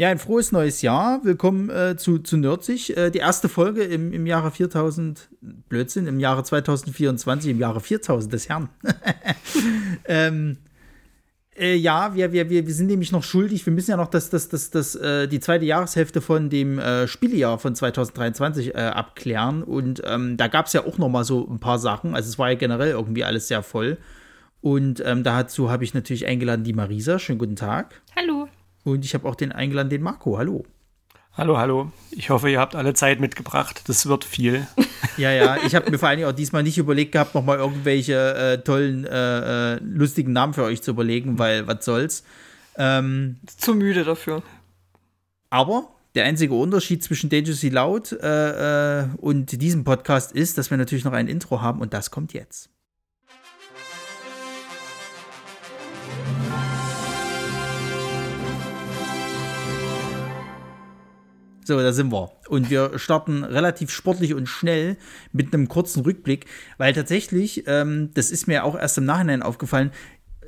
Ja, ein frohes neues Jahr. Willkommen äh, zu, zu Nerdsig. Äh, die erste Folge im, im Jahre 4000, Blödsinn, im Jahre 2024, im Jahre 4000 des Herrn. ähm, äh, ja, wir, wir, wir, wir sind nämlich noch schuldig. Wir müssen ja noch das, das, das, das, äh, die zweite Jahreshälfte von dem äh, Spielejahr von 2023 äh, abklären. Und ähm, da gab es ja auch noch mal so ein paar Sachen. Also es war ja generell irgendwie alles sehr voll. Und ähm, dazu habe ich natürlich eingeladen die Marisa. Schönen guten Tag. Hallo. Und ich habe auch den eingeladen, den Marco. Hallo. Hallo, hallo. Ich hoffe, ihr habt alle Zeit mitgebracht. Das wird viel. Ja, ja. Ich habe mir vor allen Dingen auch diesmal nicht überlegt gehabt, nochmal irgendwelche äh, tollen, äh, äh, lustigen Namen für euch zu überlegen, weil was soll's. Ähm, Zu müde dafür. Aber der einzige Unterschied zwischen Dangerously Loud äh, äh, und diesem Podcast ist, dass wir natürlich noch ein Intro haben und das kommt jetzt. So, da sind wir. Und wir starten relativ sportlich und schnell mit einem kurzen Rückblick, weil tatsächlich, ähm, das ist mir auch erst im Nachhinein aufgefallen,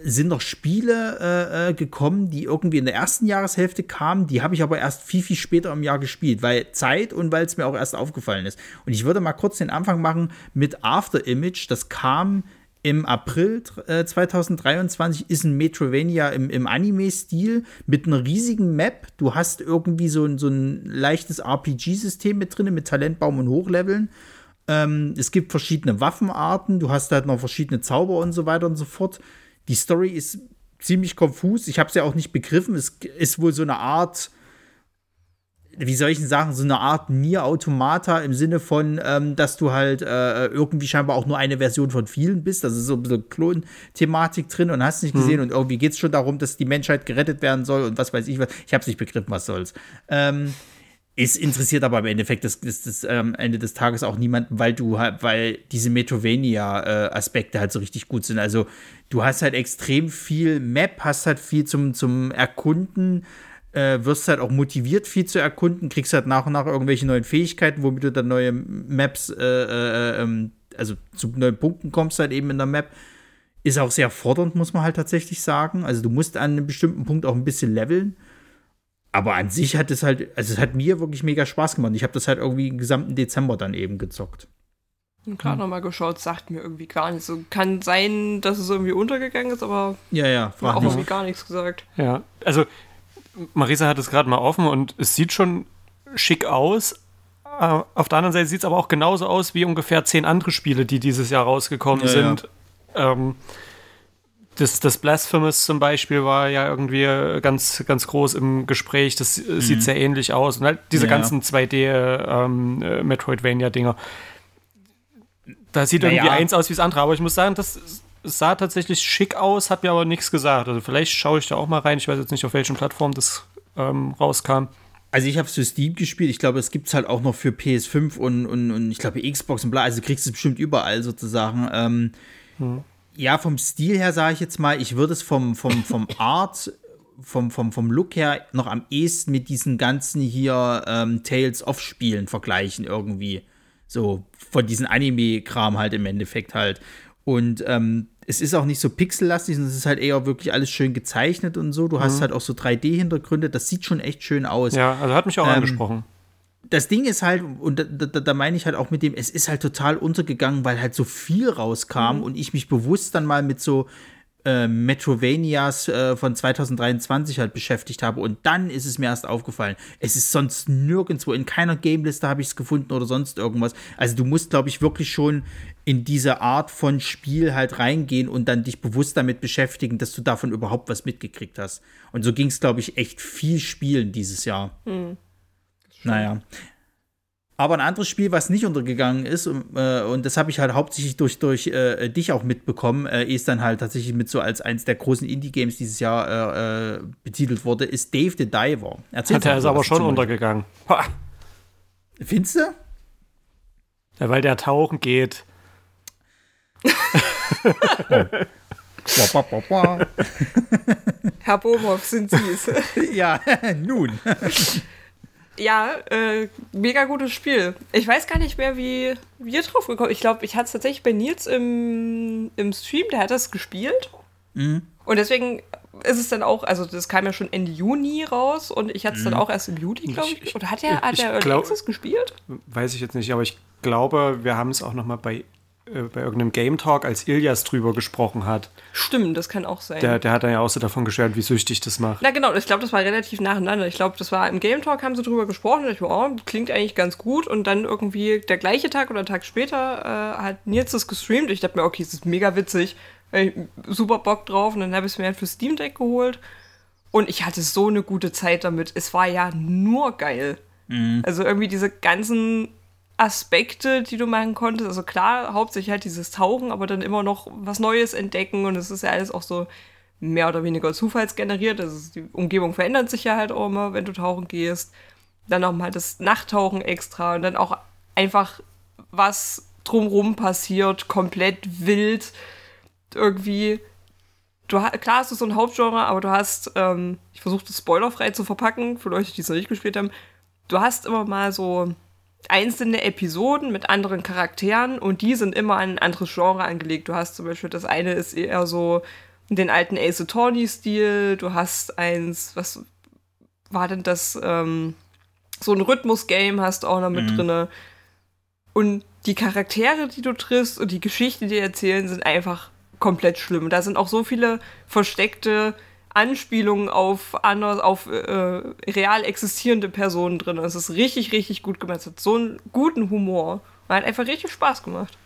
sind noch Spiele äh, äh, gekommen, die irgendwie in der ersten Jahreshälfte kamen. Die habe ich aber erst viel, viel später im Jahr gespielt, weil Zeit und weil es mir auch erst aufgefallen ist. Und ich würde mal kurz den Anfang machen mit After Image. Das kam im April äh, 2023 ist ein Metrovania im, im Anime-Stil mit einer riesigen Map. Du hast irgendwie so ein, so ein leichtes RPG-System mit drin, mit Talentbaum und Hochleveln. Ähm, es gibt verschiedene Waffenarten, du hast halt noch verschiedene Zauber und so weiter und so fort. Die Story ist ziemlich konfus. Ich habe es ja auch nicht begriffen. Es ist wohl so eine Art wie soll ich denn sagen, so eine Art Nier Automata im Sinne von, ähm, dass du halt äh, irgendwie scheinbar auch nur eine Version von vielen bist. Also so ein bisschen Klon-Thematik drin und hast nicht gesehen. Mhm. Und irgendwie geht es schon darum, dass die Menschheit gerettet werden soll und was weiß ich was. Ich habe es nicht begriffen, was soll's. Ähm, ist interessiert aber im Endeffekt das, das, das ähm, Ende des Tages auch niemanden, weil du halt, weil diese Metrovania-Aspekte äh, halt so richtig gut sind. Also du hast halt extrem viel Map, hast halt viel zum, zum Erkunden, äh, wirst halt auch motiviert, viel zu erkunden, kriegst halt nach und nach irgendwelche neuen Fähigkeiten, womit du dann neue Maps, äh, äh, ähm, also zu neuen Punkten kommst halt eben in der Map. Ist auch sehr fordernd, muss man halt tatsächlich sagen. Also du musst an einem bestimmten Punkt auch ein bisschen leveln. Aber an sich hat es halt, also es hat mir wirklich mega Spaß gemacht. Ich habe das halt irgendwie im gesamten Dezember dann eben gezockt. Und gerade hm. nochmal geschaut, sagt mir irgendwie gar nichts. So, kann sein, dass es irgendwie untergegangen ist, aber ja, ja, auch irgendwie gar nichts gesagt. Ja, also Marisa hat es gerade mal offen und es sieht schon schick aus. Äh, auf der anderen Seite sieht es aber auch genauso aus wie ungefähr zehn andere Spiele, die dieses Jahr rausgekommen ja, sind. Ja. Ähm, das, das Blasphemous zum Beispiel war ja irgendwie ganz, ganz groß im Gespräch. Das mhm. sieht sehr ähnlich aus. Und halt diese ja. ganzen 2D-Metroidvania-Dinger. Ähm, äh, da sieht irgendwie eins aus wie das andere. Aber ich muss sagen, das sah tatsächlich schick aus, hat mir aber nichts gesagt. Also vielleicht schaue ich da auch mal rein. Ich weiß jetzt nicht, auf welchen Plattform das ähm, rauskam. Also ich habe es für Steam gespielt. Ich glaube, es gibt es halt auch noch für PS5 und, und, und ich glaube Xbox und bla. Also kriegst du es bestimmt überall sozusagen. Ähm, hm. Ja, vom Stil her sage ich jetzt mal, ich würde es vom, vom, vom Art, vom, vom, vom Look her noch am ehesten mit diesen ganzen hier ähm, Tales of Spielen vergleichen irgendwie. So von diesen Anime-Kram halt im Endeffekt halt. Und ähm, es ist auch nicht so pixellastig, sondern es ist halt eher wirklich alles schön gezeichnet und so. Du mhm. hast halt auch so 3D-Hintergründe, das sieht schon echt schön aus. Ja, also hat mich auch ähm, angesprochen. Das Ding ist halt, und da, da, da, meine ich halt auch mit dem, es ist halt total untergegangen, weil halt so viel rauskam mhm. und ich mich bewusst dann mal mit so äh, Metrovanias äh, von 2023 halt beschäftigt habe. Und dann ist es mir erst aufgefallen. Es ist sonst nirgendwo, in keiner Gameliste habe ich es gefunden oder sonst irgendwas. Also du musst, glaube ich, wirklich schon in diese Art von Spiel halt reingehen und dann dich bewusst damit beschäftigen, dass du davon überhaupt was mitgekriegt hast. Und so ging es, glaube ich, echt viel Spielen dieses Jahr. Mhm. Naja. Aber ein anderes Spiel, was nicht untergegangen ist, äh, und das habe ich halt hauptsächlich durch, durch äh, dich auch mitbekommen, äh, ist dann halt tatsächlich mit so als eins der großen Indie-Games dieses Jahr äh, äh, betitelt wurde, ist Dave the Diver. Erzähl Hat er ist aber schon untergegangen. Findest du? Ja, weil der tauchen geht. Herr Bomhoff, sind Sie es? ja, nun ja, äh, mega gutes Spiel. Ich weiß gar nicht mehr, wie wir drauf gekommen Ich glaube, ich hatte es tatsächlich bei Nils im, im Stream, der hat das gespielt. Mhm. Und deswegen ist es dann auch, also das kam ja schon Ende Juni raus und ich hatte es dann auch erst im Juli, glaube ich. Ich- Oder hat er, hat er Early glaub- Access gespielt? Weiß ich jetzt nicht, aber ich glaube, wir haben es auch noch mal bei, äh, bei irgendeinem Game Talk, als Ilias drüber gesprochen hat. Stimmt, das kann auch sein. Der, der hat dann ja auch so davon geschwärmt, wie süchtig das macht. Na genau, ich glaube, das war relativ nacheinander. Ich glaube, das war im Game Talk, haben sie drüber gesprochen. Und ich war, oh, klingt eigentlich ganz gut. Und dann irgendwie der gleiche Tag oder einen Tag später äh, hat Nils das gestreamt. Ich dachte mir, okay, das ist mega witzig. Ich super Bock drauf. Und dann habe ich es mir halt für Steam Deck geholt. Und ich hatte so eine gute Zeit damit. Es war ja nur geil. Also irgendwie diese ganzen Aspekte, die du machen konntest. Also klar, hauptsächlich halt dieses Tauchen, aber dann immer noch was Neues entdecken. Und es ist ja alles auch so mehr oder weniger zufallsgeneriert. Also die Umgebung verändert sich ja halt auch immer, wenn du tauchen gehst. Dann nochmal das Nachttauchen extra und dann auch einfach was drumrum passiert, komplett wild. Irgendwie. Du, klar hast du so ein Hauptgenre, aber du hast, ähm, ich versuche das spoilerfrei zu verpacken, für Leute, die es noch nicht gespielt haben. Du hast immer mal so einzelne Episoden mit anderen Charakteren und die sind immer an ein anderes Genre angelegt. Du hast zum Beispiel, das eine ist eher so den alten Ace Attorney-Stil, du hast eins, was war denn das, ähm, so ein Rhythmus-Game hast du auch noch mit drinne. Und die Charaktere, die du triffst und die Geschichten, die erzählen, sind einfach komplett schlimm. Da sind auch so viele versteckte Anspielungen auf anders, auf äh, real existierende Personen drin. Es ist richtig, richtig gut gemacht. Es hat so einen guten Humor. Hat einfach richtig Spaß gemacht.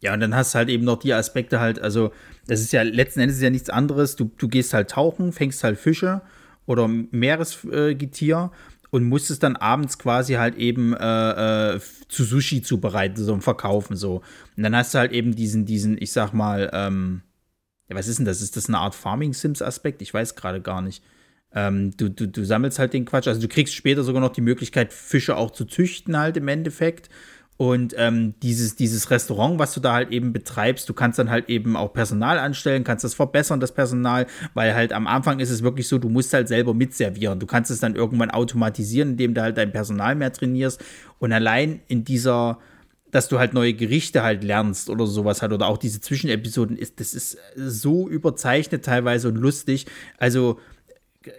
Ja, und dann hast du halt eben noch die Aspekte halt, also das ist ja letzten Endes ja nichts anderes. Du, du gehst halt tauchen, fängst halt Fische oder Meeresgetier und musst es dann abends quasi halt eben äh, äh, zu Sushi zubereiten, so und verkaufen so. Und dann hast du halt eben diesen, diesen, ich sag mal, ähm, ja, was ist denn das? Ist das eine Art Farming-Sims-Aspekt? Ich weiß gerade gar nicht. Ähm, du, du, du sammelst halt den Quatsch. Also du kriegst später sogar noch die Möglichkeit, Fische auch zu züchten, halt im Endeffekt. Und ähm, dieses, dieses Restaurant, was du da halt eben betreibst, du kannst dann halt eben auch Personal anstellen, kannst das verbessern, das Personal, weil halt am Anfang ist es wirklich so, du musst halt selber mitservieren. Du kannst es dann irgendwann automatisieren, indem du halt dein Personal mehr trainierst. Und allein in dieser, dass du halt neue Gerichte halt lernst oder sowas halt, oder auch diese Zwischenepisoden, ist, das ist so überzeichnet teilweise und lustig. Also,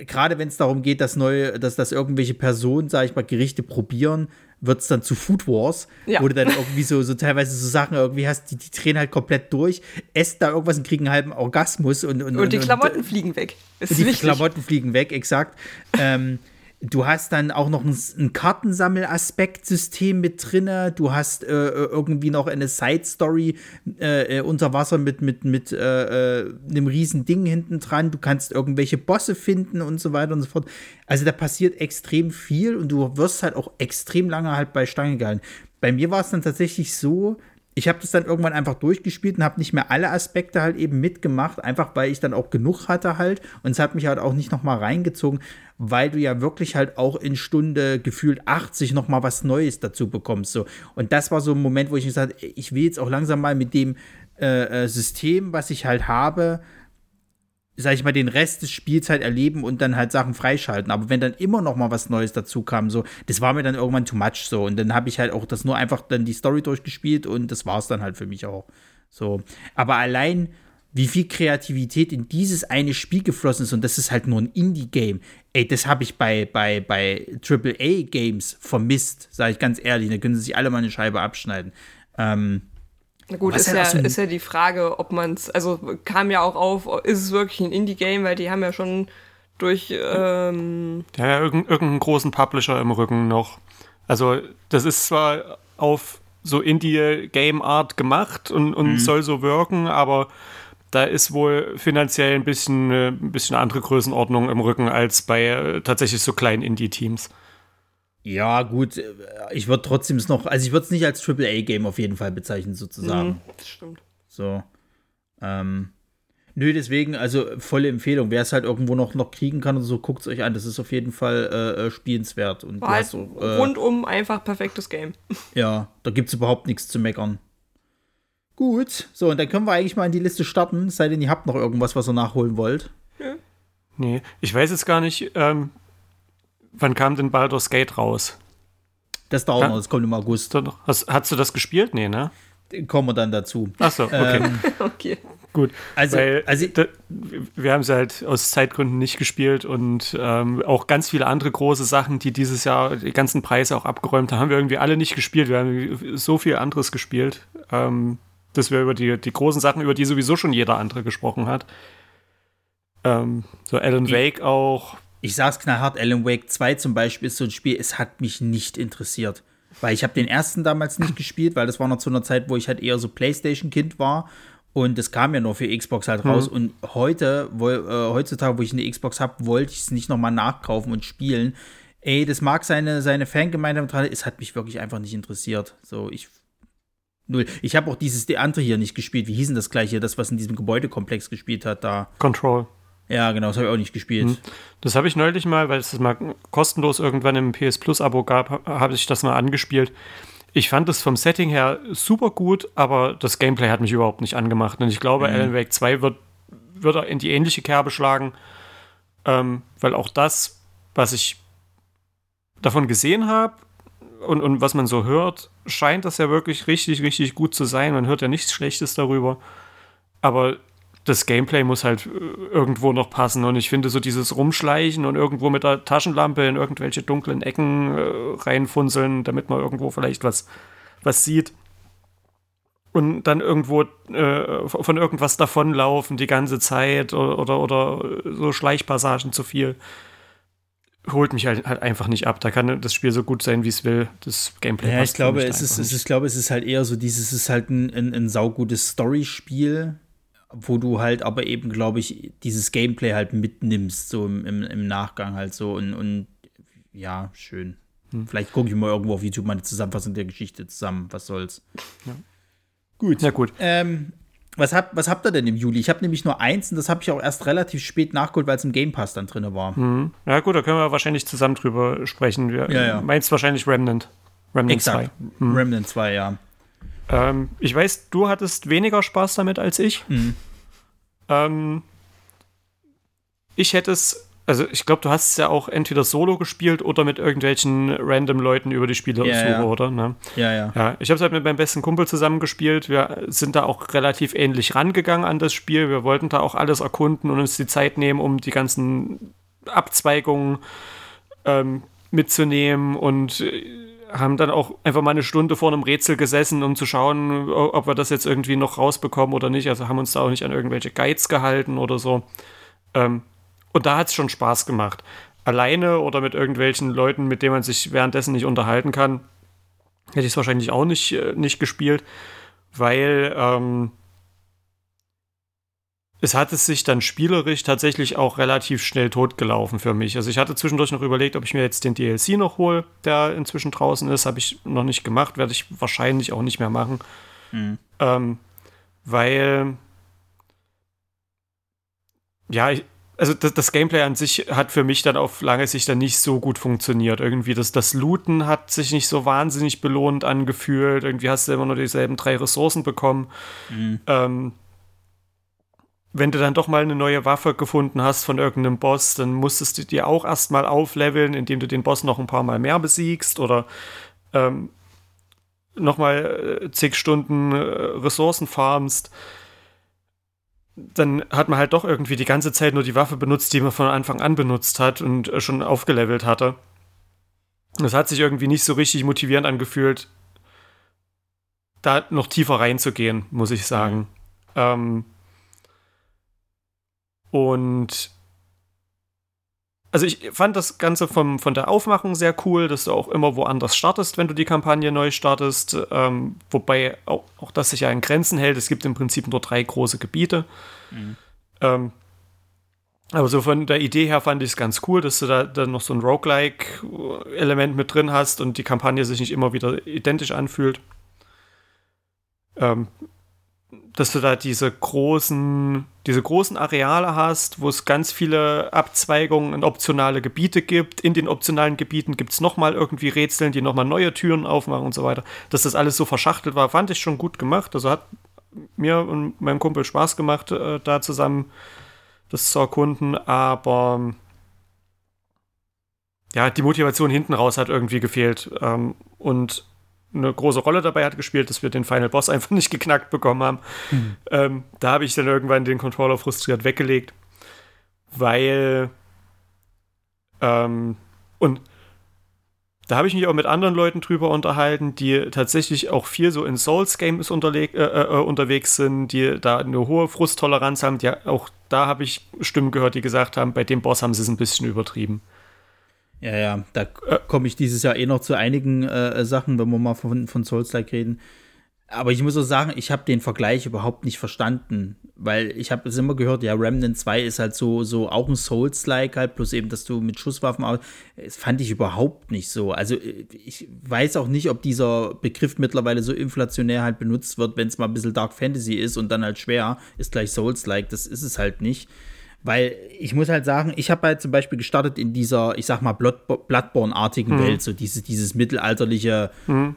gerade wenn es darum geht, dass neue, dass, dass irgendwelche Personen, sag ich mal, Gerichte probieren, wird es dann zu Food Wars, Ja. wo du dann irgendwie so, so teilweise so Sachen irgendwie hast, die, die drehen halt komplett durch, essen da irgendwas und kriegen einen halben Orgasmus und, und, Und die Klamotten fliegen weg. Ist und die wichtig. Klamotten fliegen weg, exakt. ähm, du hast dann auch noch ein, ein Kartensammelaspektsystem mit drinne. Du hast äh, irgendwie noch eine Side-Story äh, äh, unter Wasser mit, mit, mit äh, äh, einem riesen Ding hinten dran. Du kannst irgendwelche Bosse finden und so weiter und so fort. Also da passiert extrem viel und du wirst halt auch extrem lange halt bei Stange gehalten. Bei mir war es dann tatsächlich so, ich habe das dann irgendwann einfach durchgespielt und habe nicht mehr alle Aspekte halt eben mitgemacht, einfach weil ich dann auch genug hatte halt. Und es hat mich halt auch nicht noch mal reingezogen, weil du ja wirklich halt auch in Stunde gefühlt 80 noch mal was Neues dazu bekommst. So. Und das war so ein Moment, wo ich gesagt ich will jetzt auch langsam mal mit dem äh, äh, System, was ich halt habe, sag ich mal, den Rest des Spiels halt erleben und dann halt Sachen freischalten. Aber wenn dann immer noch mal was Neues dazu kam, so, das war mir dann irgendwann too much so. Und dann habe ich halt auch das nur einfach dann die Story durchgespielt und das war es dann halt für mich auch. So. Aber allein, wie viel Kreativität in dieses eine Spiel geflossen ist und das ist halt nur ein Indie-Game. Ey, das habe ich bei, bei, bei AAA-Games vermisst, sage ich ganz ehrlich. Da können sie sich alle mal eine Scheibe abschneiden. Ähm, Na gut, ist halt ja, so ist ja die Frage, ob man es, also kam ja auch auf, ist es wirklich ein Indie-Game, weil die haben ja schon durch, ähm, hat ja irgendeinen, irgendeinen großen Publisher im Rücken noch. Also, das ist zwar auf so Indie-Game-Art gemacht und, und soll so wirken, aber da ist wohl finanziell ein bisschen, äh, ein bisschen andere Größenordnung im Rücken als bei äh, tatsächlich so kleinen Indie-Teams. Ja, gut, äh, ich würde trotzdem es noch, also ich würde es nicht als AAA-Game auf jeden Fall bezeichnen, sozusagen. mhm, das stimmt. So. Ähm, nö, deswegen, also volle Empfehlung. Wer es halt irgendwo noch, noch kriegen kann und so, guckt es euch an. Das ist auf jeden Fall äh, äh, spielenswert. Und du War halt so, äh, rundum einfach perfektes Game. ja, da gibt es überhaupt nichts zu meckern. Gut, so, und dann können wir eigentlich mal in die Liste starten, es sei denn, ihr habt noch irgendwas, was ihr nachholen wollt. Nee, ich weiß jetzt gar nicht, ähm, wann kam denn Baldur's Gate raus? Das dauert noch, das kommt im August. Hast, hast, du das gespielt? Nee, ne? kommen wir dann dazu. Ach so, okay. Ähm, okay. Gut. Also, Weil, also da, wir haben es halt aus Zeitgründen nicht gespielt und ähm, auch ganz viele andere große Sachen, die dieses Jahr die ganzen Preise auch abgeräumt haben, haben wir irgendwie alle nicht gespielt. Wir haben so viel anderes gespielt, ähm, dass wir über die, die großen Sachen, über die sowieso schon jeder andere gesprochen hat. Ähm, so Alan Wake auch. Ich sag's knallhart, Alan Wake 2 zum Beispiel ist so ein Spiel, es hat mich nicht interessiert. Weil ich habe den ersten damals nicht gespielt, weil das war noch zu einer Zeit, wo ich halt eher so Playstation-Kind war. Und das kam ja nur für Xbox halt raus. Mhm. Und heute, wo, äh, heutzutage, wo ich eine Xbox habe, wollte ich es nicht nochmal nachkaufen und spielen. Ey, das mag seine, seine Fangemeinde dran. Es hat mich wirklich einfach nicht interessiert. So, ich. Null. Ich habe auch dieses die andere hier nicht gespielt. Wie hieß denn das gleiche? Das, was in diesem Gebäudekomplex gespielt hat, da. Control. Ja, genau, das habe ich auch nicht gespielt. Mhm. Das habe ich neulich mal, weil es das mal kostenlos irgendwann im PS Plus-Abo gab, habe ich das mal angespielt. Ich fand es vom Setting her super gut, aber das Gameplay hat mich überhaupt nicht angemacht. Und ich glaube, mhm. Alan Wake 2 wird, wird in die ähnliche Kerbe schlagen, ähm, weil auch das, was ich davon gesehen habe und, und was man so hört, scheint das ja wirklich richtig, richtig gut zu sein. Man hört ja nichts Schlechtes darüber. Aber das Gameplay muss halt äh, irgendwo noch passen. Und ich finde so dieses Rumschleichen und irgendwo mit der Taschenlampe in irgendwelche dunklen Ecken äh, reinfunzeln, damit man irgendwo vielleicht was, was sieht. Und dann irgendwo äh, von irgendwas davonlaufen die ganze Zeit oder, oder, oder so Schleichpassagen zu viel. Holt mich halt, halt einfach nicht ab. Da kann das Spiel so gut sein, wie es will. Das Gameplay ja, ich glaube, es ist, es ist, ich glaube, es ist halt eher so dieses, es ist halt ein, ein, ein saugutes Story-Spiel wo du halt aber eben, glaube ich, dieses Gameplay halt mitnimmst, so im, im, im Nachgang halt so und, und ja, schön. Hm. Vielleicht gucke ich mal irgendwo auf YouTube meine Zusammenfassung der Geschichte zusammen. Was soll's. Ja. Gut. Ja, gut. Ähm, was, habt, was habt ihr denn im Juli? Ich habe nämlich nur eins und das habe ich auch erst relativ spät nachgeholt, weil es im Game Pass dann drin war. Mhm. Ja, gut, da können wir wahrscheinlich zusammen drüber sprechen. Wir, ja, ja. Meinst wahrscheinlich Remnant. Remnant Exakt. 2. Mhm. Remnant 2, ja. Ähm, ich weiß, du hattest weniger Spaß damit als ich. Mhm. Ähm, ich hätte es, also ich glaube, du hast es ja auch entweder solo gespielt oder mit irgendwelchen random Leuten über die Spiele ja, ja. oder? Ne? Ja, ja. ja ich habe es halt mit meinem besten Kumpel zusammen gespielt. Wir sind da auch relativ ähnlich rangegangen an das Spiel. Wir wollten da auch alles erkunden und uns die Zeit nehmen, um die ganzen Abzweigungen ähm, mitzunehmen und äh, haben dann auch einfach mal eine Stunde vor einem Rätsel gesessen, um zu schauen, ob wir das jetzt irgendwie noch rausbekommen oder nicht. Also haben uns da auch nicht an irgendwelche Guides gehalten oder so. Ähm, und da hat es schon Spaß gemacht. Alleine oder mit irgendwelchen Leuten, mit denen man sich währenddessen nicht unterhalten kann, hätte ich es wahrscheinlich auch nicht, äh, nicht gespielt, weil ähm, es hat es sich dann spielerisch tatsächlich auch relativ schnell totgelaufen für mich. Also ich hatte zwischendurch noch überlegt, ob ich mir jetzt den DLC noch hole, der inzwischen draußen ist. Habe ich noch nicht gemacht, werde ich wahrscheinlich auch nicht mehr machen. Mhm. Ähm, weil, ja, ich, also das, das, Gameplay an sich hat für mich dann auf lange Sicht dann nicht so gut funktioniert. Irgendwie das, das Looten hat sich nicht so wahnsinnig belohnt angefühlt. Irgendwie hast du immer nur dieselben drei Ressourcen bekommen. Mhm. Ähm, wenn du dann doch mal eine neue Waffe gefunden hast von irgendeinem Boss, dann musstest du dir auch erstmal aufleveln, indem du den Boss noch ein paar Mal mehr besiegst oder ähm, nochmal äh, zig Stunden äh, Ressourcen farmst. Dann hat man halt doch irgendwie die ganze Zeit nur die Waffe benutzt, die man von Anfang an benutzt hat und äh, schon aufgelevelt hatte. Das hat sich irgendwie nicht so richtig motivierend angefühlt, da noch tiefer reinzugehen, muss ich sagen. Mhm. Ähm, und also ich fand das Ganze vom, von der Aufmachung sehr cool, dass du auch immer woanders startest, wenn du die Kampagne neu startest. Ähm, wobei auch, auch das sich ja in Grenzen hält. Es gibt im Prinzip nur drei große Gebiete. Mhm. Ähm, aber so von der Idee her fand ich es ganz cool, dass du da dann noch so ein Roguelike-Element mit drin hast und die Kampagne sich nicht immer wieder identisch anfühlt. Ähm, dass du da diese großen, diese großen Areale hast, wo es ganz viele Abzweigungen und optionale Gebiete gibt. In den optionalen Gebieten gibt es nochmal irgendwie Rätseln, die nochmal neue Türen aufmachen und so weiter. Dass das alles so verschachtelt war, fand ich schon gut gemacht. Also hat mir und meinem Kumpel Spaß gemacht, äh, da zusammen das zu erkunden, aber ja, die Motivation hinten raus hat irgendwie gefehlt. Ähm, und eine große Rolle dabei hat gespielt, dass wir den Final Boss einfach nicht geknackt bekommen haben. Mhm. Ähm, da habe ich dann irgendwann den Controller frustriert weggelegt, weil ähm, und da habe ich mich auch mit anderen Leuten drüber unterhalten, die tatsächlich auch viel so in Souls-Games äh, äh, unterwegs sind, die da eine hohe Frusttoleranz haben. Die, auch da habe ich Stimmen gehört, die gesagt haben, bei dem Boss haben sie es ein bisschen übertrieben. Ja, ja, da äh, komme ich dieses Jahr eh noch zu einigen äh, Sachen, wenn wir mal von, von Souls-like reden. Aber ich muss auch sagen, ich habe den Vergleich überhaupt nicht verstanden, weil ich habe es immer gehört, ja, Remnant 2 ist halt so, so auch ein Souls-like halt, plus eben, dass du mit Schusswaffen aus. Das fand ich überhaupt nicht so. Also ich weiß auch nicht, ob dieser Begriff mittlerweile so inflationär halt benutzt wird, wenn es mal ein bisschen Dark Fantasy ist und dann halt schwer, ist gleich Souls-like. Das ist es halt nicht. Weil ich muss halt sagen, ich habe halt zum Beispiel gestartet in dieser, ich sag mal, Bloodborne-artigen mhm. Welt, so dieses, dieses mittelalterliche mhm.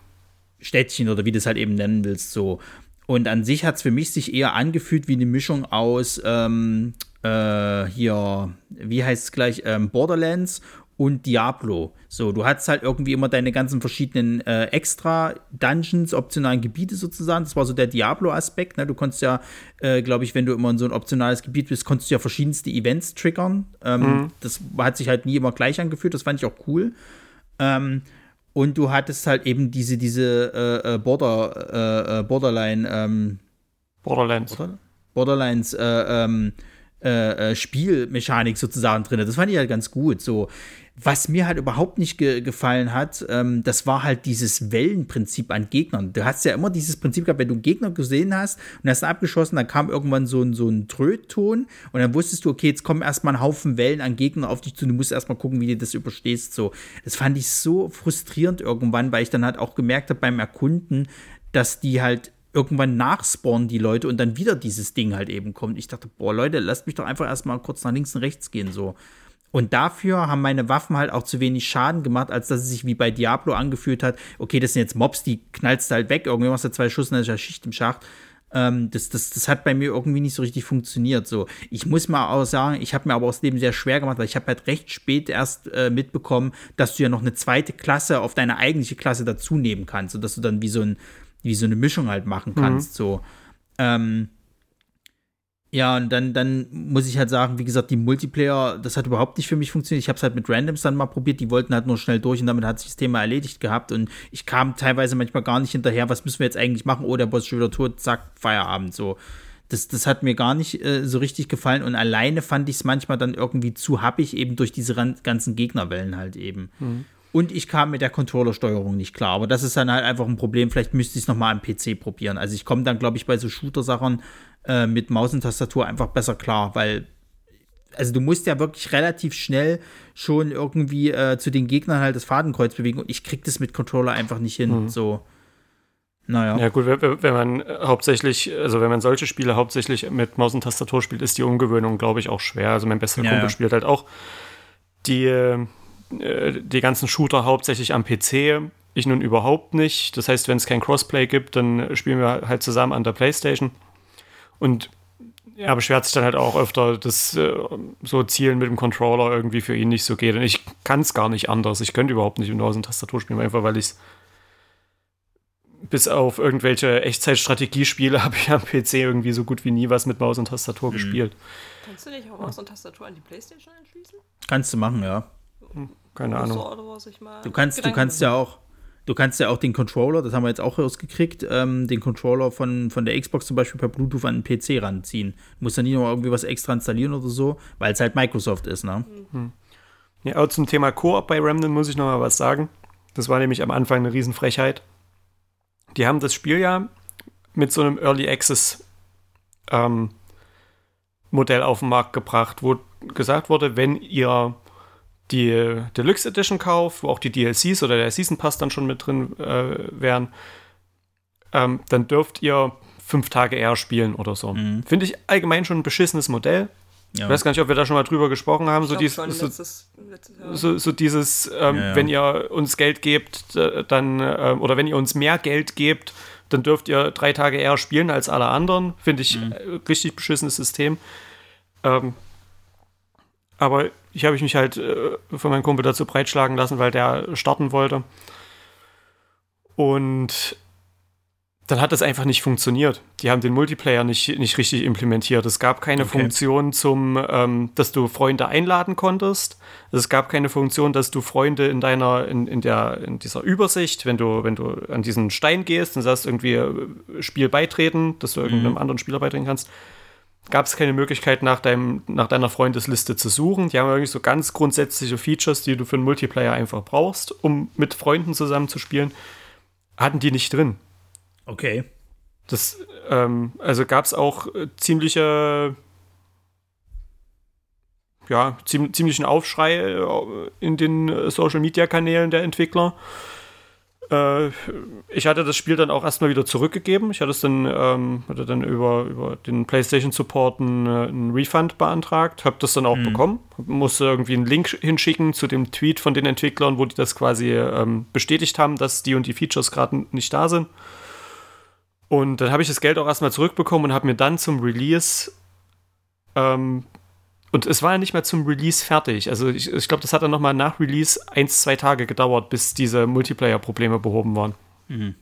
Städtchen oder wie du es halt eben nennen willst, so. Und an sich hat es für mich sich eher angefühlt wie eine Mischung aus ähm, äh, hier, wie heißt es gleich, ähm, Borderlands und Diablo. So, du hattest halt irgendwie immer deine ganzen verschiedenen äh, extra Dungeons, optionalen Gebiete sozusagen. Das war so der Diablo-Aspekt. Ne? Du konntest ja, äh, glaube ich, wenn du immer in so ein optionales Gebiet bist, konntest du ja verschiedenste Events triggern. Ähm, mhm. Das hat sich halt nie immer gleich angefühlt. Das fand ich auch cool. Ähm, und du hattest halt eben diese, diese äh, äh Border, äh, äh, Borderline, ähm, Borderlands. Borderlands, äh, ähm, äh, Spielmechanik sozusagen drin. Das fand ich halt ganz gut. So, was mir halt überhaupt nicht ge gefallen hat, ähm, das war halt dieses Wellenprinzip an Gegnern. Du hast ja immer dieses Prinzip gehabt, wenn du einen Gegner gesehen hast und hast ihn abgeschossen, dann kam irgendwann so ein, so ein Trötton und dann wusstest du, okay, jetzt kommen erstmal ein Haufen Wellen an Gegner auf dich zu, du musst erstmal gucken, wie du das überstehst. So, das fand ich so frustrierend irgendwann, weil ich dann halt auch gemerkt habe beim Erkunden, dass die halt irgendwann nachspawnen die Leute und dann wieder dieses Ding halt eben kommt. Ich dachte, boah, Leute, lasst mich doch einfach erstmal kurz nach links und rechts gehen, so. Und dafür haben meine Waffen halt auch zu wenig Schaden gemacht, als dass es sich wie bei Diablo angefühlt hat. Okay, das sind jetzt Mobs, die knallst du halt weg. Irgendwie machst du zwei Schuss und dann ist ja Schicht im Schacht. Ähm, das, das, das hat bei mir irgendwie nicht so richtig funktioniert. So, ich muss mal auch sagen, ich habe mir aber aus dem sehr schwer gemacht, weil ich habe halt recht spät erst äh, mitbekommen, dass du ja noch eine zweite Klasse auf deine eigentliche Klasse dazu nehmen kannst, sodass du dann wie so, ein, wie so eine Mischung halt machen kannst. Mhm. So. Ähm, ja, und dann, dann muss ich halt sagen, wie gesagt, die Multiplayer, das hat überhaupt nicht für mich funktioniert. Ich habe es halt mit Randoms dann mal probiert, die wollten halt nur schnell durch und damit hat sich das Thema erledigt gehabt. Und ich kam teilweise manchmal gar nicht hinterher, was müssen wir jetzt eigentlich machen? Oh, der Boss ist schon wieder tot, zack, Feierabend. So. Das, das hat mir gar nicht äh, so richtig gefallen. Und alleine fand ich es manchmal dann irgendwie zu happig, eben durch diese ganzen Gegnerwellen halt eben. Mhm. Und ich kam mit der Controllersteuerung nicht klar. Aber das ist dann halt einfach ein Problem. Vielleicht müsste ich es nochmal am PC probieren. Also ich komme dann, glaube ich, bei so Shooter-Sachen äh, mit Maus und Tastatur einfach besser klar, weil also du musst ja wirklich relativ schnell schon irgendwie äh, zu den Gegnern halt das Fadenkreuz bewegen und ich krieg das mit Controller einfach nicht hin. Mhm. So. Naja. Ja, gut, wenn, man hauptsächlich, also wenn man solche Spiele hauptsächlich mit Maus und Tastatur spielt, ist die Umgewöhnung, glaube ich, auch schwer. Also mein bester ja, Kumpel ja. spielt halt auch die, äh, die ganzen Shooter hauptsächlich am PC. Ich nun überhaupt nicht. Das heißt, wenn es kein Crossplay gibt, dann spielen wir halt zusammen an der Playstation. Und er beschwert sich dann halt auch öfter, dass äh, so Zielen mit dem Controller irgendwie für ihn nicht so geht. Und ich kann es gar nicht anders. Ich könnte überhaupt nicht mit Maus und Tastatur spielen, einfach weil ich es bis auf irgendwelche Echtzeitstrategiespiele habe ich am PC irgendwie so gut wie nie was mit Maus und Tastatur mhm. gespielt. Kannst du nicht auch Maus und Tastatur an die Playstation anschließen? Kannst du machen, ja. Hm, keine Ahnung. du kannst, du kannst ja auch Du kannst ja auch den Controller, das haben wir jetzt auch rausgekriegt, ähm, den Controller von, von der Xbox zum Beispiel per Bluetooth an den PC ranziehen. Du musst ja nicht noch irgendwie was extra installieren oder so, weil es halt Microsoft ist, ne? Mhm. Ja, auch zum Thema Koop bei Remnant muss ich noch mal was sagen. Das war nämlich am Anfang eine Riesenfrechheit. Die haben das Spiel ja mit so einem Early Access ähm, Modell auf den Markt gebracht, wo gesagt wurde, wenn ihr die Deluxe Edition kauft, wo auch die DLCs oder der Season Pass dann schon mit drin äh, wären, ähm, dann dürft ihr fünf Tage eher spielen oder so. Mhm. Finde ich allgemein schon ein beschissenes Modell. Ja. Ich weiß gar nicht, ob wir da schon mal drüber gesprochen haben. So, dies, so, letztes, letztes so, so, dieses, ähm, ja, ja. wenn ihr uns Geld gebt, dann, äh, oder wenn ihr uns mehr Geld gebt, dann dürft ihr drei Tage eher spielen als alle anderen. Finde ich mhm. Richtig beschissenes System. Ähm, aber ich habe mich halt äh, von meinem Kumpel dazu breitschlagen lassen, weil der starten wollte. Und dann hat das einfach nicht funktioniert. Die haben den Multiplayer nicht, nicht richtig implementiert. Es gab keine okay. Funktion zum, ähm, dass du Freunde einladen konntest. Es gab keine Funktion, dass du Freunde in deiner, in, in der, in dieser Übersicht, wenn du, wenn du an diesen Stein gehst und sagst irgendwie äh, Spiel beitreten, dass du mhm. irgendeinem anderen Spieler beitreten kannst, gab es keine Möglichkeit, nach, deinem, nach deiner Freundesliste zu suchen. Die haben wirklich so ganz grundsätzliche Features, die du für einen Multiplayer einfach brauchst, um mit Freunden zusammen zu spielen, hatten die nicht drin. Okay. Das, ähm, also gab es auch äh, ziemliche, ja, ziem ziemlichen Aufschrei äh, in den äh, Social Media Kanälen der Entwickler. Äh, ich hatte das Spiel dann auch erstmal wieder zurückgegeben. Ich hatte es dann, ähm, hatte dann über, über den PlayStation Support einen, äh, einen Refund beantragt, habe das dann auch mhm. bekommen, musste irgendwie einen Link hinschicken zu dem Tweet von den Entwicklern, wo die das quasi ähm, bestätigt haben, dass die und die Features gerade nicht da sind. Und dann habe ich das Geld auch erstmal zurückbekommen und habe mir dann zum Release ähm, und es war ja nicht mehr zum Release fertig. Also ich, ich glaube, das hat dann nochmal nach Release eins, zwei Tage gedauert, bis diese Multiplayer-Probleme behoben waren. Mhm.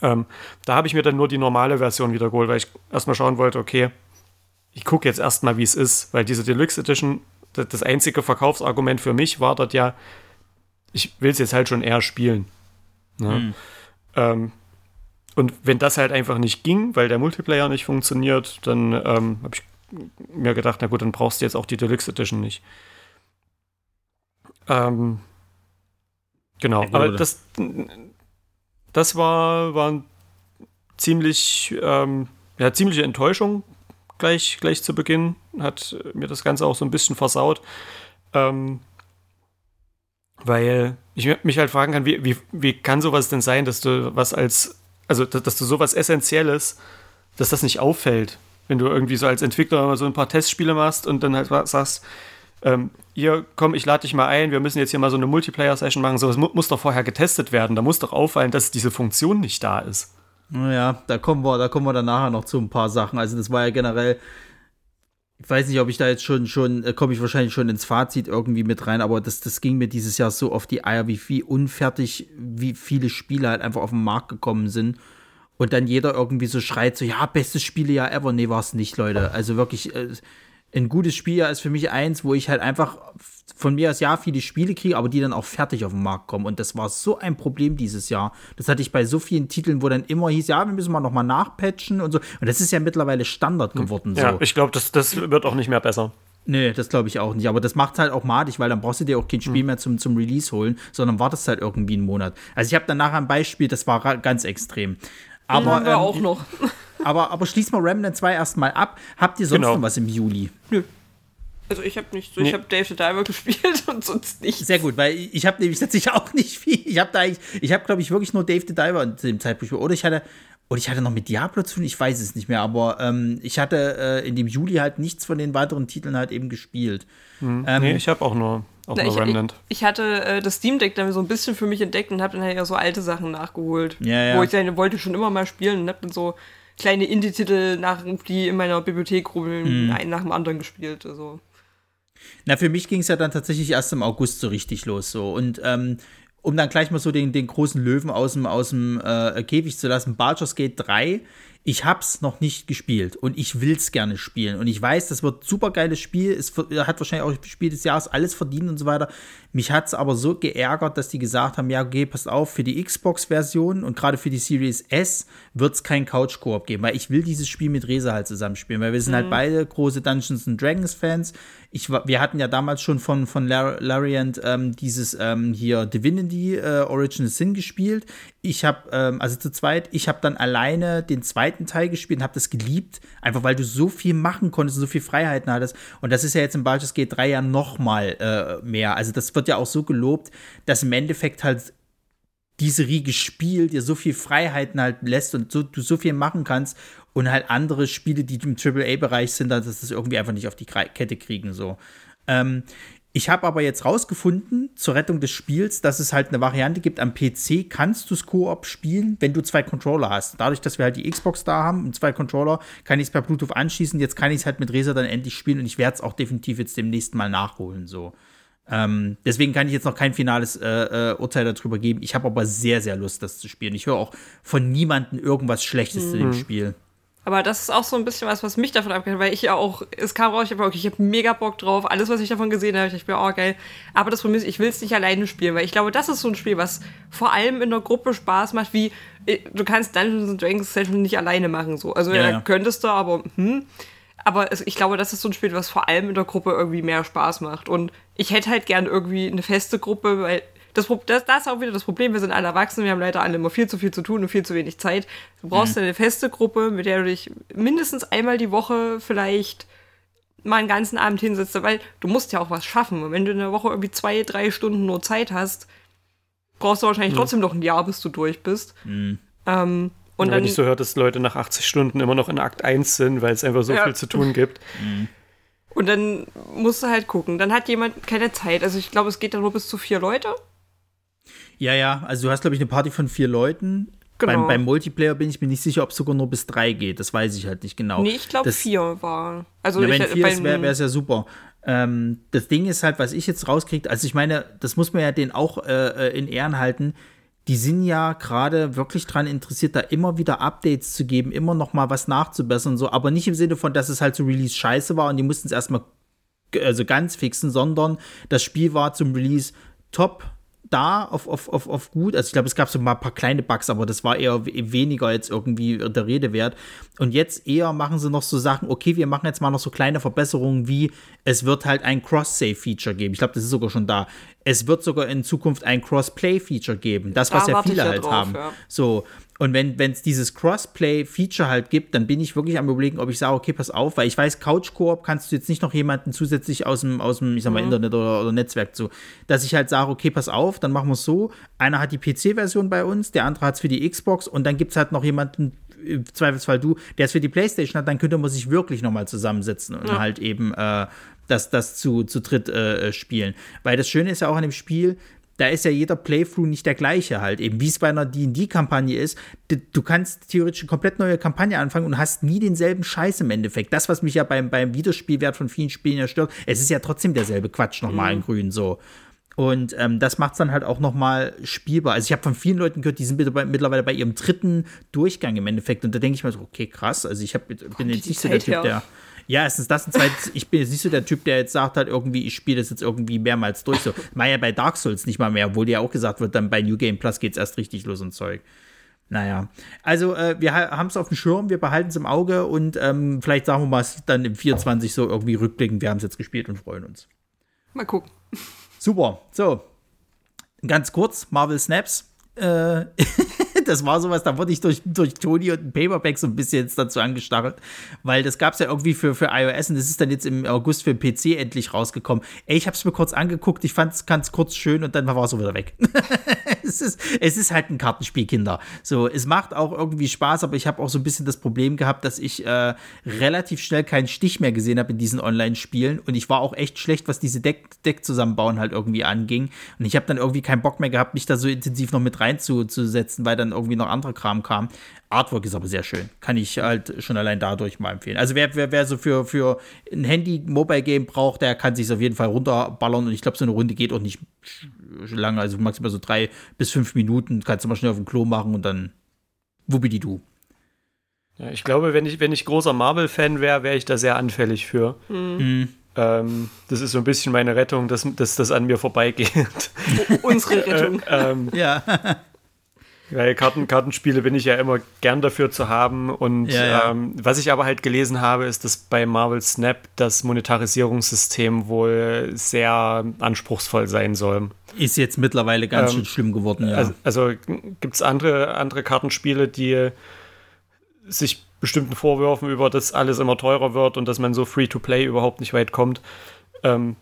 Ähm, da habe ich mir dann nur die normale Version wiederholt, weil ich erstmal schauen wollte, okay, ich gucke jetzt erstmal, wie es ist, weil diese Deluxe Edition, das, das einzige Verkaufsargument für mich war dort ja, ich will es jetzt halt schon eher spielen. Ne? Mhm. Ähm, und wenn das halt einfach nicht ging, weil der Multiplayer nicht funktioniert, dann ähm, habe ich mir gedacht, na gut, dann brauchst du jetzt auch die Deluxe Edition nicht. Ähm, genau, ja, aber das, das war, war ziemlich, ähm, ja, ziemliche Enttäuschung gleich, gleich zu Beginn. Hat mir das Ganze auch so ein bisschen versaut. Ähm, weil ich mich halt fragen kann, wie, wie, wie kann sowas denn sein, dass du was als also dass, dass du sowas Essentielles, dass das nicht auffällt, wenn du irgendwie so als Entwickler so ein paar Testspiele machst und dann halt sagst, ähm, hier, komm, ich lade dich mal ein, wir müssen jetzt hier mal so eine Multiplayer-Session machen. Sowas mu muss doch vorher getestet werden. Da muss doch auffallen, dass diese Funktion nicht da ist. Naja, da kommen wir, da kommen wir dann nachher noch zu ein paar Sachen. Also, das war ja generell ich weiß nicht, ob ich da jetzt schon, schon, äh, komme ich wahrscheinlich schon ins Fazit irgendwie mit rein, aber das, das ging mir dieses Jahr so auf die Eier, wie viel unfertig, wie viele Spiele halt einfach auf den Markt gekommen sind. Und dann jeder irgendwie so schreit, so, ja, bestes Spielejahr ever. Nee, war es nicht, Leute. Also wirklich, äh, ein gutes Spieljahr ist für mich eins, wo ich halt einfach von mir aus ja viele Spiele kriege, aber die dann auch fertig auf den Markt kommen. Und das war so ein Problem dieses Jahr. Das hatte ich bei so vielen Titeln, wo dann immer hieß, ja, wir müssen mal nochmal nachpatchen und so. Und das ist ja mittlerweile Standard geworden. Ja, so. ich glaube, das, das wird auch nicht mehr besser. Nee, das glaube ich auch nicht. Aber das macht halt auch madig, weil dann brauchst du dir auch kein Spiel hm. mehr zum, zum Release holen, sondern wartest halt irgendwie einen Monat. Also ich habe dann nachher ein Beispiel, das war ganz extrem. Aber, haben wir ähm, auch noch. aber, aber schließ mal Remnant 2 erstmal ab. Habt ihr sonst genau. noch was im Juli? Nö. Also ich habe nicht so, nee. ich habe Dave the Diver gespielt und sonst nicht. Sehr gut, weil ich habe nämlich tatsächlich auch nicht viel. Ich habe da eigentlich, ich habe glaube ich wirklich nur Dave the Diver zu dem Zeitpunkt oder ich hatte oder ich hatte noch mit Diablo zu tun, ich weiß es nicht mehr, aber ähm, ich hatte äh, in dem Juli halt nichts von den weiteren Titeln halt eben gespielt. Hm. Ähm, nee, ich habe auch nur, auch na, nur ich, Remnant. Ich, ich hatte äh, das Steam Deck dann so ein bisschen für mich entdeckt und habe dann halt ja so alte Sachen nachgeholt. Ja, ja. Wo ich dann wollte schon immer mal spielen und habe dann so kleine Indie-Titel nach, die in meiner Bibliothek rubbeln, mhm. einen nach dem anderen gespielt. Also. Na, für mich ging es ja dann tatsächlich erst im August so richtig los. So. Und ähm, um dann gleich mal so den, den großen Löwen aus dem, aus dem äh, Käfig zu lassen, Baldur's Gate 3 ich hab's noch nicht gespielt und ich will's gerne spielen. Und ich weiß, das wird ein super geiles Spiel. Es hat wahrscheinlich auch Spiel des Jahres alles verdient und so weiter. Mich hat's aber so geärgert, dass die gesagt haben: Ja, okay, passt auf, für die Xbox-Version und gerade für die Series S wird's kein Couch-Koop geben, weil ich will dieses Spiel mit Resa halt zusammenspielen, weil wir sind halt mhm. halt beide große Dungeons and Dragons-Fans. wir hatten ja damals schon von, von Lariant ähm, dieses ähm, hier Divinity äh, Original Sin gespielt. Ich habe, ähm, also zu zweit, ich habe dann alleine den zweiten Teil gespielt und habe das geliebt, einfach weil du so viel machen konntest und so viel Freiheiten hattest. Und das ist ja jetzt im Baldur's Gate 3 ja noch mal äh, mehr. Also das wird ja auch so gelobt, dass im Endeffekt halt diese Riege spielt, dir so viel Freiheiten halt lässt und so, du so viel machen kannst und halt andere Spiele, die im AAA-Bereich sind, dass das irgendwie einfach nicht auf die Kette kriegen. So. Ähm, ich habe aber jetzt rausgefunden, zur Rettung des Spiels, dass es halt eine Variante gibt, am PC kannst du es Koop spielen, wenn du zwei Controller hast. Dadurch, dass wir halt die Xbox da haben und zwei Controller, kann ich es per Bluetooth anschließen. Jetzt kann ich es halt mit Razer dann endlich spielen und ich werde es auch definitiv jetzt demnächst mal nachholen. So. Ähm, deswegen kann ich jetzt noch kein finales äh, äh, Urteil darüber geben. Ich habe aber sehr, sehr Lust, das zu spielen. Ich höre auch von niemandem irgendwas Schlechtes mhm. zu dem Spiel. Aber das ist auch so ein bisschen was, was mich davon abgeht, weil ich ja auch, es kam raus, ich habe okay, ich habe mega Bock drauf, alles, was ich davon gesehen habe, ich bin auch oh, geil. Aber das Problem ist, ich will es nicht alleine spielen, weil ich glaube, das ist so ein Spiel, was vor allem in der Gruppe Spaß macht, wie äh, du kannst Dungeons Dragons Session nicht alleine machen, so. Also ja, ja. könntest du, aber hm. Aber ich glaube, das ist so ein Spiel, was vor allem in der Gruppe irgendwie mehr Spaß macht. Und ich hätte halt gern irgendwie eine feste Gruppe, weil das, das, das ist auch wieder das Problem, wir sind alle erwachsen, wir haben leider alle immer viel zu viel zu tun und viel zu wenig Zeit. Du brauchst mhm. eine feste Gruppe, mit der du dich mindestens einmal die Woche vielleicht mal einen ganzen Abend hinsetzt, weil du musst ja auch was schaffen. Und wenn du in der Woche irgendwie zwei, drei Stunden nur Zeit hast, brauchst du wahrscheinlich mhm. trotzdem noch ein Jahr, bis du durch bist. Mhm. Ähm, und ja, dann, wenn ich so hört, dass Leute nach 80 Stunden immer noch in Akt 1 sind, weil es einfach so ja. viel zu tun gibt. Mhm. Und dann musst du halt gucken. Dann hat jemand keine Zeit. Also ich glaube, es geht dann nur bis zu vier Leute. Ja, ja, also du hast, glaube ich, eine Party von vier Leuten. Genau. Beim, beim, Multiplayer bin ich mir nicht sicher, ob es sogar nur bis drei geht. Das weiß ich halt nicht genau. Nee, ich glaube vier war. Also ja, wenn ich, vier ist, wäre es ja super. Ähm, das Ding ist halt, was ich jetzt rauskriege, also ich meine, das muss man ja den auch äh, äh in Ehren halten. Die sind ja gerade wirklich daran interessiert, da immer wieder Updates zu geben, immer noch mal was nachzubessern, so, aber nicht im Sinne von, dass es halt zu Release scheiße war und die mussten es erstmal also ganz fixen, sondern das Spiel war zum Release top, da auf, auf, auf, auf gut. Also ich glaube, es gab so mal ein paar kleine Bugs, aber das war eher weniger jetzt irgendwie der Rede wert. Und jetzt eher machen sie noch so Sachen, okay, wir machen jetzt mal noch so kleine Verbesserungen wie, es wird halt ein Cross-Save-Feature geben. Ich glaube, das ist sogar schon da. Es wird sogar in Zukunft ein Cross-Play-Feature geben. Das, was da ja viele halt drauf, haben. Ja. So, und wenn es dieses Crossplay-Feature halt gibt, dann bin ich wirklich am überlegen, ob ich sage, okay, pass auf, weil ich weiß, Couch-Koop kannst du jetzt nicht noch jemanden zusätzlich aus dem, aus dem ich sag mal, mhm. Internet oder, oder Netzwerk zu, dass ich halt sage, okay, pass auf, dann machen wir es so. Einer hat die PC-Version bei uns, der andere hat es für die Xbox und dann gibt es halt noch jemanden, im Zweifelsfall du, der es für die Playstation hat, dann könnte man sich wirklich nochmal zusammensetzen und ja. halt eben äh, das, das zu, zu dritt äh, spielen. Weil das Schöne ist ja auch an dem Spiel, da ist ja jeder Playthrough nicht der gleiche halt. Eben wie es bei einer D&D-Kampagne ist, du kannst theoretisch eine komplett neue Kampagne anfangen und hast nie denselben Scheiß im Endeffekt. Das, was mich ja beim, beim Wiederspielwert von vielen Spielen ja stört, es ist ja trotzdem derselbe Quatsch nochmal mhm. in grün so. Und ähm, das macht es dann halt auch noch mal spielbar. Also ich habe von vielen Leuten gehört, die sind mittlerweile bei ihrem dritten Durchgang im Endeffekt. Und da denke ich mir so, okay, krass. Also ich hab, bin jetzt nicht so der Typ, der ja, erstens das und zweitens, ich bin jetzt nicht so der Typ, der jetzt sagt halt irgendwie, ich spiele das jetzt irgendwie mehrmals durch. So, war ja bei Dark Souls nicht mal mehr, obwohl ja auch gesagt wird, dann bei New Game Plus geht es erst richtig los und Zeug. Naja, also äh, wir haben es auf dem Schirm, wir behalten es im Auge und ähm, vielleicht sagen wir mal dann im 24 so irgendwie rückblicken, wir haben es jetzt gespielt und freuen uns. Mal gucken. Super, so. Ganz kurz, Marvel Snaps. Äh, das war sowas, da wurde ich durch, durch Toni und ein Paperback so ein bisschen jetzt dazu angestachelt, weil das gab es ja irgendwie für, für iOS und das ist dann jetzt im August für PC endlich rausgekommen. Ey, ich habe es mir kurz angeguckt, ich fand es ganz kurz schön und dann war es so wieder weg. es, ist, es ist halt ein Kartenspiel, Kinder. So, es macht auch irgendwie Spaß, aber ich habe auch so ein bisschen das Problem gehabt, dass ich äh, relativ schnell keinen Stich mehr gesehen habe in diesen Online-Spielen und ich war auch echt schlecht, was diese Deck, Deck zusammenbauen halt irgendwie anging und ich habe dann irgendwie keinen Bock mehr gehabt, mich da so intensiv noch mit reinzusetzen, weil dann irgendwie noch anderer Kram kam. Artwork ist aber sehr schön. Kann ich halt schon allein dadurch mal empfehlen. Also wer, wer, wer so für, für ein Handy-Mobile-Game braucht, der kann sich auf jeden Fall runterballern. Und ich glaube, so eine Runde geht auch nicht lange, also maximal so drei bis fünf Minuten. Kannst du mal schnell auf dem Klo machen und dann du. Ja, ich glaube, wenn ich, wenn ich großer Marvel-Fan wäre, wäre ich da sehr anfällig für. Mhm. Ähm, das ist so ein bisschen meine Rettung, dass, dass das an mir vorbeigeht. Unsere Rettung. äh, ähm, ja. Weil Karten, Kartenspiele bin ich ja immer gern dafür zu haben. Und ja, ja. Ähm, was ich aber halt gelesen habe, ist, dass bei Marvel Snap das Monetarisierungssystem wohl sehr anspruchsvoll sein soll. Ist jetzt mittlerweile ganz ähm, schön schlimm geworden, ja. Also, also gibt es andere, andere Kartenspiele, die sich bestimmten Vorwürfen über, dass alles immer teurer wird und dass man so Free-to-Play überhaupt nicht weit kommt. Ähm,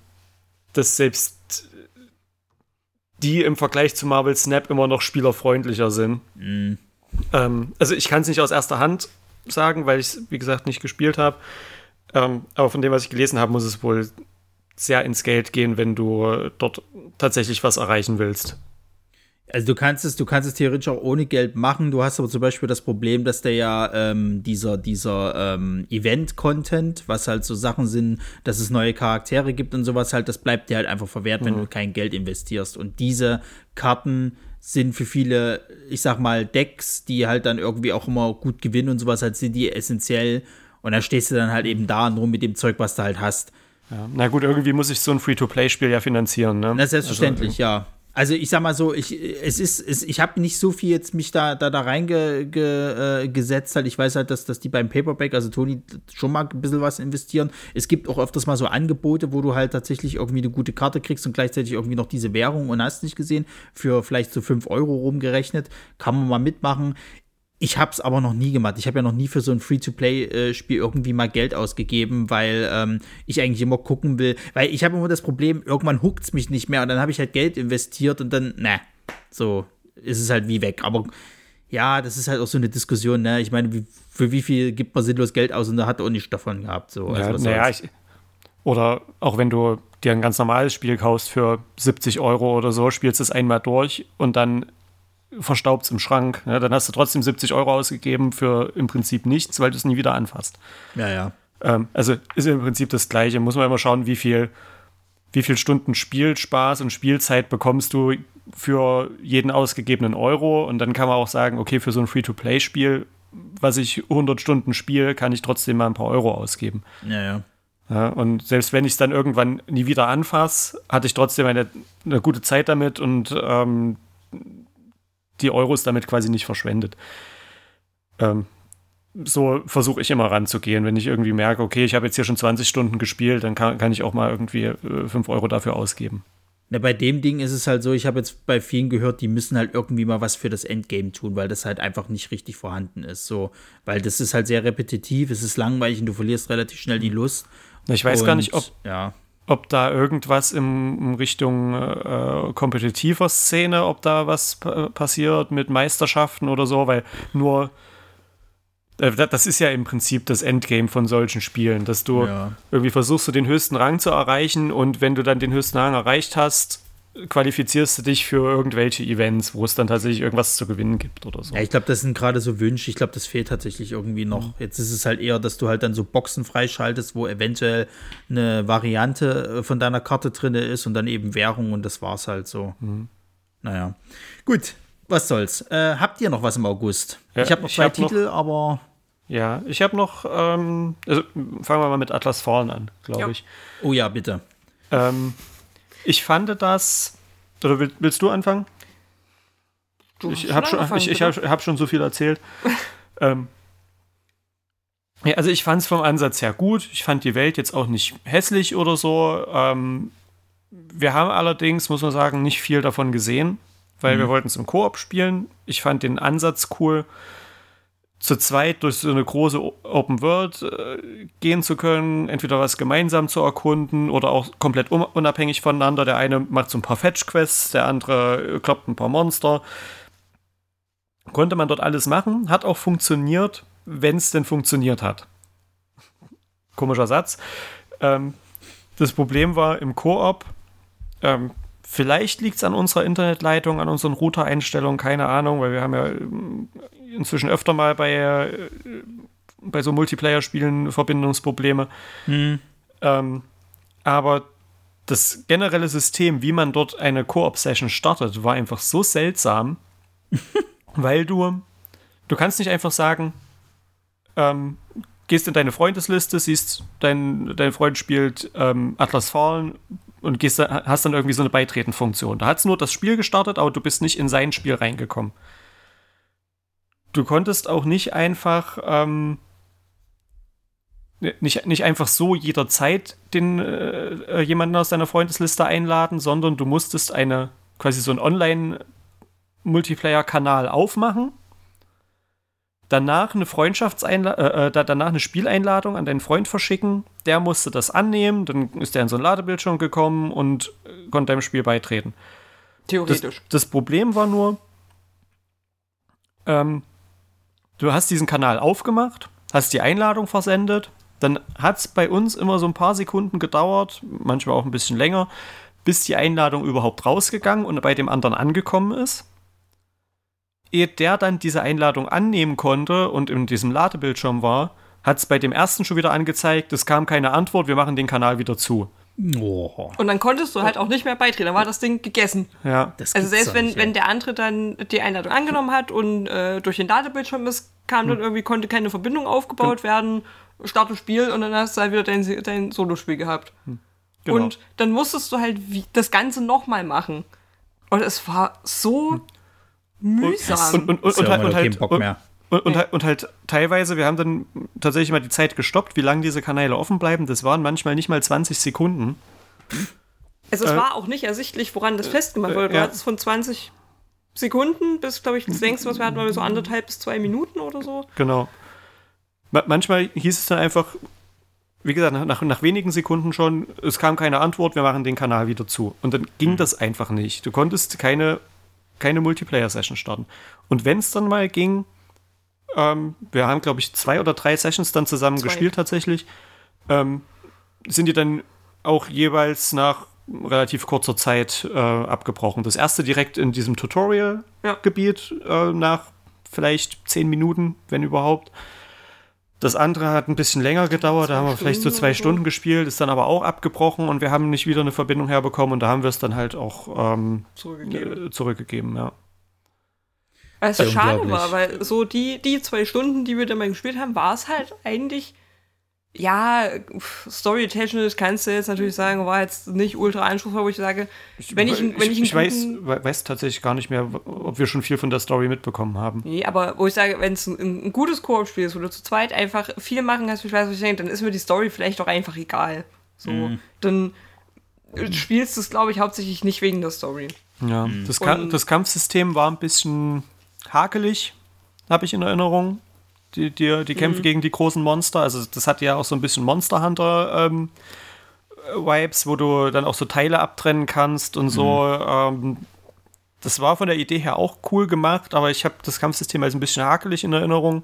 dass selbst die im Vergleich zu Marvel Snap immer noch spielerfreundlicher sind. Mhm. Ähm, also ich kann es nicht aus erster Hand sagen, weil ich es, wie gesagt, nicht gespielt habe. Ähm, aber von dem, was ich gelesen habe, muss es wohl sehr ins Geld gehen, wenn du dort tatsächlich was erreichen willst. Also du kannst es, du kannst es theoretisch auch ohne Geld machen. Du hast aber zum Beispiel das Problem, dass der ja ähm, dieser, dieser ähm, Event-Content, was halt so Sachen sind, dass es neue Charaktere gibt und sowas halt, das bleibt dir halt einfach verwehrt, mhm. wenn du kein Geld investierst. Und diese Karten sind für viele, ich sag mal, Decks, die halt dann irgendwie auch immer gut gewinnen und sowas, halt sind die essentiell. Und da stehst du dann halt eben da nur mit dem Zeug, was du halt hast. Ja. Na gut, irgendwie muss ich so ein Free-to-Play-Spiel ja finanzieren, ne? Na, selbstverständlich, also, ja. Also ich sag mal so, ich, es ist, es, ich habe nicht so viel jetzt mich da, da, da reingesetzt. Ge, äh, halt. Ich weiß halt, dass, dass die beim Paperback, also Toni, schon mal ein bisschen was investieren. Es gibt auch öfters mal so Angebote, wo du halt tatsächlich irgendwie eine gute Karte kriegst und gleichzeitig irgendwie noch diese Währung und hast nicht gesehen, für vielleicht so 5 Euro rumgerechnet. Kann man mal mitmachen. Ich habe es aber noch nie gemacht. Ich habe ja noch nie für so ein Free-to-Play-Spiel irgendwie mal Geld ausgegeben, weil ähm, ich eigentlich immer gucken will. Weil ich habe immer das Problem, irgendwann huckt es mich nicht mehr und dann habe ich halt Geld investiert und dann, ne, so ist es halt wie weg. Aber ja, das ist halt auch so eine Diskussion, ne? Ich meine, wie, für wie viel gibt man sinnlos Geld aus und da hat er auch nichts davon gehabt. So. Also, ja, naja, ich, oder auch wenn du dir ein ganz normales Spiel kaufst für 70 Euro oder so, spielst es einmal durch und dann verstaubt im Schrank. Ja, dann hast du trotzdem 70 Euro ausgegeben für im Prinzip nichts, weil du es nie wieder anfasst. Ja, ja. Ähm, also ist im Prinzip das Gleiche. Muss man immer schauen, wie viel, wie viel Stunden Spielspaß und Spielzeit bekommst du für jeden ausgegebenen Euro. Und dann kann man auch sagen, okay, für so ein Free-to-Play-Spiel, was ich 100 Stunden spiele, kann ich trotzdem mal ein paar Euro ausgeben. Ja, ja. Ja, und selbst wenn ich es dann irgendwann nie wieder anfasse, hatte ich trotzdem eine, eine gute Zeit damit und ähm, die Euros damit quasi nicht verschwendet. Ähm, so versuche ich immer ranzugehen. Wenn ich irgendwie merke, okay, ich habe jetzt hier schon 20 Stunden gespielt, dann kann, kann ich auch mal irgendwie äh, 5 Euro dafür ausgeben. Na, bei dem Ding ist es halt so, ich habe jetzt bei vielen gehört, die müssen halt irgendwie mal was für das Endgame tun, weil das halt einfach nicht richtig vorhanden ist. So, weil das ist halt sehr repetitiv, es ist langweilig und du verlierst relativ schnell die Lust. Ich weiß und, gar nicht, ob, ja ob da irgendwas in, in Richtung äh, kompetitiver Szene, ob da was passiert mit Meisterschaften oder so, weil nur äh, das ist ja im Prinzip das Endgame von solchen Spielen, dass du ja. irgendwie versuchst, du den höchsten Rang zu erreichen und wenn du dann den höchsten Rang erreicht hast, qualifizierst du dich für irgendwelche Events, wo es dann tatsächlich irgendwas zu gewinnen gibt oder so. Ja, ich glaube, das sind gerade so Wünsche. Ich glaube, das fehlt tatsächlich irgendwie noch. Mhm. Jetzt ist es halt eher, dass du halt dann so Boxen freischaltest, wo eventuell eine Variante äh, von deiner Karte drin ist und dann eben Währung und das war's halt so. Mhm. Naja. Gut, was soll's. Äh, habt ihr noch was im August? Ja, ich habe noch zwei hab Titel, noch, aber. Ja, ich habe noch, ähm, also fangen wir mal mit Atlas Fallen an, glaube ja. ich. Oh ja, bitte. Ähm, ich fand das. Oder willst, willst du anfangen? Du ich habe schon, ich, ich hab, hab schon so viel erzählt. ähm, ja, also ich fand es vom Ansatz her gut. Ich fand die Welt jetzt auch nicht hässlich oder so. Ähm, wir haben allerdings, muss man sagen, nicht viel davon gesehen, weil mhm. wir wollten es im Koop spielen. Ich fand den Ansatz cool zu zweit durch so eine große Open World äh, gehen zu können, entweder was gemeinsam zu erkunden oder auch komplett unabhängig voneinander. Der eine macht so ein paar Fetch-Quests, der andere kloppt ein paar Monster. Konnte man dort alles machen, hat auch funktioniert, wenn es denn funktioniert hat. Komischer Satz. Ähm, das Problem war im Koop, ähm, vielleicht liegt es an unserer Internetleitung, an unseren Router-Einstellungen, keine Ahnung, weil wir haben ja inzwischen öfter mal bei, äh, bei so Multiplayer-Spielen Verbindungsprobleme. Mhm. Ähm, aber das generelle System, wie man dort eine Koop-Session startet, war einfach so seltsam, weil du, du kannst nicht einfach sagen, ähm, gehst in deine Freundesliste, siehst, dein, dein Freund spielt ähm, Atlas Fallen und gehst, hast dann irgendwie so eine Beitreten-Funktion. Da hat es nur das Spiel gestartet, aber du bist nicht in sein Spiel reingekommen du konntest auch nicht einfach ähm, nicht, nicht einfach so jederzeit den äh, äh, jemanden aus deiner Freundesliste einladen, sondern du musstest eine quasi so einen Online-Multiplayer-Kanal aufmachen, danach eine Freundschaftseinladung, äh, äh danach eine Spieleinladung an deinen Freund verschicken, der musste das annehmen, dann ist der in so ein Ladebildschirm gekommen und äh, konnte deinem Spiel beitreten. Theoretisch. Das, das Problem war nur, ähm, du hast diesen Kanal aufgemacht, hast die Einladung versendet, dann hat es bei uns immer so ein paar Sekunden gedauert, manchmal auch ein bisschen länger, bis die Einladung überhaupt rausgegangen und bei dem anderen angekommen ist. ehe der dann diese Einladung annehmen konnte und in diesem Ladebildschirm war, hat es bei dem ersten schon wieder angezeigt, es kam keine Antwort, wir machen den Kanal wieder zu. Oh, Und dann konntest du halt auch nicht mehr beitreten. Dann war das Ding gegessen. Ja. das Also selbst wenn, nicht, wenn der andere dann die Einladung angenommen hat und äh, durch den Ladebildschirm ist, kam dann irgendwie, konnte keine Verbindung aufgebaut werden, starte Spiel und dann hast du halt wieder dein, dein Solospiel gehabt. Genau. Und dann musstest du halt wie, das Ganze nochmal machen. Und es war so mühsam. und, und, und, ja und, halt, irgendwann und, halt, kein Bock und, mehr. Und, und, halt, und halt teilweise, wir haben dann tatsächlich mal die Zeit gestoppt, wie lange diese Kanäle offen bleiben. Das waren manchmal nicht mal 20 Sekunden. also es äh, war auch nicht ersichtlich, woran das festgemacht wurde. Du ja. hattest von 20 Sekunden bis, glaube ich, das längste, was wir hatten, war so anderthalb bis zwei Minuten oder so. Genau. Ma manchmal hieß es dann einfach, wie gesagt, nach, nach, wenigen Sekunden schon, es kam keine Antwort, wir machen den Kanal wieder zu. Und dann ging das einfach nicht. Du konntest keine, keine Multiplayer-Session starten. Und wenn es dann mal ging, ähm, wir haben, glaube ich, zwei oder drei Sessions dann zusammen Zwei. gespielt tatsächlich, ähm, sind die dann auch jeweils nach relativ kurzer Zeit äh, abgebrochen. Das erste direkt in diesem Ja. Tutorial-Gebiet äh, nach vielleicht zehn Minuten, wenn überhaupt. Das andere hat ein bisschen länger gedauert, da haben wir vielleicht so zwei. Stunden gespielt, ist dann aber auch abgebrochen und wir haben nicht wieder eine Verbindung herbekommen und da haben wir es dann halt auch ähm, Zurückgegeben. äh, zurückgegeben, ja. Es Ja, schade war, weil so die, die zwei Stunden, die wir dann mal gespielt haben, war es halt eigentlich, ja, storytechnisch kannst du jetzt natürlich sagen, war jetzt nicht ultra anspruchsvoll, wo ich sage, wenn ich, wenn ich, ich, einen weiß, weiß tatsächlich gar nicht mehr, ob wir schon viel von der Story mitbekommen haben. Nee, aber wo ich sage, wenn es ein, ein gutes Koop-Spiel ist, wo du zu zweit einfach viel machen kannst, wie ich weiß, was ich denke, dann ist mir die Story vielleicht auch einfach egal. So, Mhm. dann äh, spielst du es, glaube ich, hauptsächlich nicht wegen der Story. Ja, das, Ka das Kampfsystem war ein bisschen hakelig, habe ich in Erinnerung. Die, die, die Kämpfe gegen die großen Monster. Also das hat ja auch so ein bisschen Monster Hunter ähm, Vibes, wo du dann auch so Teile abtrennen kannst und so. Ähm, das war von der Idee her auch cool gemacht, aber ich habe das Kampfsystem als ein bisschen hakelig in Erinnerung.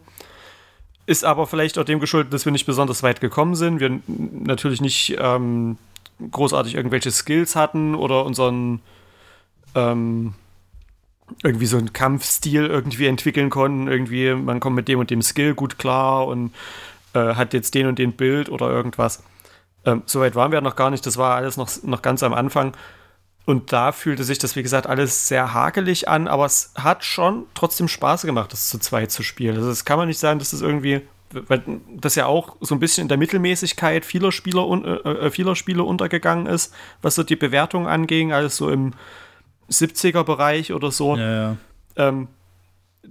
Ist aber vielleicht auch dem geschuldet, dass wir nicht besonders weit gekommen sind. Wir natürlich nicht ähm, großartig irgendwelche Skills hatten oder unseren ähm, irgendwie so einen Kampfstil irgendwie entwickeln konnten. Irgendwie, man kommt mit dem und dem Skill gut klar und äh, hat jetzt den und den Bild oder irgendwas. Ähm, Soweit waren wir noch gar nicht. Das war alles noch, noch ganz am Anfang. Und da fühlte sich das, wie gesagt, alles sehr hakelig an, aber es hat schon trotzdem Spaß gemacht, das zu zweit zu spielen. Also das kann man nicht sagen, dass das irgendwie, weil das ja auch so ein bisschen in der Mittelmäßigkeit vieler, Spieler, äh, äh, vieler Spiele untergegangen ist, was so die Bewertung anging, alles so im 70er-Bereich oder so. Ja, ja. Ähm,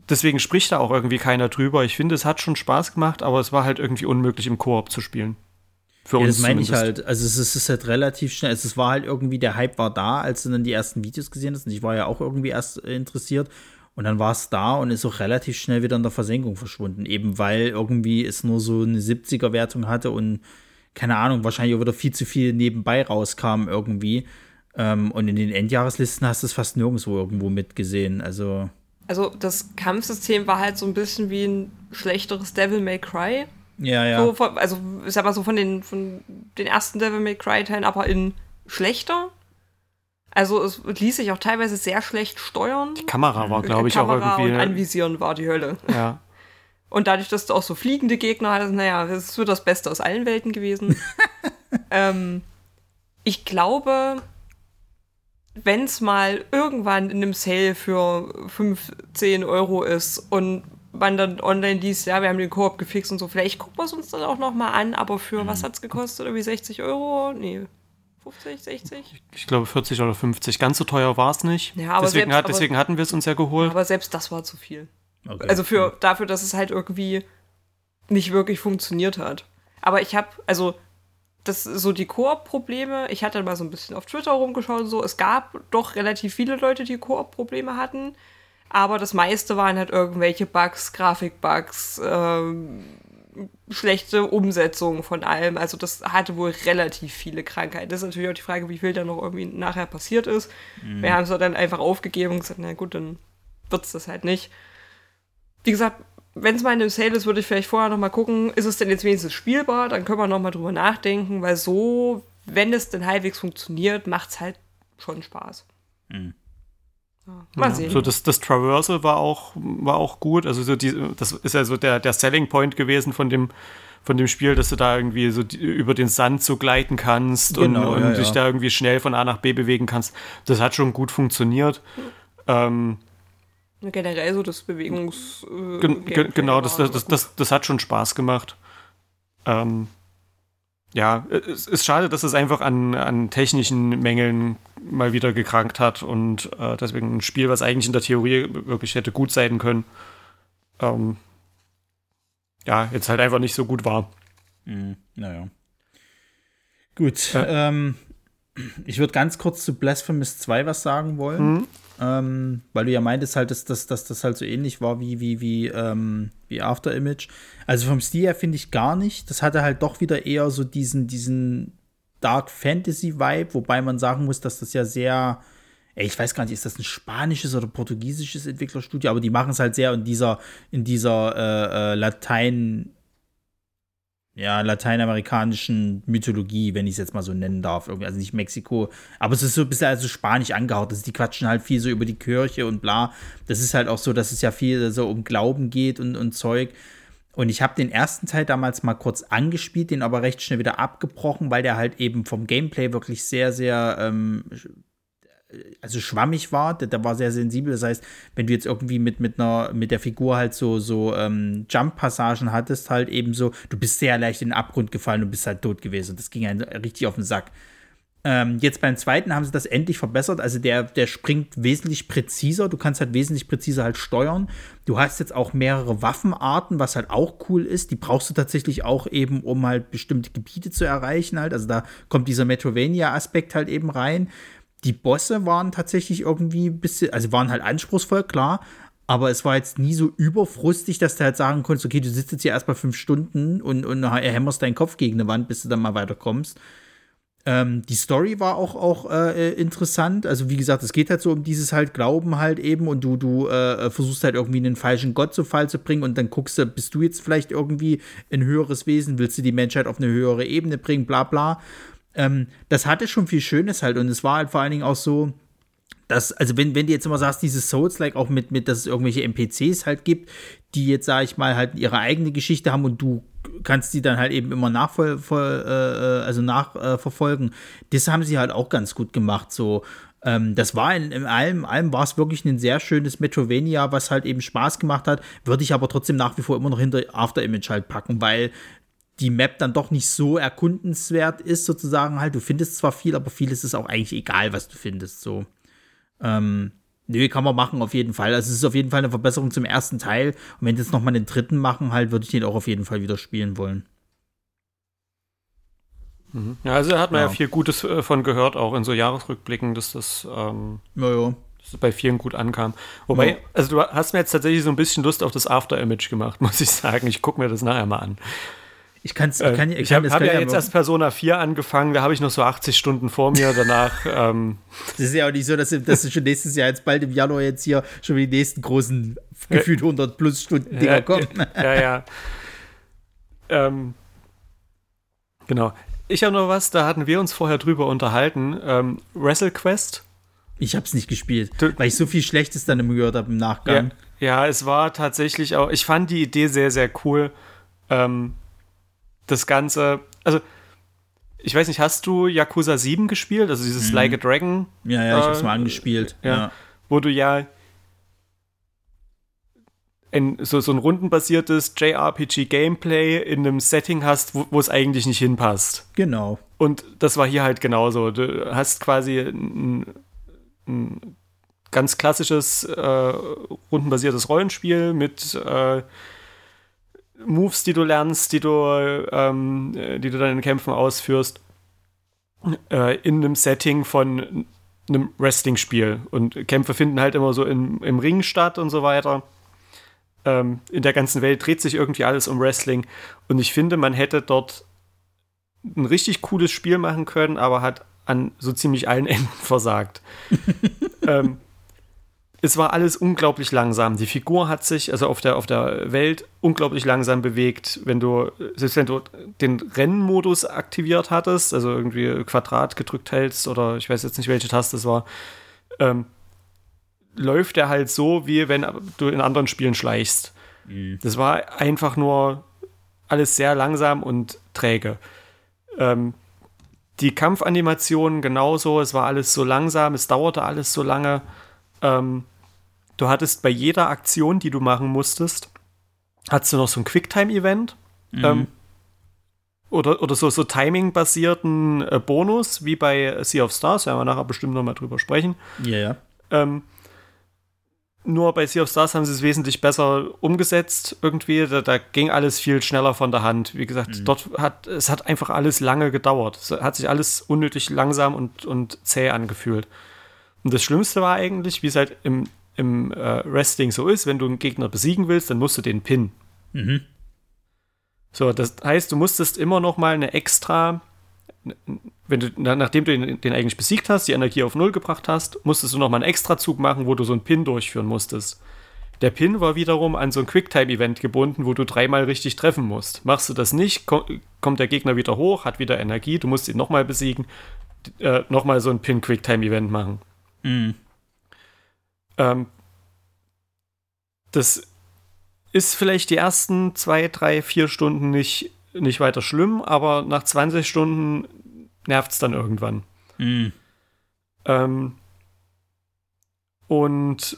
deswegen spricht da auch irgendwie keiner drüber. Ich finde, es hat schon Spaß gemacht, aber es war halt irgendwie unmöglich im Koop zu spielen. Für Ja, uns das meine ich halt. Also es ist, es ist halt relativ schnell. Es war halt irgendwie, der Hype war da, als du dann die ersten Videos gesehen hast. Und ich war ja auch irgendwie erst äh, interessiert. Und dann war es da und ist auch relativ schnell wieder in der Versenkung verschwunden. Eben weil irgendwie es nur so eine 70er-Wertung hatte und keine Ahnung, wahrscheinlich auch wieder viel zu viel nebenbei rauskam irgendwie. Ähm, und in den Endjahreslisten hast du es fast nirgendwo irgendwo mitgesehen. Also, Also das Kampfsystem war halt so ein bisschen wie ein schlechteres Devil May Cry. ja, ja. So von, also ich sag mal so von den, von den ersten Devil May Cry Teilen, aber in schlechter. Also es ließ sich auch teilweise sehr schlecht steuern. Die Kamera war, glaube ich, Kamera auch irgendwie. und Anvisieren war die Hölle. ja. Und dadurch, dass du auch so fliegende Gegner hattest, naja, das ist so das Beste aus allen Welten gewesen. ähm, ich glaube, wenn es mal irgendwann in einem Sale für 5, 10 Euro ist und man dann online liest, ja, wir haben den Koop gefixt und so, vielleicht gucken wir es uns dann auch noch mal an, aber für was hat es gekostet? Irgendwie 60 Euro? Nee, 50, 60? Ich glaube 40 oder 50. Ganz so teuer war es nicht. Ja, aber deswegen, selbst- hat, aber- deswegen hatten wir es uns ja geholt. Aber selbst das war zu viel. Okay. Also für dafür, dass es halt irgendwie nicht wirklich funktioniert hat. Aber ich habe, also das so die Koop-Probleme, ich hatte mal so ein bisschen auf Twitter rumgeschaut und so, es gab doch relativ viele Leute, die Koop-Probleme hatten, aber das meiste waren halt irgendwelche Bugs, Grafikbugs, ähm, schlechte Umsetzung von allem. Also das hatte wohl relativ viele Krankheiten. Das ist natürlich auch die Frage, wie viel da noch irgendwie nachher passiert ist. Wir haben es dann einfach aufgegeben und gesagt, na gut, dann wird es das halt nicht wie gesagt, wenn es mal in einem Sale ist, würde ich vielleicht vorher noch mal gucken, ist es denn jetzt wenigstens spielbar? Dann können wir noch mal drüber nachdenken, weil so, wenn es denn halbwegs funktioniert, macht es halt schon Spaß. Mal sehen. So das, das Traversal war auch, war auch gut. Also so die, das ist ja so der, der Selling Point gewesen von dem, von dem Spiel, dass du da irgendwie so die, über den Sand so gleiten kannst Genau, und, ja, und dich ja. da irgendwie schnell von A nach B bewegen kannst. Das hat schon gut funktioniert. Ähm, Generell so das Bewegungs. Äh, gen, ge, Gameplay genau, das, das, das, das hat schon Spaß gemacht. Ähm, ja, es ist schade, dass es einfach an, an technischen Mängeln mal wieder gekrankt hat und äh, deswegen ein Spiel, was eigentlich in der Theorie wirklich hätte gut sein können, ähm, ja, jetzt halt einfach nicht so gut war. Mhm, naja. Gut, ähm, ich würde ganz kurz zu Blasphemous 2 was sagen wollen. Mhm. Ähm, weil du ja meintest halt, dass, dass, dass das halt so ähnlich war wie, wie, wie, ähm, wie After Image. Also vom Stil her finde ich gar nicht. Das hatte halt doch wieder eher so diesen, diesen Dark Fantasy Vibe, wobei man sagen muss, dass das ja sehr, ey, ich weiß gar nicht, ist das ein spanisches oder portugiesisches Entwicklerstudio, aber die machen es halt sehr in dieser, in dieser äh, äh, Latein, ja, lateinamerikanischen Mythologie, wenn ich es jetzt mal so nennen darf. Also nicht Mexiko, aber es ist so ein bisschen also spanisch angehaucht. Also die quatschen halt viel so über die Kirche und bla. Das ist halt auch so, dass es ja viel so um Glauben geht und, und Zeug. Und ich habe den ersten Teil damals mal kurz angespielt, den aber recht schnell wieder abgebrochen, weil der halt eben vom Gameplay wirklich sehr, sehr ähm, also schwammig war, der, der war sehr sensibel. Das heißt, wenn du jetzt irgendwie mit, mit einer, mit der Figur halt so, so ähm, Jump-Passagen hattest, halt eben so, du bist sehr leicht in den Abgrund gefallen und bist halt tot gewesen. Und das ging halt richtig auf den Sack. Ähm, jetzt beim zweiten haben sie das endlich verbessert. Also der, der springt wesentlich präziser. Du kannst halt wesentlich präziser halt steuern. Du hast jetzt auch mehrere Waffenarten, was halt auch cool ist. Die brauchst du tatsächlich auch eben, um halt bestimmte Gebiete zu erreichen halt. Also da kommt dieser Metrovania-Aspekt halt eben rein. Die Bosse waren tatsächlich irgendwie ein bisschen, also waren halt anspruchsvoll, klar. Aber es war jetzt nie so überfrustig, dass du halt sagen konntest, okay, du sitzt jetzt hier erstmal fünf Stunden und, und hämmerst deinen Kopf gegen eine Wand, bis du dann mal weiterkommst. Ähm, die Story war auch, auch äh, interessant. Also, wie gesagt, es geht halt so um dieses halt Glauben halt eben und du, du äh, versuchst halt irgendwie einen falschen Gott zu Fall zu bringen und dann guckst du, bist du jetzt vielleicht irgendwie ein höheres Wesen, willst du die Menschheit auf eine höhere Ebene bringen, bla bla. Ähm, das hatte schon viel Schönes halt und es war halt vor allen Dingen auch so, dass, also wenn, wenn du jetzt immer sagst, dieses Souls-like auch mit, mit, dass es irgendwelche NPCs halt gibt, die jetzt, sag ich mal, halt ihre eigene Geschichte haben und du kannst die dann halt eben immer nachvoll, voll, äh, also nachverfolgen. Äh, das haben sie halt auch ganz gut gemacht. So, ähm, das war in, in allem, allem war es wirklich ein sehr schönes Metrovania, was halt eben Spaß gemacht hat. Würde ich aber trotzdem nach wie vor immer noch hinter After Image halt packen, weil die Map dann doch nicht so erkundenswert ist, sozusagen halt. Du findest zwar viel, aber vieles ist auch eigentlich egal, was du findest. So. Ähm, nö, kann man machen, auf jeden Fall. Also es ist auf jeden Fall eine Verbesserung zum ersten Teil. Und wenn jetzt nochmal den dritten machen, halt, würde ich den auch auf jeden Fall wieder spielen wollen. Ja, also hat man ja, Ja. viel Gutes äh, von gehört, auch in so Jahresrückblicken, dass das, ähm, Naja. dass das bei vielen gut ankam. Wobei, Ja. also du hast mir jetzt tatsächlich so ein bisschen Lust auf das After-Image gemacht, muss ich sagen. Ich gucke mir das nachher mal an. Ich kann's, Äh, kann, ich kann habe hab ja ja jetzt erst Persona 4 angefangen, da habe ich noch so 80 Stunden vor mir. Danach, ähm, Das ist ja auch nicht so, dass, dass schon nächstes Jahr jetzt bald im Januar jetzt hier schon die nächsten großen gefühlt 100 plus Stunden Dinger ja, kommen. ja, ja. ähm, genau. Ich habe noch was, da hatten wir uns vorher drüber unterhalten. Ähm, WrestleQuest. Ich hab's nicht gespielt, Du- weil ich so viel Schlechtes dann immer gehört habe im Ja, Nachgang. ja, es war tatsächlich auch, ich fand die Idee sehr, sehr cool. Ähm, das Ganze, also ich weiß nicht, hast du Yakuza 7 gespielt? Also dieses Like a Dragon, Ja, ja, ich hab's Äh, mal angespielt. ja. Ja. wo du ja ein, so, so ein rundenbasiertes JRPG-Gameplay in einem Setting hast, wo, wo es eigentlich nicht hinpasst. Genau. Und das war hier halt genauso. Du hast quasi ein, ein ganz klassisches äh, rundenbasiertes Rollenspiel mit äh, Moves, die du lernst, die du, ähm, äh, die du dann in Kämpfen ausführst, äh, in einem Setting von einem Wrestling-Spiel. Und Kämpfe finden halt immer so im, im Ring statt und so weiter. Ähm, in der ganzen Welt dreht sich irgendwie alles um Wrestling. Und ich finde, man hätte dort ein richtig cooles Spiel machen können, aber hat an so ziemlich allen Enden versagt. ähm, es war alles unglaublich langsam. Die Figur hat sich, also auf der, auf der Welt, unglaublich langsam bewegt. Wenn du, selbst wenn du den Rennmodus aktiviert hattest, also irgendwie Quadrat gedrückt hältst oder ich weiß jetzt nicht, welche Taste es war, ähm, läuft er halt so, wie wenn du in anderen Spielen schleichst. Mhm. Das war einfach nur alles sehr langsam und träge. Ähm, die Kampfanimationen genauso, es war alles so langsam, es dauerte alles so lange. Ähm, du hattest bei jeder Aktion, die du machen musstest, hattest du noch so ein Quicktime-Event. Mhm. Ähm, oder, oder so, so Timing-basierten äh, Bonus, wie bei Sea of Stars, werden wir nachher bestimmt nochmal drüber sprechen. Ja, ja. Ähm, nur bei Sea of Stars haben sie es wesentlich besser umgesetzt irgendwie. Da, da ging alles viel schneller von der Hand. Wie gesagt, mhm. dort hat es hat einfach alles lange gedauert. Es hat sich alles unnötig langsam und, und zäh angefühlt. Und das Schlimmste war eigentlich, wie es halt im, im äh, Wrestling so ist, wenn du einen Gegner besiegen willst, dann musst du den pinnen. Mhm. So, das heißt, du musstest immer noch mal eine extra wenn du, nachdem du den, den, eigentlich besiegt hast, die Energie auf Null gebracht hast, musstest du nochmal einen Extrazug machen, wo du so einen Pin durchführen musstest. Der Pin war wiederum an so ein Quicktime-Event gebunden, wo du dreimal richtig treffen musst. Machst du das nicht, kommt der Gegner wieder hoch, hat wieder Energie, du musst ihn nochmal besiegen, äh, nochmal so ein Pin-Quicktime-Event machen. Mhm. Ähm, das ist vielleicht die ersten zwei, drei, vier Stunden nicht nicht weiter schlimm, aber nach 20 Stunden nervt es dann irgendwann. Mhm. Ähm, und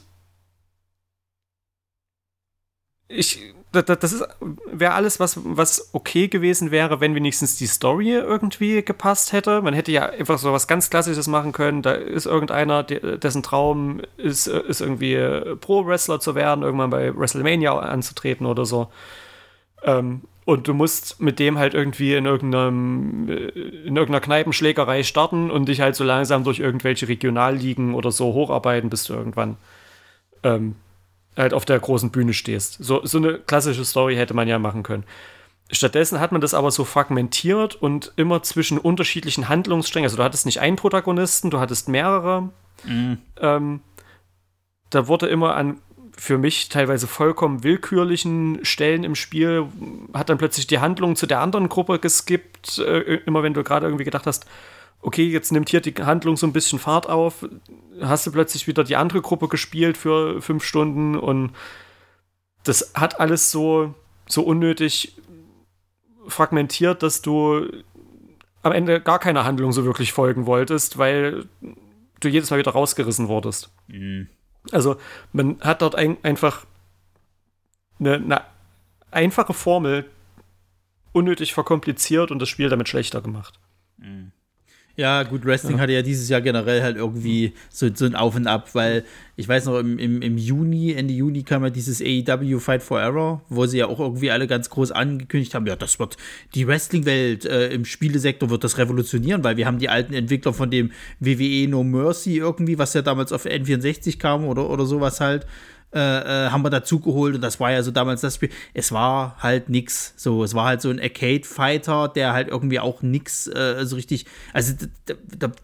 ich, das, wäre alles, was, was okay gewesen wäre, wenn wenigstens die Story irgendwie gepasst hätte. Man hätte ja einfach so was ganz Klassisches machen können. Da ist irgendeiner, dessen Traum ist, ist irgendwie Pro-Wrestler zu werden, irgendwann bei WrestleMania anzutreten oder so. Ähm, und du musst mit dem halt irgendwie in, irgendeinem, äh, in irgendeiner Kneipenschlägerei starten und dich halt so langsam durch irgendwelche Regionalligen oder so hocharbeiten, bis du irgendwann ähm, halt auf der großen Bühne stehst. So, so eine klassische Story hätte man ja machen können. Stattdessen hat man das aber so fragmentiert und immer zwischen unterschiedlichen Handlungssträngen. Also du hattest nicht einen Protagonisten, du hattest mehrere. Mhm. Ähm, da wurde immer an für mich teilweise vollkommen willkürlichen Stellen im Spiel hat dann plötzlich die Handlung zu der anderen Gruppe geskippt. Äh, immer wenn du gerade irgendwie gedacht hast, okay, jetzt nimmt hier die Handlung so ein bisschen Fahrt auf, hast du plötzlich wieder die andere Gruppe gespielt für fünf Stunden und das hat alles so, so unnötig fragmentiert, dass du am Ende gar keiner Handlung so wirklich folgen wolltest, weil du jedes Mal wieder rausgerissen wurdest. Mhm. Also man hat dort ein, einfach eine, eine einfache Formel unnötig verkompliziert und das Spiel damit schlechter gemacht. Mhm. Ja, gut, Wrestling ja. hatte ja dieses Jahr generell halt irgendwie so, so ein Auf und Ab, weil ich weiß noch, im, im, im Juni, Ende Juni kam ja dieses AEW Fight for Error, wo sie ja auch irgendwie alle ganz groß angekündigt haben, ja, das wird die Wrestling-Welt äh, im Spielesektor wird das revolutionieren, weil wir haben die alten Entwickler von dem WWE No Mercy irgendwie, was ja damals auf N64 kam oder, oder sowas halt, äh, äh, haben wir dazu geholt und das war ja so damals das Spiel. Es war halt nix. So, es war halt so ein Arcade-Fighter, der halt irgendwie auch nix äh, so richtig. Also,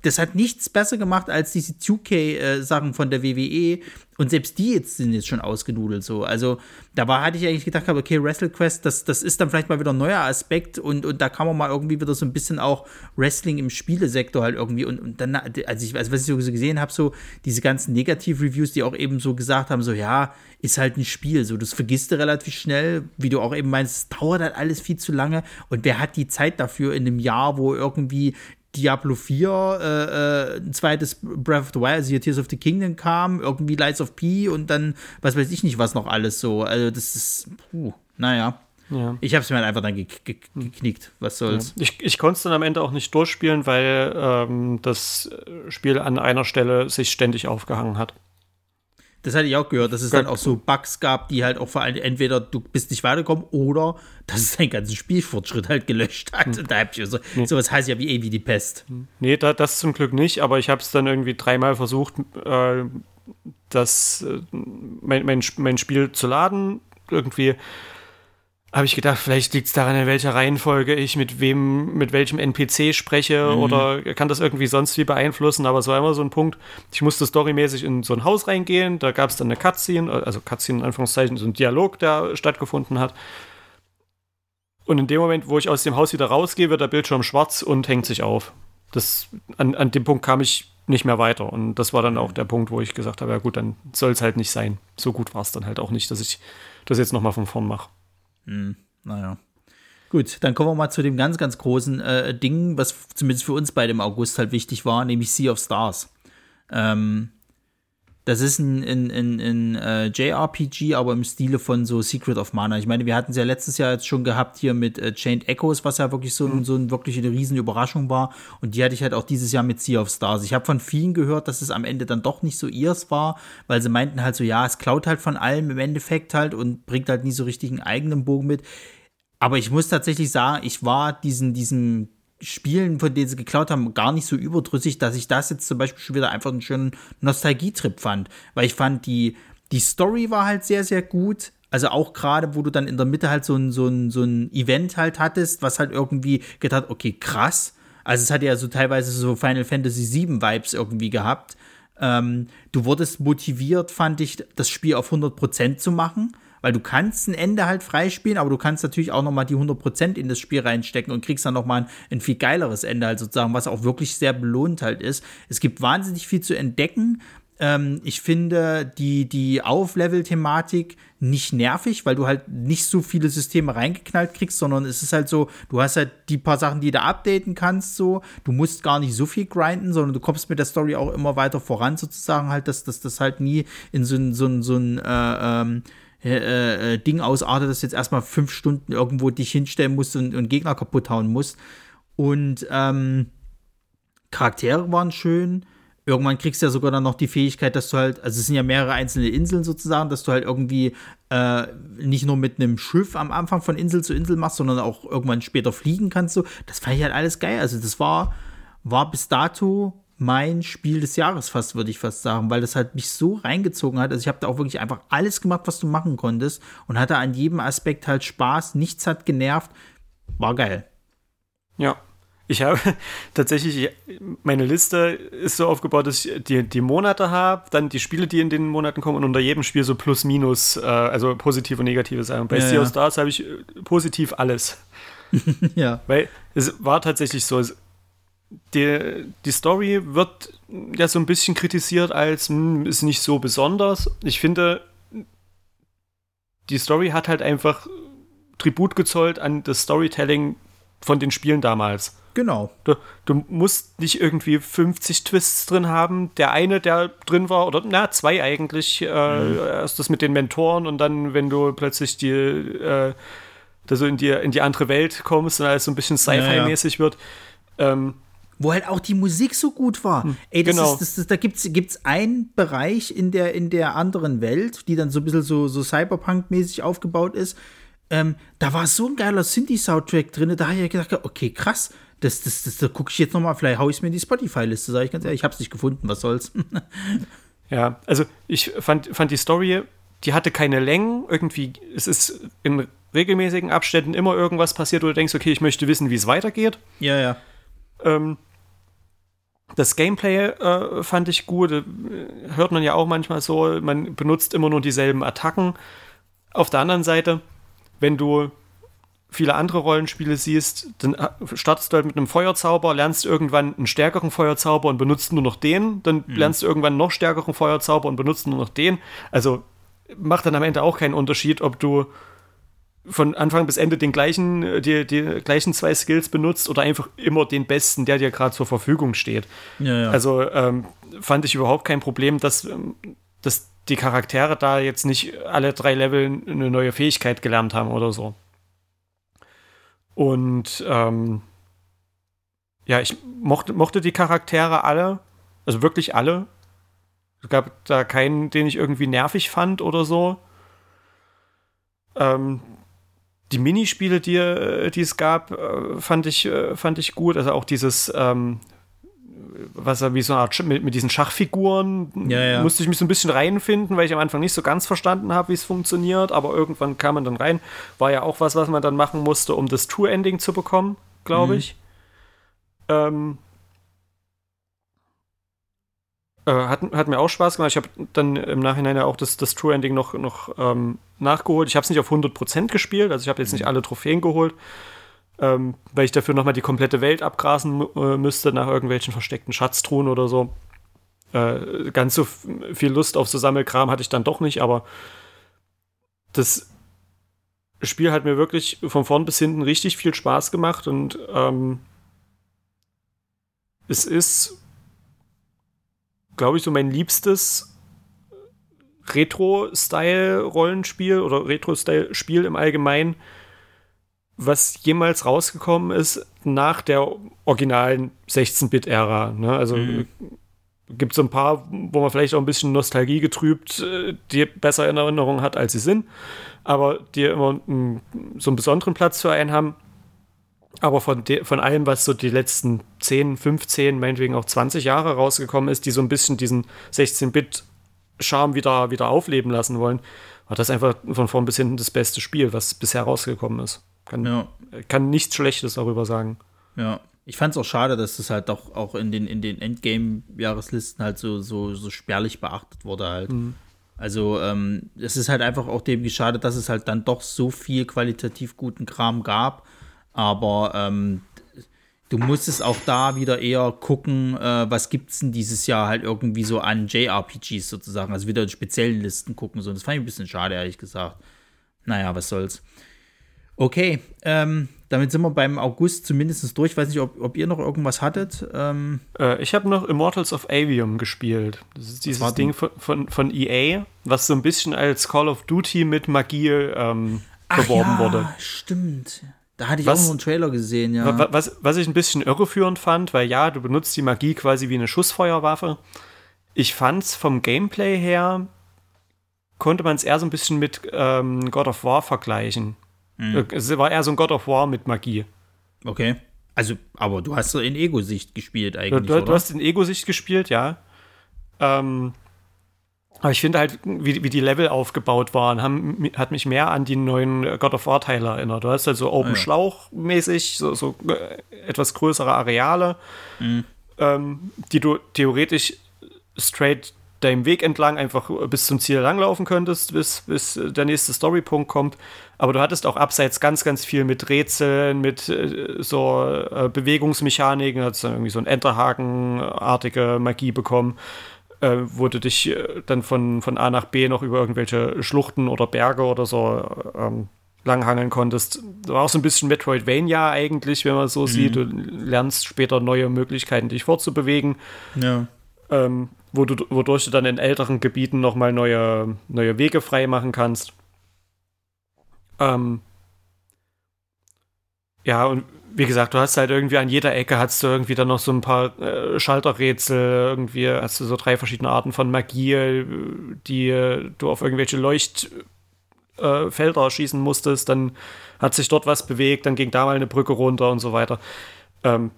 das hat nichts besser gemacht als diese 2K-Sachen äh, von der WWE, und selbst die jetzt sind jetzt schon ausgenudelt so. Also da war, hatte ich eigentlich gedacht, okay, WrestleQuest, das, das ist dann vielleicht mal wieder ein neuer Aspekt und, und da kann man mal irgendwie wieder so ein bisschen auch Wrestling im Spielesektor halt irgendwie und, und dann, als ich, also was ich so gesehen habe, so diese ganzen Negativ-Reviews, die auch eben so gesagt haben, so ja, ist halt ein Spiel, so das vergisst du relativ schnell, wie du auch eben meinst, es dauert halt alles viel zu lange und wer hat die Zeit dafür in einem Jahr, wo irgendwie Diablo 4, äh, äh, ein zweites Breath of the Wild, also hier Tears of the Kingdom kam, irgendwie Lights of P und dann, was weiß ich nicht, was noch alles so. Also, das ist, puh, naja. Ja. Ich habe es mir halt einfach dann ge ge geknickt. Was soll's. Ja. Ich, ich konnte es dann am Ende auch nicht durchspielen, weil ähm, das Spiel an einer Stelle sich ständig aufgehangen hat. Das hatte ich auch gehört, dass es dann auch so Bugs gab, die halt auch vor allem entweder du bist nicht weitergekommen oder dass es deinen ganzen Spielfortschritt halt gelöscht hat. Hm. Da hab ich so, nee. sowas heißt ja wie eh wie die Pest. Nee, da, das zum Glück nicht, aber ich habe es dann irgendwie dreimal versucht, äh, das, äh, mein, mein, mein Spiel zu laden. Irgendwie habe ich gedacht, vielleicht liegt es daran, in welcher Reihenfolge ich mit wem, mit welchem NPC spreche mhm. oder kann das irgendwie sonst wie beeinflussen, aber es war immer so ein Punkt, ich musste storymäßig in so ein Haus reingehen, da gab es dann eine Cutscene, also Cutscene in Anführungszeichen, so ein Dialog, der stattgefunden hat. Und in dem Moment, wo ich aus dem Haus wieder rausgehe, wird der Bildschirm schwarz und hängt sich auf. Das, an, an dem Punkt kam ich nicht mehr weiter. Und das war dann auch der Punkt, wo ich gesagt habe, ja gut, dann soll es halt nicht sein. So gut war es dann halt auch nicht, dass ich das jetzt nochmal von vorn mache. Hm, naja. Gut, dann kommen wir mal zu dem ganz, ganz großen äh, Ding, was zumindest für uns beide im August halt wichtig war, nämlich Sea of Stars. Ähm, das ist ein, ein, ein, ein äh, JRPG, aber im Stile von so Secret of Mana. Ich meine, wir hatten es ja letztes Jahr jetzt schon gehabt hier mit äh, Chained Echoes, was ja wirklich so, mhm. so ein, wirklich eine riesen Überraschung war. Und die hatte ich halt auch dieses Jahr mit Sea of Stars. Ich habe von vielen gehört, dass es am Ende dann doch nicht so ihrs war, weil sie meinten halt so, ja, es klaut halt von allem im Endeffekt halt und bringt halt nie so richtig einen eigenen Bogen mit. Aber ich muss tatsächlich sagen, ich war diesen, diesen Spielen, von denen sie geklaut haben, gar nicht so überdrüssig, dass ich das jetzt zum Beispiel schon wieder einfach einen schönen Nostalgietrip fand. Weil ich fand, die, die Story war halt sehr, sehr gut. Also auch gerade, wo du dann in der Mitte halt so ein, so, ein, so ein Event halt hattest, was halt irgendwie gedacht, okay, krass. Also es hat ja so teilweise so Final Fantasy VII Vibes irgendwie gehabt. Ähm, du wurdest motiviert, fand ich, das Spiel auf 100% zu machen weil du kannst ein Ende halt freispielen, aber du kannst natürlich auch nochmal die 100% in das Spiel reinstecken und kriegst dann nochmal ein, ein viel geileres Ende halt sozusagen, was auch wirklich sehr belohnt halt ist. Es gibt wahnsinnig viel zu entdecken. Ähm, ich finde die, die Auflevel-Thematik nicht nervig, weil du halt nicht so viele Systeme reingeknallt kriegst, sondern es ist halt so, du hast halt die paar Sachen, die du updaten kannst, so. Du musst gar nicht so viel grinden, sondern du kommst mit der Story auch immer weiter voran, sozusagen halt, dass das halt nie in so ein, so ein, so ein, äh, ähm, äh, äh, Ding ausartet, dass du jetzt erstmal fünf Stunden irgendwo dich hinstellen musst und, und Gegner kaputt hauen musst. Und ähm, Charaktere waren schön. Irgendwann kriegst du ja sogar dann noch die Fähigkeit, dass du halt, also es sind ja mehrere einzelne Inseln sozusagen, dass du halt irgendwie äh, nicht nur mit einem Schiff am Anfang von Insel zu Insel machst, sondern auch irgendwann später fliegen kannst. So. Das fand ich halt alles geil. Also das war, war bis dato mein Spiel des Jahres fast, würde ich fast sagen, weil das halt mich so reingezogen hat. Also ich habe da auch wirklich einfach alles gemacht, was du machen konntest und hatte an jedem Aspekt halt Spaß, nichts hat genervt, war geil. Ja, ich habe tatsächlich, meine Liste ist so aufgebaut, dass ich die, die Monate habe, dann die Spiele, die in den Monaten kommen und unter jedem Spiel so plus minus, äh, also positive und negative Sachen. Bei ja, Sea of Stars habe ich äh, positiv alles. ja. Weil es war tatsächlich so, die, die Story wird ja so ein bisschen kritisiert als, mh, hm, ist nicht so besonders. Ich finde, die Story hat halt einfach Tribut gezollt an das Storytelling von den Spielen damals. Genau. Du, du, musst nicht irgendwie 50 Twists drin haben. Der eine, der drin war, oder na, zwei eigentlich. Äh, mhm. Erst das mit den Mentoren und dann, wenn du plötzlich die, äh, da so in die, in die andere Welt kommst und alles so ein bisschen Sci-Fi-mäßig ja, ja. wird. Ähm, wo halt auch die Musik so gut war. Hm, Ey, das genau. ist, das, das, da gibt's gibt's einen Bereich in der in der anderen Welt, die dann so ein bisschen so so Cyberpunk-mäßig aufgebaut ist. Ähm, da war so ein geiler Synthie-Soundtrack drin, da habe ich gedacht, okay, krass, das, das, das, da gucke ich jetzt noch mal, vielleicht haue ich es mir in die Spotify-Liste, sage ich ganz ehrlich, ich habe es nicht gefunden, was soll's. ja, also ich fand, fand die Story, die hatte keine Längen, irgendwie, es ist in regelmäßigen Abständen immer irgendwas passiert, wo du denkst, okay, ich möchte wissen, wie es weitergeht. Ja, ja. Ähm, das Gameplay äh, fand ich gut. Äh, hört man ja auch manchmal so. Man benutzt immer nur dieselben Attacken. Auf der anderen Seite, wenn du viele andere Rollenspiele siehst, dann äh, startest du halt mit einem Feuerzauber, lernst irgendwann einen stärkeren Feuerzauber und benutzt nur noch den. Dann mhm. lernst du irgendwann noch stärkeren Feuerzauber und benutzt nur noch den. Also macht dann am Ende auch keinen Unterschied, ob du von Anfang bis Ende den gleichen, äh, die, die gleichen zwei Skills benutzt oder einfach immer den besten, der dir gerade zur Verfügung steht. Ja, ja. Also ähm, fand ich überhaupt kein Problem, dass, ähm, dass die Charaktere da jetzt nicht alle drei Level eine neue Fähigkeit gelernt haben oder so. Und ähm, ja, ich mochte, mochte die Charaktere alle, also wirklich alle. Es gab da keinen, den ich irgendwie nervig fand oder so. Ähm, die Minispiele, die, äh, die es gab, äh, fand ich, äh, fand ich gut. Also auch dieses, ähm, was wie so eine Art mit, mit diesen Schachfiguren ja, ja. musste ich mich so ein bisschen reinfinden, weil ich am Anfang nicht so ganz verstanden habe, wie es funktioniert, aber irgendwann kam man dann rein. War ja auch was, was man dann machen musste, um das Tour-Ending zu bekommen, glaube mhm. ich. Ähm, äh, hat, hat mir auch Spaß gemacht. Ich habe dann im Nachhinein ja auch das, das True-Ending noch, noch ähm, nachgeholt. Ich habe es nicht auf 100% gespielt, also ich habe jetzt nicht mhm. alle Trophäen geholt, ähm, weil ich dafür nochmal die komplette Welt abgrasen äh, müsste nach irgendwelchen versteckten Schatztruhen oder so. Äh, ganz so viel Lust auf so Sammelkram hatte ich dann doch nicht, aber das Spiel hat mir wirklich von vorn bis hinten richtig viel Spaß gemacht und ähm, es ist, glaube ich, so mein liebstes Retro-Style-Rollenspiel oder Retro-Style-Spiel im Allgemeinen, was jemals rausgekommen ist nach der originalen 16-Bit-Ära. Ne? Also mhm. gibt es so ein paar, wo man vielleicht auch ein bisschen Nostalgie getrübt, äh, die besser in Erinnerung hat, als sie sind, aber die immer einen, so einen besonderen Platz für einen haben. Aber von, von allem, was so die letzten 10, 15, meinetwegen auch 20 Jahre rausgekommen ist, die so ein bisschen diesen 16-Bit-Charme wieder, wieder aufleben lassen wollen, war das einfach von vorn bis hinten das beste Spiel, was bisher rausgekommen ist. Kann, ja. kann nichts Schlechtes darüber sagen. Ja. Ich fand es auch schade, dass das halt doch auch in den, in den Endgame-Jahreslisten halt so, so, so spärlich beachtet wurde halt. Mhm. Also ähm, es ist halt einfach auch dem geschadet, dass es halt dann doch so viel qualitativ guten Kram gab. Aber ähm, du musstest auch da wieder eher gucken, äh, was es denn dieses Jahr halt irgendwie so an JRPGs sozusagen, also wieder in speziellen Listen gucken. So. das fand ich ein bisschen schade, ehrlich gesagt. Naja, was soll's. Okay, ähm, damit sind wir beim August zumindest durch. Ich weiß nicht, ob, ob ihr noch irgendwas hattet. Ähm äh, ich habe noch Immortals of Avium gespielt. Das ist dieses Ding von, von, von, EA, was so ein bisschen als Call of Duty mit Magie ähm, beworben ja, wurde. Stimmt. Da hatte ich was, auch noch einen Trailer gesehen, ja. Was, was ich ein bisschen irreführend fand, weil ja, du benutzt die Magie quasi wie eine Schussfeuerwaffe. Ich fand es vom Gameplay her, konnte man es eher so ein bisschen mit ähm, God of War vergleichen. Mhm. Es war eher so ein God of War mit Magie. Okay. Also, aber du hast so in Ego-Sicht gespielt eigentlich. Du, du hast in Ego-Sicht gespielt, ja. Ähm, aber ich finde halt, wie, wie die Level aufgebaut waren, haben, hat mich mehr an die neuen God of War-Teile erinnert. Du hast halt so Open ah, ja. Schlauch-mäßig, so, so äh, etwas größere Areale, mhm. ähm, die du theoretisch straight deinem Weg entlang einfach bis zum Ziel langlaufen könntest, bis, bis der nächste Storypunkt kommt. Aber du hattest auch abseits ganz, ganz viel mit Rätseln, mit äh, so äh, Bewegungsmechaniken, hast dann irgendwie so ein Enterhaken-artige Magie bekommen, äh, wo du dich äh, dann von, von A nach B noch über irgendwelche Schluchten oder Berge oder so ähm, langhangeln konntest. War auch so ein bisschen Metroidvania eigentlich, wenn man so mhm. sieht. Du lernst später neue Möglichkeiten, dich fortzubewegen. Ja. Ähm, wo du, wodurch du dann in älteren Gebieten nochmal neue, neue Wege frei machen kannst. Ähm, ja, und wie gesagt, du hast halt irgendwie an jeder Ecke hast du irgendwie dann noch so ein paar äh, Schalterrätsel, irgendwie hast du so drei verschiedene Arten von Magie, die du auf irgendwelche Leuchtfelder äh, schießen musstest, dann hat sich dort was bewegt, dann ging da mal eine Brücke runter und so weiter. Ähm,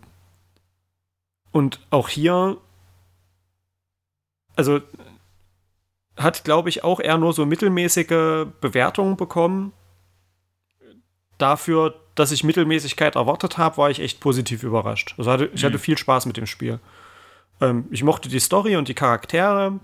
und auch hier also hat, glaube ich, auch eher nur so mittelmäßige Bewertungen bekommen. Dafür, dass ich Mittelmäßigkeit erwartet habe, war ich echt positiv überrascht. Also hatte, ich hatte mhm. viel Spaß mit dem Spiel. Ähm, ich mochte die Story und die Charaktere.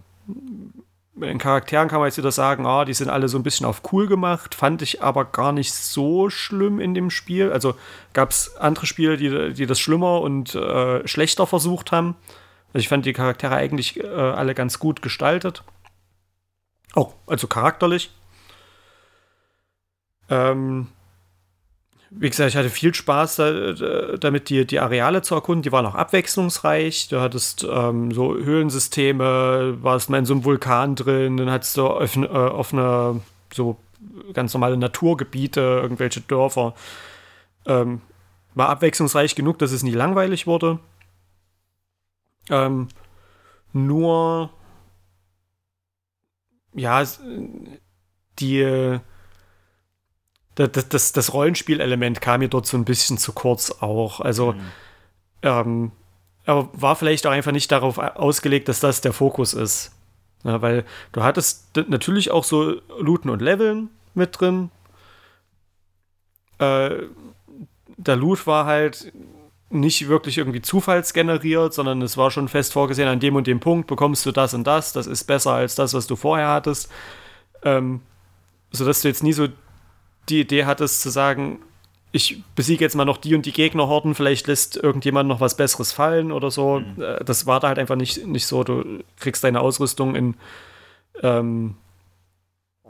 Bei den Charakteren kann man jetzt wieder sagen, ah, die sind alle so ein bisschen auf cool gemacht, fand ich aber gar nicht so schlimm in dem Spiel. Also gab es andere Spiele, die, die das schlimmer und äh, schlechter versucht haben. Also ich fand die Charaktere eigentlich äh, alle ganz gut gestaltet. Auch, also charakterlich. Ähm, wie gesagt, ich hatte viel Spaß da, damit, die, die Areale zu erkunden. Die waren auch abwechslungsreich. Du hattest ähm, so Höhlensysteme, warst mal in so einem Vulkan drin, dann hattest du offene, äh, offene so ganz normale Naturgebiete, irgendwelche Dörfer. Ähm, war abwechslungsreich genug, dass es nie langweilig wurde. Ähm, nur, ja, die, das, das, das Rollenspielelement kam mir dort so ein bisschen zu kurz auch. Also, mhm. ähm, aber war vielleicht auch einfach nicht darauf ausgelegt, dass das der Fokus ist. Ja, weil du hattest natürlich auch so Looten und Leveln mit drin. Äh, der Loot war halt nicht wirklich irgendwie zufallsgeneriert, sondern es war schon fest vorgesehen, an dem und dem Punkt bekommst du das und das, das ist besser als das, was du vorher hattest. Ähm, sodass du jetzt nie so die Idee hattest zu sagen, ich besiege jetzt mal noch die und die Gegnerhorden, vielleicht lässt irgendjemand noch was Besseres fallen oder so. Mhm. Äh, das war da halt einfach nicht, nicht so. Du kriegst deine Ausrüstung in, ähm,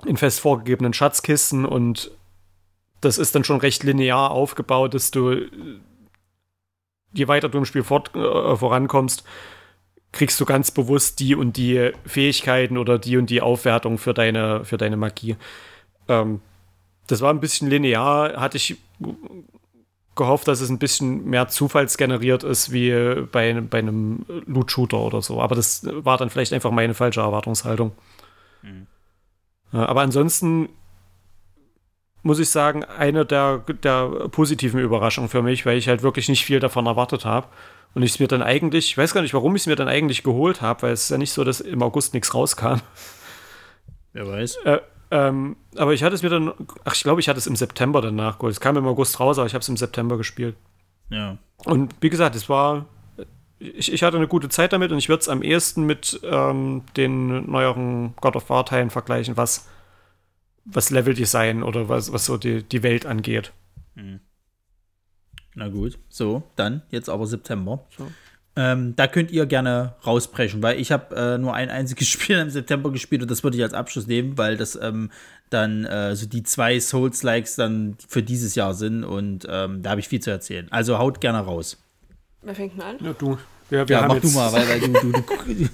in fest vorgegebenen Schatzkisten und das ist dann schon recht linear aufgebaut, dass du, je weiter du im Spiel fort, äh, vorankommst, kriegst du ganz bewusst die und die Fähigkeiten oder die und die Aufwertung für deine, für deine Magie. Ähm, das war ein bisschen linear, hatte ich gehofft, dass es ein bisschen mehr zufallsgeneriert ist wie bei, bei einem Loot-Shooter oder so. Aber das war dann vielleicht einfach meine falsche Erwartungshaltung. Mhm. Aber ansonsten muss ich sagen, eine der, der positiven Überraschungen für mich, weil ich halt wirklich nicht viel davon erwartet habe. Und ich es mir dann eigentlich, ich weiß gar nicht, warum ich es mir dann eigentlich geholt habe, weil es ist ja nicht so, dass im August nichts rauskam. Wer weiß. Äh, ähm, aber ich hatte es mir dann, ach, ich glaube, ich hatte es im September dann nachgeholt. Es kam im August raus, aber ich habe es im September gespielt. Ja. Und wie gesagt, es war, ich, ich hatte eine gute Zeit damit und ich würde es am ehesten mit ähm, den neueren God of War-Teilen vergleichen, was, was Leveldesign oder was, was so die, die Welt angeht. Hm. Na gut, so, dann jetzt aber September. So. Ähm, da könnt ihr gerne rausbrechen, weil ich habe äh, nur ein einziges Spiel im September gespielt und das würde ich als Abschluss nehmen, weil das ähm, dann äh, so die zwei Souls-Likes dann für dieses Jahr sind und ähm, da habe ich viel zu erzählen. Also haut gerne raus. Wer fängt denn an? Ja, du. Wir, wir ja, mach du mal, weil, weil du, du, du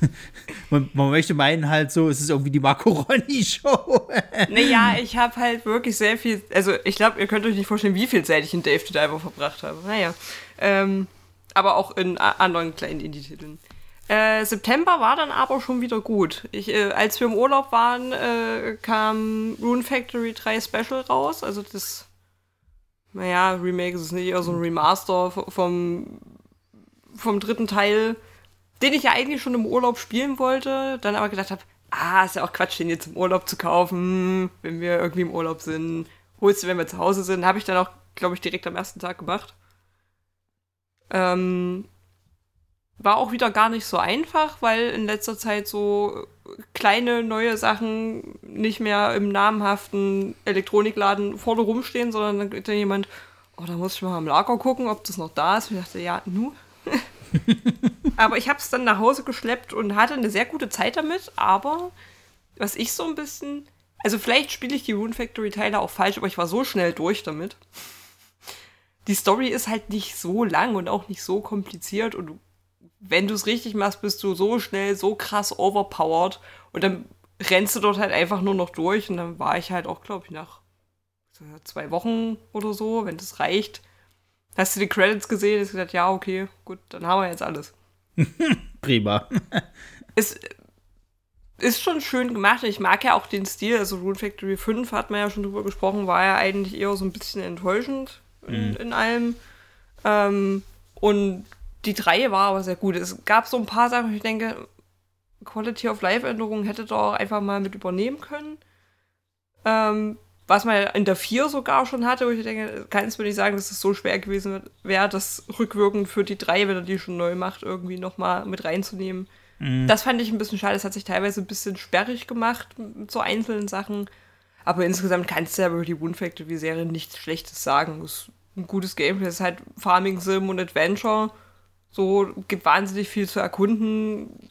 man, man, möchte meinen halt so, es ist irgendwie die Marco Ronny Show. naja, ich habe halt wirklich sehr viel, also ich glaube, ihr könnt euch nicht vorstellen, wie viel Zeit ich in Dave the Diver verbracht habe. Naja, ähm, aber auch in anderen kleinen Indie-Titeln. Äh, September war dann aber schon wieder gut. Ich, äh, als wir im Urlaub waren, äh, kam Rune Factory 3 Special raus. Also das, naja, Remake ist es nicht, eher so ein Remaster vom, vom dritten Teil, den ich ja eigentlich schon im Urlaub spielen wollte. Dann aber gedacht habe, ah, ist ja auch Quatsch, den jetzt im Urlaub zu kaufen, wenn wir irgendwie im Urlaub sind. Holst du, wenn wir zu Hause sind. Habe ich dann auch, glaube ich, direkt am ersten Tag gemacht. Ähm, war auch wieder gar nicht so einfach, weil in letzter Zeit so kleine neue Sachen nicht mehr im namhaften Elektronikladen vorne rumstehen, sondern dann geht da jemand, oh, da muss ich mal am Lager gucken, ob das noch da ist. Und ich dachte, ja, nu. aber ich habe es dann nach Hause geschleppt und hatte eine sehr gute Zeit damit, aber was ich so ein bisschen, also vielleicht spiele ich die Rune Factory Teile auch falsch, aber ich war so schnell durch damit die Story ist halt nicht so lang und auch nicht so kompliziert und wenn du es richtig machst, bist du so schnell, so krass overpowered und dann rennst du dort halt einfach nur noch durch und dann war ich halt auch, glaube ich, nach zwei Wochen oder so, wenn das reicht. Hast du die Credits gesehen? Hast gesagt, ja, okay, gut, dann haben wir jetzt alles. Prima. es ist schon schön gemacht. Ich mag ja auch den Stil. Also Rune Factory 5 hat man ja schon drüber gesprochen, war ja eigentlich eher so ein bisschen enttäuschend in, mhm. in allem. Ähm, und die 3 war aber sehr gut. Es gab so ein paar Sachen, wo ich denke, Quality of Life-Änderungen hätte doch einfach mal mit übernehmen können. Ähm, was man in der 4 sogar schon hatte, wo ich denke, kannst du mir nicht sagen, dass es so schwer gewesen wäre, das rückwirkend für die 3, wenn er die schon neu macht, irgendwie nochmal mit reinzunehmen. Mhm. Das fand ich ein bisschen schade. Das hat sich teilweise ein bisschen sperrig gemacht mit so einzelnen Sachen. Aber insgesamt kannst du ja über die Wound Factory-Serie nichts Schlechtes sagen. Es ist ein gutes Gameplay. Es ist halt Farming Sim und Adventure. So gibt wahnsinnig viel zu erkunden.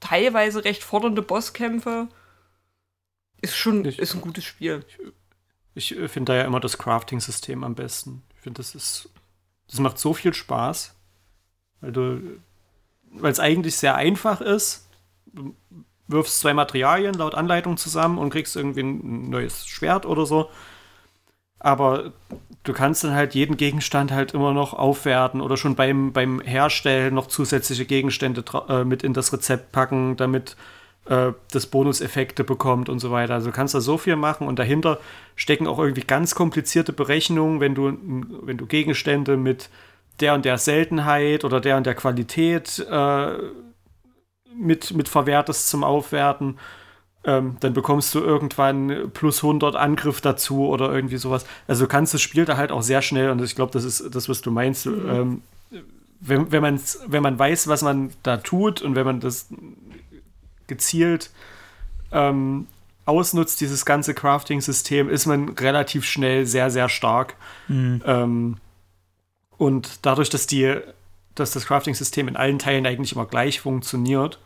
Teilweise recht fordernde Bosskämpfe. Ist schon ich, ist ein gutes Spiel. Ich, ich finde da ja immer das Crafting-System am besten. Ich finde, das ist. Das macht so viel Spaß. Weil du. Weil es eigentlich sehr einfach ist wirfst zwei Materialien laut Anleitung zusammen und kriegst irgendwie ein neues Schwert oder so. Aber du kannst dann halt jeden Gegenstand halt immer noch aufwerten oder schon beim, beim Herstellen noch zusätzliche Gegenstände äh, mit in das Rezept packen, damit äh, das Bonuseffekte bekommt und so weiter. Also du kannst da so viel machen und dahinter stecken auch irgendwie ganz komplizierte Berechnungen, wenn du, wenn du Gegenstände mit der und der Seltenheit oder der und der Qualität äh, mit, mit verwertest zum Aufwerten. Ähm, dann bekommst du irgendwann plus 100 Angriff dazu oder irgendwie sowas. Also du kannst das Spiel da halt auch sehr schnell, und ich glaube, das ist das, was du meinst, mhm. ähm, wenn, wenn, man's, wenn man weiß, was man da tut und wenn man das gezielt ähm, ausnutzt, dieses ganze Crafting-System, ist man relativ schnell sehr, sehr stark. Mhm. Ähm, und dadurch, dass die, dass das Crafting-System in allen Teilen eigentlich immer gleich funktioniert,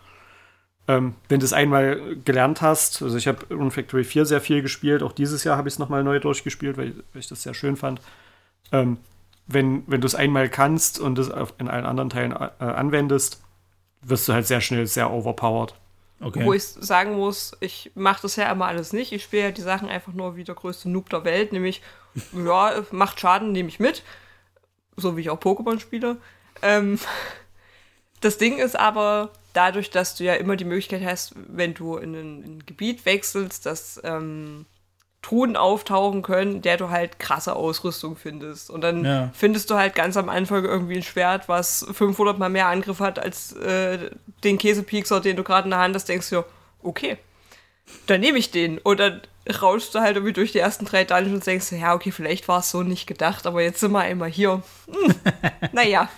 ähm, wenn du es einmal gelernt hast, also ich habe Rune Factory 4 sehr viel gespielt, auch dieses Jahr habe ich es nochmal neu durchgespielt, weil, weil, ich das sehr schön fand. Ähm, wenn, wenn du es einmal kannst und es in allen anderen Teilen äh, anwendest, wirst du halt sehr schnell sehr overpowered. Okay. Wo ich sagen muss, ich mache das ja immer alles nicht. Ich spiele ja die Sachen einfach nur wie der größte Noob der Welt, nämlich, ja, macht Schaden, nehme ich mit. So wie ich auch Pokémon spiele. Ähm, das Ding ist aber, dadurch, dass du ja immer die Möglichkeit hast, wenn du in ein, in ein Gebiet wechselst, dass ähm, Truhen auftauchen können, der du halt krasse Ausrüstung findest. Und dann ja. findest du halt ganz am Anfang irgendwie ein Schwert, was 500 mal mehr Angriff hat als äh, den Käsepiekser, den du gerade in der Hand hast, denkst du, okay, dann nehme ich den. Und dann rauschst du halt irgendwie durch die ersten drei Dungeons und denkst, ja, okay, vielleicht war es so nicht gedacht, aber jetzt sind wir einmal hier. Hm, naja.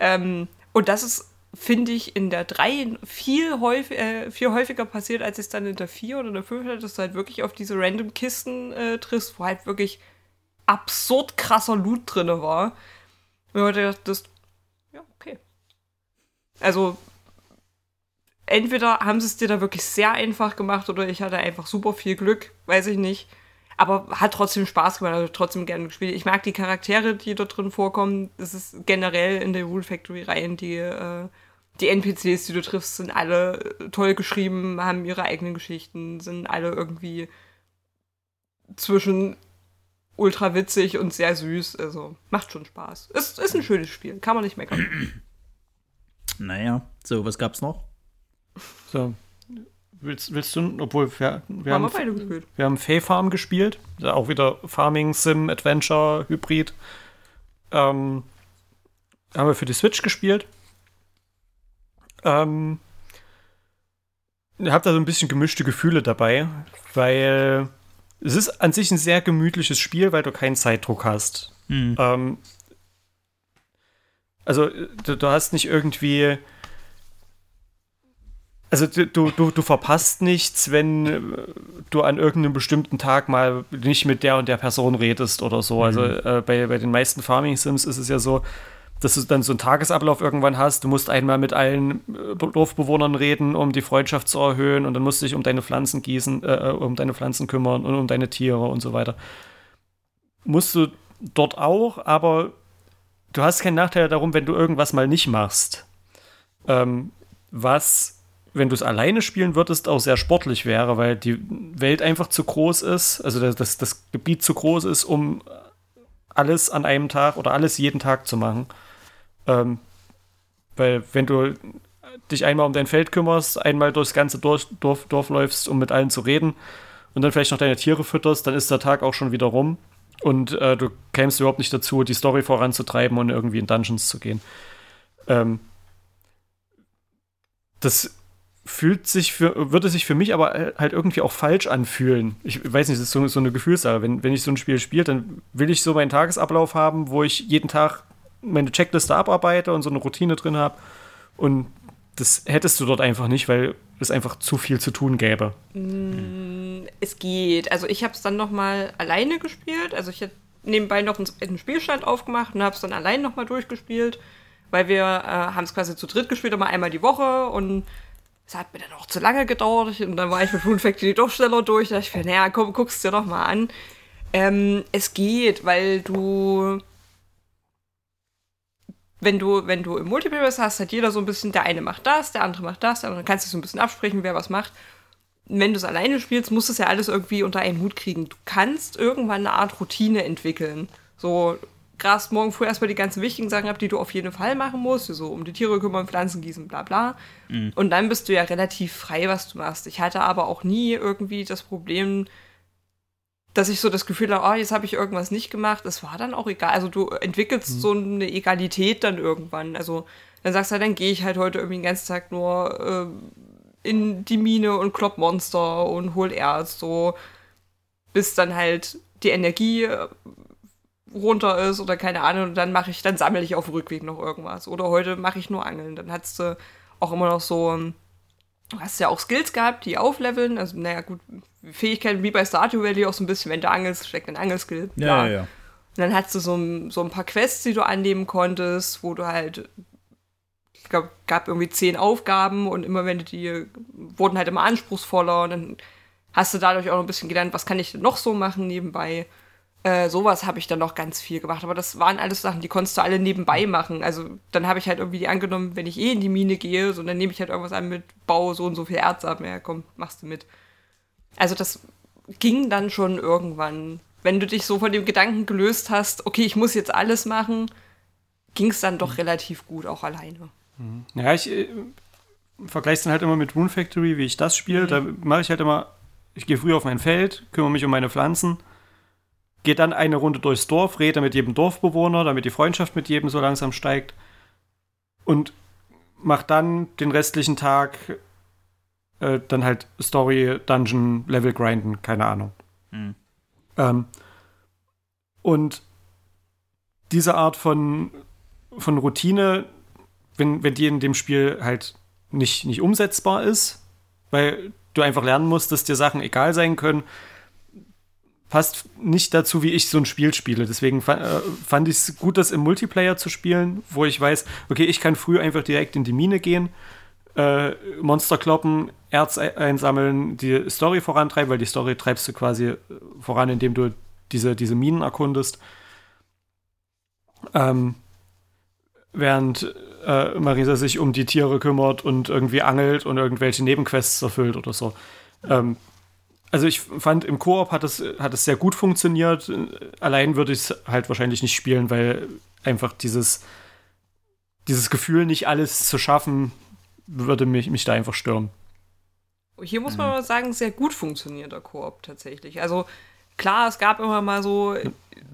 Ähm, und das ist finde ich, in der 3 viel, häufig, äh, viel häufiger passiert, als es dann in der 4 oder der 5 hatte, dass du halt wirklich auf diese random Kisten äh, triffst, wo halt wirklich absurd krasser Loot drin war. Und ich dachte, das, ja, okay. Also, entweder haben sie es dir da wirklich sehr einfach gemacht oder ich hatte einfach super viel Glück, weiß ich nicht. Aber hat trotzdem Spaß gemacht, also trotzdem gerne gespielt. Ich mag die Charaktere, die da drin vorkommen. Das ist generell in der Rule Factory-Reihen, die, äh, die NPCs, die du triffst, sind alle toll geschrieben, haben ihre eigenen Geschichten, sind alle irgendwie zwischen ultra witzig und sehr süß. Also macht schon Spaß. Ist, ist ein schönes Spiel, kann man nicht meckern. Naja, so, was gab's noch? So, Willst, willst du, obwohl wir, wir haben, haben wir, wir haben Fay Farm gespielt, auch wieder Farming, Sim, Adventure, Hybrid. Ähm, haben wir für die Switch gespielt. Ähm, ich habe da so ein bisschen gemischte Gefühle dabei, weil es ist an sich ein sehr gemütliches Spiel, weil du keinen Zeitdruck hast. Hm. Ähm, also du, du hast nicht irgendwie also du, du, du verpasst nichts, wenn äh, du an irgendeinem bestimmten Tag mal nicht mit der und der Person redest oder so. Also, mhm. Also äh, bei, bei den meisten Farming Sims ist es ja so, dass du dann so einen Tagesablauf irgendwann hast. Du musst einmal mit allen äh, Dorfbewohnern reden, um die Freundschaft zu erhöhen und dann musst du dich um deine Pflanzen gießen, äh, um deine Pflanzen kümmern und um deine Tiere und so weiter. Musst du dort auch, aber du hast keinen Nachteil darum, wenn du irgendwas mal nicht machst. Ähm, was wenn du es alleine spielen würdest, auch sehr sportlich wäre, weil die Welt einfach zu groß ist, also das, das Gebiet zu groß ist, um alles an einem Tag oder alles jeden Tag zu machen. Ähm, weil wenn du dich einmal um dein Feld kümmerst, einmal durchs ganze Dorf, Dorf, Dorf läufst, um mit allen zu reden und dann vielleicht noch deine Tiere fütterst, dann ist der Tag auch schon wieder rum und äh, du kämst überhaupt nicht dazu, die Story voranzutreiben und irgendwie in Dungeons zu gehen. Ähm, das fühlt sich für, würde sich für mich aber halt irgendwie auch falsch anfühlen. Ich weiß nicht, das ist so, so eine Gefühlssache. Wenn, wenn ich so ein Spiel spiele, dann will ich so meinen Tagesablauf haben, wo ich jeden Tag meine Checkliste abarbeite und so eine Routine drin habe. Und das hättest du dort einfach nicht, weil es einfach zu viel zu tun gäbe. Mm, es geht. Also ich habe es dann noch mal alleine gespielt. Also ich habe nebenbei noch einen Spielstand aufgemacht und habe es dann allein noch mal durchgespielt, weil wir äh, haben es quasi zu dritt gespielt, immer einmal die Woche und es hat mir dann auch zu lange gedauert und dann war ich mit Rune Factory doch schneller durch. Da dachte ich mir, naja, komm, guck's dir doch mal an. Ähm, es geht, weil du wenn du, wenn du im Multiplayer bist, hast hat jeder so ein bisschen, der eine macht das, der andere macht das, aber dann kannst du so ein bisschen absprechen, wer was macht. Wenn du es alleine spielst, musst du es ja alles irgendwie unter einen Hut kriegen. Du kannst irgendwann eine Art Routine entwickeln. So, grast morgen früh erstmal die ganzen wichtigen Sachen ab, die du auf jeden Fall machen musst, so um die Tiere kümmern, Pflanzen gießen, bla bla. Mhm. Und dann bist du ja relativ frei, was du machst. Ich hatte aber auch nie irgendwie das Problem, dass ich so das Gefühl habe, oh, jetzt habe ich irgendwas nicht gemacht. Es war dann auch egal. Also du entwickelst mhm. so eine Egalität dann irgendwann. Also dann sagst du, halt, dann gehe ich halt heute irgendwie den ganzen Tag nur äh, in die Mine und klopp Monster und hol Erz, so bis dann halt die Energie äh, runter ist oder keine Ahnung, und dann mache ich, dann sammle ich auf dem Rückweg noch irgendwas. Oder heute mache ich nur Angeln. Dann hast du auch immer noch so, du hast ja auch Skills gehabt, die aufleveln. Also, naja, gut, Fähigkeiten wie bei Stardew Valley auch so ein bisschen, wenn du angelst, steckt ein Angelskill. Ja, ja, ja. Und dann hattest du so, so ein paar Quests, die du annehmen konntest, wo du halt, ich glaube, gab irgendwie zehn Aufgaben und immer wenn du die, wurden halt immer anspruchsvoller und dann hast du dadurch auch noch ein bisschen gelernt, was kann ich denn noch so machen nebenbei. Äh, sowas habe ich dann noch ganz viel gemacht. Aber das waren alles Sachen, die konntest du alle nebenbei machen. Also dann habe ich halt irgendwie die angenommen, wenn ich eh in die Mine gehe, so dann nehme ich halt irgendwas an mit Bau so und so viel Erz ab. Ja, komm, machst du mit. Also das ging dann schon irgendwann. Wenn du dich so von dem Gedanken gelöst hast, okay, ich muss jetzt alles machen, ging es dann doch relativ gut, auch alleine. Mhm. Ja, ich äh, vergleiche es dann halt immer mit Moon Factory, wie ich das spiele. Mhm. Da mache ich halt immer, ich gehe früh auf mein Feld, kümmere mich um meine Pflanzen geht dann eine Runde durchs Dorf, rede mit jedem Dorfbewohner, damit die Freundschaft mit jedem so langsam steigt. Und macht dann den restlichen Tag äh, dann halt Story, Dungeon, Level grinden, keine Ahnung. Mhm. Ähm, und diese Art von, von Routine, wenn, wenn die in dem Spiel halt nicht, nicht umsetzbar ist, weil du einfach lernen musst, dass dir Sachen egal sein können, passt nicht dazu, wie ich so ein Spiel spiele. Deswegen äh, fand ich es gut, das im Multiplayer zu spielen, wo ich weiß, okay, ich kann früh einfach direkt in die Mine gehen, äh, Monster kloppen, Erz einsammeln, die Story vorantreiben, weil die Story treibst du quasi voran, indem du diese, diese Minen erkundest. Ähm, während äh, Marisa sich um die Tiere kümmert und irgendwie angelt und irgendwelche Nebenquests erfüllt oder so. Ähm, also ich fand, im Koop hat es, hat es sehr gut funktioniert. Allein würde ich es halt wahrscheinlich nicht spielen, weil einfach dieses, dieses Gefühl, nicht alles zu schaffen, würde mich, mich da einfach stören. Hier muss man mhm. mal sagen, sehr gut funktioniert der Koop tatsächlich. Also klar, es gab immer mal so,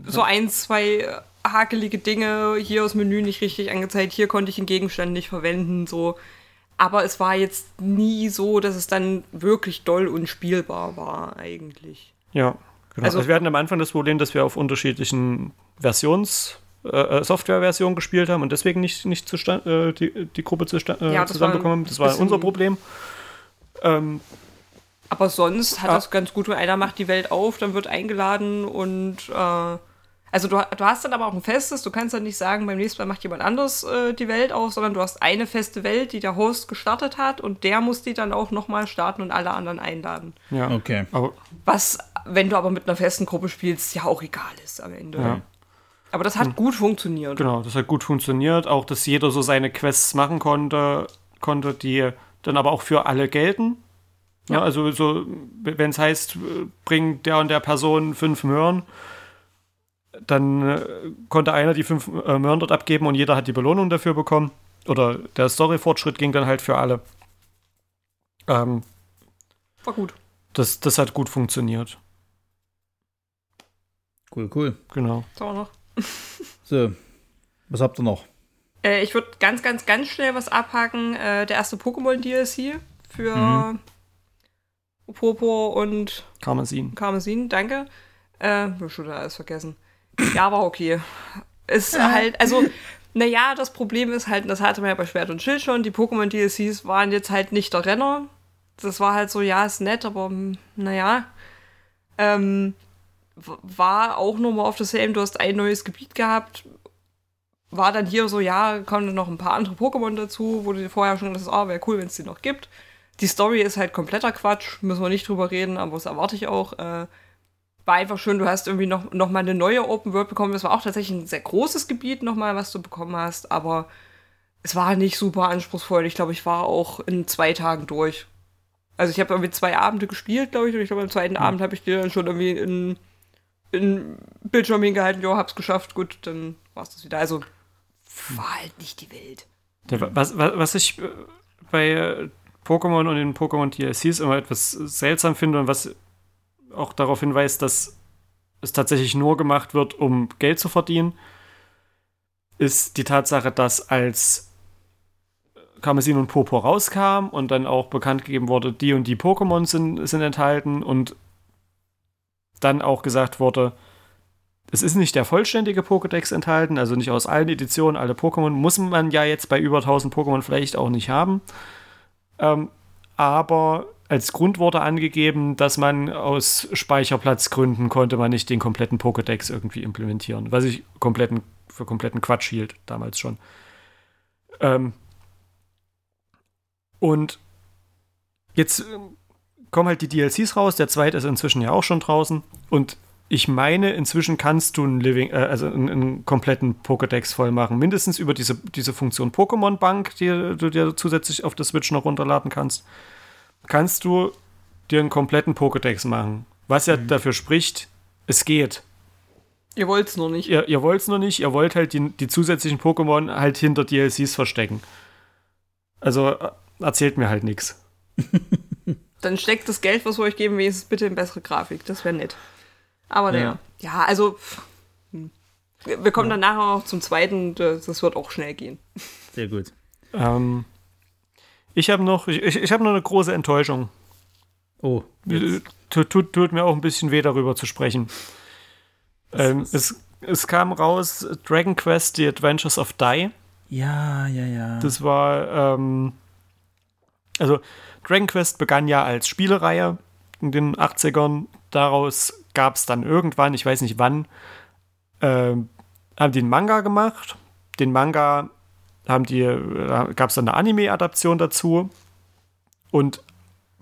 so ein, zwei hakelige Dinge, hier aus Menü nicht richtig angezeigt, hier konnte ich einen Gegenstand nicht verwenden, so aber es war jetzt nie so, dass es dann wirklich doll unspielbar war, eigentlich. Ja, genau. Also, also wir hatten am Anfang das Problem, dass wir auf unterschiedlichen Versions- äh, äh Softwareversionen gespielt haben und deswegen nicht, nicht zustand, äh, die, die Gruppe zustand, äh, ja, zusammenbekommen haben. Das war unser Problem. Ähm, aber sonst hat ah, das ganz gut, wenn einer macht die Welt auf, dann wird eingeladen und äh, also du, du hast dann aber auch ein festes, du kannst dann nicht sagen, beim nächsten Mal macht jemand anderes äh, die Welt auf, sondern du hast eine feste Welt, die der Host gestartet hat und der muss die dann auch nochmal starten und alle anderen einladen. Ja, okay. Aber Was, wenn du aber mit einer festen Gruppe spielst, ja auch egal ist am Ende. Ja. Aber das hat hm. gut funktioniert. Genau, das hat gut funktioniert. Auch, dass jeder so seine Quests machen konnte, konnte die dann aber auch für alle gelten. Ja, ja also so, wenn es heißt, bring der und der Person fünf Möhren, dann äh, konnte einer die fünf äh, Möhren dort abgeben und jeder hat die Belohnung dafür bekommen. Oder der Story-Fortschritt ging dann halt für alle. Ähm, War gut. Das, das hat gut funktioniert. Cool, cool. Genau. Haben wir noch? so, was habt ihr noch? Äh, ich würde ganz, ganz, ganz schnell was abhaken. Äh, der erste Pokémon-DLC für mhm. Popo und Karmesin. Karmesin, danke. Äh, ich schon alles vergessen. Ja, war okay. Ist halt, also, naja, das Problem ist halt, das hatte man ja bei Schwert und Schild schon, die Pokémon-DLCs waren jetzt halt nicht der Renner. Das war halt so, ja, ist nett, aber naja. Ähm, war auch nochmal auf dasselbe, du hast ein neues Gebiet gehabt, war dann hier so, ja, kommen noch ein paar andere Pokémon dazu, wo du dir vorher schon das, ah, wäre cool, wenn es die noch gibt. Die Story ist halt kompletter Quatsch, müssen wir nicht drüber reden, aber das erwarte ich auch. Äh, war einfach schön, du hast irgendwie noch, noch mal eine neue Open World bekommen. Das war auch tatsächlich ein sehr großes Gebiet nochmal, was du bekommen hast, aber es war nicht super anspruchsvoll. Ich glaube, ich war auch in zwei Tagen durch. Also ich habe irgendwie zwei Abende gespielt, glaube ich, und ich glaube, am zweiten mhm. Abend habe ich dir dann schon irgendwie in, in Bildschirm hingehalten, jo, hab's geschafft, gut, dann war es das wieder. Also war halt nicht die Welt. Was, was, was ich äh, bei äh, Pokémon und den Pokémon DLCs immer etwas seltsam finde und was auch darauf hinweist, dass es tatsächlich nur gemacht wird, um Geld zu verdienen, ist die Tatsache, dass als Karmesin und Popo rauskam und dann auch bekannt gegeben wurde, die und die Pokémon sind, sind enthalten und dann auch gesagt wurde, es ist nicht der vollständige Pokédex enthalten, also nicht aus allen Editionen, alle Pokémon, muss man ja jetzt bei über 1000 Pokémon vielleicht auch nicht haben. Ähm, aber als Grundworte angegeben, dass man aus Speicherplatzgründen konnte man nicht den kompletten Pokédex irgendwie implementieren, was ich kompletten, für kompletten Quatsch hielt, damals schon. Ähm und jetzt äh, kommen halt die DLCs raus, der zweite ist inzwischen ja auch schon draußen und ich meine, inzwischen kannst du einen Living, äh, also einen, einen, kompletten Pokédex voll machen. Mindestens über diese, diese Funktion Pokémon Bank, die du dir zusätzlich auf der Switch noch runterladen kannst, kannst du dir einen kompletten Pokédex machen. Was ja mhm. dafür spricht, es geht. Ihr wollt es nur nicht. Ihr, ihr wollt es nur nicht, ihr wollt halt die, die zusätzlichen Pokémon halt hinter DLCs verstecken. Also äh, erzählt mir halt nichts. Dann steckt das Geld, was wir euch geben, wenigstens bitte in bessere Grafik. Das wäre nett. Aber naja. Ja. ja, also hm. wir kommen ja. dann nachher noch zum zweiten. Das wird auch schnell gehen. Sehr gut. Ähm, ich habe noch, ich, ich habe noch eine große Enttäuschung. Oh. Tut, tut, tut, mir auch ein bisschen weh, darüber zu sprechen. Ähm, es, es kam raus Dragon Quest The Adventures of Die. Ja, ja, ja. Das war, ähm, also Dragon Quest begann ja als Spielereihe in den 80ern. Daraus gab es dann irgendwann, ich weiß nicht wann, äh, haben die einen Manga gemacht. Den Manga haben die, äh, gab es dann eine Anime-Adaption dazu. Und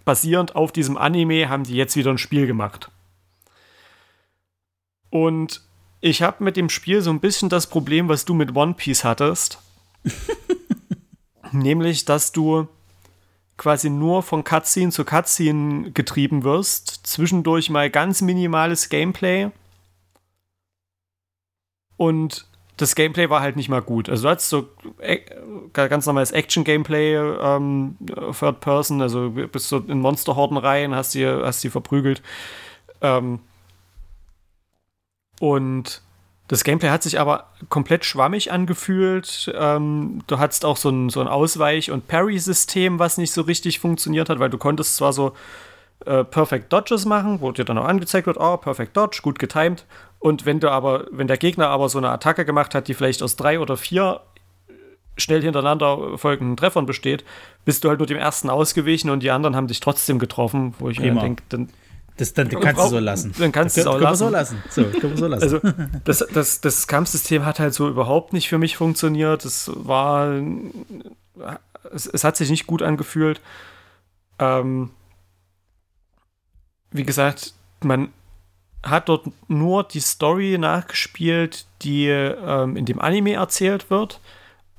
basierend auf diesem Anime haben die jetzt wieder ein Spiel gemacht. Und ich habe mit dem Spiel so ein bisschen das Problem, was du mit One Piece hattest. Nämlich, dass du quasi nur von Cutscene zu Cutscene getrieben wirst. Zwischendurch mal ganz minimales Gameplay. Und das Gameplay war halt nicht mal gut. Also du hattest so äh, ganz normales Action-Gameplay, ähm, Third Person, also bist du in Monsterhorden rein, hast die, hast die verprügelt. Ähm, und das Gameplay hat sich aber komplett schwammig angefühlt. Ähm, du hattest auch so ein, so ein Ausweich- und Parry-System, was nicht so richtig funktioniert hat, weil du konntest zwar so äh, Perfect Dodges machen, wo dir dann auch angezeigt wird, oh, Perfect Dodge, gut getimed. Und wenn du aber, wenn der Gegner aber so eine Attacke gemacht hat, die vielleicht aus drei oder vier schnell hintereinander folgenden Treffern besteht, bist du halt nur dem ersten ausgewichen und die anderen haben dich trotzdem getroffen, wo ich mir denke, dann das, dann kannst du so lassen. Dann kannst du es auch lassen. So lassen. So, so lassen. Also, das, das, das Kampfsystem hat halt so überhaupt nicht für mich funktioniert. Es war. Es, es hat sich nicht gut angefühlt. Ähm, wie gesagt, man hat dort nur die Story nachgespielt, die ähm, in dem Anime erzählt wird.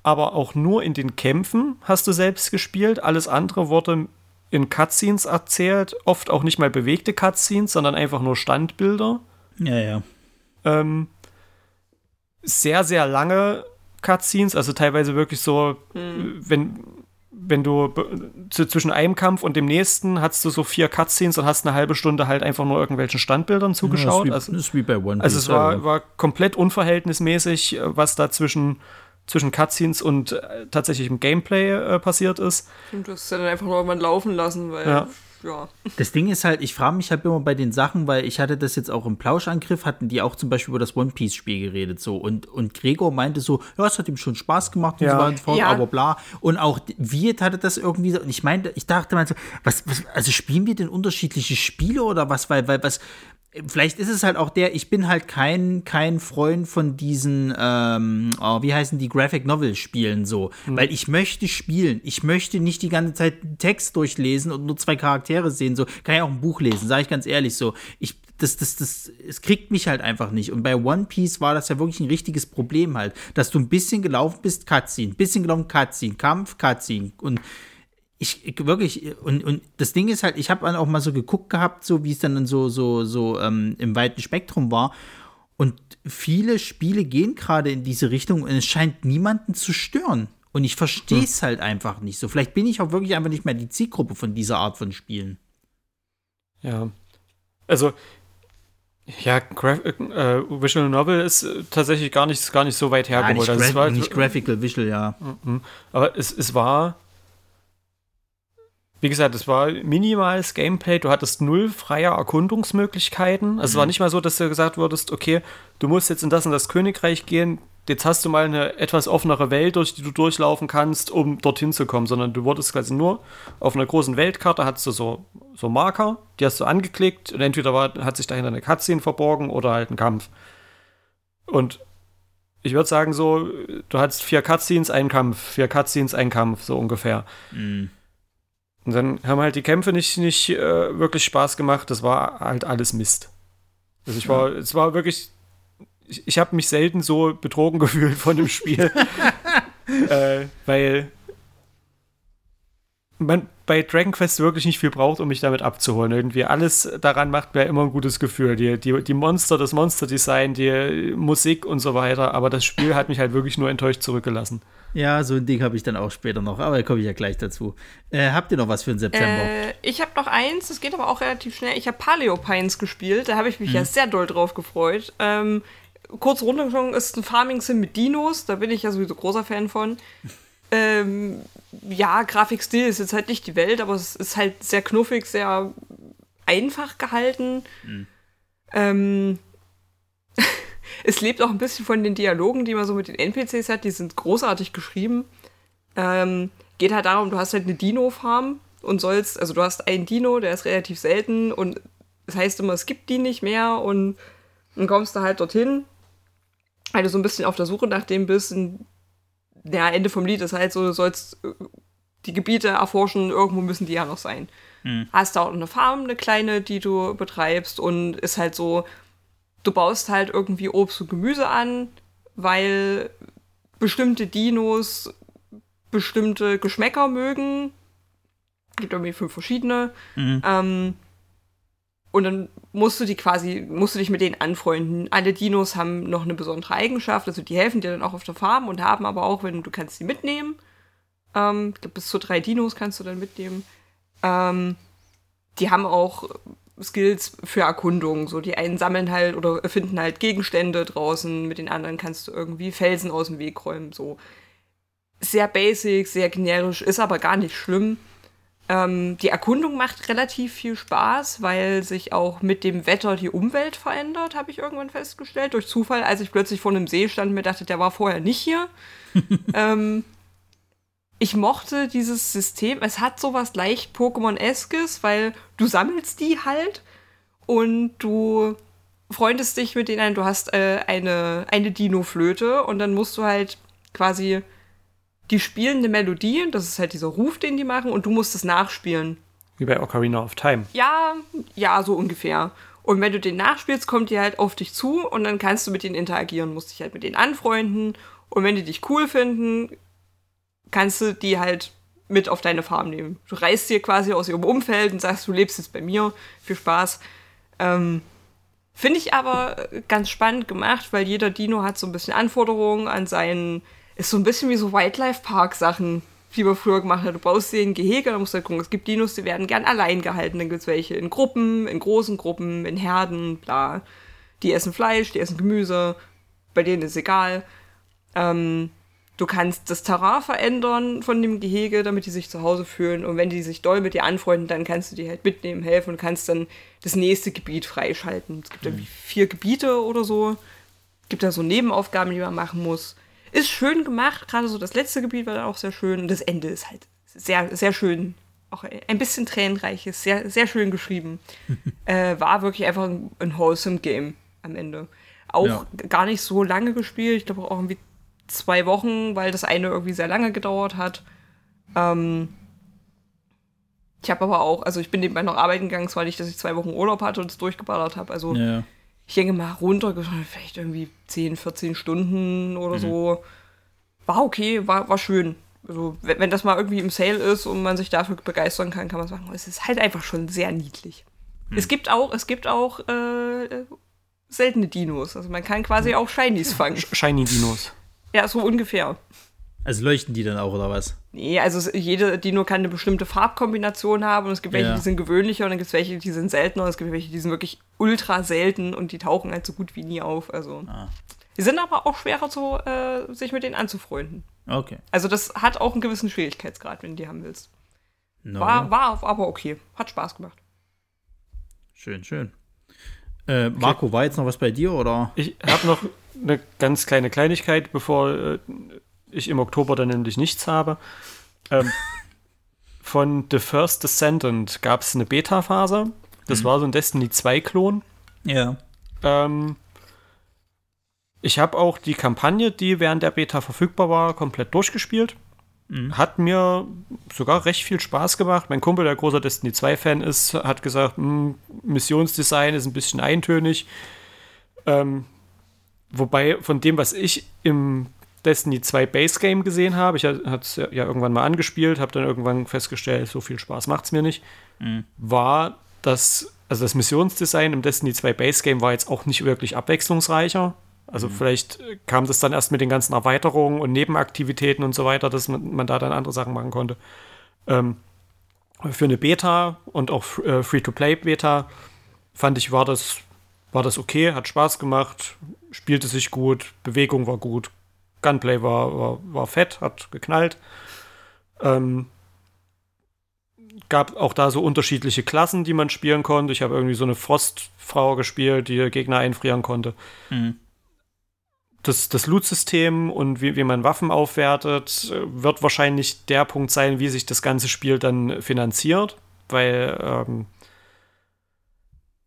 Aber auch nur in den Kämpfen hast du selbst gespielt. Alles andere wurde in Cutscenes erzählt, oft auch nicht mal bewegte Cutscenes, sondern einfach nur Standbilder. Ja, ja. Ähm, sehr, sehr lange Cutscenes, also teilweise wirklich so, hm. wenn, wenn du zwischen einem Kampf und dem nächsten hast du so vier Cutscenes und hast eine halbe Stunde halt einfach nur irgendwelchen Standbildern zugeschaut. Ja, das ist wie, also, ist wie bei One Piece. Also es war, war komplett unverhältnismäßig, was da zwischen zwischen Cutscenes und äh, tatsächlichem Gameplay äh, passiert ist. Und du hast ja dann einfach nur irgendwann laufen lassen, weil. Ja. Ja. Das Ding ist halt, ich frage mich halt immer bei den Sachen, weil ich hatte das jetzt auch im Plauschangriff, hatten die auch zum Beispiel über das One Piece Spiel geredet so und, und Gregor meinte so, ja, es hat ihm schon Spaß gemacht und ja. so weiter und fort, ja. aber bla. Und auch Viet hatte das irgendwie, und ich meinte, ich dachte mal so, was, was, also spielen wir denn unterschiedliche Spiele oder was, weil, weil, was, vielleicht ist es halt auch der, ich bin halt kein, kein Freund von diesen, ähm, oh, wie heißen die Graphic Novel Spielen so, mhm. weil ich möchte spielen, ich möchte nicht die ganze Zeit Text durchlesen und nur zwei Charaktere sehen, so, kann ja auch ein Buch lesen, sage ich ganz ehrlich so, ich, das, das, das, es kriegt mich halt einfach nicht. Und bei One Piece war das ja wirklich ein richtiges Problem halt, dass du ein bisschen gelaufen bist, Cutscene, bisschen gelaufen, Cutscene, Kampf, Cutscene. Und ich, wirklich, und, und das Ding ist halt, ich habe dann auch mal so geguckt gehabt, so wie es dann so, so, so ähm, im weiten Spektrum war. Und viele Spiele gehen gerade in diese Richtung und es scheint niemanden zu stören. Und ich verstehe es hm. halt einfach nicht so. Vielleicht bin ich auch wirklich einfach nicht mehr die Zielgruppe von dieser Art von Spielen. Ja. Also, ja, Graf äh, Visual Novel ist äh, tatsächlich gar nicht, gar nicht so weit hergeholt. Ja, nicht, also, Gra nicht Graphical Visual, ja. Mhm. Aber es, es war wie gesagt, es war minimales Gameplay, du hattest null freie Erkundungsmöglichkeiten. Also mhm. es war mhm. nicht mal so, dass du gesagt wurdest, okay, du musst jetzt in das und das Königreich gehen, jetzt hast du mal eine etwas offenere Welt, durch die du durchlaufen kannst, um dorthin zu kommen, sondern du wurdest quasi nur auf einer großen Weltkarte, hattest du so, so Marker, die hast du angeklickt und entweder war, hat sich dahinter eine Cutscene verborgen oder halt ein Kampf. Und ich würde sagen so, du hattest vier Cutscenes, einen Kampf, vier Cutscenes, einen Kampf, so ungefähr. Mhm. Und dann haben halt die Kämpfe nicht, nicht äh, wirklich Spaß gemacht, das war halt alles Mist. Also ich war, ja. es war wirklich ich, ich habe mich selten so betrogen gefühlt von dem Spiel. äh, weil man bei Dragon Quest wirklich nicht viel braucht, um mich damit abzuholen. Irgendwie alles daran macht mir immer ein gutes Gefühl. Die, die, die Monster, das Monsterdesign, die Musik und so weiter. Aber das Spiel hat mich halt wirklich nur enttäuscht zurückgelassen. Ja, so ein Ding habe ich dann auch später noch, aber da komme ich ja gleich dazu. Äh, habt ihr noch was für den September? Äh, ich habe noch eins, das geht aber auch relativ schnell. Ich habe Paleo Pines gespielt, da habe ich mich hm. ja sehr doll drauf gefreut. Ähm, kurz runtergeschaut, ist ein Farming-Sim mit Dinos. Da bin ich ja sowieso großer Fan von. Ähm, ja, Grafikstil ist jetzt halt nicht die Welt, aber es ist halt sehr knuffig, sehr einfach gehalten. Mhm. Ähm, es lebt auch ein bisschen von den Dialogen, die man so mit den NPCs hat. Die sind großartig geschrieben. Ähm, geht halt darum, du hast halt eine Dino-Farm und sollst, also du hast einen Dino, der ist relativ selten und das heißt immer, es gibt die nicht mehr und dann kommst du halt dorthin weil du so ein bisschen auf der Suche nach dem bist. Und, ja, Ende vom Lied ist halt so, du sollst äh, die Gebiete erforschen, irgendwo müssen die ja noch sein. Hm. Hast da auch eine Farm, eine kleine, die du betreibst und ist halt so, du baust halt irgendwie Obst und Gemüse an, weil bestimmte Dinos bestimmte Geschmäcker mögen. Gibt irgendwie fünf verschiedene. Mhm. Ähm, und dann musst du die quasi, musst du dich mit denen anfreunden. Alle Dinos haben noch eine besondere Eigenschaft, also die helfen dir dann auch auf der Farm und haben aber auch, wenn du kannst die mitnehmen. Ähm, bis zu drei Dinos kannst du dann mitnehmen. Ähm, die haben auch Skills für Erkundung. So, die einen sammeln halt oder finden halt Gegenstände draußen, mit den anderen kannst du irgendwie Felsen aus dem Weg räumen. So sehr basic, sehr generisch, ist aber gar nicht schlimm. Ähm, die Erkundung macht relativ viel Spaß, weil sich auch mit dem Wetter die Umwelt verändert, habe ich irgendwann festgestellt. Durch Zufall, als ich plötzlich vor einem See stand und mir dachte, der war vorher nicht hier. ähm, ich mochte dieses System. Es hat sowas leicht Pokémon-eskes, weil du sammelst die halt und du freundest dich mit denen ein. Du hast äh, eine, eine Dino-Flöte und dann musst du halt quasi die spielen eine Melodie, das ist halt dieser Ruf, den die machen, und du musst es nachspielen. Wie bei Ocarina of Time. Ja, ja, so ungefähr. Und wenn du den nachspielst, kommt die halt auf dich zu und dann kannst du mit denen interagieren, musst dich halt mit denen anfreunden. Und wenn die dich cool finden, kannst du die halt mit auf deine Farm nehmen. Du reist dir quasi aus ihrem Umfeld und sagst, du lebst jetzt bei mir. Viel Spaß. Ähm, Finde ich aber ganz spannend gemacht, weil jeder Dino hat so ein bisschen Anforderungen an seinen ist so ein bisschen wie so Wildlife-Park-Sachen, die man früher gemacht hat. Du baust sie in Gehege, da musst du halt gucken, es gibt Dinos, die werden gern allein gehalten. Dann gibt es welche in Gruppen, in großen Gruppen, in Herden, bla. Die essen Fleisch, die essen Gemüse. Bei denen ist egal. Ähm, du kannst das Terrain verändern von dem Gehege, damit die sich zu Hause fühlen. Und wenn die sich doll mit dir anfreunden, dann kannst du die halt mitnehmen, helfen und kannst dann das nächste Gebiet freischalten. Es gibt mhm. irgendwie vier Gebiete oder so. Es gibt da so Nebenaufgaben, die man machen muss. Ist schön gemacht, gerade so das letzte Gebiet war dann auch sehr schön und das Ende ist halt sehr, sehr schön. Auch ein bisschen tränenreich, ist sehr, sehr schön geschrieben. äh, war wirklich einfach ein, ein wholesome Game am Ende. Auch ja. gar nicht so lange gespielt, ich glaube auch irgendwie zwei Wochen, weil das eine irgendwie sehr lange gedauert hat. Ähm, ich habe aber auch, also ich bin nebenbei noch arbeiten gegangen, zwar nicht, dass ich zwei Wochen Urlaub hatte und es durchgeballert habe. Also ja ich denke mal, runtergeschaut, vielleicht irgendwie 10, 14 Stunden oder mhm. so. War okay, war, war schön. Also, wenn, wenn, das mal irgendwie im Sale ist und man sich dafür begeistern kann, kann man sagen, es ist halt einfach schon sehr niedlich. Mhm. Es gibt auch, es gibt auch äh, seltene Dinos. Also man kann quasi auch Shinies fangen. Shiny Dinos. Ja, so ungefähr. Also leuchten die dann auch, oder was? Nee, also jede Dino kann eine bestimmte Farbkombination haben und es gibt welche, ja. die sind gewöhnlicher und dann gibt es welche, die sind seltener und es gibt welche, die sind wirklich ultra selten und die tauchen halt so gut wie nie auf. Also. Ah. Die sind aber auch schwerer, zu, äh, sich mit denen anzufreunden. Okay. Also das hat auch einen gewissen Schwierigkeitsgrad, wenn du die haben willst. No. War, war aber okay. Hat Spaß gemacht. Schön, schön. Äh, Marco, okay. war jetzt noch was bei dir oder? Ich habe noch eine ganz kleine Kleinigkeit, bevor äh, ich im Oktober dann nämlich nichts habe. Ähm, von The First Descendant gab es eine Beta-Phase. Das mhm. war so ein Destiny 2-Klon. Ja. Ähm, ich habe auch die Kampagne, die während der Beta verfügbar war, komplett durchgespielt. Mhm. Hat mir sogar recht viel Spaß gemacht. Mein Kumpel, der großer Destiny 2-Fan ist, hat gesagt, hm, Missionsdesign ist ein bisschen eintönig. Ähm, wobei von dem, was ich im Destiny 2 Base Game gesehen habe, ich hatte es ja, ja, irgendwann mal angespielt, habe dann irgendwann festgestellt, so viel Spaß macht es mir nicht, mhm. war das, also das Missionsdesign im Destiny 2 Base Game war jetzt auch nicht wirklich abwechslungsreicher. Also mhm. vielleicht kam das dann erst mit den ganzen Erweiterungen und Nebenaktivitäten und so weiter, dass man, man da dann andere Sachen machen konnte. Ähm, für eine Beta und auch äh, Free-to-Play-Beta fand ich, war das, war das okay, hat Spaß gemacht, spielte sich gut, Bewegung war gut, Gunplay war, war, war fett, hat geknallt. Ähm, gab auch da so unterschiedliche Klassen, die man spielen konnte. Ich habe irgendwie so eine Frostfrau gespielt, die Gegner einfrieren konnte. Mhm das, das Loot-System und wie, wie man Waffen aufwertet, wird wahrscheinlich der Punkt sein, wie sich das ganze Spiel dann finanziert, weil ähm,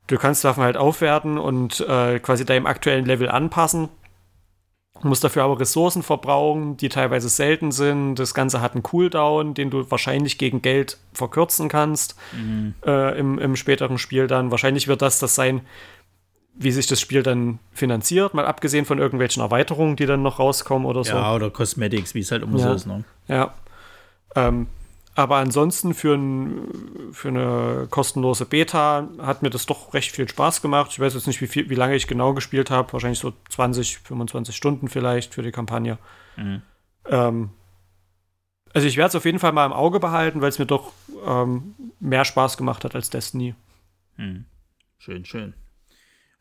du kannst Waffen halt aufwerten und äh, quasi deinem aktuellen Level anpassen. Du musst dafür aber Ressourcen verbrauchen, die teilweise selten sind. Das Ganze hat einen Cooldown, den du wahrscheinlich gegen Geld verkürzen kannst mhm. äh, im, im späteren Spiel dann. Wahrscheinlich wird das das sein, wie sich das Spiel dann finanziert, mal abgesehen von irgendwelchen Erweiterungen, die dann noch rauskommen oder so. Ja, oder Cosmetics, wie es halt immer ja. so ist. Ne? Ja. Ähm, aber ansonsten für, ein, für eine kostenlose Beta hat mir das doch recht viel Spaß gemacht. Ich weiß jetzt nicht, wie, viel, wie lange ich genau gespielt habe. Wahrscheinlich so 20, 25 Stunden vielleicht für die Kampagne. Mhm. Ähm, also ich werde es auf jeden Fall mal im Auge behalten, weil es mir doch ähm, mehr Spaß gemacht hat als Destiny. Mhm. Schön, schön.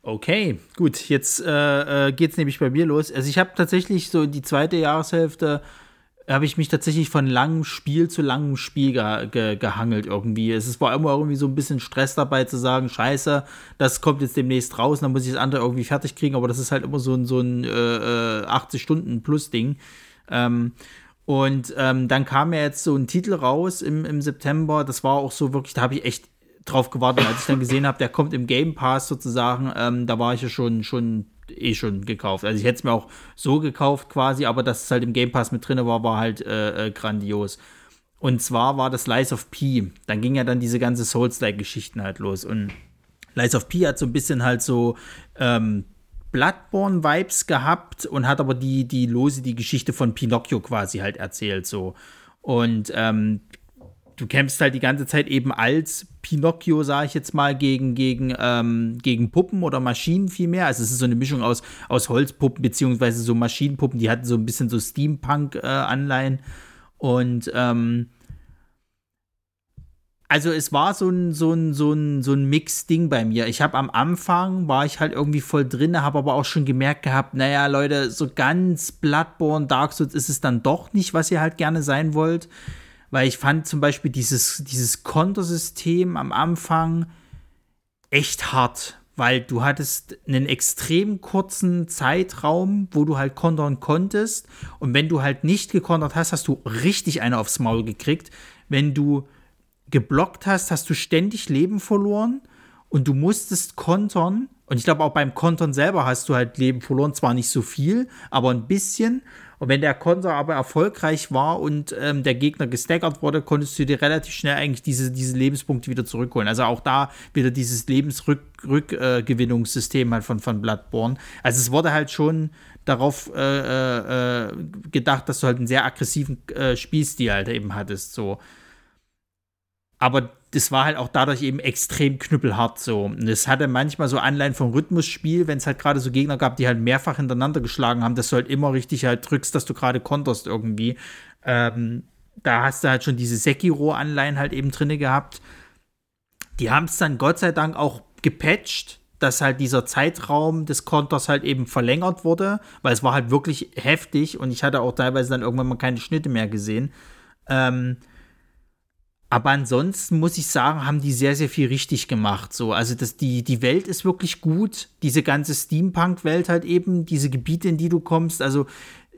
Okay, gut, jetzt äh, äh, geht's nämlich bei mir los. Also ich habe tatsächlich so die zweite Jahreshälfte habe ich mich tatsächlich von langem Spiel zu langem Spiel ge ge gehangelt irgendwie. Es war immer irgendwie so ein bisschen Stress dabei zu sagen, scheiße, das kommt jetzt demnächst raus, dann muss ich das andere irgendwie fertig kriegen, aber das ist halt immer so ein, so ein äh, 80-Stunden-Plus-Ding. Äh, ähm, und ähm, dann kam ja jetzt so ein Titel raus im, im September, das war auch so wirklich, da habe ich echt drauf gewartet. Als ich dann gesehen habe, der kommt im Game Pass sozusagen, ähm, da war ich ja schon, schon eh schon gekauft. Also ich hätte es mir auch so gekauft quasi, aber dass es halt im Game Pass mit drin war, war halt äh, äh, grandios. Und zwar war das Lies of P. Dann ging ja dann diese ganze Souls-like-Geschichten halt los. Und Lies of P hat so ein bisschen halt so ähm, Bloodborne-Vibes gehabt und hat aber die, die lose die Geschichte von Pinocchio quasi halt erzählt so. Und ähm, du kämpfst halt die ganze Zeit eben als Pinocchio, sage ich jetzt mal, gegen, gegen, ähm, gegen Puppen oder Maschinen vielmehr. Also es ist so eine Mischung aus, aus Holzpuppen beziehungsweise so Maschinenpuppen, die hatten so ein bisschen so Steampunk-Anleihen. Äh, und ähm, also es war so ein, so ein, so ein, so ein Mix-Ding bei mir. Ich habe am Anfang, war ich halt irgendwie voll drin, habe aber auch schon gemerkt gehabt, naja, Leute, so ganz Bloodborne, Dark Souls ist es dann doch nicht, was ihr halt gerne sein wollt weil ich fand zum Beispiel dieses, dieses Kontosystem am Anfang echt hart, weil du hattest einen extrem kurzen Zeitraum, wo du halt kontern konntest. Und wenn du halt nicht gekontert hast, hast du richtig eine aufs Maul gekriegt. Wenn du geblockt hast, hast du ständig Leben verloren und du musstest kontern. Und ich glaube auch beim Kontern selber hast du halt Leben verloren, zwar nicht so viel, aber ein bisschen und wenn der Konter aber erfolgreich war und ähm, der Gegner gestaggert wurde, konntest du dir relativ schnell eigentlich diese, diese Lebenspunkte wieder zurückholen. Also auch da wieder dieses Lebensrückgewinnungssystem halt von, von Bloodborne. Also es wurde halt schon darauf äh, äh, gedacht, dass du halt einen sehr aggressiven äh, Spielstil halt eben hattest. So. Aber das war halt auch dadurch eben extrem knüppelhart so. Und es hatte manchmal so Anleihen vom Rhythmusspiel, wenn es halt gerade so Gegner gab, die halt mehrfach hintereinander geschlagen haben, dass du halt immer richtig halt drückst, dass du gerade konterst irgendwie. Ähm, da hast du halt schon diese Sekiro-Anleihen halt eben drinne gehabt. Die haben es dann Gott sei Dank auch gepatcht, dass halt dieser Zeitraum des Konters halt eben verlängert wurde, weil es war halt wirklich heftig und ich hatte auch teilweise dann irgendwann mal keine Schnitte mehr gesehen. Ähm, Aber ansonsten muss ich sagen, haben die sehr, sehr viel richtig gemacht. So, also das, die, die Welt ist wirklich gut. Diese ganze Steampunk-Welt halt eben, diese Gebiete, in die du kommst. Also,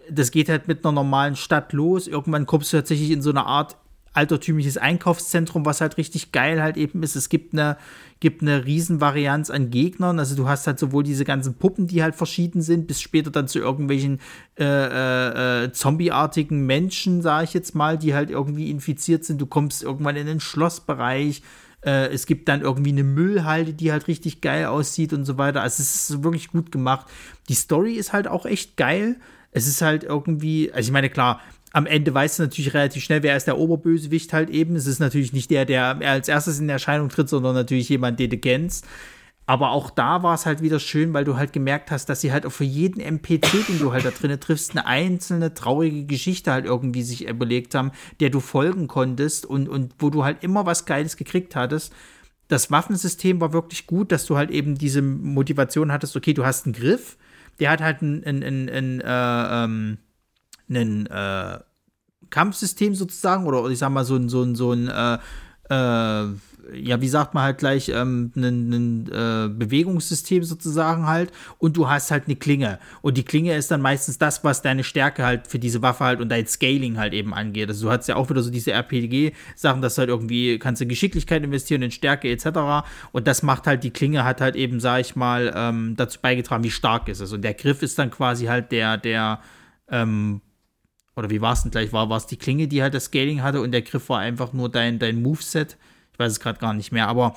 das geht halt mit einer normalen Stadt los. Irgendwann kommst du tatsächlich in so eine Art altertümliches Einkaufszentrum, was halt richtig geil halt eben ist. Es gibt eine, gibt eine Riesenvarianz an Gegnern. Also du hast halt sowohl diese ganzen Puppen, die halt verschieden sind, bis später dann zu irgendwelchen äh, äh, äh zombieartigen Menschen, sage ich jetzt mal, die halt irgendwie infiziert sind. Du kommst irgendwann in den Schlossbereich. Äh, es gibt dann irgendwie eine Müllhalde, die halt richtig geil aussieht und so weiter. Also es ist wirklich gut gemacht. Die Story ist halt auch echt geil. Es ist halt irgendwie, also ich meine, klar, am Ende weißt du natürlich relativ schnell, wer ist der Oberbösewicht halt eben. Es ist natürlich nicht der, der als erstes in Erscheinung tritt, sondern natürlich jemand, den du kennst. Aber auch da war es halt wieder schön, weil du halt gemerkt hast, dass sie halt auch für jeden NPC, den du halt da drinnen triffst, eine einzelne traurige Geschichte halt irgendwie sich überlegt haben, der du folgen konntest und, und wo du halt immer was Geiles gekriegt hattest. Das Waffensystem war wirklich gut, dass du halt eben diese Motivation hattest, okay, du hast einen Griff, der hat halt ein, ein, ein, ein äh, ähm, ein äh, Kampfsystem sozusagen oder ich sag mal so ein, so ein, so ein äh, äh, ja, wie sagt man halt gleich, ähm, ein, äh, Bewegungssystem sozusagen halt und du hast halt eine Klinge. Und die Klinge ist dann meistens das, was deine Stärke halt für diese Waffe halt und dein Scaling halt eben angeht. Also du hast ja auch wieder so diese RPG-Sachen, dass du halt irgendwie kannst du Geschicklichkeit investieren, in Stärke etc. Und das macht halt die Klinge, hat halt eben, sag ich mal, ähm, dazu beigetragen, wie stark ist es. Und der Griff ist dann quasi halt der, der, ähm, oder wie war es denn gleich? War es die Klinge, die halt das Scaling hatte und der Griff war einfach nur dein, dein Moveset? Ich weiß es gerade gar nicht mehr, aber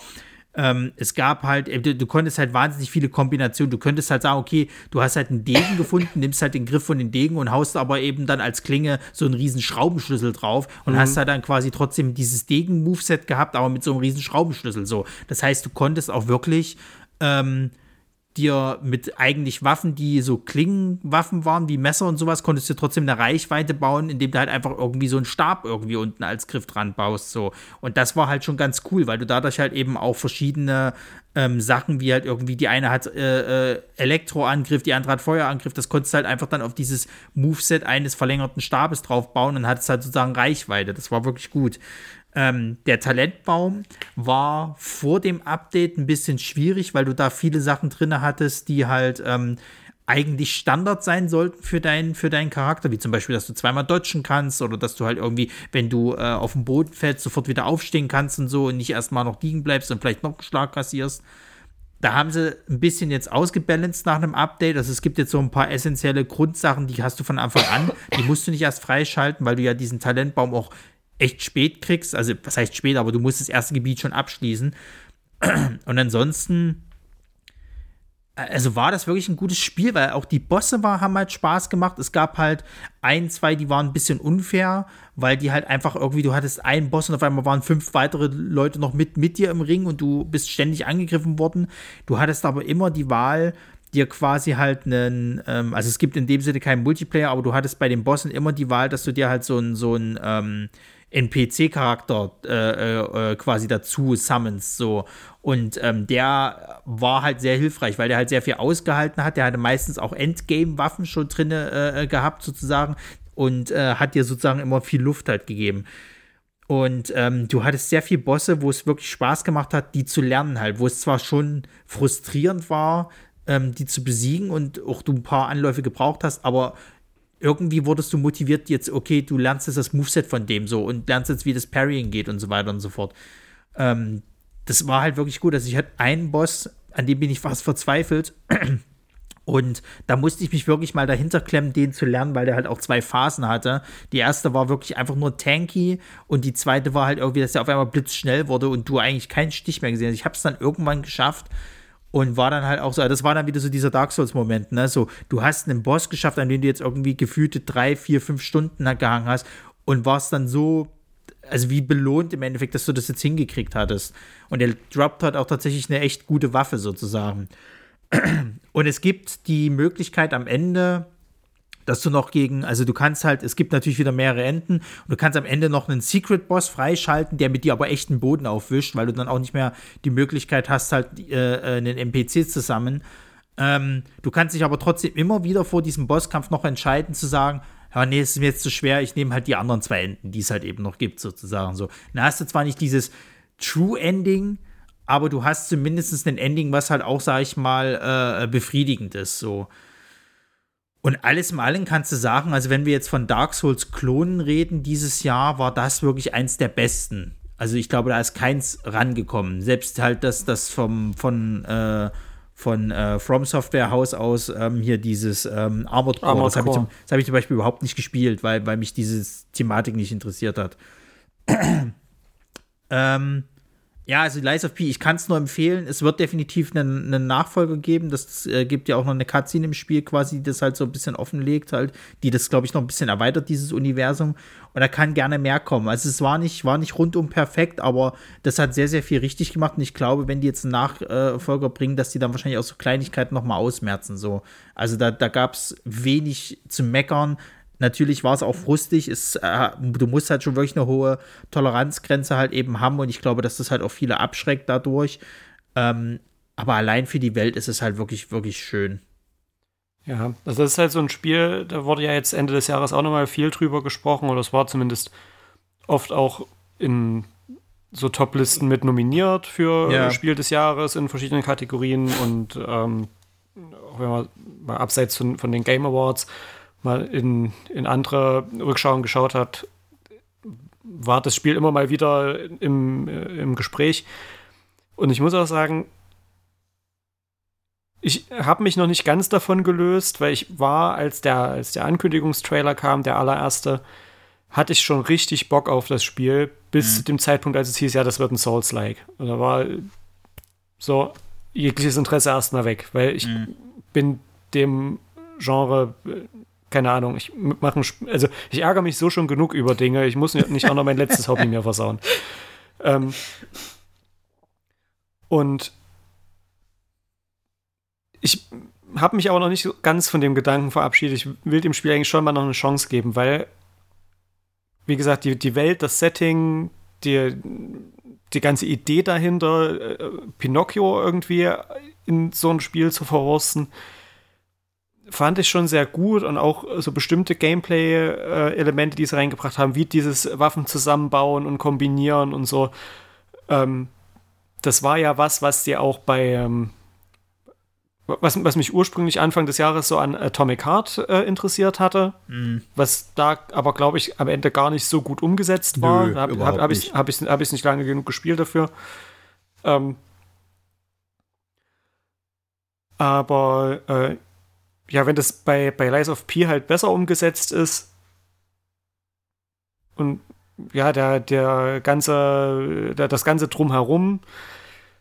ähm, es gab halt, äh, du, du, konntest halt wahnsinnig viele Kombinationen. Du könntest halt sagen, okay, du hast halt einen Degen gefunden, nimmst halt den Griff von den Degen und haust aber eben dann als Klinge so einen riesen Schraubenschlüssel drauf und mhm. hast halt dann quasi trotzdem dieses Degen-Moveset gehabt, aber mit so einem riesen Schraubenschlüssel so. Das heißt, du konntest auch wirklich ähm, dir mit eigentlich Waffen, die so Klingenwaffen waren, wie Messer und sowas, konntest du trotzdem eine Reichweite bauen, indem du halt einfach irgendwie so einen Stab irgendwie unten als Griff dran baust. So. Und das war halt schon ganz cool, weil du dadurch halt eben auch verschiedene ähm, Sachen, wie halt irgendwie die eine hat äh, äh, Elektroangriff, die andere hat Feuerangriff, das konntest du halt einfach dann auf dieses Moveset eines verlängerten Stabes drauf bauen und hattest halt sozusagen Reichweite. Das war wirklich gut. Ähm, der Talentbaum war vor dem Update ein bisschen schwierig, weil du da viele Sachen drin hattest, die halt ähm, eigentlich Standard sein sollten für, dein, für deinen Charakter, wie zum Beispiel, dass du zweimal dodgen kannst oder dass du halt irgendwie, wenn du äh, auf dem Boden fällst, sofort wieder aufstehen kannst und so und nicht erstmal noch liegen bleibst und vielleicht noch einen Schlag kassierst. Da haben sie ein bisschen jetzt ausgebalanced nach einem Update. Also es gibt jetzt so ein paar essentielle Grundsachen, die hast du von Anfang an. Die musst du nicht erst freischalten, weil du ja diesen Talentbaum auch echt spät kriegst. Also, was heißt spät, aber du musst das erste Gebiet schon abschließen. Und ansonsten, also war das wirklich ein gutes Spiel, weil auch die Bosse war, haben halt Spaß gemacht. Es gab halt ein, zwei, die waren ein bisschen unfair, weil die halt einfach irgendwie, du hattest einen Boss und auf einmal waren fünf weitere Leute noch mit, mit dir im Ring und du bist ständig angegriffen worden. Du hattest aber immer die Wahl, dir quasi halt einen, ähm, also es gibt in dem Sinne keinen Multiplayer, aber du hattest bei den Bossen immer die Wahl, dass du dir halt so ein, so ein, ähm, NPC-Charakter äh, äh, quasi dazu summons so und ähm, der war halt sehr hilfreich, weil der halt sehr viel ausgehalten hat. Der hatte meistens auch Endgame-Waffen schon drin äh, gehabt sozusagen und äh, hat dir sozusagen immer viel Luft halt gegeben. Und ähm, du hattest sehr viele Bosse, wo es wirklich Spaß gemacht hat, die zu lernen halt, wo es zwar schon frustrierend war, ähm, die zu besiegen und auch du ein paar Anläufe gebraucht hast, aber irgendwie wurdest du motiviert, jetzt, okay, du lernst jetzt das Moveset von dem so und lernst jetzt, wie das Parrying geht und so weiter und so fort. Ähm, das war halt wirklich gut. Also ich hatte einen Boss, an dem bin ich fast verzweifelt. Und da musste ich mich wirklich mal dahinter klemmen, den zu lernen, weil der halt auch zwei Phasen hatte. Die erste war wirklich einfach nur tanky und die zweite war halt irgendwie, dass der auf einmal blitzschnell wurde und du eigentlich keinen Stich mehr gesehen hast. Ich habe es dann irgendwann geschafft, und war dann halt auch so, das war dann wieder so dieser Dark Souls-Moment, ne? So, du hast einen Boss geschafft, an dem du jetzt irgendwie gefühlte drei, vier, fünf Stunden gehangen hast und warst dann so, also wie belohnt im Endeffekt, dass du das jetzt hingekriegt hattest. Und er droppt halt auch tatsächlich eine echt gute Waffe sozusagen. Und es gibt die Möglichkeit am Ende, dass du noch gegen, also du kannst halt, es gibt natürlich wieder mehrere Enden und du kannst am Ende noch einen Secret Boss freischalten, der mit dir aber echten Boden aufwischt, weil du dann auch nicht mehr die Möglichkeit hast, halt äh, äh einen NPC zusammen. Ähm, du kannst dich aber trotzdem immer wieder vor diesem Bosskampf noch entscheiden, zu sagen, ja, nee, es ist mir jetzt zu schwer, ich nehme halt die anderen zwei Enden, die es halt eben noch gibt, sozusagen so. Dann hast du zwar nicht dieses True Ending, aber du hast zumindest ein Ending, was halt auch, sag ich mal, äh, befriedigend ist, so. Und alles im Allen kannst du sagen, also wenn wir jetzt von Dark Souls Klonen reden, dieses Jahr war das wirklich eins der besten. Also ich glaube, da ist keins rangekommen. Selbst halt das, das vom, von, äh, von äh, From Software Haus aus ähm, hier dieses ähm, Armored Core. Armored das habe ich, zum, hab ich zum Beispiel überhaupt nicht gespielt, weil, weil mich diese Thematik nicht interessiert hat. ähm, ja, also Lies of P, ich kann es nur empfehlen. Es wird definitiv einen, einen Nachfolger geben. Das äh, gibt ja auch noch eine Cutscene im Spiel quasi, die das halt so ein bisschen offenlegt, halt, die das, glaube ich, noch ein bisschen erweitert, dieses Universum. Und da kann gerne mehr kommen. Also es war nicht, war nicht rundum perfekt, aber das hat sehr, sehr viel richtig gemacht. Und ich glaube, wenn die jetzt einen Nachfolger bringen, dass die dann wahrscheinlich auch so Kleinigkeiten noch mal ausmerzen. So. Also da, da gab es wenig zu meckern. Natürlich war es auch frustig. Es, äh, du musst halt schon wirklich eine hohe Toleranzgrenze halt eben haben und ich glaube, dass das halt auch viele abschreckt dadurch. Ähm, aber allein für die Welt ist es halt wirklich, wirklich schön. Ja, also das ist halt so ein Spiel, da wurde ja jetzt Ende des Jahres auch nochmal viel drüber gesprochen oder es war zumindest oft auch in so Top-Listen mit nominiert für ja. Spiel des Jahres in verschiedenen Kategorien und ähm, wenn man mal abseits von, von den Game Awards mal in, in andere Rückschauen geschaut hat, war das Spiel immer mal wieder im, äh, im Gespräch. Und ich muss auch sagen, ich habe mich noch nicht ganz davon gelöst, weil ich war, als der, als der Ankündigungstrailer kam, der allererste, hatte ich schon richtig Bock auf das Spiel, bis mhm. zu dem Zeitpunkt, als es hieß, ja, das wird ein Souls-like. Und da war so jegliches Interesse erstmal weg, weil ich mhm. bin dem Genre keine Ahnung, ich mache also ich ärgere mich so schon genug über Dinge, ich muss nicht auch noch mein letztes Hobby mir versauen. Ähm, und ich habe mich aber noch nicht so ganz von dem Gedanken verabschiedet. Ich will dem Spiel eigentlich schon mal noch eine Chance geben, weil, wie gesagt, die, die Welt, das Setting, die, die ganze Idee dahinter, äh, Pinocchio irgendwie in so ein Spiel zu verwursten, fand ich schon sehr gut und auch so bestimmte Gameplay-Elemente, die sie reingebracht haben, wie dieses Waffen zusammenbauen und kombinieren und so. Ähm, das war ja was, was dir auch bei, ähm, was, was mich ursprünglich Anfang des Jahres so an Atomic Heart äh, interessiert hatte, mhm. was da aber, glaube ich, am Ende gar nicht so gut umgesetzt war. Nö, habe hab, hab ich es hab hab nicht lange genug gespielt dafür. Ähm, aber äh, ja, wenn das bei, bei Lies of P halt besser umgesetzt ist und ja, der, der ganze, der, das ganze Drumherum,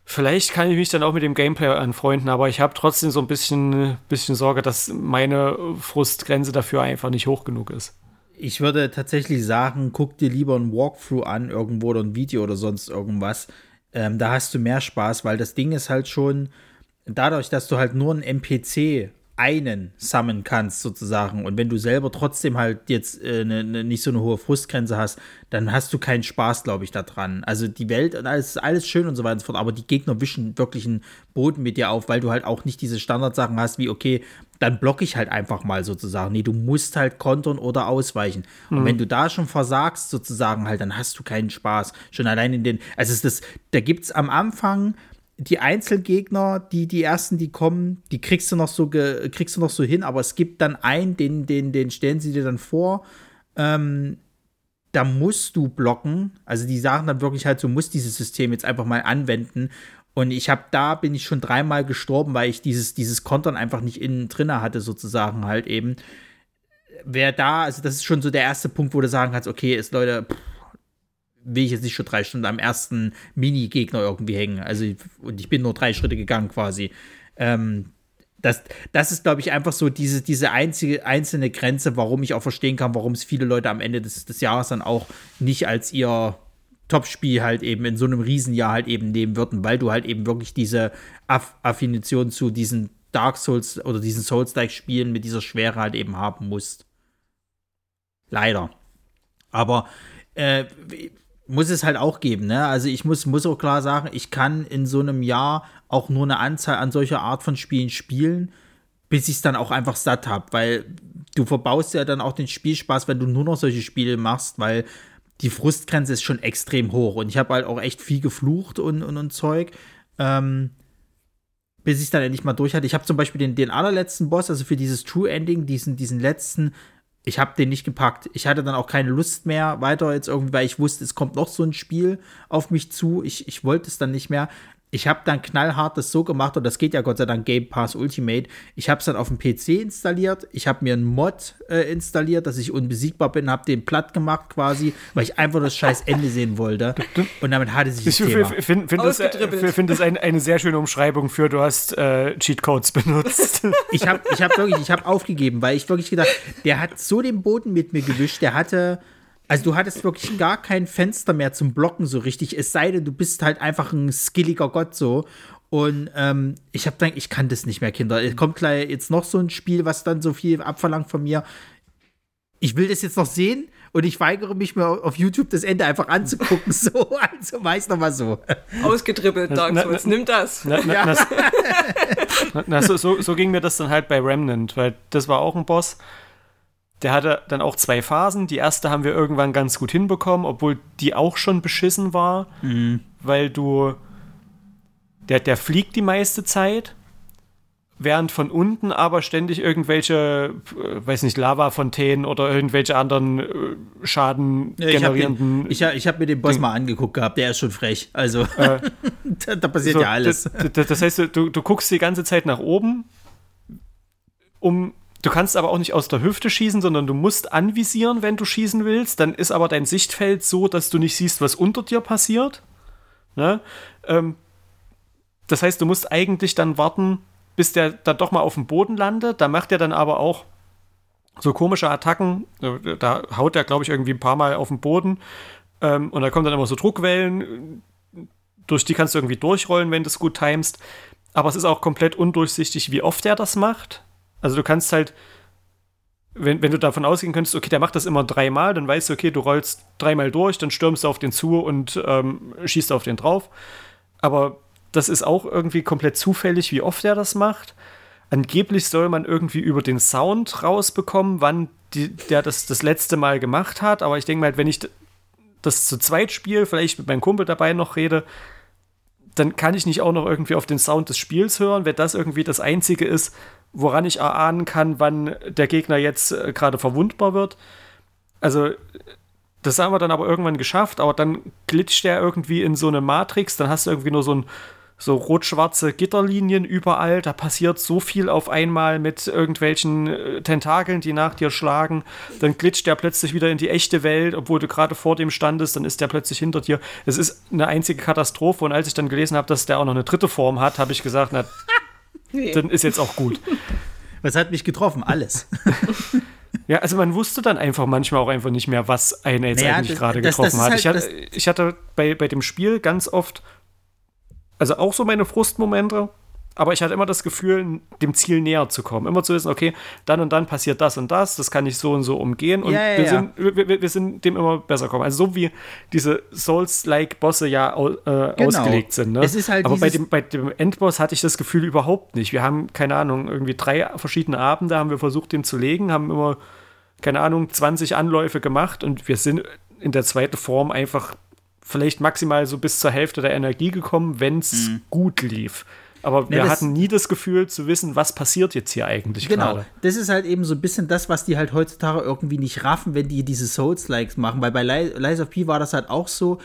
vielleicht kann ich mich dann auch mit dem Gameplay anfreunden, aber ich habe trotzdem so ein bisschen, bisschen Sorge, dass meine Frustgrenze dafür einfach nicht hoch genug ist. Ich würde tatsächlich sagen, guck dir lieber ein Walkthrough an, irgendwo oder ein Video oder sonst irgendwas. Ähm, da hast du mehr Spaß, weil das Ding ist halt schon, dadurch, dass du halt nur ein NPC einen summon kannst, sozusagen. Und wenn du selber trotzdem halt jetzt äh, ne, ne, nicht so eine hohe Frustgrenze hast, dann hast du keinen Spaß, glaube ich, daran. Also die Welt und alles ist alles schön und so weiter und so fort, aber die Gegner wischen wirklich einen Boden mit dir auf, weil du halt auch nicht diese Standardsachen hast, wie, okay, dann blocke ich halt einfach mal sozusagen. Nee, du musst halt kontern oder ausweichen. Mhm. Und wenn du da schon versagst, sozusagen halt, dann hast du keinen Spaß. Schon allein in den, also ist das, da gibt es am Anfang die Einzelgegner, die, die ersten, die kommen, die kriegst du noch so, kriegst du noch so hin, aber es gibt dann einen, den, den, den stellen sie dir dann vor, ähm, da musst du blocken. Also die sagen dann wirklich halt, du musst dieses System jetzt einfach mal anwenden. Und ich habe da bin ich schon dreimal gestorben, weil ich dieses, dieses Kontern einfach nicht innen drinne hatte, sozusagen halt eben. Wer da, also das ist schon so der erste Punkt, wo du sagen kannst, okay, ist Leute, pff, will ich jetzt nicht schon drei Stunden am ersten Mini-Gegner irgendwie hängen. Also, und ich bin nur drei Schritte gegangen quasi. Ähm, das, das ist, glaube ich, einfach so diese, diese einzige, einzelne Grenze, warum ich auch verstehen kann, warum es viele Leute am Ende des, des Jahres dann auch nicht als ihr Top-Spiel halt eben in so einem Riesenjahr halt eben nehmen würden, weil du halt eben wirklich diese Aff Affinition zu diesen Dark Souls oder diesen Souls-like-Spielen mit dieser Schwere halt eben haben musst. Leider. Aber äh, muss es halt auch geben, ne? Also ich muss, muss auch klar sagen, ich kann in so einem Jahr auch nur eine Anzahl an solcher Art von Spielen spielen, bis ich es dann auch einfach satt habe, weil du verbaust ja dann auch den Spielspaß, wenn du nur noch solche Spiele machst, weil die Frustgrenze ist schon extrem hoch. Und ich habe halt auch echt viel geflucht und, und, und Zeug. Ähm, bis ich es dann endlich mal durch hatte. Ich habe zum Beispiel den, den allerletzten Boss, also für dieses True Ending, diesen, diesen letzten, ich habe den nicht gepackt. Ich hatte dann auch keine Lust mehr weiter jetzt irgendwie, weil ich wusste, es kommt noch so ein Spiel auf mich zu. Ich, ich wollte es dann nicht mehr ich habe dann knallhart das so gemacht und das geht ja Gott sei Dank Game Pass Ultimate. Ich habe es dann auf dem PC installiert. Ich habe mir einen Mod äh, installiert, dass ich unbesiegbar bin, habe den platt gemacht quasi, weil ich einfach das scheiß Ende sehen wollte. Und damit hatte sich das ich Thema. Ich finde find das, äh, find das ein, eine sehr schöne Umschreibung für du hast äh, Cheatcodes benutzt. ich habe ich hab wirklich, ich habe aufgegeben, weil ich wirklich gedacht, der hat so den Boden mit mir gewischt. Der hatte also du hattest wirklich gar kein Fenster mehr zum Blocken so richtig, es sei denn, du bist halt einfach ein skilliger Gott so. Und ähm, ich habe gedacht, ich kann das nicht mehr, Kinder. Es kommt gleich jetzt noch so ein Spiel, was dann so viel abverlangt von mir. Ich will das jetzt noch sehen und ich weigere mich mir auf YouTube das Ende einfach anzugucken. So, also weiß noch mal so. Ausgedribbelt, Dark Souls, nimm das. Na, na, ja. na, so, so, so ging mir das dann halt bei Remnant, weil das war auch ein Boss der hatte dann auch zwei Phasen. Die erste haben wir irgendwann ganz gut hinbekommen, obwohl die auch schon beschissen war, mhm. weil du. Der, der fliegt die meiste Zeit, während von unten aber ständig irgendwelche, äh, weiß nicht, Lavafontänen oder irgendwelche anderen äh, Schaden generierenden. Ich habe hab mir den Boss Ding. mal angeguckt gehabt, der ist schon frech. Also, äh, da, da, passiert so, ja alles. Das, das heißt, du, du guckst die ganze Zeit nach oben, um Du kannst aber auch nicht aus der Hüfte schießen, sondern du musst anvisieren, wenn du schießen willst. Dann ist aber dein Sichtfeld so, dass du nicht siehst, was unter dir passiert. Ne? Ähm, das heißt, du musst eigentlich dann warten, bis der dann doch mal auf dem Boden landet. Da macht er dann aber auch so komische Attacken. Da haut er, glaube ich, irgendwie ein paar Mal auf den Boden. Ähm, und da kommen dann immer so Druckwellen, durch die kannst du irgendwie durchrollen, wenn du es gut timest. Aber es ist auch komplett undurchsichtig, wie oft er das macht. Also du kannst halt, wenn, wenn du davon ausgehen könntest, okay, der macht das immer dreimal, dann weißt du, okay, du rollst dreimal durch, dann stürmst du auf den zu und ähm, schießt auf den drauf. Aber das ist auch irgendwie komplett zufällig, wie oft er das macht. Angeblich soll man irgendwie über den Sound rausbekommen, wann die, der das das letzte Mal gemacht hat. Aber ich denke mal, wenn ich das zu zweit spiele, vielleicht mit meinem Kumpel dabei noch rede, dann kann ich nicht auch noch irgendwie auf den Sound des Spiels hören, wenn das irgendwie das Einzige ist, woran ich erahnen kann, wann der Gegner jetzt äh, gerade verwundbar wird. Also, das haben wir dann aber irgendwann geschafft, aber dann glitscht der irgendwie in so eine Matrix, dann hast du irgendwie nur so ein so rot-schwarze Gitterlinien überall, da passiert so viel auf einmal mit irgendwelchen äh, Tentakeln, die nach dir schlagen, dann glitscht der plötzlich wieder in die echte Welt, obwohl du gerade vor dem standest, dann ist der plötzlich hinter dir. Es ist eine einzige Katastrophe und als ich dann gelesen habe, dass der auch noch eine dritte Form hat, habe ich gesagt, na, Nee. Dann ist jetzt auch gut. Was hat mich getroffen? Alles. Ja, also man wusste dann einfach manchmal auch einfach nicht mehr, was einen jetzt naja, eigentlich gerade getroffen das hat. Halt, ich hatte, ich hatte bei, bei dem Spiel ganz oft, also auch so meine Frustmomente, aber ich hatte immer das Gefühl, dem Ziel näher zu kommen. Immer zu wissen, okay, dann und dann passiert das und das, das kann ich so und so umgehen. Und ja, ja, wir, ja. Sind, wir, wir, sind dem immer besser kommen. Also so wie diese Souls-like-Bosse ja äh, genau. ausgelegt sind. Ne? Halt Aber bei dem, bei dem Endboss hatte ich das Gefühl überhaupt nicht. Wir haben, keine Ahnung, irgendwie drei verschiedene Abende haben wir versucht, den zu legen, haben immer, keine Ahnung, 20 Anläufe gemacht und wir sind in der zweiten Form einfach vielleicht maximal so bis zur Hälfte der Energie gekommen, wenn es mhm. gut lief. Aber wir hatten nie das Gefühl zu wissen, was passiert jetzt hier eigentlich genau. Gerade. Das ist halt eben so ein bisschen das, was die halt heutzutage irgendwie nicht raffen, wenn die diese Souls-Likes machen. Weil bei Lies of P war das halt auch so,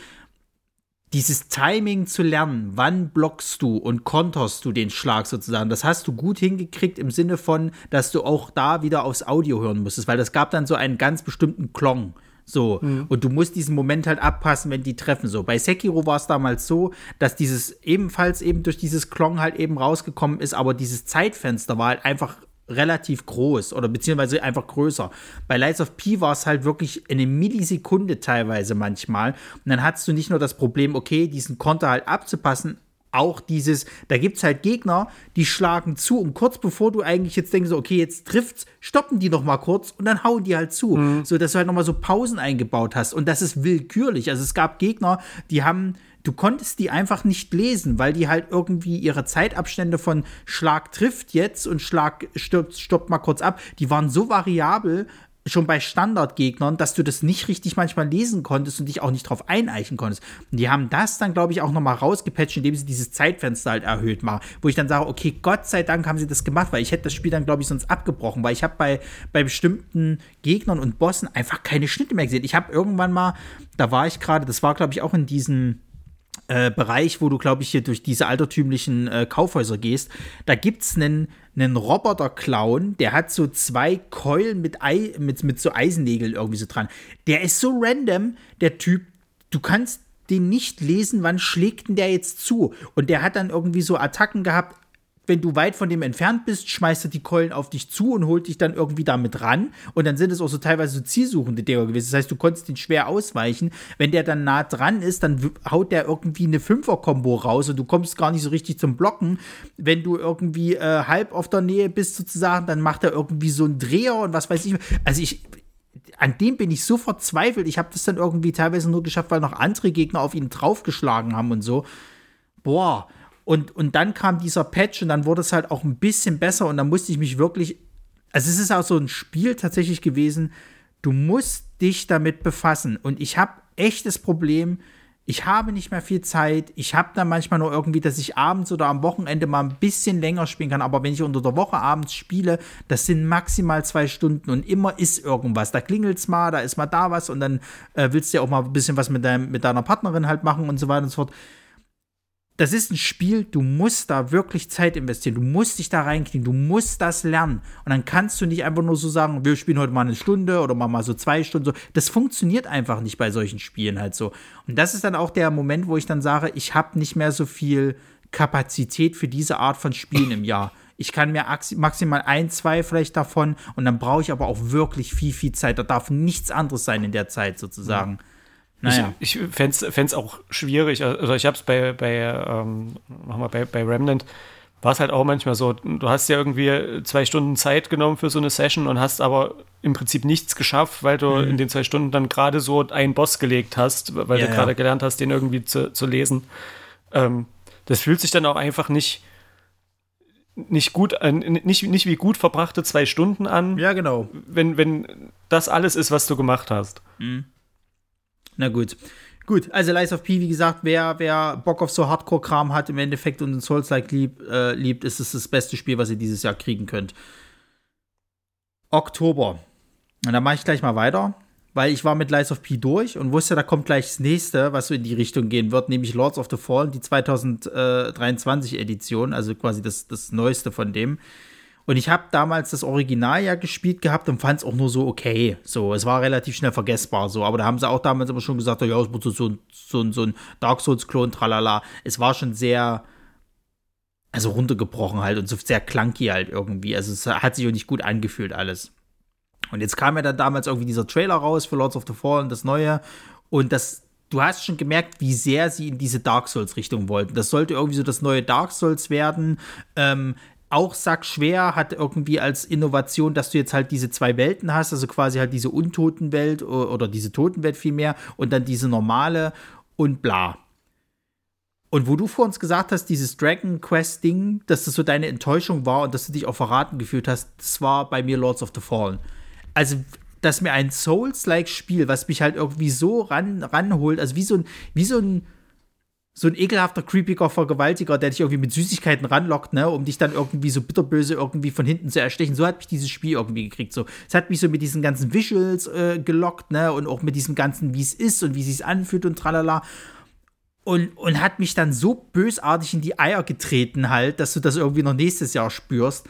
dieses Timing zu lernen, wann blockst du und konterst du den Schlag sozusagen, das hast du gut hingekriegt im Sinne von, dass du auch da wieder aufs Audio hören musstest, weil das gab dann so einen ganz bestimmten Klong. So. Mhm. Und du musst diesen Moment halt abpassen, wenn die treffen. So. Bei Sekiro war es damals so, dass dieses ebenfalls eben durch dieses Klong halt eben rausgekommen ist, aber dieses Zeitfenster war halt einfach relativ groß oder beziehungsweise einfach größer. Bei Lights of P war es halt wirklich eine Millisekunde teilweise manchmal. Und dann hattest du nicht nur das Problem, okay, diesen Konter halt abzupassen, auch dieses, da gibt es halt Gegner, die schlagen zu und kurz bevor du eigentlich jetzt denkst, okay, jetzt trifft's, stoppen die noch mal kurz und dann hauen die halt zu, mhm. so dass du halt noch mal so Pausen eingebaut hast und das ist willkürlich. Also es gab Gegner, die haben du konntest die einfach nicht lesen, weil die halt irgendwie ihre Zeitabstände von Schlag trifft jetzt und Schlag stirbt, stoppt mal kurz ab, die waren so variabel, schon bei Standardgegnern, dass du das nicht richtig manchmal lesen konntest und dich auch nicht drauf eineichen konntest. Und die haben das dann, glaube ich, auch nochmal rausgepatcht, indem sie dieses Zeitfenster halt erhöht machen, wo ich dann sage, okay, Gott sei Dank haben sie das gemacht, weil ich hätte das Spiel dann, glaube ich, sonst abgebrochen, weil ich habe bei, bei bestimmten Gegnern und Bossen einfach keine Schnitte mehr gesehen. Ich habe irgendwann mal, da war ich gerade, das war, glaube ich, auch in diesem äh, Bereich, wo du, glaube ich, hier durch diese altertümlichen äh, Kaufhäuser gehst, da gibt es einen, einen Roboter-Clown, der hat so zwei Keulen mit, Ei, mit, mit so Eisennägeln irgendwie so dran. Der ist so random, der Typ, du kannst den nicht lesen, wann schlägt denn der jetzt zu? Und der hat dann irgendwie so Attacken gehabt, wenn du weit von dem entfernt bist, schmeißt er die Keulen auf dich zu und holt dich dann irgendwie damit ran. Und dann sind es auch so teilweise so zielsuchende Dinger gewesen. Das heißt, du konntest ihn schwer ausweichen. Wenn der dann nah dran ist, dann haut der irgendwie eine Fünfer-Kombo raus und du kommst gar nicht so richtig zum Blocken. Wenn du irgendwie äh, halb auf der Nähe bist, sozusagen, dann macht er irgendwie so einen Dreher und was weiß ich. Also ich, an dem bin ich so verzweifelt. Ich habe das dann irgendwie teilweise nur geschafft, weil noch andere Gegner auf ihn draufgeschlagen haben und so. Boah, und, und dann kam dieser Patch und dann wurde es halt auch ein bisschen besser und dann musste ich mich wirklich. Also, es ist auch so ein Spiel tatsächlich gewesen, du musst dich damit befassen. Und ich habe echt das Problem, ich habe nicht mehr viel Zeit. Ich habe dann manchmal nur irgendwie, dass ich abends oder am Wochenende mal ein bisschen länger spielen kann. Aber wenn ich unter der Woche abends spiele, das sind maximal zwei Stunden und immer ist irgendwas. Da klingelt es mal, da ist mal da was und dann äh, willst du ja auch mal ein bisschen was mit, deinem, mit deiner Partnerin halt machen und so weiter und so fort das ist ein Spiel, du musst da wirklich Zeit investieren, du musst dich da reinkriegen, du musst das lernen. Und dann kannst du nicht einfach nur so sagen, wir spielen heute mal eine Stunde oder mal, so zwei Stunden. Das funktioniert einfach nicht bei solchen Spielen halt so. Und das ist dann auch der Moment, wo ich dann sage, ich habe nicht mehr so viel Kapazität für diese Art von Spielen im Jahr. Ich kann mir maximal ein, zwei vielleicht davon und dann brauche ich aber auch wirklich viel, viel Zeit. Da darf nichts anderes sein in der Zeit sozusagen. Mhm. Naja. Ich, ich fände es auch schwierig. Also ich habe es bei, bei, ähm, bei, bei Remnant, war es halt auch manchmal so, du hast ja irgendwie zwei Stunden Zeit genommen für so eine Session und hast aber im Prinzip nichts geschafft, weil du mhm. in den zwei Stunden dann gerade so einen Boss gelegt hast, weil ja, du gerade ja. gelernt hast, den irgendwie zu, zu lesen. Ähm, das fühlt sich dann auch einfach nicht nicht gut, nicht, nicht wie gut verbrachte zwei Stunden an. Ja, genau. Wenn, wenn das alles ist, was du gemacht hast. Mhm. Na gut. Gut, also Lies of P, wie gesagt, wer, wer Bock auf so Hardcore-Kram hat im Endeffekt und den Souls-like lieb, äh, liebt, ist es das beste Spiel, was ihr dieses Jahr kriegen könnt. Oktober. Und da mache ich gleich mal weiter, weil ich war mit Lies of P durch und wusste, da kommt gleich das nächste, was so in die Richtung gehen wird, nämlich Lords of the Fallen, die 2023 Edition, also quasi das, das Neueste von dem. Und ich habe damals das Original ja gespielt gehabt und fand es auch nur so okay. So, es war relativ schnell vergessbar so. Aber da haben sie auch damals immer schon gesagt, ja, es wird so, so, so, so ein Dark Souls-Klon, tralala. Es war schon sehr, also runtergebrochen halt und so sehr clunky halt irgendwie. Also es hat sich auch nicht gut angefühlt alles. Und jetzt kam ja dann damals irgendwie dieser Trailer raus für Lords of the Fallen, das neue. Und das, du hast schon gemerkt, wie sehr sie in diese Dark Souls-Richtung wollten. Das sollte irgendwie so das neue Dark Souls werden. Ähm, auch sackschwer, hat irgendwie als Innovation, dass du jetzt halt diese zwei Welten hast, also quasi halt diese Untotenwelt oder diese Totenwelt vielmehr und dann diese normale und bla. Und wo du vor uns gesagt hast, dieses Dragon Quest Ding, dass das so deine Enttäuschung war und dass du dich auch verraten gefühlt hast, das war bei mir Lords of the Fallen. Also, dass mir ein Souls-like Spiel, was mich halt irgendwie so ran, ranholt, also wie so ein, wie so ein so ein ekelhafter, creepiger Vergewaltiger, der dich irgendwie mit Süßigkeiten ranlockt, ne, um dich dann irgendwie so bitterböse irgendwie von hinten zu erstechen. So hat mich dieses Spiel irgendwie gekriegt. So, es hat mich so mit diesen ganzen Visuals äh, gelockt, ne, und auch mit diesem ganzen, wie es ist und wie es sich anfühlt und tralala. Und, und hat mich dann so bösartig in die Eier getreten, halt, dass du das irgendwie noch nächstes Jahr spürst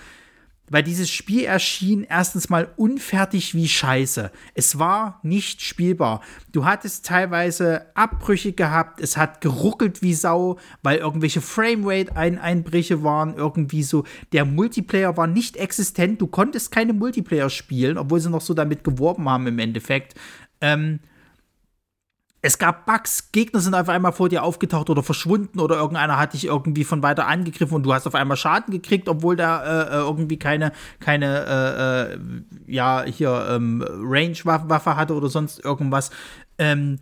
weil dieses Spiel erschien erstens mal unfertig wie Scheiße. Es war nicht spielbar. Du hattest teilweise Abbrüche gehabt, es hat geruckelt wie Sau, weil irgendwelche Framerate-Einbrüche waren, irgendwie so. Der Multiplayer war nicht existent, du konntest keine Multiplayer spielen, obwohl sie noch so damit geworben haben im Endeffekt. Ähm, es gab Bugs, Gegner sind auf einmal vor dir aufgetaucht oder verschwunden oder irgendeiner hat dich irgendwie von weiter angegriffen und du hast auf einmal Schaden gekriegt, obwohl da äh, äh irgendwie keine, keine äh, äh, ja, hier ähm, Range-Waffe hatte oder sonst irgendwas. Ähm,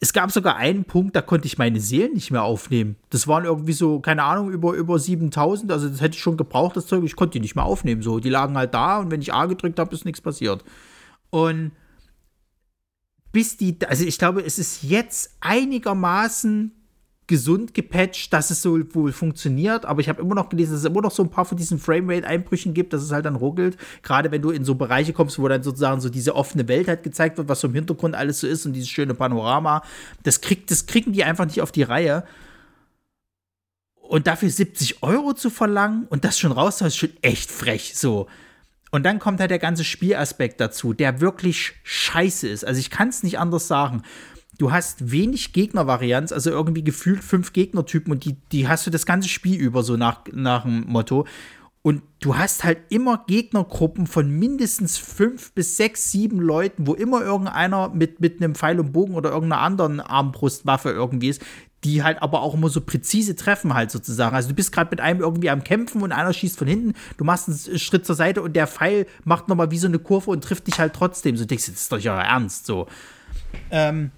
es gab sogar einen Punkt, da konnte ich meine Seelen nicht mehr aufnehmen. Das waren irgendwie so, keine Ahnung, über, über 7000. Also das hätte ich schon gebraucht, das Zeug. Ich konnte die nicht mehr aufnehmen. So, die lagen halt da und wenn ich A gedrückt habe, ist nichts passiert. Und bis die, also ich glaube, es ist jetzt einigermaßen gesund gepatcht, dass es so wohl funktioniert, aber ich habe immer noch gelesen, dass es immer noch so ein paar von diesen Framerate-Einbrüchen gibt, dass es halt dann ruckelt. Gerade wenn du in so Bereiche kommst, wo dann sozusagen so diese offene Welt halt gezeigt wird, was so im Hintergrund alles so ist und dieses schöne Panorama. Das, kriegt, das kriegen die einfach nicht auf die Reihe. Und dafür 70 Euro zu verlangen und das schon raus, ist schon echt frech. So. Und dann kommt halt der ganze Spielaspekt dazu, der wirklich scheiße ist. Also ich kann es nicht anders sagen du hast wenig Gegnervarianz, also irgendwie gefühlt fünf Gegnertypen und die, die hast du das ganze Spiel über, so nach, nach dem Motto. Und du hast halt immer Gegnergruppen von mindestens fünf bis sechs, sieben Leuten, wo immer irgendeiner mit, mit einem Pfeil und Bogen oder irgendeiner anderen Armbrustwaffe irgendwie ist, die halt aber auch immer so präzise treffen halt sozusagen. Also du bist gerade mit einem irgendwie am Kämpfen und einer schießt von hinten, du machst einen Schritt zur Seite und der Pfeil macht nochmal wie so eine Kurve und trifft dich halt trotzdem. So denkst du, das ist doch ja ernst so. Ähm,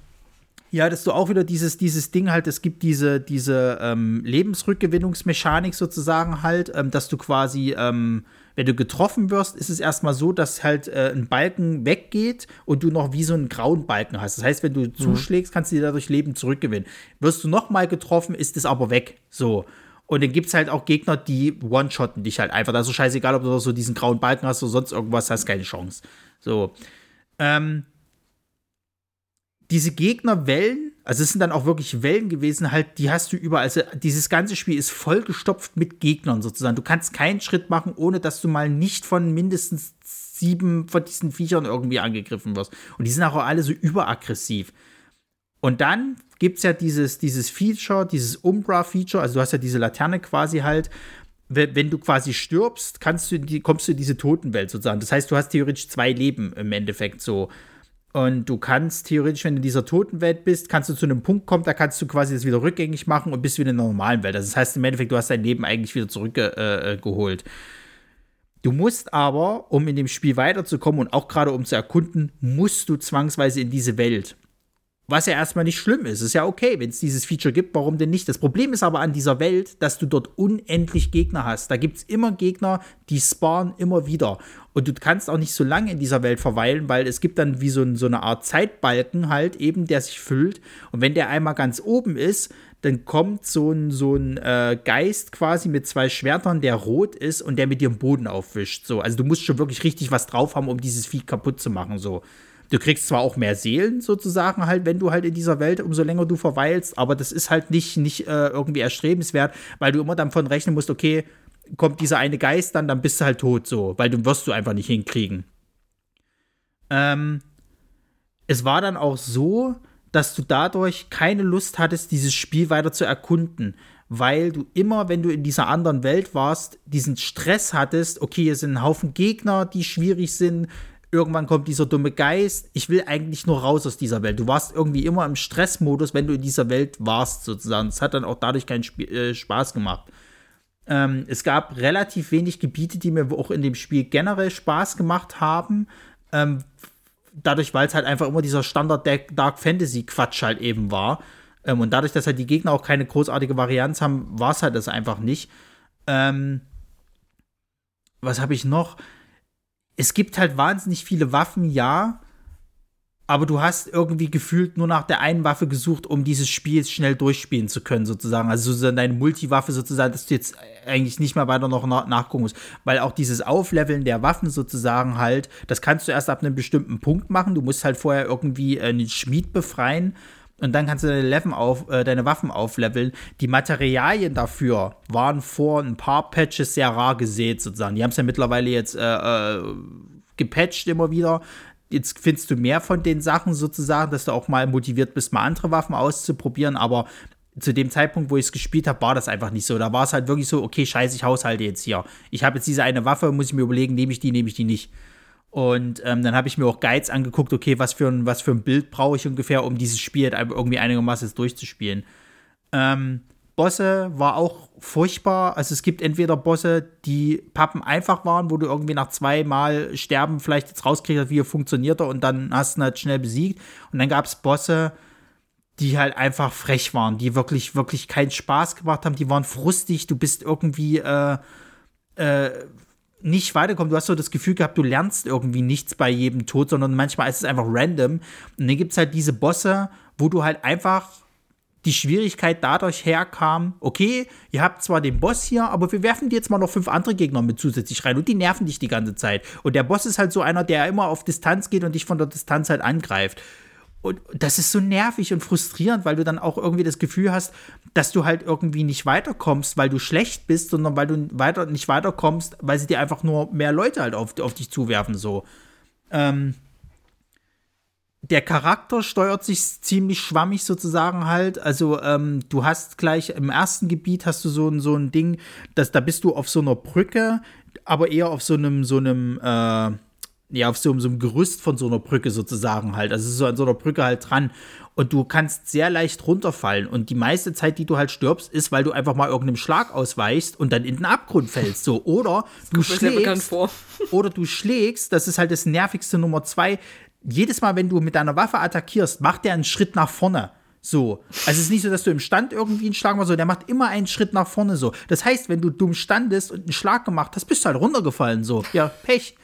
ja, dass du auch wieder dieses, dieses Ding halt, es gibt diese, diese ähm, Lebensrückgewinnungsmechanik sozusagen halt, ähm, dass du quasi, ähm, wenn du getroffen wirst, ist es erstmal so, dass halt äh, ein Balken weggeht und du noch wie so einen grauen Balken hast. Das heißt, wenn du mhm. zuschlägst, kannst du dir dadurch Leben zurückgewinnen. Wirst du nochmal getroffen, ist es aber weg. So. Und dann gibt es halt auch Gegner, die one-shotten dich halt einfach. Also scheißegal, ob du so diesen grauen Balken hast oder sonst irgendwas, hast keine Chance. So. Ähm, diese Gegnerwellen, also es sind dann auch wirklich Wellen gewesen, halt, die hast du überall. Also dieses ganze Spiel ist vollgestopft mit Gegnern sozusagen. Du kannst keinen Schritt machen, ohne dass du mal nicht von mindestens sieben von diesen Viechern irgendwie angegriffen wirst. Und die sind auch alle so überaggressiv. Und dann gibt es ja dieses, dieses Feature, dieses Umbra-Feature, also du hast ja diese Laterne quasi halt, wenn, du quasi stirbst, kannst du die, kommst du in diese Totenwelt sozusagen. Das heißt, du hast theoretisch zwei Leben im Endeffekt so. Und du kannst theoretisch, wenn du in dieser Totenwelt bist, kannst du zu einem Punkt kommen, da kannst du quasi das wieder rückgängig machen und bist wieder in der normalen Welt. Also das heißt im Endeffekt, du hast dein Leben eigentlich wieder zurückgeholt. Äh, du musst aber, um in dem Spiel weiterzukommen und auch gerade um zu erkunden, musst du zwangsweise in diese Welt. Was ja erstmal nicht schlimm ist. Ist ja okay, wenn es dieses Feature gibt, warum denn nicht? Das Problem ist aber an dieser Welt, dass du dort unendlich Gegner hast. Da gibt es immer Gegner, die spawnen immer wieder. Und du kannst auch nicht so lange in dieser Welt verweilen, weil es gibt dann wie so, so eine Art Zeitbalken halt eben, der sich füllt. Und wenn der einmal ganz oben ist, dann kommt so ein, so ein äh, Geist quasi mit zwei Schwertern, der rot ist und der mit dir den Boden aufwischt. So, also du musst schon wirklich richtig was drauf haben, um dieses Vieh kaputt zu machen. So. Du kriegst zwar auch mehr Seelen sozusagen halt, wenn du halt in dieser Welt, umso länger du verweilst, aber das ist halt nicht, nicht äh, irgendwie erstrebenswert, weil du immer davon rechnen musst, okay, kommt dieser eine Geist dann, dann bist du halt tot so, weil du wirst du einfach nicht hinkriegen. Ähm, es war dann auch so, dass du dadurch keine Lust hattest, dieses Spiel weiter zu erkunden, weil du immer, wenn du in dieser anderen Welt warst, diesen Stress hattest, okay, hier sind ein Haufen Gegner, die schwierig sind, irgendwann kommt dieser dumme Geist. Ich will eigentlich nur raus aus dieser Welt. Du warst irgendwie immer im Stressmodus, wenn du in dieser Welt warst, sozusagen. Es hat dann auch dadurch keinen Sp äh, Spaß gemacht. Ähm, es gab relativ wenig Gebiete, die mir auch in dem Spiel generell Spaß gemacht haben. Ähm, dadurch, weil es halt einfach immer dieser Standard Dark Fantasy Quatsch halt eben war. Ähm, und dadurch, dass halt die Gegner auch keine großartige Varianz haben, war es halt das einfach nicht. Ähm, was habe ich noch? Es gibt halt wahnsinnig viele Waffen, ja, aber du hast irgendwie gefühlt nur nach der einen Waffe gesucht, um dieses Spiel schnell durchspielen zu können, sozusagen. Also so deine Multiwaffe sozusagen, dass du jetzt eigentlich nicht mehr weiter noch nachgucken musst. Weil auch dieses Aufleveln der Waffen sozusagen halt, das kannst du erst ab einem bestimmten Punkt machen. Du musst halt vorher irgendwie einen Schmied befreien und dann kannst du deine, auf, äh, deine Waffen aufleveln. Die Materialien dafür waren vor ein paar Patches sehr rar gesät, sozusagen. Die haben es ja mittlerweile jetzt äh, äh, gepatcht immer wieder. Jetzt findest du mehr von den Sachen sozusagen, dass du auch mal motiviert bist, mal andere Waffen auszuprobieren. Aber zu dem Zeitpunkt, wo ich es gespielt habe, war das einfach nicht so. Da war es halt wirklich so, okay, scheiße, ich haushalte jetzt hier. Ich habe jetzt diese eine Waffe, muss ich mir überlegen, nehme ich die, nehme ich die nicht. Und ähm, dann habe ich mir auch Guides angeguckt, okay, was für ein, was für ein Bild brauche ich ungefähr, um dieses Spiel halt irgendwie einigermaßen durchzuspielen. Ähm, Bosse war auch furchtbar. Also es gibt entweder Bosse, die pappen einfach waren, wo du irgendwie nach zweimal Sterben vielleicht jetzt rauskriegst, wie er und dann hast du ihn halt schnell besiegt. Und dann gab es Bosse, die halt einfach frech waren, die wirklich, wirklich keinen Spaß gemacht haben, die waren frustig, du bist irgendwie äh, äh, nicht weiterkommen. Du hast so das Gefühl gehabt, du lernst irgendwie nichts bei jedem Tod, sondern manchmal ist es einfach random. Und dann gibt es halt diese Bosse, wo du halt einfach die Schwierigkeit dadurch herkam, okay, ihr habt zwar den Boss hier, aber wir werfen dir jetzt mal noch fünf andere Gegner mit zusätzlich rein und die nerven dich die ganze Zeit. Und der Boss ist halt so einer, der immer auf Distanz geht und dich von der Distanz halt angreift. Und das ist so nervig und frustrierend, weil du dann auch irgendwie das Gefühl hast, dass du halt irgendwie nicht weiterkommst, weil du schlecht bist, sondern weil du weiter, nicht weiterkommst, weil sie dir einfach nur mehr Leute halt auf, auf dich zuwerfen, so. Ähm, der Charakter steuert sich ziemlich schwammig sozusagen halt. Also ähm, du hast gleich im ersten Gebiet hast du so ein, so ein Ding, dass da bist du auf so einer Brücke, aber eher auf so einem, so einem, äh, ja, auf so, so einem Gerüst von so einer Brücke sozusagen halt. Also so an so einer Brücke halt dran. Und du kannst sehr leicht runterfallen. Und die meiste Zeit, die du halt stirbst, ist, weil du einfach mal irgendeinem Schlag ausweichst und dann in den Abgrund fällst. So. Oder du schlägst. Oder du schlägst, das ist halt das nervigste Nummer zwei. Jedes Mal, wenn du mit deiner Waffe attackierst, macht der einen Schritt nach vorne. So. Also es ist nicht so, dass du im Stand irgendwie einen Schlag machst, so, der macht immer einen Schritt nach vorne so. Das heißt, wenn du dumm standest und einen Schlag gemacht hast, bist du halt runtergefallen so. Ja, Pech.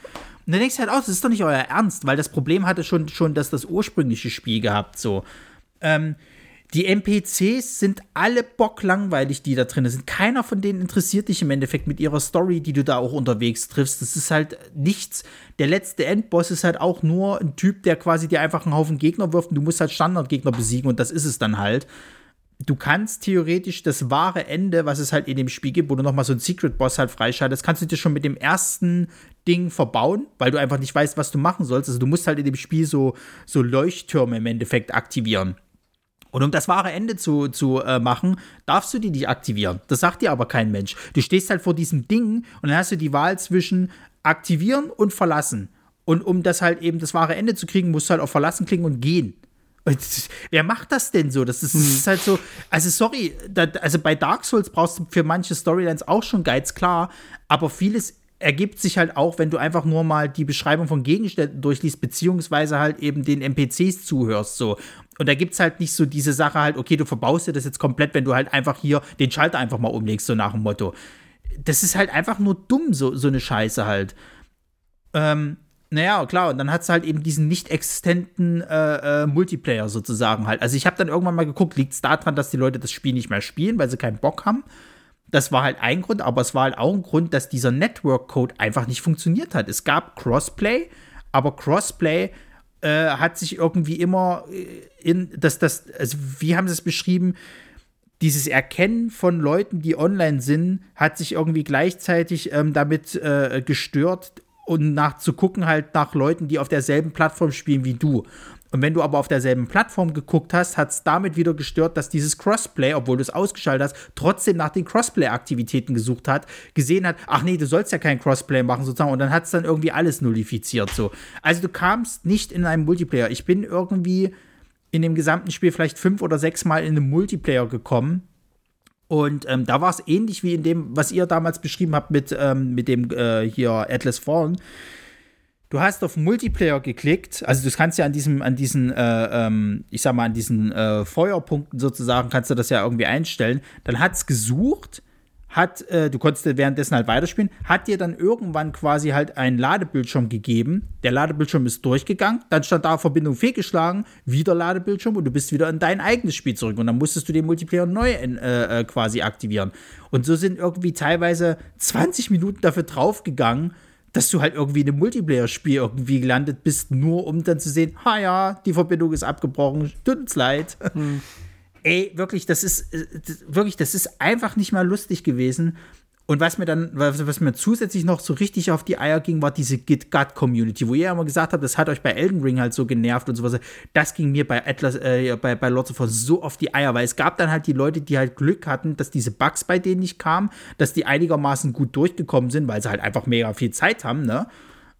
Und dann denkst du halt auch, das ist doch nicht euer Ernst, weil das Problem hatte schon, schon das, das ursprüngliche Spiel gehabt, so. Ähm, die NPCs sind alle bocklangweilig, die da drin sind. Keiner von denen interessiert dich im Endeffekt mit ihrer Story, die du da auch unterwegs triffst. Das ist halt nichts. Der letzte Endboss ist halt auch nur ein Typ, der quasi dir einfach einen Haufen Gegner wirft und du musst halt Standardgegner besiegen und das ist es dann halt du kannst theoretisch das wahre Ende, was es halt in dem Spiel gibt, wo du nochmal so einen Secret-Boss halt freischaltest, kannst du dir schon mit dem ersten Ding verbauen, weil du einfach nicht weißt, was du machen sollst. Also du musst halt in dem Spiel so, so Leuchttürme im Endeffekt aktivieren. Und um das wahre Ende zu, zu äh, machen, darfst du die nicht aktivieren. Das sagt dir aber kein Mensch. Du stehst halt vor diesem Ding und dann hast du die Wahl zwischen aktivieren und verlassen. Und um das halt eben das wahre Ende zu kriegen, musst du halt auf verlassen klicken und gehen. Wer macht das denn so? Das ist, das ist halt so, also sorry, da, also bei Dark Souls brauchst du für manche Storylines auch schon Geiz, klar, aber vieles ergibt sich halt auch, wenn du einfach nur mal die Beschreibung von Gegenständen durchliest, beziehungsweise halt eben den NPCs zuhörst, so. Und da gibt es halt nicht so diese Sache halt, okay, du verbaust dir das jetzt komplett, wenn du halt einfach hier den Schalter einfach mal umlegst, so nach dem Motto. Das ist halt einfach nur dumm, so, so eine Scheiße halt. Ähm, naja, klar, und dann hat es halt eben diesen nicht existenten äh, äh, Multiplayer sozusagen halt. Also ich habe dann irgendwann mal geguckt, liegt es daran, dass die Leute das Spiel nicht mehr spielen, weil sie keinen Bock haben? Das war halt ein Grund, aber es war halt auch ein Grund, dass dieser Network-Code einfach nicht funktioniert hat. Es gab Crossplay, aber Crossplay äh, hat sich irgendwie immer äh, in das, das, also wie haben sie es beschrieben? Dieses Erkennen von Leuten, die online sind, hat sich irgendwie gleichzeitig ähm, damit äh, gestört, und nach zu gucken halt nach Leuten, die auf derselben Plattform spielen wie du. Und wenn du aber auf derselben Plattform geguckt hast, hat es damit wieder gestört, dass dieses Crossplay, obwohl du es ausgeschaltet hast, trotzdem nach den Crossplay-Aktivitäten gesucht hat, gesehen hat, ach nee, du sollst ja kein Crossplay machen sozusagen. Und dann hat es dann irgendwie alles nullifiziert so. Also du kamst nicht in einen Multiplayer. Ich bin irgendwie in dem gesamten Spiel vielleicht fünf oder sechs Mal in einen Multiplayer gekommen und ähm, da war es ähnlich wie in dem, was ihr damals beschrieben habt mit, ähm, mit dem äh, hier Atlas Fallen. Du hast auf Multiplayer geklickt, also du kannst ja an diesem, an diesen, äh, ähm, ich sag mal, an diesen äh, Feuerpunkten sozusagen, kannst du das ja irgendwie einstellen. Dann hat es gesucht, hat, äh, du konntest währenddessen halt weiterspielen, hat dir dann irgendwann quasi halt einen Ladebildschirm gegeben. Der Ladebildschirm ist durchgegangen, dann stand da Verbindung fehlgeschlagen, wieder Ladebildschirm und du bist wieder in dein eigenes Spiel zurück. Und dann musstest du den Multiplayer neu äh, äh, quasi aktivieren. Und so sind irgendwie teilweise 20 Minuten dafür draufgegangen, dass du halt irgendwie in einem Multiplayer-Spiel irgendwie gelandet bist, nur um dann zu sehen, ha ja, die Verbindung ist abgebrochen, tut uns leid. Hm. Ey, wirklich, das ist äh, wirklich, das ist einfach nicht mal lustig gewesen. Und was mir dann, was, was, mir zusätzlich noch so richtig auf die Eier ging, war diese Git-Gut-Community, wo ihr immer gesagt habt, das hat euch bei Elden Ring halt so genervt und sowas. Das ging mir bei Atlas, äh, bei, bei Lords of War so auf die Eier, weil es gab dann halt die Leute, die halt Glück hatten, dass diese Bugs bei denen nicht kamen, dass die einigermaßen gut durchgekommen sind, weil sie halt einfach mega viel Zeit haben, ne?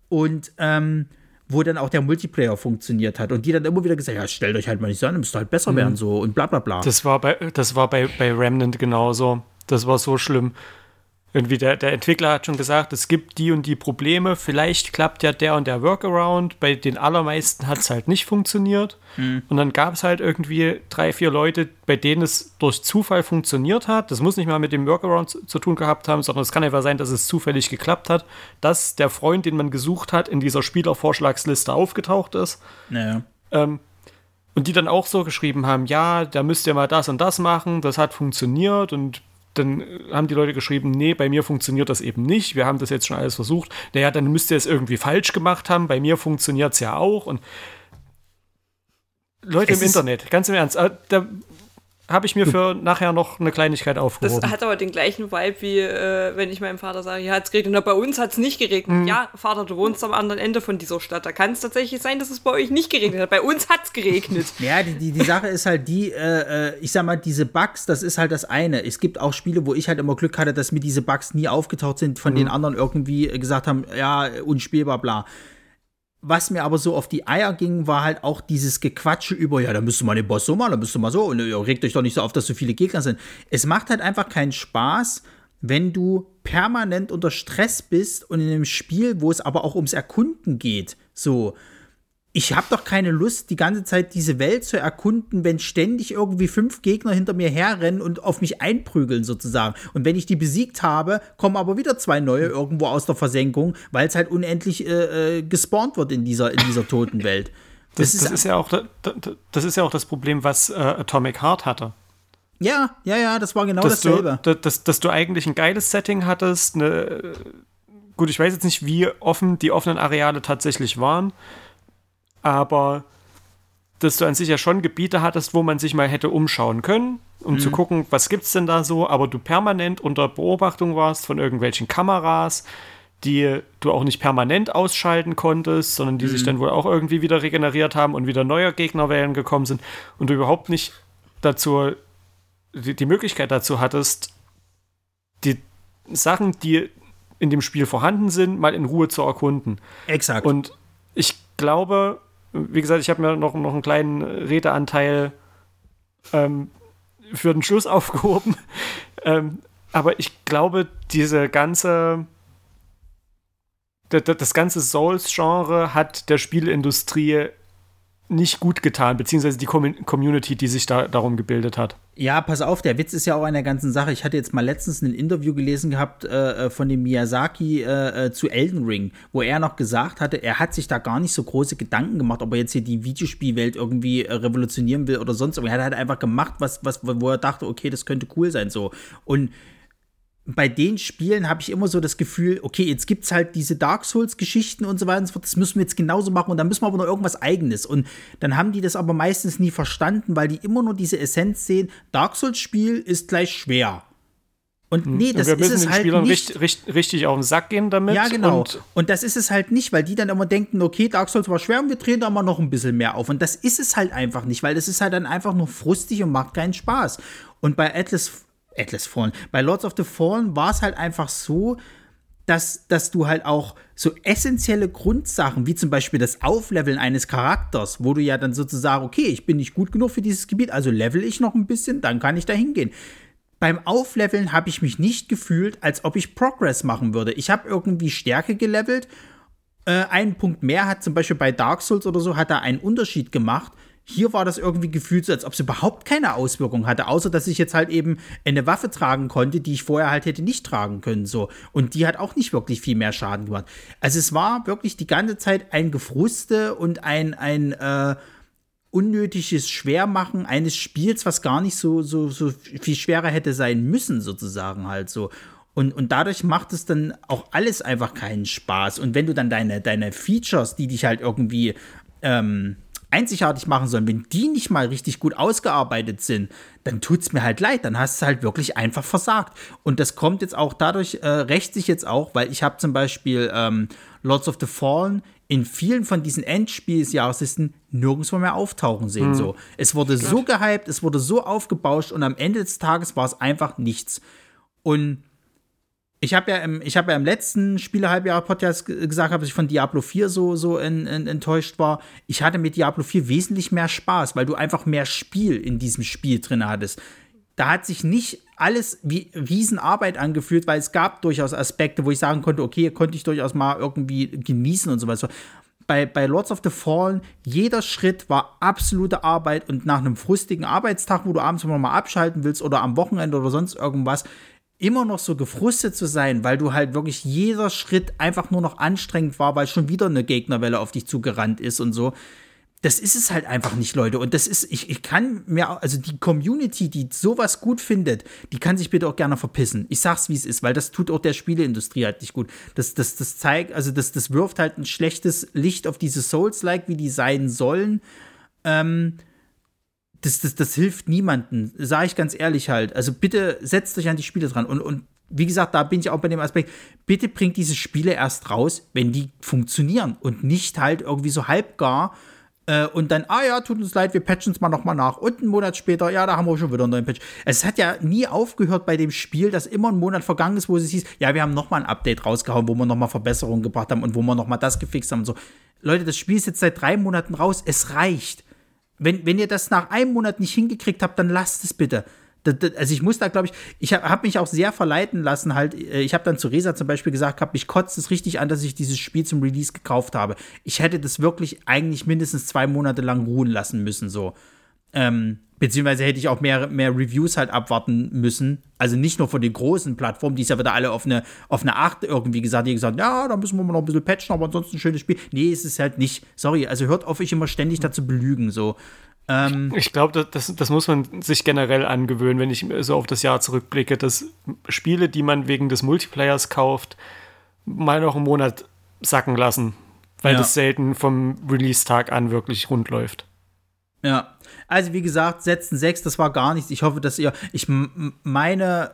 Und, ähm, wo dann auch der Multiplayer funktioniert hat und die dann immer wieder gesagt, ja, stellt euch halt mal nicht so an, müsst halt besser mhm. werden so und bla bla bla. Das war bei, das war bei, bei Remnant genauso. Das war so schlimm. Irgendwie der, der Entwickler hat schon gesagt, es gibt die und die Probleme, vielleicht klappt ja der und der Workaround, bei den allermeisten hat es halt nicht funktioniert. Mhm. Und dann gab es halt irgendwie drei, vier Leute, bei denen es durch Zufall funktioniert hat. Das muss nicht mal mit dem Workaround zu, zu tun gehabt haben, sondern es kann einfach sein, dass es zufällig geklappt hat, dass der Freund, den man gesucht hat, in dieser Spielervorschlagsliste aufgetaucht ist. Naja. Ähm, und die dann auch so geschrieben haben, ja, da müsst ihr mal das und das machen, das hat funktioniert und dann haben die Leute geschrieben, nee, bei mir funktioniert das eben nicht. Wir haben das jetzt schon alles versucht. Naja, dann müsst ihr es irgendwie falsch gemacht haben. Bei mir funktioniert es ja auch. Und Leute es im Internet, ganz im Ernst, äh, da habe ich mir für nachher noch eine Kleinigkeit aufgehoben. Das hat aber den gleichen Vibe, wie äh, wenn ich meinem Vater sage, ja, es geregnet. Na, bei uns hat es nicht geregnet. Mhm. Ja, Vater, du wohnst am anderen Ende von dieser Stadt. Da kann es tatsächlich sein, dass es bei euch nicht geregnet hat. Bei uns hat es geregnet. Ja, die, die, die Sache ist halt die, äh, äh, ich sag mal, diese Bugs, das ist halt das eine. Es gibt auch Spiele, wo ich halt immer Glück hatte, dass mir diese Bugs nie aufgetaucht sind, von mhm. den anderen irgendwie gesagt haben, ja, unspielbar, bla was mir aber so auf die Eier ging, war halt auch dieses Gequatsche über, ja, da müsste man den Boss so machen, da müsste man so, und ja, regt euch doch nicht so auf, dass so viele Gegner sind. Es macht halt einfach keinen Spaß, wenn du permanent unter Stress bist und in einem Spiel, wo es aber auch ums Erkunden geht, so, ich habe doch keine Lust, die ganze Zeit diese Welt zu erkunden, wenn ständig irgendwie fünf Gegner hinter mir herrennen und auf mich einprügeln sozusagen. Und wenn ich die besiegt habe, kommen aber wieder zwei neue irgendwo aus der Versenkung, weil es halt unendlich äh, äh, gespawnt wird in dieser, in dieser toten Welt. Das, das, ist, das, ist, ja auch, das ist ja auch das Problem, was äh, Atomic Heart hatte. Ja, ja, ja, das war genau dass dasselbe. Du, dass, dass du eigentlich ein geiles Setting hattest. Eine, gut, ich weiß jetzt nicht, wie offen die offenen Areale tatsächlich waren aber dass du an sich ja schon Gebiete hattest, wo man sich mal hätte umschauen können, um mhm. zu gucken, was gibt's denn da so, aber du permanent unter Beobachtung warst von irgendwelchen Kameras, die du auch nicht permanent ausschalten konntest, sondern die mhm. sich dann wohl auch irgendwie wieder regeneriert haben und wieder neue Gegnerwellen gekommen sind und du überhaupt nicht dazu die, die Möglichkeit dazu hattest, die Sachen, die in dem Spiel vorhanden sind, mal in Ruhe zu erkunden. Exakt. Und ich glaube, wie gesagt, ich habe mir noch, noch einen kleinen Redeanteil ähm, für den Schluss aufgehoben. ähm, aber ich glaube, diese ganze, das, ganze Souls-Genre hat der Spielindustrie nicht gut getan, beziehungsweise die Community, die sich da darum gebildet hat. Ja, pass auf, der Witz ist ja auch an der ganzen Sache. Ich hatte jetzt mal letztens ein Interview gelesen gehabt äh, äh, von dem Miyazaki äh, äh, zu Elden Ring, wo er noch gesagt hatte, er hat sich da gar nicht so große Gedanken gemacht, ob er jetzt hier die Videospielwelt irgendwie äh, revolutionieren will oder sonst. Aber er hat halt einfach gemacht, was, was, wo er dachte, okay, das könnte cool sein so. Und bei den Spielen habe ich immer so das Gefühl, okay, jetzt gibt es halt diese Dark Souls-Geschichten und so weiter und so fort, das müssen wir jetzt genauso machen und dann müssen wir aber noch irgendwas Eigenes. Und dann haben die das aber meistens nie verstanden, weil die immer nur diese Essenz sehen, Dark Souls-Spiel ist gleich schwer. Und hm. nee, das und wir ist es den halt Spielern nicht. Richtig, richtig auf den Sack gehen damit. Ja, genau. Und, und, das ist es halt nicht, weil die dann immer denken, okay, Dark Souls war schwer und wir drehen da mal noch ein bisschen mehr auf. Und das ist es halt einfach nicht, weil das ist halt dann einfach nur frustig und macht keinen Spaß. Und bei Atlas Atlas Fallen. Bei Lords of the Fallen war es halt einfach so, dass, dass du halt auch so essentielle Grundsachen, wie zum Beispiel das Aufleveln eines Charakters, wo du ja dann sozusagen, okay, ich bin nicht gut genug für dieses Gebiet, also level ich noch ein bisschen, dann kann ich da hingehen. Beim Aufleveln habe ich mich nicht gefühlt, als ob ich Progress machen würde. Ich habe irgendwie Stärke gelevelt. Äh, einen Punkt mehr hat zum Beispiel bei Dark Souls oder so, hat da einen Unterschied gemacht. Hier war das irgendwie gefühlt so, als ob es überhaupt keine Auswirkung hatte, außer dass ich jetzt halt eben eine Waffe tragen konnte, die ich vorher halt hätte nicht tragen können. So. Und die hat auch nicht wirklich viel mehr Schaden gemacht. Also es war wirklich die ganze Zeit ein Gefruste und ein, ein äh, unnötiges Schwermachen eines Spiels, was gar nicht so, so, so viel schwerer hätte sein müssen, sozusagen halt so. Und, und dadurch macht es dann auch alles einfach keinen Spaß. Und wenn du dann deine, deine Features, die dich halt irgendwie ähm, einzigartig machen sollen, wenn die nicht mal richtig gut ausgearbeitet sind, dann tut es mir halt leid. Dann hast du halt wirklich einfach versagt. Und das kommt jetzt auch dadurch, äh, rächt sich jetzt auch, weil ich habe zum Beispiel ähm, Lords of the Fallen in vielen von diesen Endspielsjahreslisten nirgendwo mehr auftauchen sehen. Mhm. So. Es wurde Gott. so gehypt, es wurde so aufgebauscht und am Ende des Tages war es einfach nichts. Und ich habe ja im, ich habe ja im letzten Spielehalbjahre-Podcast gesagt, dass ich von Diablo 4 so, so in, in, enttäuscht war. Ich hatte mit Diablo 4 wesentlich mehr Spaß, weil du einfach mehr Spiel in diesem Spiel drin hattest. da hat sich nicht alles wie Riesenarbeit angefühlt, weil es gab durchaus Aspekte, wo ich sagen konnte, okay, konnte ich durchaus mal irgendwie genießen und so weiter. Bei, bei Lords of the Fallen, jeder Schritt war absolute Arbeit und nach einem frustigen Arbeitstag, wo du abends noch mal abschalten willst oder am Wochenende oder sonst irgendwas, immer noch so gefrustet zu sein, weil du halt wirklich jeder Schritt einfach nur noch anstrengend war, weil schon wieder eine Gegnerwelle auf dich zugerannt ist und so. Das ist es halt einfach nicht, Leute. Und das ist, ich, ich kann mir, also die Community, die sowas gut findet, die kann sich bitte auch gerne verpissen. Ich sag's, wie es ist, weil das tut auch der Spieleindustrie halt nicht gut. Das, das, das zeigt, also das, das wirft halt ein schlechtes Licht auf diese Souls-like, wie die sein sollen. Ähm, das, das, das hilft niemandem, sage ich ganz ehrlich halt. Also bitte setzt euch an die Spiele dran. Und, und wie gesagt, da bin ich auch bei dem Aspekt, bitte bringt diese Spiele erst raus, wenn die funktionieren und nicht halt irgendwie so halbgar äh, und dann, ah ja, tut uns leid, wir patchen es mal nochmal nach. Und einen Monat später, ja, da haben wir schon wieder einen neuen Patch. Es hat ja nie aufgehört bei dem Spiel, dass immer ein Monat vergangen ist, wo es hieß, ja, wir haben nochmal ein Update rausgehauen, wo wir nochmal Verbesserungen gebracht haben und wo wir nochmal das gefixt haben und so. Leute, das Spiel ist jetzt seit drei Monaten raus, es reicht wenn, wenn ihr das nach einem Monat nicht hingekriegt habt, dann lasst es bitte. Also ich muss da, glaube ich, ich habe hab mich auch sehr verleiten lassen, halt, äh, ich habe dann zu Resa zum Beispiel gesagt, hab, mich kotzt es richtig an, dass ich dieses Spiel zum Release gekauft habe. Ich hätte das wirklich eigentlich mindestens zwei Monate lang ruhen lassen müssen, so. Ähm, beziehungsweise hätte ich auch mehr, mehr Reviews halt abwarten müssen. Also nicht nur von den großen Plattformen, die ist ja wieder alle auf eine, auf eine 8 irgendwie gesagt, die gesagt, ja, da müssen wir mal noch ein bisschen patchen, aber ansonsten ein schönes Spiel. Nee, es ist halt nicht. Sorry, also hört auf, euch immer ständig dazu belügen, so. Ähm, ich glaube, das, das muss man sich generell angewöhnen, wenn ich so auf das Jahr zurückblicke, dass Spiele, die man wegen des Multiplayers kauft, mal noch einen Monat sacken lassen, weil ja. das selten vom Release-Tag an wirklich rund läuft. Ja, also wie gesagt, Setzen 6, das war gar nichts. Ich hoffe, dass ihr, ich meine,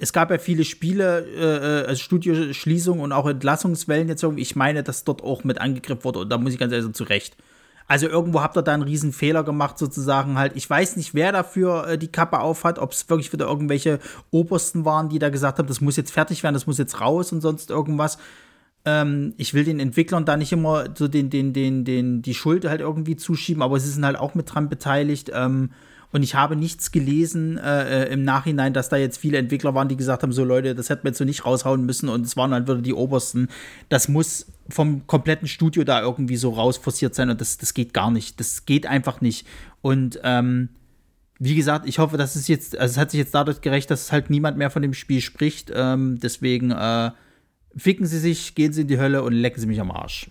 es gab ja viele Spiele, äh, äh, also Studioschließungen und auch Entlassungswellen jetzt irgendwie. Ich meine, dass dort auch mit angegriffen wurde und da muss ich ganz ehrlich sagen, zu Recht. Also irgendwo habt ihr da einen riesen Fehler gemacht, sozusagen halt. Ich weiß nicht, wer dafür äh, die Kappe aufhat, ob es wirklich wieder irgendwelche Obersten waren, die da gesagt haben, das muss jetzt fertig werden, das muss jetzt raus und sonst irgendwas. Ähm, ich will den Entwicklern da nicht immer so den, den, den, den, die Schuld halt irgendwie zuschieben, aber sie sind halt auch mit dran beteiligt. Ähm, und ich habe nichts gelesen äh, äh, im Nachhinein, dass da jetzt viele Entwickler waren, die gesagt haben: so Leute, das hätten wir jetzt so nicht raushauen müssen und es waren halt wieder die Obersten. Das muss vom kompletten Studio da irgendwie so rausforciert sein und das, das geht gar nicht. Das geht einfach nicht. Und ähm, wie gesagt, ich hoffe, dass es jetzt, also es hat sich jetzt dadurch gerecht, dass halt niemand mehr von dem Spiel spricht. Ähm, deswegen äh, ficken Sie sich, gehen Sie in die Hölle und lecken Sie mich am Arsch.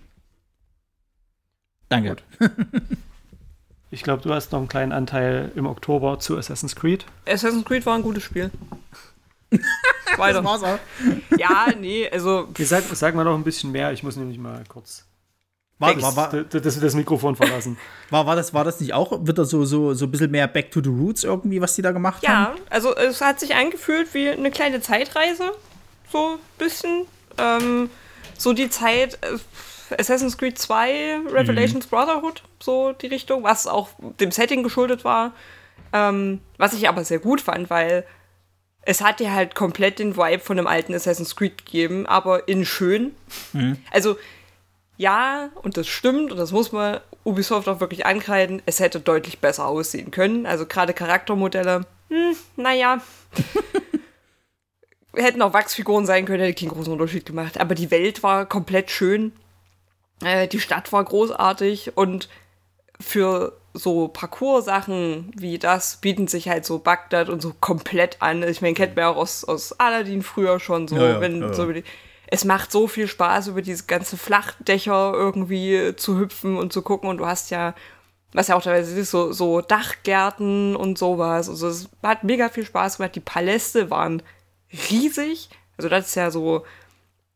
Danke. Ich glaube, du hast noch einen kleinen Anteil im Oktober zu Assassin's Creed. Assassin's Creed war ein gutes Spiel. Weiter. Das war's auch. Ja, nee, also. Sag, sag mal noch ein bisschen mehr, ich muss nämlich mal kurz. War, war, war, das, das, Mikrofon verlassen. War, war, das, war das nicht auch wieder so, so, so ein bisschen mehr Back to the Roots irgendwie, was die da gemacht ja, haben? Ja, also es hat sich angefühlt wie eine kleine Zeitreise. So ein bisschen. Ähm, so die Zeit. Äh, Assassin's Creed 2, Revelations mhm. Brotherhood, so die Richtung, was auch dem Setting geschuldet war. Ähm, was ich aber sehr gut fand, weil es hat dir halt komplett den Vibe von einem alten Assassin's Creed gegeben, aber in schön. Mhm. Also, ja, und das stimmt, und das muss man Ubisoft auch wirklich ankreiden, es hätte deutlich besser aussehen können. Also gerade Charaktermodelle, hm, naja. hätten auch Wachsfiguren sein können, hätte keinen großen Unterschied gemacht. Aber die Welt war komplett schön. Äh, die Stadt war großartig und für so Parcours-Sachen wie das bieten sich halt so Bagdad und so komplett an. Ich meine, kennt man ja auch aus, aus Aladdin früher schon so, ja, ja, wenn ja, so die, es macht so viel Spaß, über diese ganze Flachdächer irgendwie zu hüpfen und zu gucken. Und du hast ja, was ja auch teilweise ist, so, so Dachgärten und sowas. Also es hat mega viel Spaß gemacht. Die Paläste waren riesig. Also das ist ja so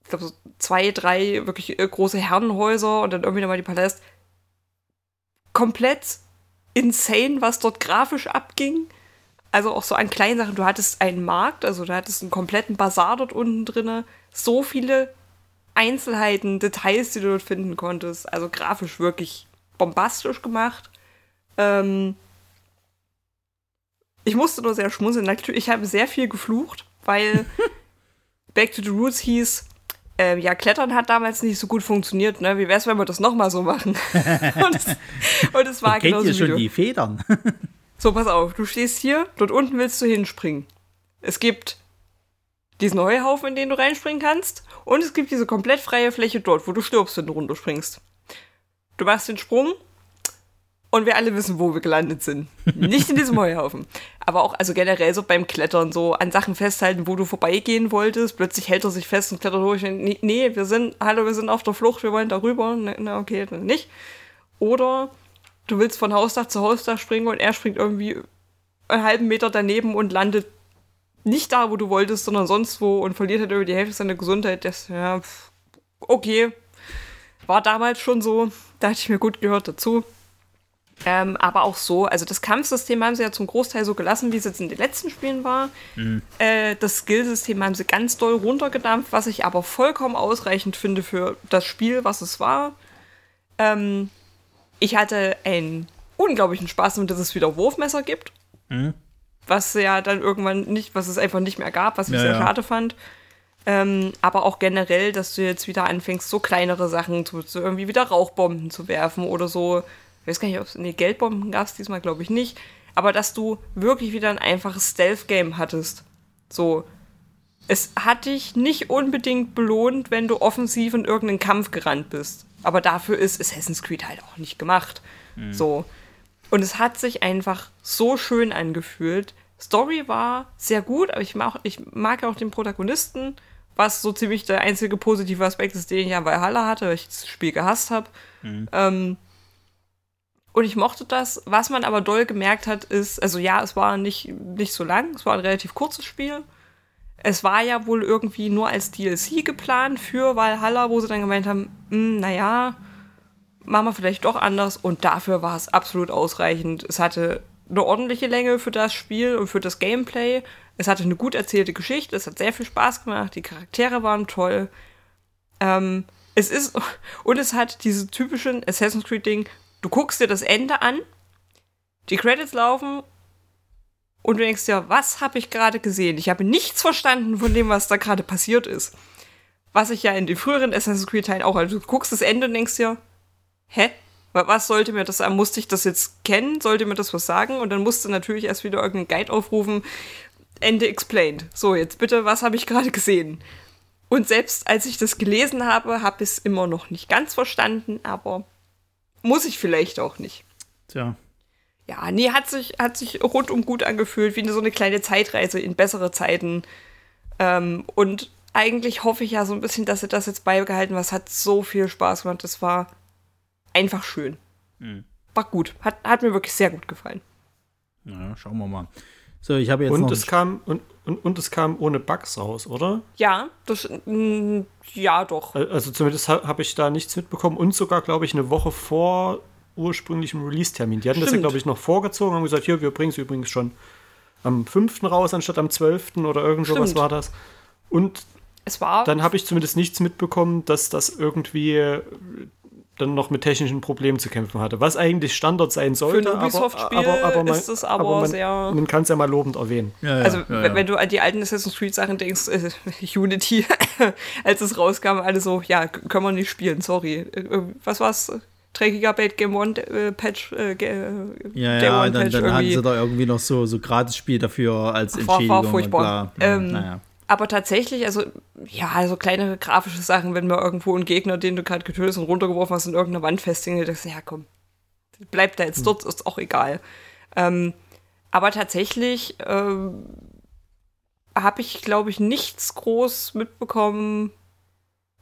ich glaube, so zwei, drei wirklich äh, große Herrenhäuser und dann irgendwie nochmal die Palast. Komplett insane, was dort grafisch abging. Also auch so an kleinen Sachen. Du hattest einen Markt, also du hattest einen kompletten Bazar dort unten drin. So viele Einzelheiten, Details, die du dort finden konntest. Also grafisch wirklich bombastisch gemacht. Ähm ich musste nur sehr schmunzeln. Natürlich, ich habe sehr viel geflucht, weil Back to the Roots hieß, äh, ja, Klettern hat damals nicht so gut funktioniert, ne? Wie wär's, wenn wir das nochmal so machen? und, es, und es war genau so. schon die Federn. So, pass auf, du stehst hier, dort unten willst du hinspringen. Es gibt diesen Heuhaufen, in den du reinspringen kannst, und es gibt diese komplett freie Fläche dort, wo du stirbst, wenn du runterspringst. Du machst den Sprung und wir alle wissen, wo wir gelandet sind. Nicht in diesem Heuhaufen. Aber auch, also generell so beim Klettern, so an Sachen festhalten, wo du vorbeigehen wolltest. Plötzlich hält er sich fest und klettert hoch. Nee, nee, wir sind, hallo, wir sind auf der Flucht, wir wollen da rüber. Na, okay, dann nicht. Oder du willst von Hausdach zu Hausdach springen und er springt irgendwie einen halben Meter daneben und landet nicht da, wo du wolltest, sondern sonst wo und verliert halt über die Hälfte seiner Gesundheit. Das, ja, okay. War damals schon so. Da hatte ich mir gut gehört dazu. Ähm, aber auch so, also das Kampfsystem haben sie ja zum Großteil so gelassen, wie es jetzt in den letzten Spielen war. Mhm. Äh, das Skillsystem haben sie ganz doll runtergedampft, was ich aber vollkommen ausreichend finde für das Spiel, was es war. Ähm, ich hatte einen unglaublichen Spaß damit, dass es wieder Wurfmesser gibt. Mhm. Was ja dann irgendwann nicht, was es einfach nicht mehr gab, was ich ja, sehr ja. schade fand. Ähm, aber auch generell, dass du jetzt wieder anfängst, so kleinere Sachen zu, zu irgendwie wieder Rauchbomben zu werfen oder so ich weiß gar nicht, ob es. Nee, Geldbomben gab es diesmal, glaube ich, nicht. Aber dass du wirklich wieder ein einfaches Stealth-Game hattest. So. Es hat dich nicht unbedingt belohnt, wenn du offensiv in irgendeinen Kampf gerannt bist. Aber dafür ist Assassin's Creed halt auch nicht gemacht. Mhm. So. Und es hat sich einfach so schön angefühlt. Story war sehr gut, aber ich mag, ich mag auch den Protagonisten, was so ziemlich der einzige positive Aspekt ist, den ich an Valhalla hatte, weil ich das Spiel gehasst habe. Mhm. Ähm, und ich mochte das. Was man aber doll gemerkt hat, ist, also ja, es war nicht, nicht so lang, es war ein relativ kurzes Spiel. Es war ja wohl irgendwie nur als DLC geplant für Valhalla, wo sie dann gemeint haben, hm, naja, machen wir vielleicht doch anders. Und dafür war es absolut ausreichend. Es hatte eine ordentliche Länge für das Spiel und für das Gameplay. Es hatte eine gut erzählte Geschichte, es hat sehr viel Spaß gemacht, die Charaktere waren toll. Ähm, es ist, und es hat diese typischen Assassin's Creed-Ding, Du guckst dir das Ende an, die Credits laufen und du denkst dir, was habe ich gerade gesehen? Ich habe nichts verstanden von dem, was da gerade passiert ist. Was ich ja in den früheren Assassin's Creed-Teilen auch, also du guckst das Ende und denkst dir, hä? Was sollte mir das sagen? Musste ich das jetzt kennen? Sollte mir das was sagen? Und dann musste natürlich erst wieder irgendein Guide aufrufen. Ende explained. So, jetzt bitte, was habe ich gerade gesehen? Und selbst als ich das gelesen habe, habe ich es immer noch nicht ganz verstanden, aber muss ich vielleicht auch nicht. Tja. Ja, nee, hat sich, hat sich rundum gut angefühlt, wie so eine kleine Zeitreise in bessere Zeiten. Ähm, und eigentlich hoffe ich ja so ein bisschen, dass sie das jetzt beibehalten, was hat so viel Spaß gemacht. Das war einfach schön. Mhm. War gut. Hat, hat mir wirklich sehr gut gefallen. Ja, schauen wir mal. So, ich habe jetzt und noch es kam und, und, und es kam ohne Bugs raus, oder? Ja, das mh, mm, ja doch. Also zumindest habe ich da nichts mitbekommen und sogar, glaube ich, eine Woche vor ursprünglichem Release-Termin. Die hatten Stimmt. das ja, glaube ich, noch vorgezogen und haben gesagt, hier, wir bringen es übrigens schon am 5. raus, anstatt am 12. oder irgend sowas war das. Und es war dann habe ich zumindest nichts mitbekommen, dass das irgendwie dann noch mit technischen Problemen zu kämpfen hatte. Was eigentlich Standard sein sollte. Für ein Ubisoft-Spiel aber, aber, man, ist es aber, aber man, sehr. Man kann es ja mal lobend erwähnen. Ja, ja, also, ja, wenn du an die alten Assassin's Creed-Sachen denkst, äh, Unity, als es rauskam, alle so, ja, können wir nicht spielen, sorry. Äh, was war's? 3 GB Game One äh, Patch. Äh, ja, ja, dann, dann hatten sie da irgendwie noch so, so Gratis-Spiel dafür als Entschädigung. War, war furchtbar. Ähm, naja. Aber tatsächlich, also, ja, also kleine grafische Sachen, wenn man irgendwo einen Gegner, den du gerade getötet hast und runtergeworfen hast, in irgendeiner Wand festhängt, denkst du, ja komm, bleibt da jetzt hm. dort, ist auch egal. Ähm, aber tatsächlich ähm, habe ich, glaube ich, nichts groß mitbekommen,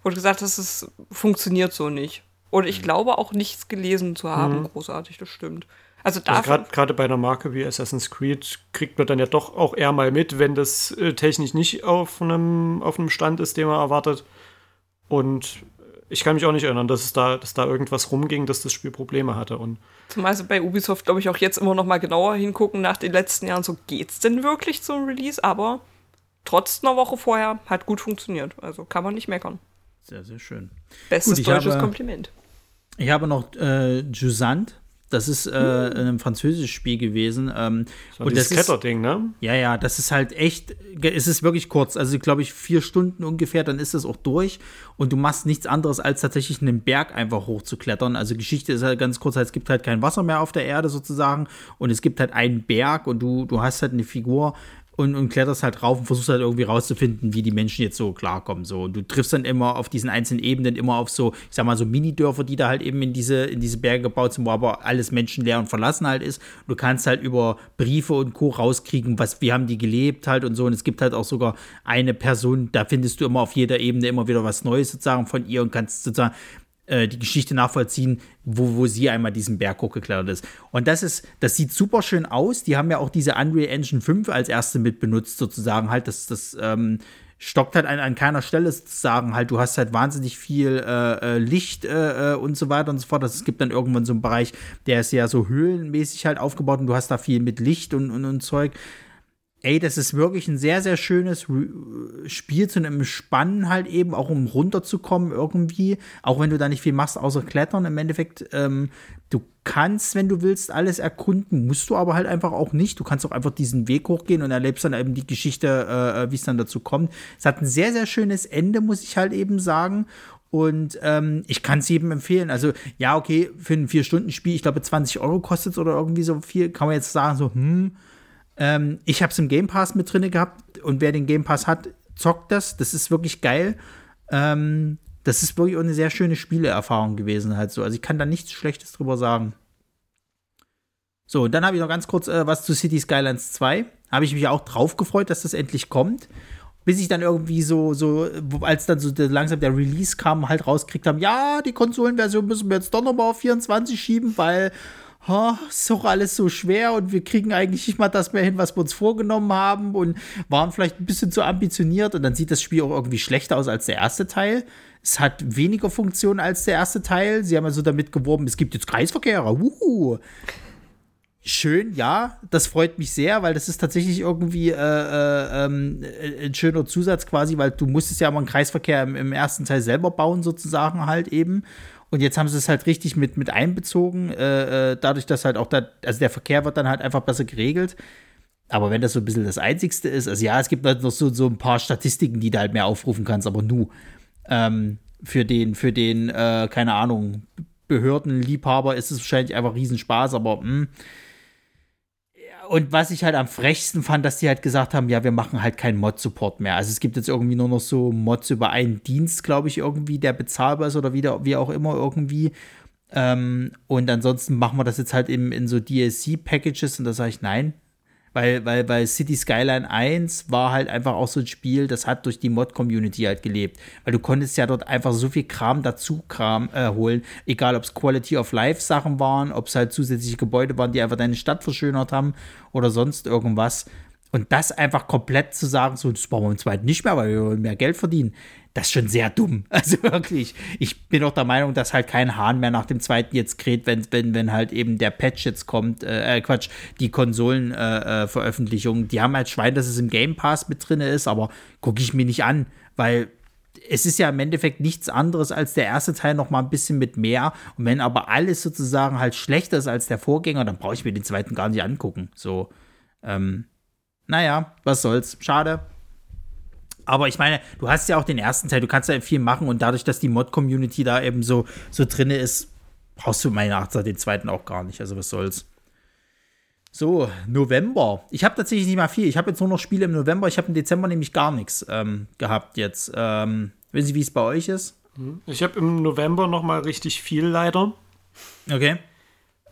wo du gesagt hast, es funktioniert so nicht. Und ich hm. glaube auch nichts gelesen zu haben, mhm. großartig, das stimmt. Also, also gerade bei einer Marke wie Assassin's Creed kriegt man dann ja doch auch eher mal mit, wenn das äh, technisch nicht auf einem, auf einem Stand ist, den man erwartet. Und ich kann mich auch nicht erinnern, dass es da, dass da irgendwas rumging, dass das Spiel Probleme hatte. Und Zumal sie bei Ubisoft, glaube ich, auch jetzt immer noch mal genauer hingucken nach den letzten Jahren, so geht's denn wirklich zum Release? Aber trotz einer Woche vorher hat gut funktioniert. Also kann man nicht meckern. Sehr, sehr schön. Bestes Gut, deutsches habe, Kompliment. Ich habe noch äh, Jusant Das ist äh, ein französisches Spiel gewesen. Ähm, so und das Kletterding, ne? Ja, ja, das ist halt echt, es ist wirklich kurz. Also, glaube ich, vier Stunden ungefähr, dann ist das auch durch. Und du machst nichts anderes, als tatsächlich einen Berg einfach hochzuklettern. Also, Geschichte ist halt ganz kurz, halt, es gibt halt kein Wasser mehr auf der Erde sozusagen. Und es gibt halt einen Berg und du, du hast halt eine Figur, und, und kletterst halt rauf und versuchst halt irgendwie rauszufinden, wie die Menschen jetzt so klarkommen. So. Und du triffst dann immer auf diesen einzelnen Ebenen immer auf so, ich sag mal, so Mini-Dörfer, die da halt eben in diese, in diese Berge gebaut sind, wo aber alles menschenleer und verlassen halt ist. Und du kannst halt über Briefe und Co. rauskriegen, was, wie haben die gelebt halt und so. Und es gibt halt auch sogar eine Person, da findest du immer auf jeder Ebene immer wieder was Neues sozusagen von ihr und kannst sozusagen äh, die Geschichte nachvollziehen, wo, wo sie einmal diesen Berg hochgeklettert ist. Und das ist, das sieht super schön aus. Die haben ja auch diese Unreal Engine 5 als erste mit benutzt, sozusagen halt. Das, das ähm, stockt halt an, an keiner Stelle sozusagen halt. Du hast halt wahnsinnig viel äh, äh Licht äh, äh, und so weiter und so fort. Das, es gibt dann irgendwann so einen Bereich, der ist ja so höhlenmäßig halt aufgebaut und du hast da viel mit Licht und, und, und Zeug ey, das ist wirklich ein sehr, sehr schönes Spiel zu einem Spannen halt eben, auch um runterzukommen irgendwie. Auch wenn du da nicht viel machst, außer Klettern im Endeffekt. Ähm, du kannst, wenn du willst, alles erkunden, musst du aber halt einfach auch nicht. Du kannst auch einfach diesen Weg hochgehen und erlebst dann eben die Geschichte, äh, wie es dann dazu kommt. Es hat ein sehr, sehr schönes Ende, muss ich halt eben sagen. Und ähm, ich kann es jedem empfehlen. Also, ja, okay, für ein Vier-Stunden-Spiel, ich glaube, 20 Euro kostet es oder irgendwie so viel, kann man jetzt sagen, so, hm, ähm, ich habe es im Game Pass mit drin gehabt und wer den Game Pass hat, zockt das. Das ist wirklich geil. Ähm, das ist wirklich eine sehr schöne Spieleerfahrung gewesen halt so. Also ich kann da nichts Schlechtes drüber sagen. So, und dann habe ich noch ganz kurz äh, was zu City Skylines 2. Habe ich mich auch drauf gefreut, dass das endlich kommt. Bis ich dann irgendwie so, so, als dann so langsam der Release kam, halt rauskriegt haben, ja, die Konsolenversion müssen wir jetzt doch nochmal auf 24 schieben, weil oh, ist doch alles so schwer und wir kriegen eigentlich nicht mal das mehr hin, was wir uns vorgenommen haben und waren vielleicht ein bisschen zu ambitioniert und dann sieht das Spiel auch irgendwie schlechter aus als der erste Teil. Es hat weniger Funktionen als der erste Teil. Sie haben also damit geworben, es gibt jetzt Kreisverkehre. Uhu. Schön, ja, das freut mich sehr, weil das ist tatsächlich irgendwie äh, äh, ähm, äh, ein schöner Zusatz quasi, weil du musstest ja mal einen Kreisverkehr im, im ersten Teil selber bauen, sozusagen halt eben. Und jetzt haben sie es halt richtig mit, mit einbezogen, äh, äh, dadurch, dass halt auch da, also der Verkehr wird dann halt einfach besser geregelt. Aber wenn das so ein bisschen das Einzigste ist, also ja, es gibt halt noch so, so ein paar Statistiken, die du halt mehr aufrufen kannst, aber nu. Ähm, für den, für den, äh, keine Ahnung, Behördenliebhaber ist es wahrscheinlich einfach Riesenspaß, aber mh, hm, und was ich halt am frechsten fand, dass die halt gesagt haben, ja, wir machen halt keinen Mod-Support mehr. Also es gibt jetzt irgendwie nur noch so Mods über einen Dienst, glaube ich, irgendwie, der bezahlbar ist oder wieder, wie auch immer irgendwie. Ähm, und ansonsten machen wir das jetzt halt eben in so DLC-Packages und da sage ich nein, weil, weil, weil City Skyline 1 war halt einfach auch so ein Spiel, das hat durch die Mod-Community halt gelebt. Weil du konntest ja dort einfach so viel Kram dazu Kram äh, holen. Egal, ob es Quality of Life Sachen waren, ob es halt zusätzliche Gebäude waren, die einfach deine Stadt verschönert haben oder sonst irgendwas. Und das einfach komplett zu sagen, so, das brauchen wir im zweiten nicht mehr, weil wir mehr Geld verdienen das ist schon sehr dumm. Also wirklich, ich bin auch der Meinung, dass halt kein Hahn mehr nach dem zweiten jetzt kräht, wenn, wenn, wenn halt eben der Patch jetzt kommt, äh, äh Quatsch, die Konsolenveröffentlichung. Äh, äh die haben halt Schwein, dass es im Game Pass mit drin ist, aber gucke ich mir nicht an, weil es ist ja im Endeffekt nichts anderes als der erste Teil noch mal ein bisschen mit mehr. Und wenn aber alles sozusagen halt schlechter ist als der Vorgänger, dann brauche ich mir den zweiten gar nicht angucken. So, ähm, naja, was soll's. Schade. Aber ich meine, du hast ja auch den ersten Teil, du kannst ja viel machen und dadurch, dass die Mod-Community da eben so, so drin ist, brauchst du meiner Achtung den zweiten auch gar nicht. Also was soll's. So, November. Ich habe tatsächlich nicht mal viel. Ich habe jetzt nur noch Spiele im November. Ich habe im Dezember nämlich gar nichts ähm, gehabt jetzt. Ähm, wissen Sie, wie es bei euch ist? Ich habe im November noch mal richtig viel leider. Okay.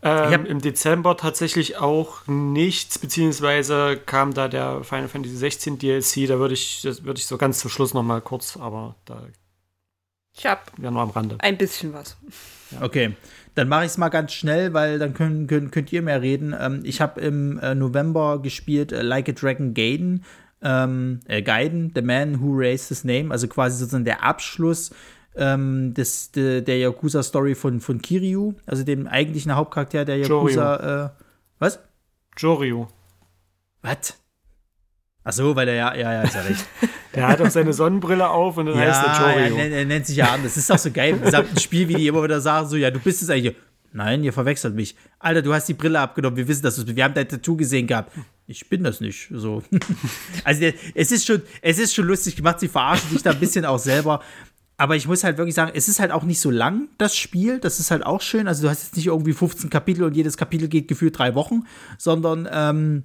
Ähm, Im Dezember tatsächlich auch nichts, beziehungsweise kam da der Final Fantasy 16 DLC, da würde ich, das würde ich so ganz zum Schluss noch mal kurz, aber da. Ich habe ja nur am Rande. Ein bisschen was. Ja. Okay, dann mache ich es mal ganz schnell, weil dann können, können, könnt ihr mehr reden. Ähm, ich habe im äh, November gespielt äh, Like a Dragon Gaiden, ähm, äh, Gaiden, The Man Who Raised His Name, also quasi sozusagen der Abschluss ähm, des, de, der Yakuza-Story von, von Kiryu, also dem eigentlichen Hauptcharakter der Yakuza. Äh, was? Joryu. Was? Ach so, weil er ja, ja, ja, ist ja recht. der hat auch seine Sonnenbrille auf und dann ja, heißt er Joryu. Ja, er, er nennt sich ja an. Das ist doch so geil im gesamten Spiel, wie die immer wieder sagen, so, ja, du bist es eigentlich. Nein, ihr verwechselt mich. Alter, du hast die Brille abgenommen. Wir wissen, dass du Wir haben dein Tattoo gesehen gehabt. Ich bin das nicht. So. also, es ist schon, es ist schon lustig gemacht. Sie verarschen sich da ein bisschen auch selber. Aber ich muss halt wirklich sagen, es ist halt auch nicht so lang, das Spiel. Das ist halt auch schön. Also, du hast jetzt nicht irgendwie 15 Kapitel und jedes Kapitel geht gefühlt drei Wochen, sondern ähm,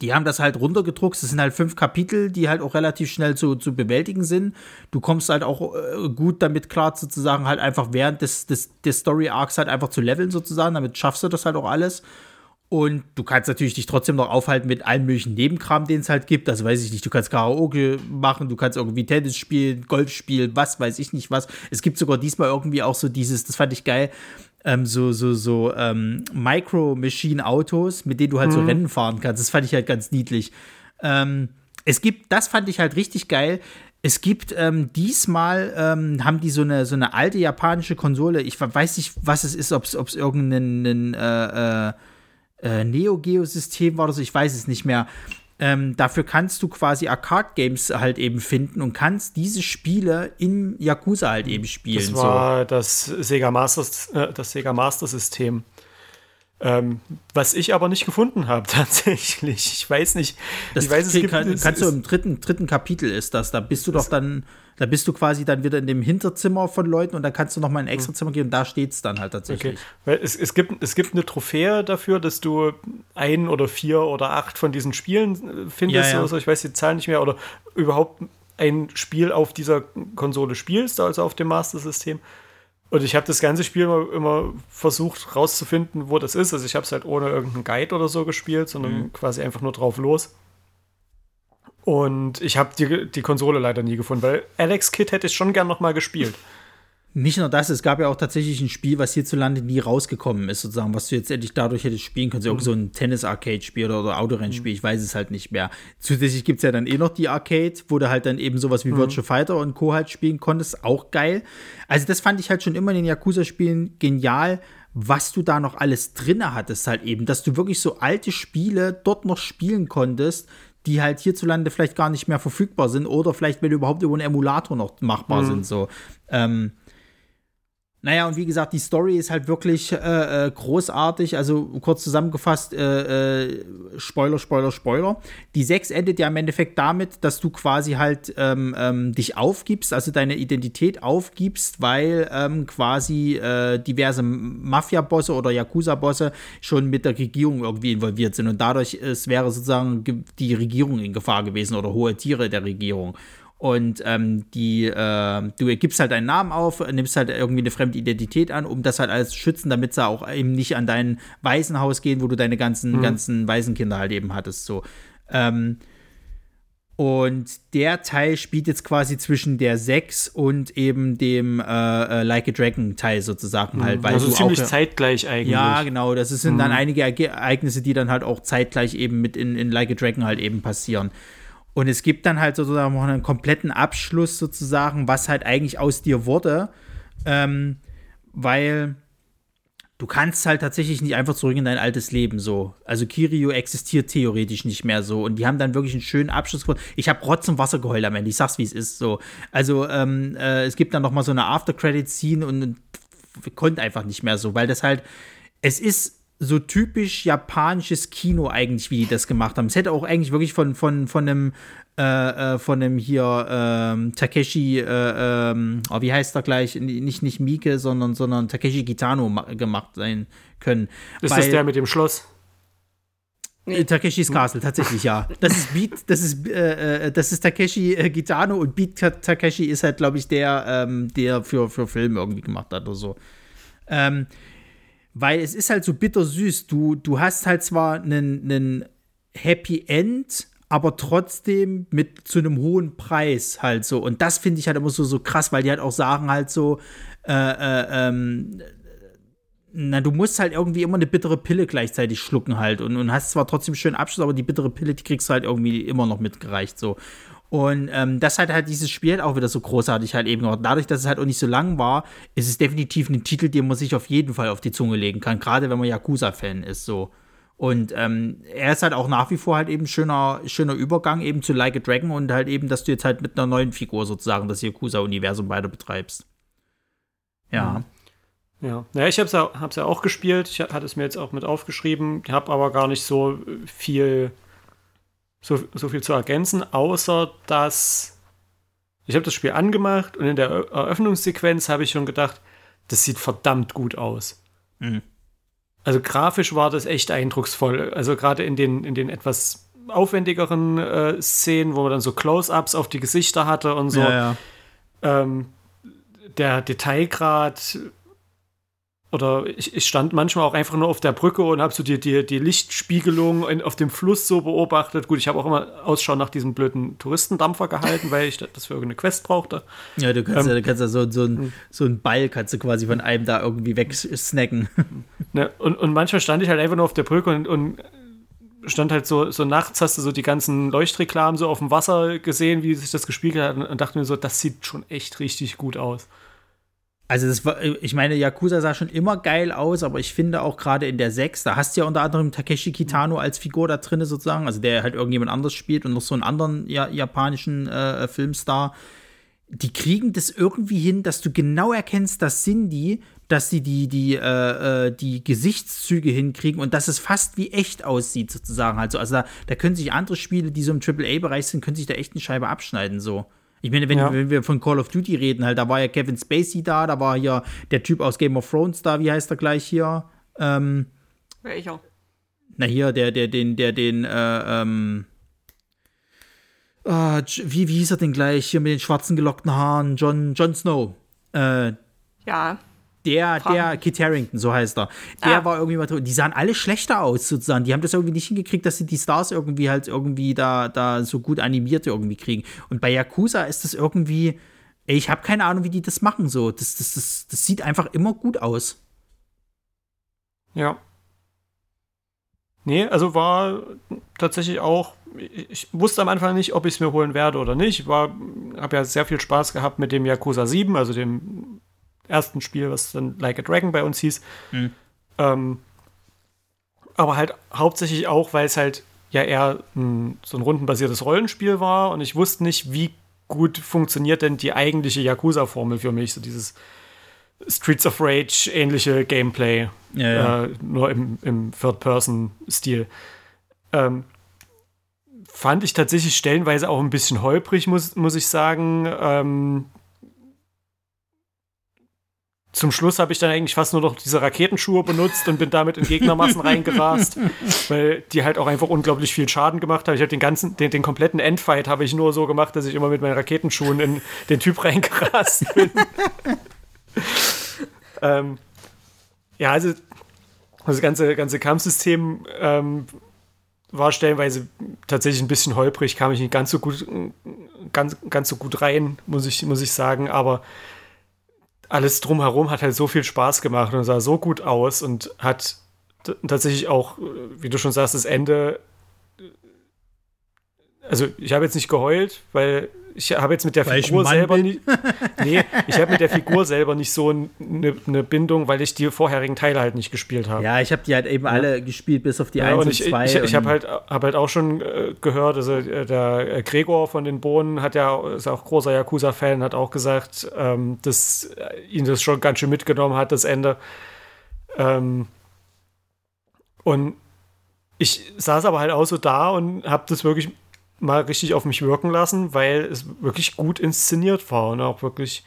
die haben das halt runtergedruckt. Das sind halt fünf Kapitel, die halt auch relativ schnell zu, zu bewältigen sind. Du kommst halt auch äh, gut damit klar, sozusagen halt einfach während des, des, des Story-Arcs halt einfach zu leveln, sozusagen. Damit schaffst du das halt auch alles. Und du kannst natürlich dich trotzdem noch aufhalten mit allen möglichen Nebenkram, den es halt gibt. Also weiß ich nicht, du kannst Karaoke machen, du kannst irgendwie Tennis spielen, Golf spielen, was weiß ich nicht was. Es gibt sogar diesmal irgendwie auch so dieses, das fand ich geil, ähm, so, so, so ähm, Micro-Machine-Autos, mit denen du halt mhm. so Rennen fahren kannst. Das fand ich halt ganz niedlich. Ähm, es gibt, das fand ich halt richtig geil. Es gibt ähm, diesmal ähm, haben die so eine so eine alte japanische Konsole. Ich weiß nicht, was es ist, ob es irgendein äh, äh, äh, Neo Geo System war oder so. Ich weiß es nicht mehr. Ähm, dafür kannst du quasi Arcade-Games halt eben finden und kannst diese Spiele in Yakuza halt eben spielen. Das war so. das Sega Master, äh, das Sega Master System. Ähm, was ich aber nicht gefunden habe, tatsächlich. Ich weiß nicht. Das ich weiß, es gibt, kann, kannst du im dritten, dritten Kapitel ist das. Da bist du doch dann, da bist du quasi dann wieder in dem Hinterzimmer von Leuten und dann kannst du noch mal in ein extra Zimmer gehen und da steht es dann halt tatsächlich. Okay. Weil es, es, gibt, es gibt eine Trophäe dafür, dass du ein oder vier oder acht von diesen Spielen äh, findest. Ja, ja. Oder so. Ich weiß die Zahl nicht mehr. Oder überhaupt ein Spiel auf dieser Konsole spielst, also auf dem Master System. Und ich habe das ganze Spiel immer, immer, versucht rauszufinden, wo das ist. Also ich habe es halt ohne irgendeinen Guide oder so gespielt, sondern mhm. quasi einfach nur drauf los. Und ich habe die, die Konsole leider nie gefunden, weil Alex Kid hätte ich schon gern noch mal gespielt. Nicht nur das, es gab ja auch tatsächlich ein Spiel, was hierzulande nie rausgekommen ist, sozusagen, was du jetzt endlich dadurch hättest spielen können. Mhm. So ein Tennis-Arcade-Spiel oder, oder Autorennspiel, mhm. ich weiß es halt nicht mehr. Zusätzlich gibt es ja dann eh noch die Arcade, wo du halt dann eben sowas wie mhm. Virtual Fighter und Co. halt spielen konntest. Auch geil. Also, das fand ich halt schon immer in den Yakuza-Spielen genial, was du da noch alles drin hattest, halt eben, dass du wirklich so alte Spiele dort noch spielen konntest, die halt hierzulande vielleicht gar nicht mehr verfügbar sind oder vielleicht, wenn überhaupt über einen Emulator noch machbar mhm. sind. So. Ähm, naja, und wie gesagt, die Story ist halt wirklich äh, äh, großartig. Also kurz zusammengefasst, äh, äh, Spoiler, Spoiler, Spoiler. Die 6 endet ja im Endeffekt damit, dass du quasi halt ähm, ähm, dich aufgibst, also deine Identität aufgibst, weil ähm, quasi äh, diverse Mafia-Bosse oder Yakuza-Bosse schon mit der Regierung irgendwie involviert sind. Und dadurch es wäre sozusagen die Regierung in Gefahr gewesen oder hohe Tiere der Regierung. Und ähm, die, äh, du gibst halt deinen Namen auf, nimmst halt irgendwie eine fremde Identität an, um das halt alles zu schützen, damit sie auch eben nicht an dein Waisenhaus gehen, wo du deine ganzen, mhm. ganzen Waisenkinder halt eben hattest. So. Ähm, und der Teil spielt jetzt quasi zwischen der 6 und eben dem äh, äh, Like a Dragon Teil sozusagen halt. Weil also ziemlich auch, zeitgleich eigentlich. Ja, genau. Das sind mhm. dann einige Ereignisse, die dann halt auch zeitgleich eben mit in, in Like a Dragon halt eben passieren. Und es gibt dann halt sozusagen noch einen kompletten Abschluss sozusagen, was halt eigentlich aus dir wurde. Ähm, weil du kannst halt tatsächlich nicht einfach zurück in dein altes Leben so. Also Kirio existiert theoretisch nicht mehr so. Und die haben dann wirklich einen schönen Abschluss gemacht. Ich habe Rotz und Wasser geheult am Ende. Ich sag's, wie es ist so. Also ähm, äh, es gibt dann noch mal so eine After-Credit-Scene und, und konnte einfach nicht mehr so, weil das halt, es ist so typisch japanisches Kino eigentlich, wie die das gemacht haben. Es hätte auch eigentlich wirklich von, von, von einem äh, äh, von einem hier ähm, Takeshi, äh, ähm, oh, wie heißt er gleich? Nicht, nicht Mieke, sondern, sondern Takeshi Kitano gemacht sein können. Ist Weil, das der mit dem Schloss? Nee. Äh, Takeshis Castle, tatsächlich ja. Das ist Beat, das ist, äh, äh das ist Takeshi äh, Gitano und Beat Takeshi ist halt, glaube ich, der, ähm, der für, für Filme irgendwie gemacht hat oder so. Ähm, weil es ist halt so bittersüß. Du, du hast halt zwar einen Happy End, aber trotzdem mit zu einem hohen Preis halt so. Und das finde ich halt immer so, so krass, weil die halt auch sagen halt so, äh, äh, ähm, na, du musst halt irgendwie immer eine bittere Pille gleichzeitig schlucken halt und, und hast zwar trotzdem schönen Abschluss, aber die bittere Pille, die kriegst du halt irgendwie immer noch mitgereicht so. Und ähm, das hat halt dieses Spiel auch wieder so großartig halt eben gemacht. Dadurch, dass es halt auch nicht so lang war, ist es definitiv ein Titel, den man sich auf jeden Fall auf die Zunge legen kann, gerade wenn man Yakuza-Fan ist, so. Und ähm, er ist halt auch nach wie vor halt eben schöner, schöner Übergang eben zu Like a Dragon und halt eben, dass du jetzt halt mit einer neuen Figur sozusagen das Yakuza-Universum weiter betreibst. Ja. Ja, ja ich habe es ja, hab's ja auch gespielt. Ich hatte es mir jetzt auch mit aufgeschrieben. Ich habe aber gar nicht so viel, so, so viel zu ergänzen, außer dass ich habe das Spiel angemacht und in der Eröffnungssequenz habe ich schon gedacht, das sieht verdammt gut aus. Mhm. Also grafisch war das echt eindrucksvoll. Also gerade in den, in den etwas aufwendigeren äh, Szenen, wo man dann so Close-ups auf die Gesichter hatte und so. Ja, ja. Ähm, der Detailgrad oder ich, ich, stand manchmal auch einfach nur auf der Brücke und habe so die, die, die Lichtspiegelung in, auf dem Fluss so beobachtet. Gut, ich habe auch immer Ausschau nach diesem blöden Touristendampfer gehalten, weil ich das für irgendeine Quest brauchte. Ja, du kannst ähm, ja, du kannst ja so, so, ein, hm. so ein Ball kannst du quasi von einem da irgendwie wegsnacken. Ne, und, und manchmal stand ich halt einfach nur auf der Brücke und, und stand halt so, so nachts, hast du so die ganzen Leuchtreklamen so auf dem Wasser gesehen, wie sich das gespiegelt hat und dachte mir so, das sieht schon echt richtig gut aus. Also das war, ich meine, Yakuza sah schon immer geil aus, aber ich finde auch gerade in der 6, da hast du ja unter anderem Takeshi Kitano als Figur da drin sozusagen, also der halt irgendjemand anders spielt und noch so einen anderen ja, japanischen äh, Filmstar. Die kriegen das irgendwie hin, dass du genau erkennst, das sind die, dass sie die, die, äh, äh, die Gesichtszüge hinkriegen und dass es fast wie echt aussieht, sozusagen. Also, also da, da können sich andere Spiele, die so im AAA-Bereich sind, können sich da echt eine Scheibe abschneiden, so. Ich meine, wenn, ja. wenn, wir von Call of Duty reden, halt, da war ja Kevin Spacey da, da war hier der Typ aus Game of Thrones da, wie heißt er gleich hier? Ähm, Welcher? Na hier, der, der, den, der, den, äh, ähm, oh, wie, wie hieß er denn gleich? Hier mit den schwarzen gelockten Haaren, John, John Snow. Äh, ja. Der, der Kit Harrington, so heißt er. Der ah. war irgendwie mal drin. Die sahen alle schlechter aus, sozusagen. Die haben das irgendwie nicht hingekriegt, dass sie die Stars irgendwie halt irgendwie da, da so gut animiert irgendwie kriegen. Und bei Yakuza ist das irgendwie, ey, ich habe keine Ahnung, wie die das machen so. Das, das, das, das sieht einfach immer gut aus. Ja. Nee, also war tatsächlich auch, ich wusste am Anfang nicht, ob ich es mir holen werde oder nicht. Ich habe ja sehr viel Spaß gehabt mit dem Yakuza 7, also dem ersten Spiel, was dann Like a Dragon bei uns hieß. Mhm. Ähm, aber halt hauptsächlich auch, weil es halt ja eher ein, so ein rundenbasiertes Rollenspiel war und ich wusste nicht, wie gut funktioniert denn die eigentliche Yakuza-Formel für mich, so dieses Streets of Rage ähnliche Gameplay, ja, ja. Äh, nur im, im Third-Person-Stil. Ähm, fand ich tatsächlich stellenweise auch ein bisschen holprig, muss, muss ich sagen. Ähm, zum Schluss habe ich dann eigentlich fast nur noch diese Raketenschuhe benutzt und bin damit in Gegnermassen reingerast, weil die halt auch einfach unglaublich viel Schaden gemacht haben. Ich habe den ganzen, den, den kompletten Endfight habe ich nur so gemacht, dass ich immer mit meinen Raketenschuhen in den Typ reingerast bin. ähm, ja, also das ganze, ganze Kampfsystem ähm, war stellenweise tatsächlich ein bisschen holprig, kam ich nicht ganz so gut, ganz, ganz so gut rein, muss ich, muss ich sagen, aber alles drumherum hat halt so viel Spaß gemacht und sah so gut aus und hat tatsächlich auch, wie du schon sagst, das Ende. Also, ich habe jetzt nicht geheult, weil ich habe jetzt mit der weil Figur selber nicht. nee, ich habe mit der Figur selber nicht so eine ne Bindung, weil ich die vorherigen Teile halt nicht gespielt habe. Ja, ich habe die halt eben ja. alle gespielt, bis auf die ja, 1 und, ich, 2. Ich, ich, ich habe halt, hab halt auch schon äh, gehört, also äh, der äh, Gregor von den Bohnen hat ja, ist auch großer Yakuza-Fan, hat auch gesagt, ähm, dass ihn das schon ganz schön mitgenommen hat, das Ende. Ähm, und ich saß aber halt auch so da und habe das wirklich mal richtig auf mich wirken lassen, weil es wirklich gut inszeniert war und auch wirklich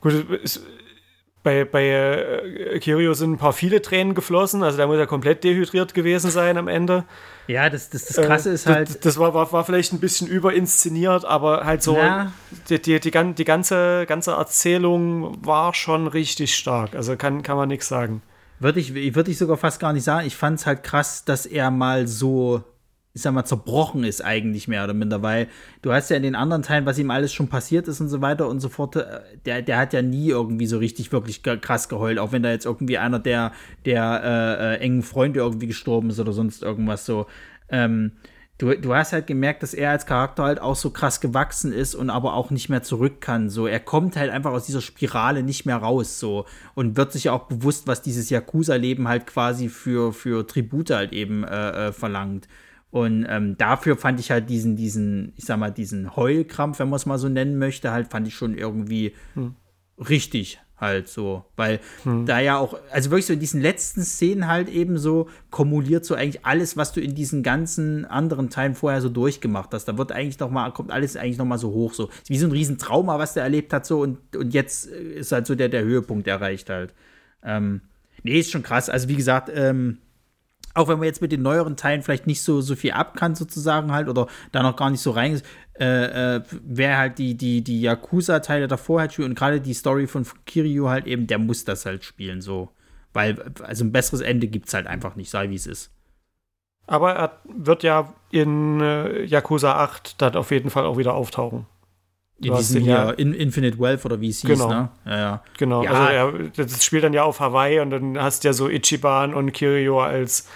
gut. Es, bei, bei äh, Kirio sind ein paar viele Tränen geflossen, also da muss er komplett dehydriert gewesen sein am Ende. Ja, das, das, das Krasse äh, ist halt. Das, das war, war, war, vielleicht ein bisschen überinszeniert, aber halt so, ja. die, die, die, die, ganze, ganze Erzählung war schon richtig stark. Also kann, kann man nichts sagen. Würde ich, würde ich sogar fast gar nicht sagen. Ich fand es halt krass, dass er mal so ich sag mal, zerbrochen ist eigentlich mehr oder minder, weil du hast ja in den anderen Teilen, was ihm alles schon passiert ist und so weiter und so fort, äh, der, der hat ja nie irgendwie so richtig wirklich krass geheult, auch wenn da jetzt irgendwie einer der, der äh, äh, engen Freunde irgendwie gestorben ist oder sonst irgendwas so. Ähm, du, du hast halt gemerkt, dass er als Charakter halt auch so krass gewachsen ist und aber auch nicht mehr zurück kann. So, er kommt halt einfach aus dieser Spirale nicht mehr raus, so und wird sich ja auch bewusst, was dieses Yakuza-Leben halt quasi für, für Tribute halt eben äh, äh, verlangt. Und ähm, dafür fand ich halt diesen, diesen, ich sag mal, diesen Heulkrampf, wenn man es mal so nennen möchte, halt fand ich schon irgendwie hm. richtig halt so, weil hm. da ja auch, also wirklich so in diesen letzten Szenen halt eben so kumuliert so eigentlich alles, was du in diesen ganzen anderen Teilen vorher so durchgemacht hast. Da wird eigentlich noch mal, kommt alles eigentlich noch mal so hoch, so wie so ein Riesentrauma, was der erlebt hat so und, und jetzt ist halt so der, der Höhepunkt erreicht halt. Ähm, nee, ist schon krass. Also wie gesagt, ähm, auch wenn man jetzt mit den neueren Teilen vielleicht nicht so, so viel ab kann, sozusagen halt, oder da noch gar nicht so rein ist, äh, äh, wer halt die, die, die Yakuza-Teile davor spielt und gerade die Story von Kiryu halt eben, der muss das halt spielen, so. Weil, also ein besseres Ende gibt es halt einfach nicht, sei wie es ist. Aber er wird ja in äh, Yakuza 8 dann auf jeden Fall auch wieder auftauchen. In diesem ja in Infinite Wealth oder wie es hieß, genau. ne? Ja, ja. Genau, ja. also er, das spielt dann ja auf Hawaii und dann hast du ja so Ichiban und Kiryu als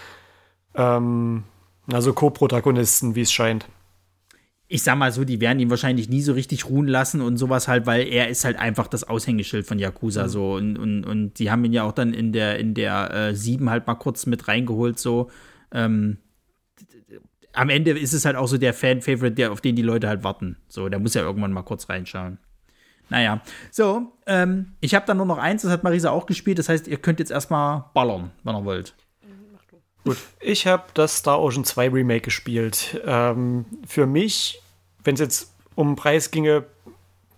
ähm, also Co-Protagonisten, wie es scheint. Ich sag mal so, die werden ihn wahrscheinlich nie so richtig ruhen lassen und sowas halt, weil er ist halt einfach das Aushängeschild von Yakuza mhm. so und, und, und die haben ihn ja auch dann in der in der äh, 7 halt mal kurz mit reingeholt so. Ähm, am Ende ist es halt auch so der Fan-Favorite, auf den die Leute halt warten. So, der muss ja irgendwann mal kurz reinschauen. Naja, so, ähm, ich habe dann nur noch eins, das hat Marisa auch gespielt. Das heißt, ihr könnt jetzt erstmal ballern, wenn ihr wollt. Gut, ich habe das Star Ocean 2 Remake gespielt. Ähm, für mich, wenn es jetzt um den Preis ginge,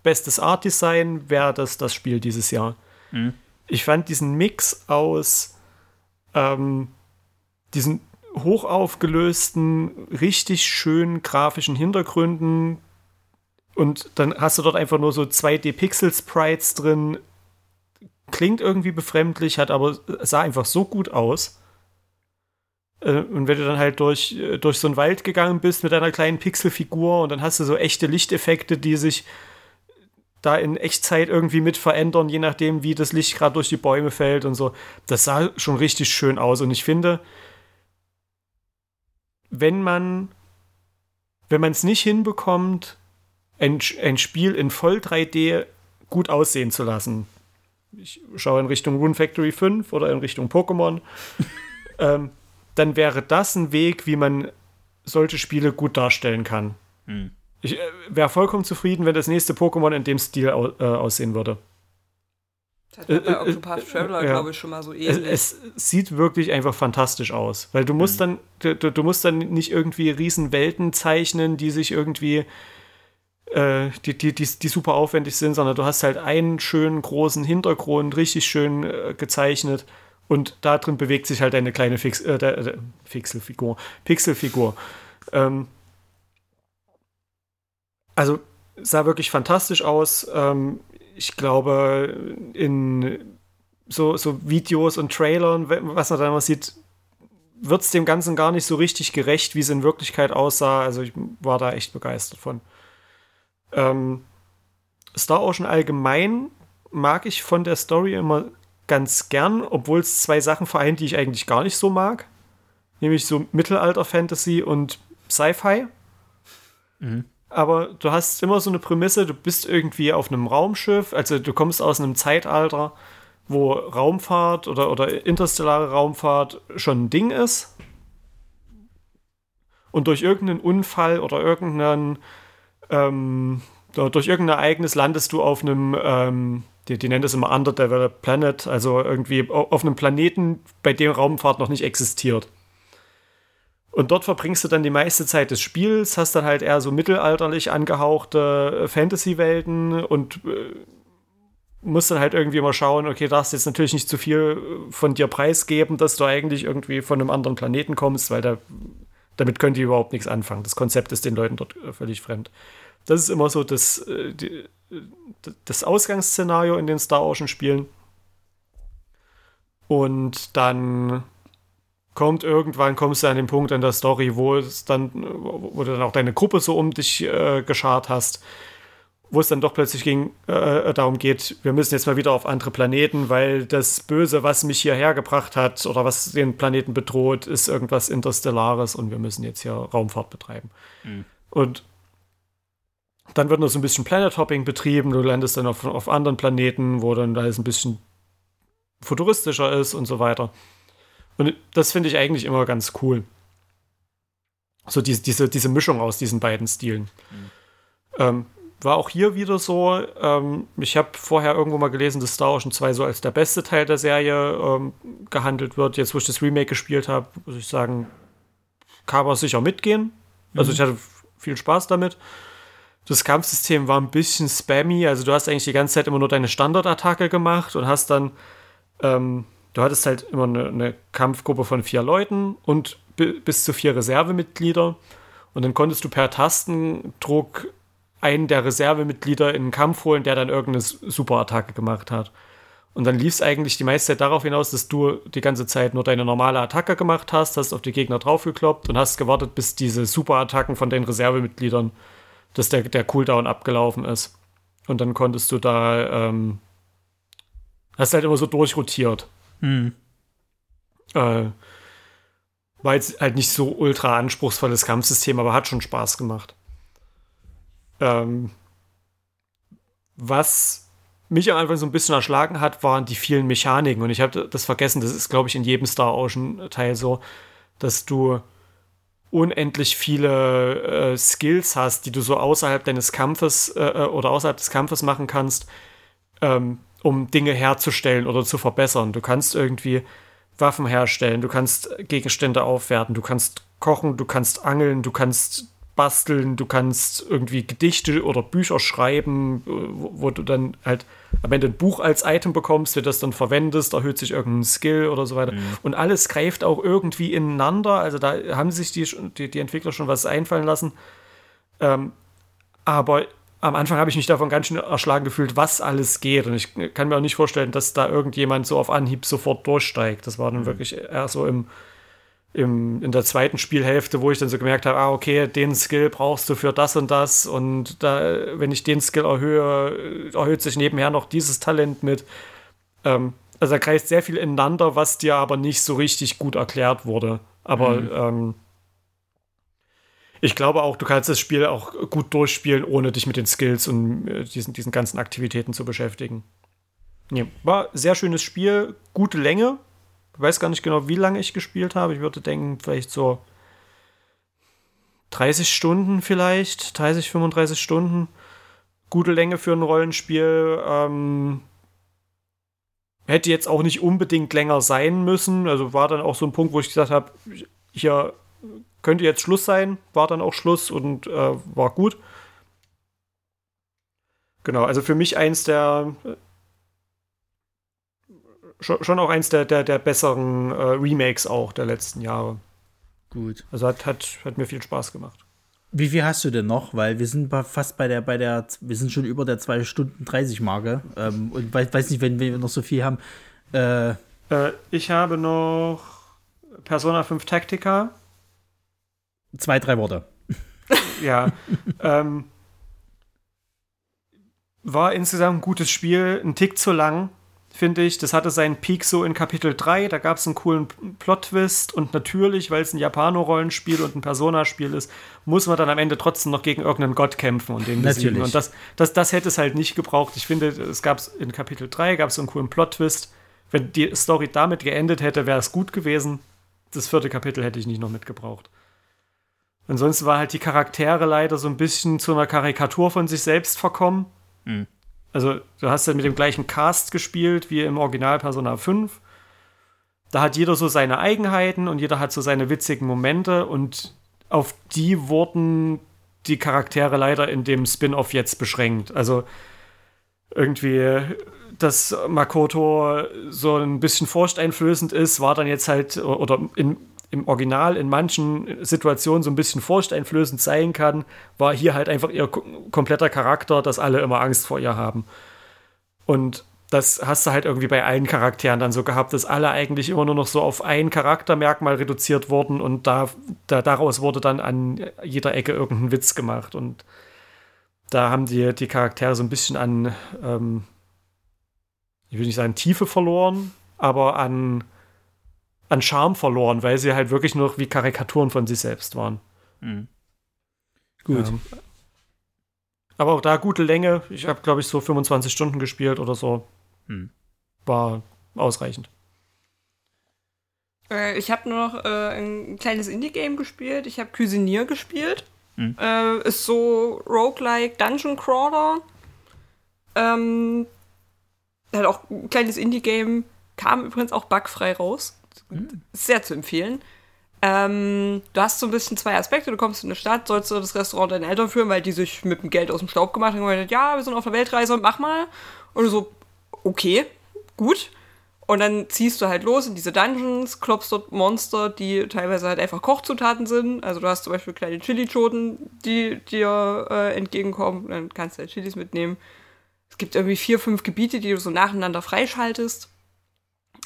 bestes Art Design, wäre das das Spiel dieses Jahr. Mhm. Ich fand diesen Mix aus ähm, diesen hochaufgelösten, richtig schönen grafischen Hintergründen und dann hast du dort einfach nur so 2D-Pixel-Sprites drin. Klingt irgendwie befremdlich, hat aber sah einfach so gut aus. Äh, und wenn du dann halt durch, äh, durch so einen Wald gegangen bist mit einer kleinen Pixelfigur und dann hast du so echte Lichteffekte, die sich da in Echtzeit irgendwie mit verändern, je nachdem, wie das Licht gerade durch die Bäume fällt und so. Das sah schon richtig schön aus. Und ich finde, wenn man, wenn man es nicht hinbekommt, ein, ein Spiel in Voll 3D gut aussehen zu lassen, ich schaue in Richtung Rune Factory 5 oder in Richtung Pokémon, ähm, dann wäre das ein Weg, wie man solche Spiele gut darstellen kann. Hm. Ich äh, wäre vollkommen zufrieden, wenn das nächste Pokémon in dem Stil au äh, aussehen würde. Das hat bei Octopath Traveler, äh, glaube ich, schon mal so ähnlich. Es, es, sieht wirklich einfach fantastisch aus. Weil du musst mhm. dann, du, du, musst dann nicht irgendwie riesen Welten zeichnen, die sich irgendwie, äh, die, die, die, die, super aufwendig sind, sondern du hast halt einen schönen großen Hintergrund, richtig schön äh, gezeichnet. Und da drin bewegt sich halt eine kleine Fix, äh, der Pixelfigur. Pixelfigur. Ähm, also sah wirklich fantastisch aus. Ähm, ich glaube, in so, so Videos und Trailern, was man da immer sieht, wird es dem Ganzen gar nicht so richtig gerecht, wie es in Wirklichkeit aussah. Also ich war da echt begeistert von. Ähm, Star Ocean allgemein mag ich von der Story immer ganz gern, obwohl es zwei Sachen vereint, die ich eigentlich gar nicht so mag. Nämlich so Mittelalter-Fantasy und Sci-Fi. Mhm aber du hast immer so eine Prämisse, du bist irgendwie auf einem Raumschiff, also du kommst aus einem Zeitalter, wo Raumfahrt oder, oder interstellare Raumfahrt schon ein Ding ist. Und durch irgendeinen Unfall oder irgendeinen, ähm, durch irgendein Ereignis landest du auf einem, ähm, die, die nennen das immer Underdeveloped Planet, also irgendwie auf einem Planeten, bei dem Raumfahrt noch nicht existiert. Und dort verbringst du dann die meiste Zeit des Spiels, hast dann halt eher so mittelalterlich angehauchte äh, Fantasy-Welten und äh, musst dann halt irgendwie mal schauen, okay, darfst jetzt natürlich nicht zu viel äh, von dir preisgeben, dass du eigentlich irgendwie von einem anderen Planeten kommst, weil da, damit können die überhaupt nichts anfangen. Das Konzept ist den Leuten dort äh, völlig fremd. Das ist immer so das, die, das Ausgangsszenario in den Star Ocean Spielen. Und dann kommt irgendwann kommst du an den Punkt in der Story, wo es dann, wo du dann auch deine Gruppe so um dich äh, geschart hast, wo es dann doch plötzlich ging, äh, darum geht, wir müssen jetzt mal wieder auf andere Planeten, weil das Böse, was mich hierher gebracht hat oder was den Planeten bedroht, ist irgendwas Interstellares und wir müssen jetzt hier Raumfahrt betreiben. Mhm. Und dann wird noch so ein bisschen Planet Hopping betrieben, du landest dann auf, auf anderen Planeten, wo dann alles ein bisschen futuristischer ist und so weiter. Und das finde ich eigentlich immer ganz cool. So diese, diese, diese Mischung aus diesen beiden Stilen. Mhm. Ähm, war auch hier wieder so. Ähm, ich habe vorher irgendwo mal gelesen, dass Star Ocean 2 so als der beste Teil der Serie ähm, gehandelt wird. Jetzt, wo ich das Remake gespielt habe, muss ich sagen, kann man sicher mitgehen. Also mhm. ich hatte viel Spaß damit. Das Kampfsystem war ein bisschen spammy. Also du hast eigentlich die ganze Zeit immer nur deine Standardattacke gemacht und hast dann, ähm, du hattest halt immer eine, eine, Kampfgruppe von vier Leuten und bis zu vier Reservemitglieder. Und dann konntest du per Tastendruck einen der Reservemitglieder in den Kampf holen, der dann irgendeine Superattacke gemacht hat. Und dann lief es eigentlich die meiste Zeit darauf hinaus, dass du die ganze Zeit nur deine normale Attacke gemacht hast, hast auf die Gegner draufgekloppt und hast gewartet, bis diese Superattacken von den Reservemitgliedern, dass der, der Cooldown abgelaufen ist. Und dann konntest du da, ähm, hast halt immer so durchrotiert. Hm. Äh, war jetzt halt nicht so ultra anspruchsvolles Kampfsystem, aber hat schon Spaß gemacht. Ähm, was mich am Anfang so ein bisschen erschlagen hat, waren die vielen Mechaniken. Und ich habe das vergessen, das ist, glaube ich, in jedem Star Ocean-Teil so, dass du unendlich viele äh, Skills hast, die du so außerhalb deines Kampfes äh, äh, oder außerhalb des Kampfes machen kannst, ähm, um Dinge herzustellen oder zu verbessern. Du kannst irgendwie Waffen herstellen, du kannst Gegenstände aufwerten, du kannst kochen, du kannst angeln, du kannst basteln, du kannst irgendwie Gedichte oder Bücher schreiben, wo, wo, du dann halt am Ende ein Buch als Item bekommst, du das dann verwendest, erhöht sich irgendein Skill oder so weiter. Mhm. Und alles greift auch irgendwie ineinander. Also da haben sich die, die, die Entwickler schon was einfallen lassen. Ähm, aber am Anfang habe ich mich davon ganz schön erschlagen gefühlt, was alles geht. Und ich kann mir auch nicht vorstellen, dass da irgendjemand so auf Anhieb sofort durchsteigt. Das war dann mhm. wirklich eher so im im, in der zweiten Spielhälfte, wo ich dann so gemerkt habe, ah, okay, den Skill brauchst du für das und das und da, wenn ich den Skill erhöhe, erhöht sich nebenher noch dieses Talent mit. Ähm, also da kreist sehr viel ineinander, was dir aber nicht so richtig gut erklärt wurde. Aber mhm. ähm, ich glaube auch, du kannst das Spiel auch gut durchspielen, ohne dich mit den Skills und äh, diesen, diesen ganzen Aktivitäten zu beschäftigen. Nee, war sehr schönes Spiel, gute Länge, ich weiß gar nicht genau, wie lange ich gespielt habe. Ich würde denken, vielleicht so 30 Stunden vielleicht, 30, 35 Stunden. Gute Länge für ein Rollenspiel. Ähm, hätte jetzt auch nicht unbedingt länger sein müssen. Also war dann auch so ein Punkt, wo ich gesagt habe, hier könnte jetzt Schluss sein. War dann auch Schluss und äh, war gut. Genau, also für mich eins der schon, auch eins der, der, der besseren äh, Remakes auch der letzten Jahre. Gut. Also hat, hat, hat mir viel Spaß gemacht. Wie viel hast du denn noch? Weil wir sind fast bei der, bei der, wir sind schon über der 2 Stunden 30 Marke. Ähm, und weiß, weiß nicht, wenn, wenn wir noch so viel haben. Äh, äh, ich habe noch Persona 5 Tactica. Zwei, drei Worte. ja. ähm, war insgesamt ein gutes Spiel, ein Tick zu lang finde ich. Das hatte seinen Peak so in Kapitel 3. Da gab es einen coolen Plot-Twist. Und natürlich, weil es ein Japano-Rollenspiel und ein Persona-Spiel ist, muss man dann am Ende trotzdem noch gegen irgendeinen Gott kämpfen und den besiegen. Und das, das, das hätte es halt nicht gebraucht. Ich finde, es gab in Kapitel 3 gab es einen coolen Plot-Twist. Wenn die Story damit geendet hätte, wäre es gut gewesen. Das vierte Kapitel hätte ich nicht noch mitgebraucht. Ansonsten war halt die Charaktere leider so ein bisschen zu einer Karikatur von sich selbst verkommen. Mhm. Also, du hast ja mit dem gleichen Cast gespielt wie im Original Persona 5. Da hat jeder so seine Eigenheiten und jeder hat so seine witzigen Momente und auf die wurden die Charaktere leider in dem Spin-off jetzt beschränkt. Also irgendwie, dass Makoto so ein bisschen furchteinflößend ist, war dann jetzt halt, oder in, im Original in manchen Situationen so ein bisschen furchteinflößend sein kann, war hier halt einfach ihr kompletter Charakter, dass alle immer Angst vor ihr haben. Und das hast du halt irgendwie bei allen Charakteren dann so gehabt, dass alle eigentlich immer nur noch so auf ein Charaktermerkmal reduziert wurden und da, da daraus wurde dann an jeder Ecke irgendein Witz gemacht. Und da haben die, die Charaktere so ein bisschen an, ähm, ich will nicht sagen Tiefe verloren, aber an an Charme verloren, weil sie halt wirklich nur wie Karikaturen von sich selbst waren. Mhm. Gut. Ähm, aber auch da gute Länge. Ich habe, glaube ich, so 25 Stunden gespielt oder so. Mhm. War ausreichend. Äh, ich habe nur noch äh, ein kleines Indie-Game gespielt. Ich habe Cuisinier gespielt. Mhm. Äh, ist so roguelike Dungeon Crawler. Ähm, hat auch ein kleines Indie-Game. Kam übrigens auch bugfrei raus. Mhm. Sehr zu empfehlen. Ähm, du hast so ein bisschen zwei Aspekte. Du kommst in eine Stadt, sollst du das Restaurant deinen Eltern führen, weil die sich mit dem Geld aus dem Staub gemacht haben und gesagt, ja, wir sind auf einer Weltreise, mach mal. Und du so, okay, gut. Und dann ziehst du halt los in diese Dungeons, klopfst dort Monster, die teilweise halt einfach Kochzutaten sind. Also du hast zum Beispiel kleine Chili-Choten, die dir äh, entgegenkommen. Dann kannst du halt Chilis mitnehmen. Es gibt irgendwie vier, fünf Gebiete, die du so nacheinander freischaltest.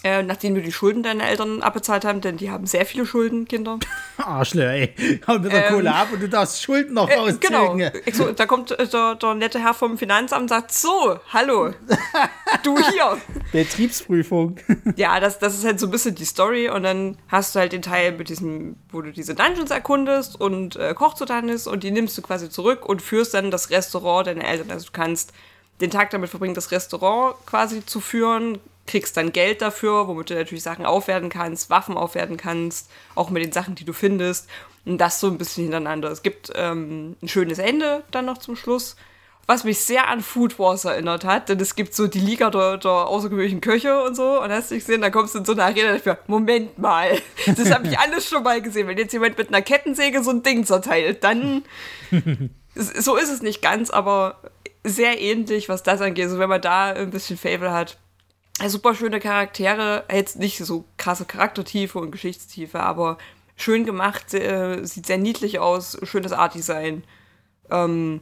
Äh, nachdem du die Schulden deiner Eltern abbezahlt haben, denn die haben sehr viele Schulden, Kinder. Arschler, ey. Hau mir ähm, Kohle ab und du darfst Schulden noch äh, rauszügen. Genau. So, da kommt äh, der, der, nette Herr vom Finanzamt und sagt, so, hallo, du hier. Betriebsprüfung. ja, das, das ist halt so ein bisschen die Story und dann hast du halt den Teil mit diesem, wo du diese Dungeons erkundest und äh, Kochzutaten ist und die nimmst du quasi zurück und führst dann das Restaurant deiner Eltern. Also du kannst den Tag damit verbringen, das Restaurant quasi zu führen, kriegst dann Geld dafür, womit du natürlich Sachen aufwerten kannst, Waffen aufwerten kannst, auch mit den Sachen, die du findest. Und das so ein bisschen hintereinander. Es gibt ähm, ein schönes Ende dann noch zum Schluss, was mich sehr an Food Wars erinnert hat, denn es gibt so die Liga der, der außergewöhnlichen Köche und so. Und hast du gesehen, da kommst du in so eine Arena mir, Moment mal, das habe ich alles schon mal gesehen. Wenn jetzt jemand mit einer Kettensäge so ein Ding zerteilt, dann. so ist es nicht ganz, aber sehr ähnlich, was das angeht. Also wenn man da ein bisschen Fable hat, super schöne Charaktere, jetzt nicht so krasse Charaktertiefe und Geschichtstiefe, aber schön gemacht, äh, sieht sehr niedlich aus, schönes Art-Design. Ähm,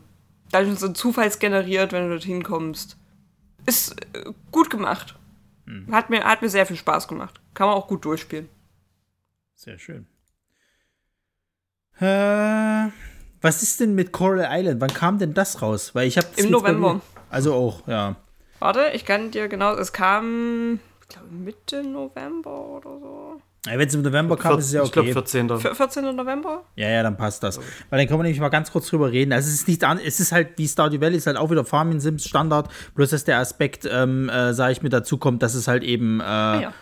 Dungeons sind zufallsgeneriert, wenn du dorthin kommst. Ist äh, gut gemacht. Hm. Hat, mir, hat mir sehr viel Spaß gemacht. Kann man auch gut durchspielen. Sehr schön. Äh, was ist denn mit Coral Island? Wann kam denn das raus? Weil ich habe im November. Also auch, ja. Warte, ich kann dir genau, es kam, ich glaube, Mitte November oder so. Ja, Wenn es im November kam, ist es ja okay. Ich glaube 14. 14. November? Ja, ja, dann passt das. Weil dann können wir nämlich mal ganz kurz drüber reden. Also es ist nicht an, es ist halt wie Stardew Valley, ist halt auch wieder Farming Sims Standard, bloß dass der Aspekt, ähm, äh, sage ich mir, dazu kommt, dass es halt eben äh, ah, ja.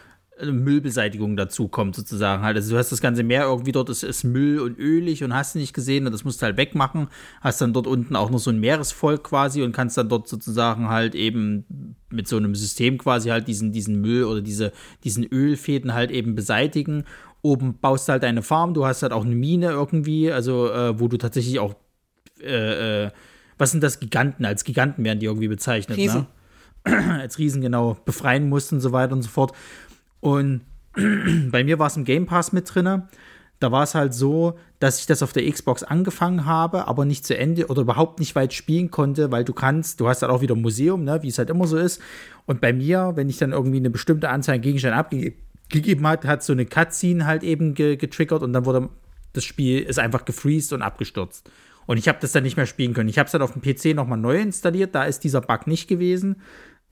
Müllbeseitigung dazu kommt, sozusagen halt. Also du hast das ganze Meer irgendwie dort, es ist Müll und ölig und hast nicht gesehen und das musst du halt wegmachen. Hast dann dort unten auch noch so ein Meeresvolk quasi und kannst dann dort sozusagen halt eben mit so einem System quasi halt diesen, diesen Müll oder diese, diesen Ölfäden halt eben beseitigen. Oben baust du halt deine Farm, du hast halt auch eine Mine irgendwie, also äh, wo du tatsächlich auch, äh, äh, was sind das, Giganten? Als Giganten werden die irgendwie bezeichnet, ne? Riesen. ne? Als Riesen, genau, befreien musst und so weiter und so fort. Und bei mir war es im Game Pass mit drin. Da war es halt so, dass ich das auf der Xbox angefangen habe, aber nicht zu Ende oder überhaupt nicht weit spielen konnte, weil du kannst, du hast halt auch wieder ein Museum, ne, wie es halt immer so ist. Und bei mir, wenn ich dann irgendwie eine bestimmte Anzahl an Gegenständen abgegeben habe, hat so eine Cutscene halt eben ge getriggert und dann wurde das Spiel ist einfach gefreezed und abgestürzt. Und ich habe das dann nicht mehr spielen können. Ich habe es dann auf dem PC nochmal neu installiert, da ist dieser Bug nicht gewesen.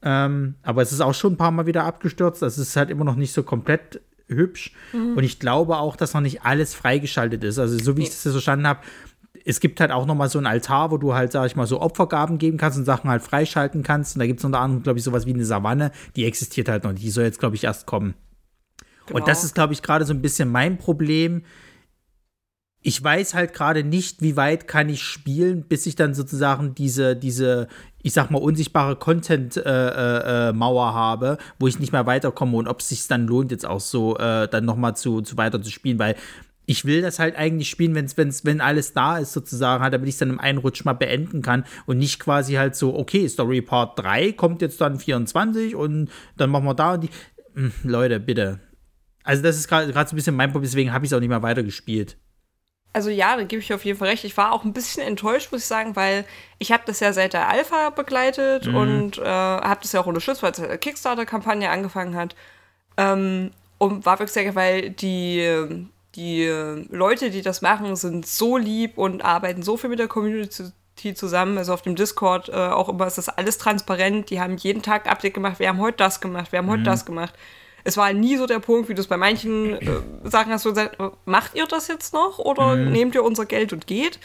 Ähm, aber es ist auch schon ein paar Mal wieder abgestürzt. Also es ist halt immer noch nicht so komplett hübsch. Mhm. Und ich glaube auch, dass noch nicht alles freigeschaltet ist. Also so wie ich das verstanden habe, es gibt halt auch noch mal so ein Altar, wo du halt, sag ich mal, so Opfergaben geben kannst und Sachen halt freischalten kannst. Und da gibt es unter anderem, glaube ich, sowas wie eine Savanne. Die existiert halt noch nicht. Die soll jetzt, glaube ich, erst kommen. Genau. Und das ist, glaube ich, gerade so ein bisschen mein Problem ich weiß halt gerade nicht, wie weit kann ich spielen, bis ich dann sozusagen diese, diese, ich sag mal, unsichtbare Content-Mauer äh, äh, habe, wo ich nicht mehr weiterkomme und ob es sich dann lohnt, jetzt auch so äh, dann nochmal zu, zu weiter zu spielen, weil ich will das halt eigentlich spielen, wenn's, wenn's, wenn alles da ist, sozusagen, halt, damit ich es dann im einen Rutsch mal beenden kann und nicht quasi halt so, okay, Story Part 3 kommt jetzt dann 24 und dann machen wir da und die. Hm, Leute, bitte. Also, das ist gerade so ein bisschen mein Problem, deswegen habe ich es auch nicht mehr weitergespielt. Also ja, da gebe ich auf jeden Fall recht. Ich war auch ein bisschen enttäuscht, muss ich sagen, weil ich habe das ja seit der Alpha begleitet mhm. und äh, habe das ja auch unterstützt, weil es eine Kickstarter-Kampagne angefangen hat. Ähm, und war wirklich sehr, weil die, die Leute, die das machen, sind so lieb und arbeiten so viel mit der Community zusammen. Also auf dem Discord äh, auch immer ist das alles transparent. Die haben jeden Tag Update gemacht. Wir haben heute das gemacht, wir haben heute mhm. das gemacht es war nie so der Punkt, wie du es bei manchen äh, Sachen hast, du gesagt, macht ihr das jetzt noch oder mhm. nehmt ihr unser Geld und geht?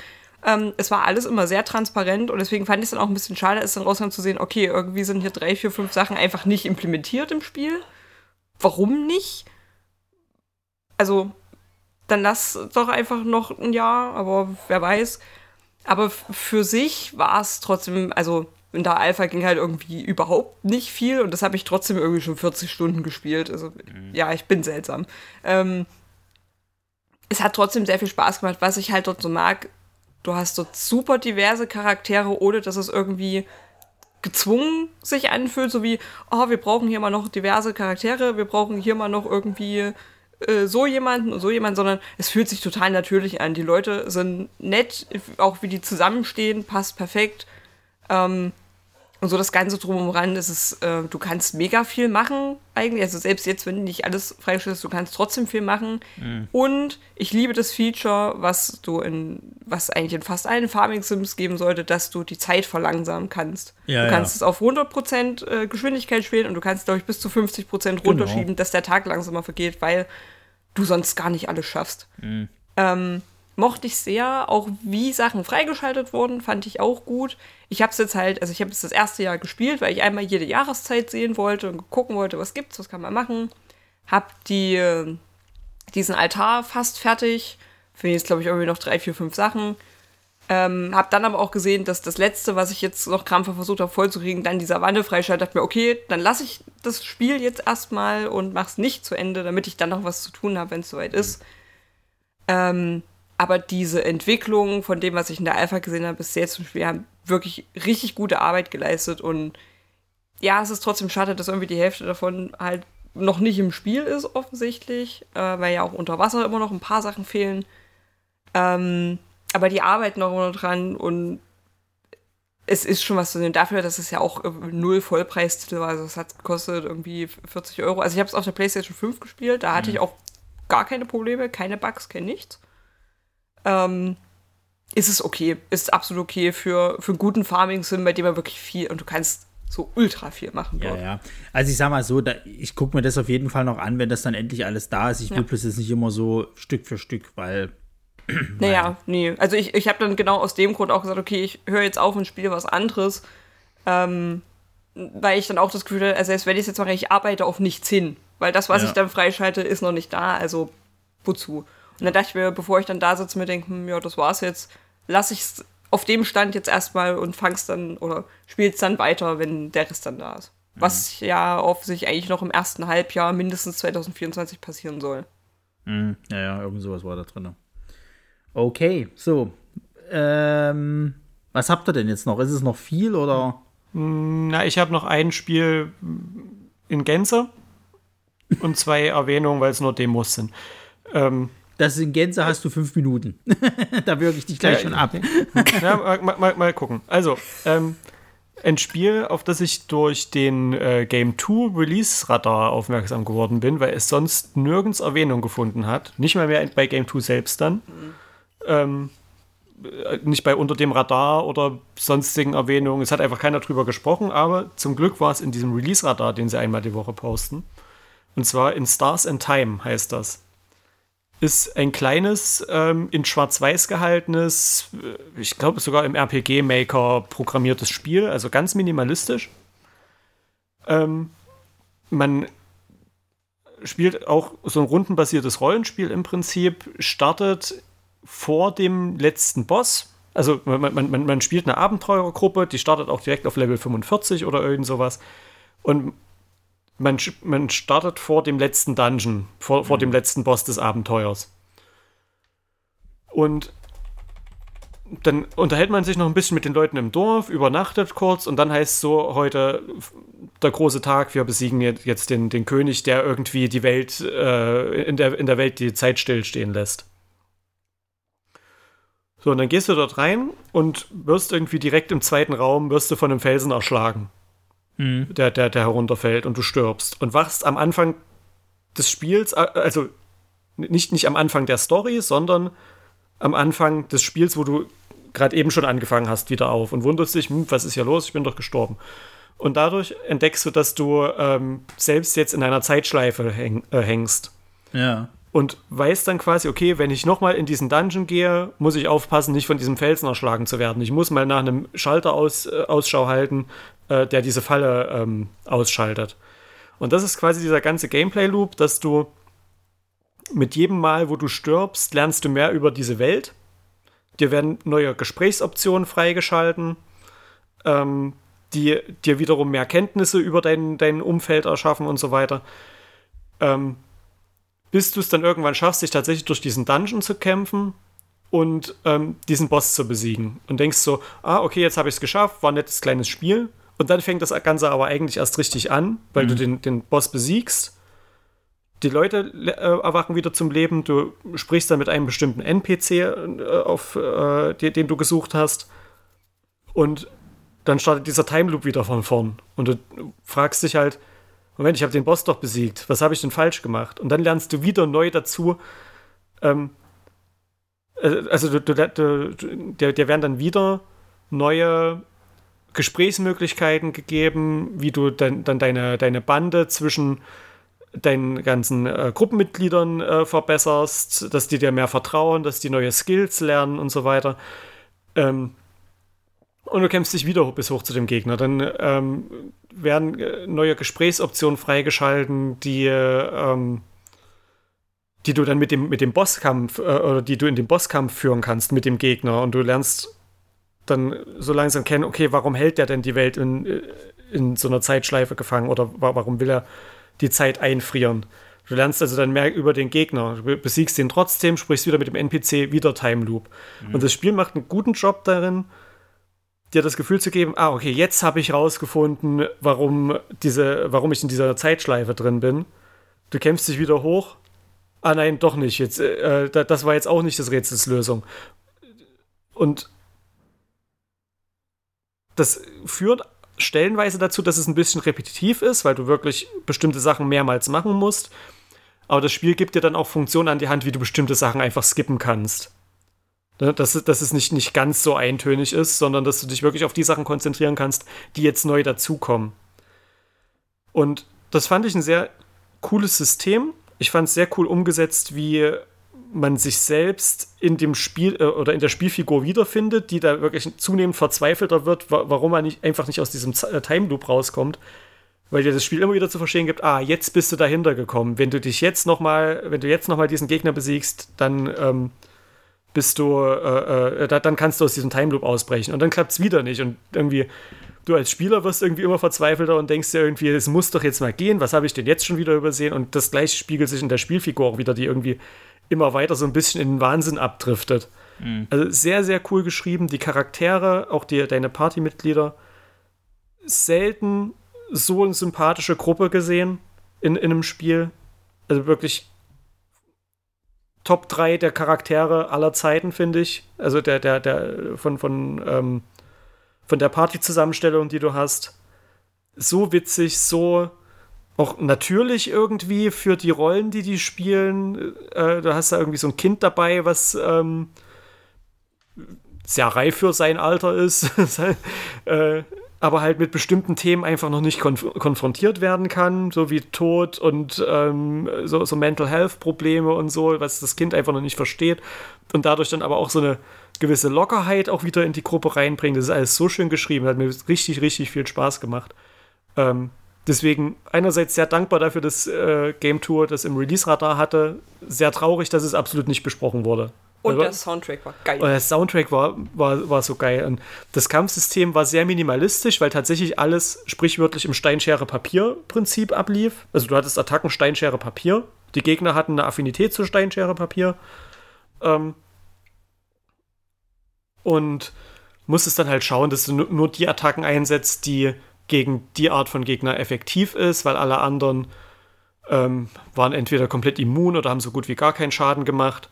Ähm, es war alles immer sehr transparent und deswegen fand ich es dann auch ein bisschen schade, es dann rauskam zu sehen, okay, irgendwie sind hier drei, vier, fünf Sachen einfach nicht implementiert im Spiel. Warum nicht? Also, dann lass doch einfach noch ein Jahr, aber wer weiß. Aber für sich war es trotzdem, also in der Alpha ging halt irgendwie überhaupt nicht viel und das habe ich trotzdem irgendwie schon 40 Stunden gespielt. Also mhm. ja, ich bin seltsam. Ähm, es hat trotzdem sehr viel Spaß gemacht. Was ich halt dort so mag, du hast dort super diverse Charaktere, ohne dass es irgendwie gezwungen sich anfühlt, so wie, oh, wir brauchen hier mal noch diverse Charaktere, wir brauchen hier mal noch irgendwie äh, so jemanden und so jemanden, sondern es fühlt sich total natürlich an. Die Leute sind nett, auch wie die zusammenstehen, passt perfekt. Ähm, und so das Ganze drumherum ist es, äh, du kannst mega viel machen eigentlich. Also selbst jetzt, wenn du nicht alles freistellst, du kannst trotzdem viel machen. Mhm. Und ich liebe das Feature, was du in, was eigentlich in fast allen Farming Sims geben sollte, dass du die Zeit verlangsamen kannst. Ja, du kannst ja. es auf 100% äh, Geschwindigkeit spielen und du kannst, glaube ich, bis zu 50% genau. runterschieben, genau. dass der Tag langsamer vergeht, weil du sonst gar nicht alles schaffst. Mhm. Ähm, mochte ich sehr. Auch wie Sachen freigeschaltet wurden, fand ich auch gut. Ich habe es jetzt halt, also ich habe es das erste Jahr gespielt, weil ich einmal jede Jahreszeit sehen wollte und gucken wollte, was gibt's, was kann man machen. Hab die, diesen Altar fast fertig. Finde jetzt, glaube ich, irgendwie noch drei, vier, fünf Sachen. Ähm, hab dann aber auch gesehen, dass das letzte, was ich jetzt noch krampfer versucht habe vollzukriegen, dann dieser Wanne freischaltet. Dachte mir, okay, dann lasse ich das Spiel jetzt erstmal und mach's nicht zu Ende, damit ich dann noch was zu tun habe, wenn es soweit ist. Ähm, aber diese Entwicklung von dem, was ich in der Alpha gesehen habe, bis jetzt zum Spiel, haben wirklich richtig gute Arbeit geleistet. Und ja, es ist trotzdem schade, dass irgendwie die Hälfte davon halt noch nicht im Spiel ist, offensichtlich, äh, weil ja auch unter Wasser immer noch ein paar Sachen fehlen. Ähm, aber die arbeiten noch immer dran und es ist schon was zu sehen. Dafür, dass es ja auch null Vollpreistitel war. Also es hat gekostet irgendwie 40 Euro. Also ich habe es auf der PlayStation 5 gespielt. Da hatte mhm. ich auch gar keine Probleme, keine Bugs, kein nichts ähm, ist es okay. Ist absolut okay für, für einen guten Farming-Sim, bei dem man wirklich viel und du kannst so ultra viel machen. Ja, ja. Also ich sag mal so, da, ich gucke mir das auf jeden Fall noch an, wenn das dann endlich alles da ist. Ich ja. will bloß jetzt nicht immer so Stück für Stück, weil. naja, nee. Also ich, ich habe dann genau aus dem Grund auch gesagt, okay, ich höre jetzt auf und spiele was anderes. Ähm, weil ich dann auch das Gefühl habe, also selbst wenn ich es jetzt mache, ich arbeite auf nichts hin. Weil das, was ja. ich dann freischalte, ist noch nicht da. Also wozu? Und dann dachte ich mir, bevor ich dann da sitze, mir denke, hm, ja, das war's jetzt, lasse ich es auf dem Stand jetzt erstmal und fang's dann oder spiel's dann weiter, wenn der Rest dann da ist. Mhm. Was ja auf sich eigentlich noch im ersten Halbjahr mindestens 2024 passieren soll. Mhm. Ja, ja, irgend sowas war da drin. Okay, so. Ähm, was habt ihr denn jetzt noch? Ist es noch viel oder? Na, ich habe noch ein Spiel in Gänze und zwei Erwähnungen, weil es nur Demos sind. Ähm, das in Gänze hast du fünf Minuten. da würge ich dich gleich ja, schon ab. ja, mal, mal, mal, gucken. Also, ähm, ein Spiel, auf das ich durch den äh, Game 2 Release Radar aufmerksam geworden bin, weil es sonst nirgends Erwähnung gefunden hat. Nicht mal mehr bei Game 2 selbst dann. Mhm. Ähm, äh, nicht bei unter dem Radar oder sonstigen Erwähnungen. Es hat einfach keiner drüber gesprochen, aber zum Glück war es in diesem Release Radar, den sie einmal die Woche posten. Und zwar in Stars and Time heißt das ist ein kleines, ähm, in Schwarz-Weiß gehaltenes, äh, ich glaube sogar im RPG-Maker programmiertes Spiel, also ganz minimalistisch. Ähm, man spielt auch so ein rundenbasiertes Rollenspiel im Prinzip, startet vor dem letzten Boss. Also man, man, man spielt eine Abenteurergruppe, die startet auch direkt auf Level 45 oder irgend sowas. Und man, man startet vor dem letzten Dungeon, vor, vor mhm. dem letzten Boss des Abenteuers. Und dann unterhält man sich noch ein bisschen mit den Leuten im Dorf, übernachtet kurz und dann heißt es so, heute der große Tag, wir besiegen jetzt den, den König, der irgendwie die Welt, äh, in, der, in der Welt die Zeit stillstehen lässt. So, und dann gehst du dort rein und wirst irgendwie direkt im zweiten Raum, wirst du von einem Felsen erschlagen mhm. der, der, der herunterfällt und du stirbst. Und wachst am Anfang des Spiels, äh, also nicht, nicht am Anfang der Story, sondern am Anfang des Spiels, wo du gerade eben schon angefangen hast, wieder auf und wunderst dich, hm, was ist hier los? Ich bin doch gestorben. Und dadurch entdeckst du, dass du ähm, selbst jetzt in einer Zeitschleife häng, äh, hängst. Ja. Und weißt dann quasi, okay, wenn ich nochmal in diesen Dungeon gehe, muss ich aufpassen, nicht von diesem Felsen erschlagen zu werden. Ich muss mal nach einem Schalter aus, äh, Ausschau halten, äh, der diese Falle ähm, ausschaltet. Und das ist quasi dieser ganze Gameplay-Loop, dass du mit jedem Mal, wo du stirbst, lernst du mehr über diese Welt. Dir werden neue Gesprächsoptionen freigeschalten, ähm, die dir wiederum mehr Kenntnisse über dein, dein Umfeld erschaffen und so weiter. Ähm, bis du es dann irgendwann schaffst, dich tatsächlich durch diesen Dungeon zu kämpfen und ähm, diesen Boss zu besiegen. Und denkst so, ah, okay, jetzt habe ich es geschafft, war ein nettes kleines Spiel. Und dann fängt das Ganze aber eigentlich erst richtig an, weil mhm. du den, den Boss besiegst. Die Leute äh, erwachen wieder zum Leben. Du sprichst dann mit einem bestimmten NPC, äh, auf, äh, den, den, du gesucht hast. Und dann startet dieser Time Loop wieder von vorn. Und du fragst dich halt, Moment, ich habe den Boss doch besiegt. Was habe ich denn falsch gemacht? Und dann lernst du wieder neu dazu. Ähm, äh, also du, du, du, dir, dir werden dann wieder neue Gesprächsmöglichkeiten gegeben, wie du dann, dann deine, deine Bande zwischen deinen ganzen äh, Gruppenmitgliedern äh, verbesserst, dass die dir mehr vertrauen, dass die neue Skills lernen und so weiter. Ähm, und du kämpfst dich wieder bis hoch zu dem Gegner. Dann ähm, werden äh, neue Gesprächsoptionen freigeschalten, die, ähm, die du dann mit dem, mit dem Bosskampf äh, oder die du in den Bosskampf führen kannst mit dem Gegner. Und du lernst dann so langsam kennen, okay, warum hält der denn die Welt in, äh, in so einer Zeitschleife gefangen oder warum will er die Zeit einfrieren? Du lernst also dann mehr über den Gegner, du besiegst ihn trotzdem, sprichst wieder mit dem NPC, wieder Time Loop. Mhm. Und das Spiel macht einen guten Job darin, dir das Gefühl zu geben, ah, okay, jetzt habe ich rausgefunden, warum, diese, warum ich in dieser Zeitschleife drin bin. Du kämpfst dich wieder hoch. Ah nein, doch nicht. Jetzt, äh, das war jetzt auch nicht das Rätselslösung. Und das führt stellenweise dazu, dass es ein bisschen repetitiv ist, weil du wirklich bestimmte Sachen mehrmals machen musst. Aber das Spiel gibt dir dann auch Funktionen an die Hand, wie du bestimmte Sachen einfach skippen kannst. Ne, dass, dass es nicht, nicht ganz so eintönig ist, sondern dass du dich wirklich auf die Sachen konzentrieren kannst, die jetzt neu dazukommen. Und das fand ich ein sehr cooles System. Ich fand es sehr cool umgesetzt, wie man sich selbst in dem Spiel äh, oder in der Spielfigur wiederfindet, die da wirklich zunehmend verzweifelter wird, wa warum man nicht, einfach nicht aus diesem Z äh, Time Loop rauskommt, weil dir das Spiel immer wieder zu verstehen gibt, ah, jetzt bist du dahinter gekommen. Wenn du dich jetzt noch mal, wenn du jetzt noch mal diesen Gegner besiegst, dann ähm, bist du, äh, äh, dann kannst du aus diesem Time Loop ausbrechen und dann klappt es wieder nicht und irgendwie du als Spieler wirst irgendwie immer verzweifelter und denkst dir irgendwie, es muss doch jetzt mal gehen, was habe ich denn jetzt schon wieder übersehen? Und das gleiche spiegelt sich in der Spielfigur auch wieder, die irgendwie immer weiter so ein bisschen in den Wahnsinn abdriftet. Mhm. Also sehr, sehr cool geschrieben. Die Charaktere, auch die, deine Partymitglieder, selten so eine sympathische Gruppe gesehen in, in einem Spiel. Also wirklich Top 3 der Charaktere aller Zeiten, finde ich. Also der, der, der von, von, ähm, von der Partyzusammenstellung, die du hast. So witzig, so auch natürlich irgendwie für die Rollen, die die spielen. Äh, du hast da irgendwie so ein Kind dabei, was ähm, sehr reif für sein Alter ist, äh, aber halt mit bestimmten Themen einfach noch nicht konf konfrontiert werden kann, so wie Tod und ähm, so, so Mental Health Probleme und so, was das Kind einfach noch nicht versteht und dadurch dann aber auch so eine gewisse Lockerheit auch wieder in die Gruppe reinbringt. Das ist alles so schön geschrieben, hat mir richtig, richtig viel Spaß gemacht. Ähm, Deswegen einerseits sehr dankbar dafür, dass äh, Game Tour das im Release-Radar hatte. Sehr traurig, dass es absolut nicht besprochen wurde. Und Aber, der Soundtrack war geil. Und der Soundtrack war, war, war so geil. Und das Kampfsystem war sehr minimalistisch, weil tatsächlich alles sprichwörtlich im Steinschere-Papier-Prinzip ablief. Also du hattest Attacken Steinschere-Papier. Die Gegner hatten eine Affinität zu Steinschere-Papier. Ähm, und musstest dann halt schauen, dass du nur die Attacken einsetzt, die gegen die Art von Gegner effektiv ist, weil alle anderen ähm, waren entweder komplett immun oder haben so gut wie gar keinen Schaden gemacht.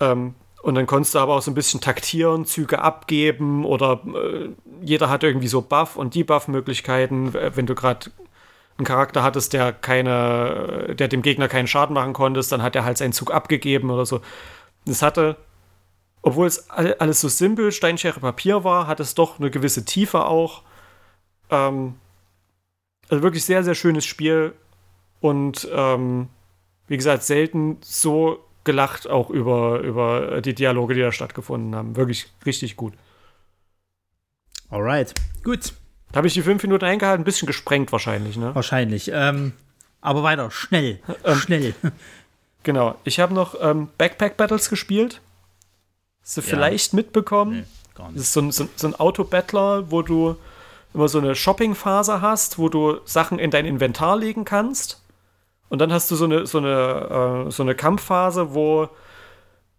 Ähm, und dann konntest du aber auch so ein bisschen taktieren, Züge abgeben oder äh, jeder hat irgendwie so Buff- und Debuff-Möglichkeiten. Wenn du gerade einen Charakter hattest, der keine, der dem Gegner keinen Schaden machen konntest, dann hat er halt seinen Zug abgegeben oder so. Es hatte, obwohl es alles so simpel Steinschere Papier war, hat es doch eine gewisse Tiefe auch. Ähm, also wirklich sehr, sehr schönes Spiel und ähm, wie gesagt, selten so gelacht auch über, über die Dialoge, die da stattgefunden haben. Wirklich richtig gut. Alright, gut. Habe ich die fünf Minuten eingehalten? Ein bisschen gesprengt wahrscheinlich, ne? Wahrscheinlich. Ähm, aber weiter, schnell, ähm, schnell. Genau. Ich habe noch ähm, Backpack Battles gespielt. Hast du ja. vielleicht mitbekommen? Nee, gar nicht. Das ist so ein, so, so ein Auto-Battler, wo du immer so eine Shopping-Phase hast, wo du Sachen in dein Inventar legen kannst. Und dann hast du so eine, so eine, äh, so eine Kampfphase, wo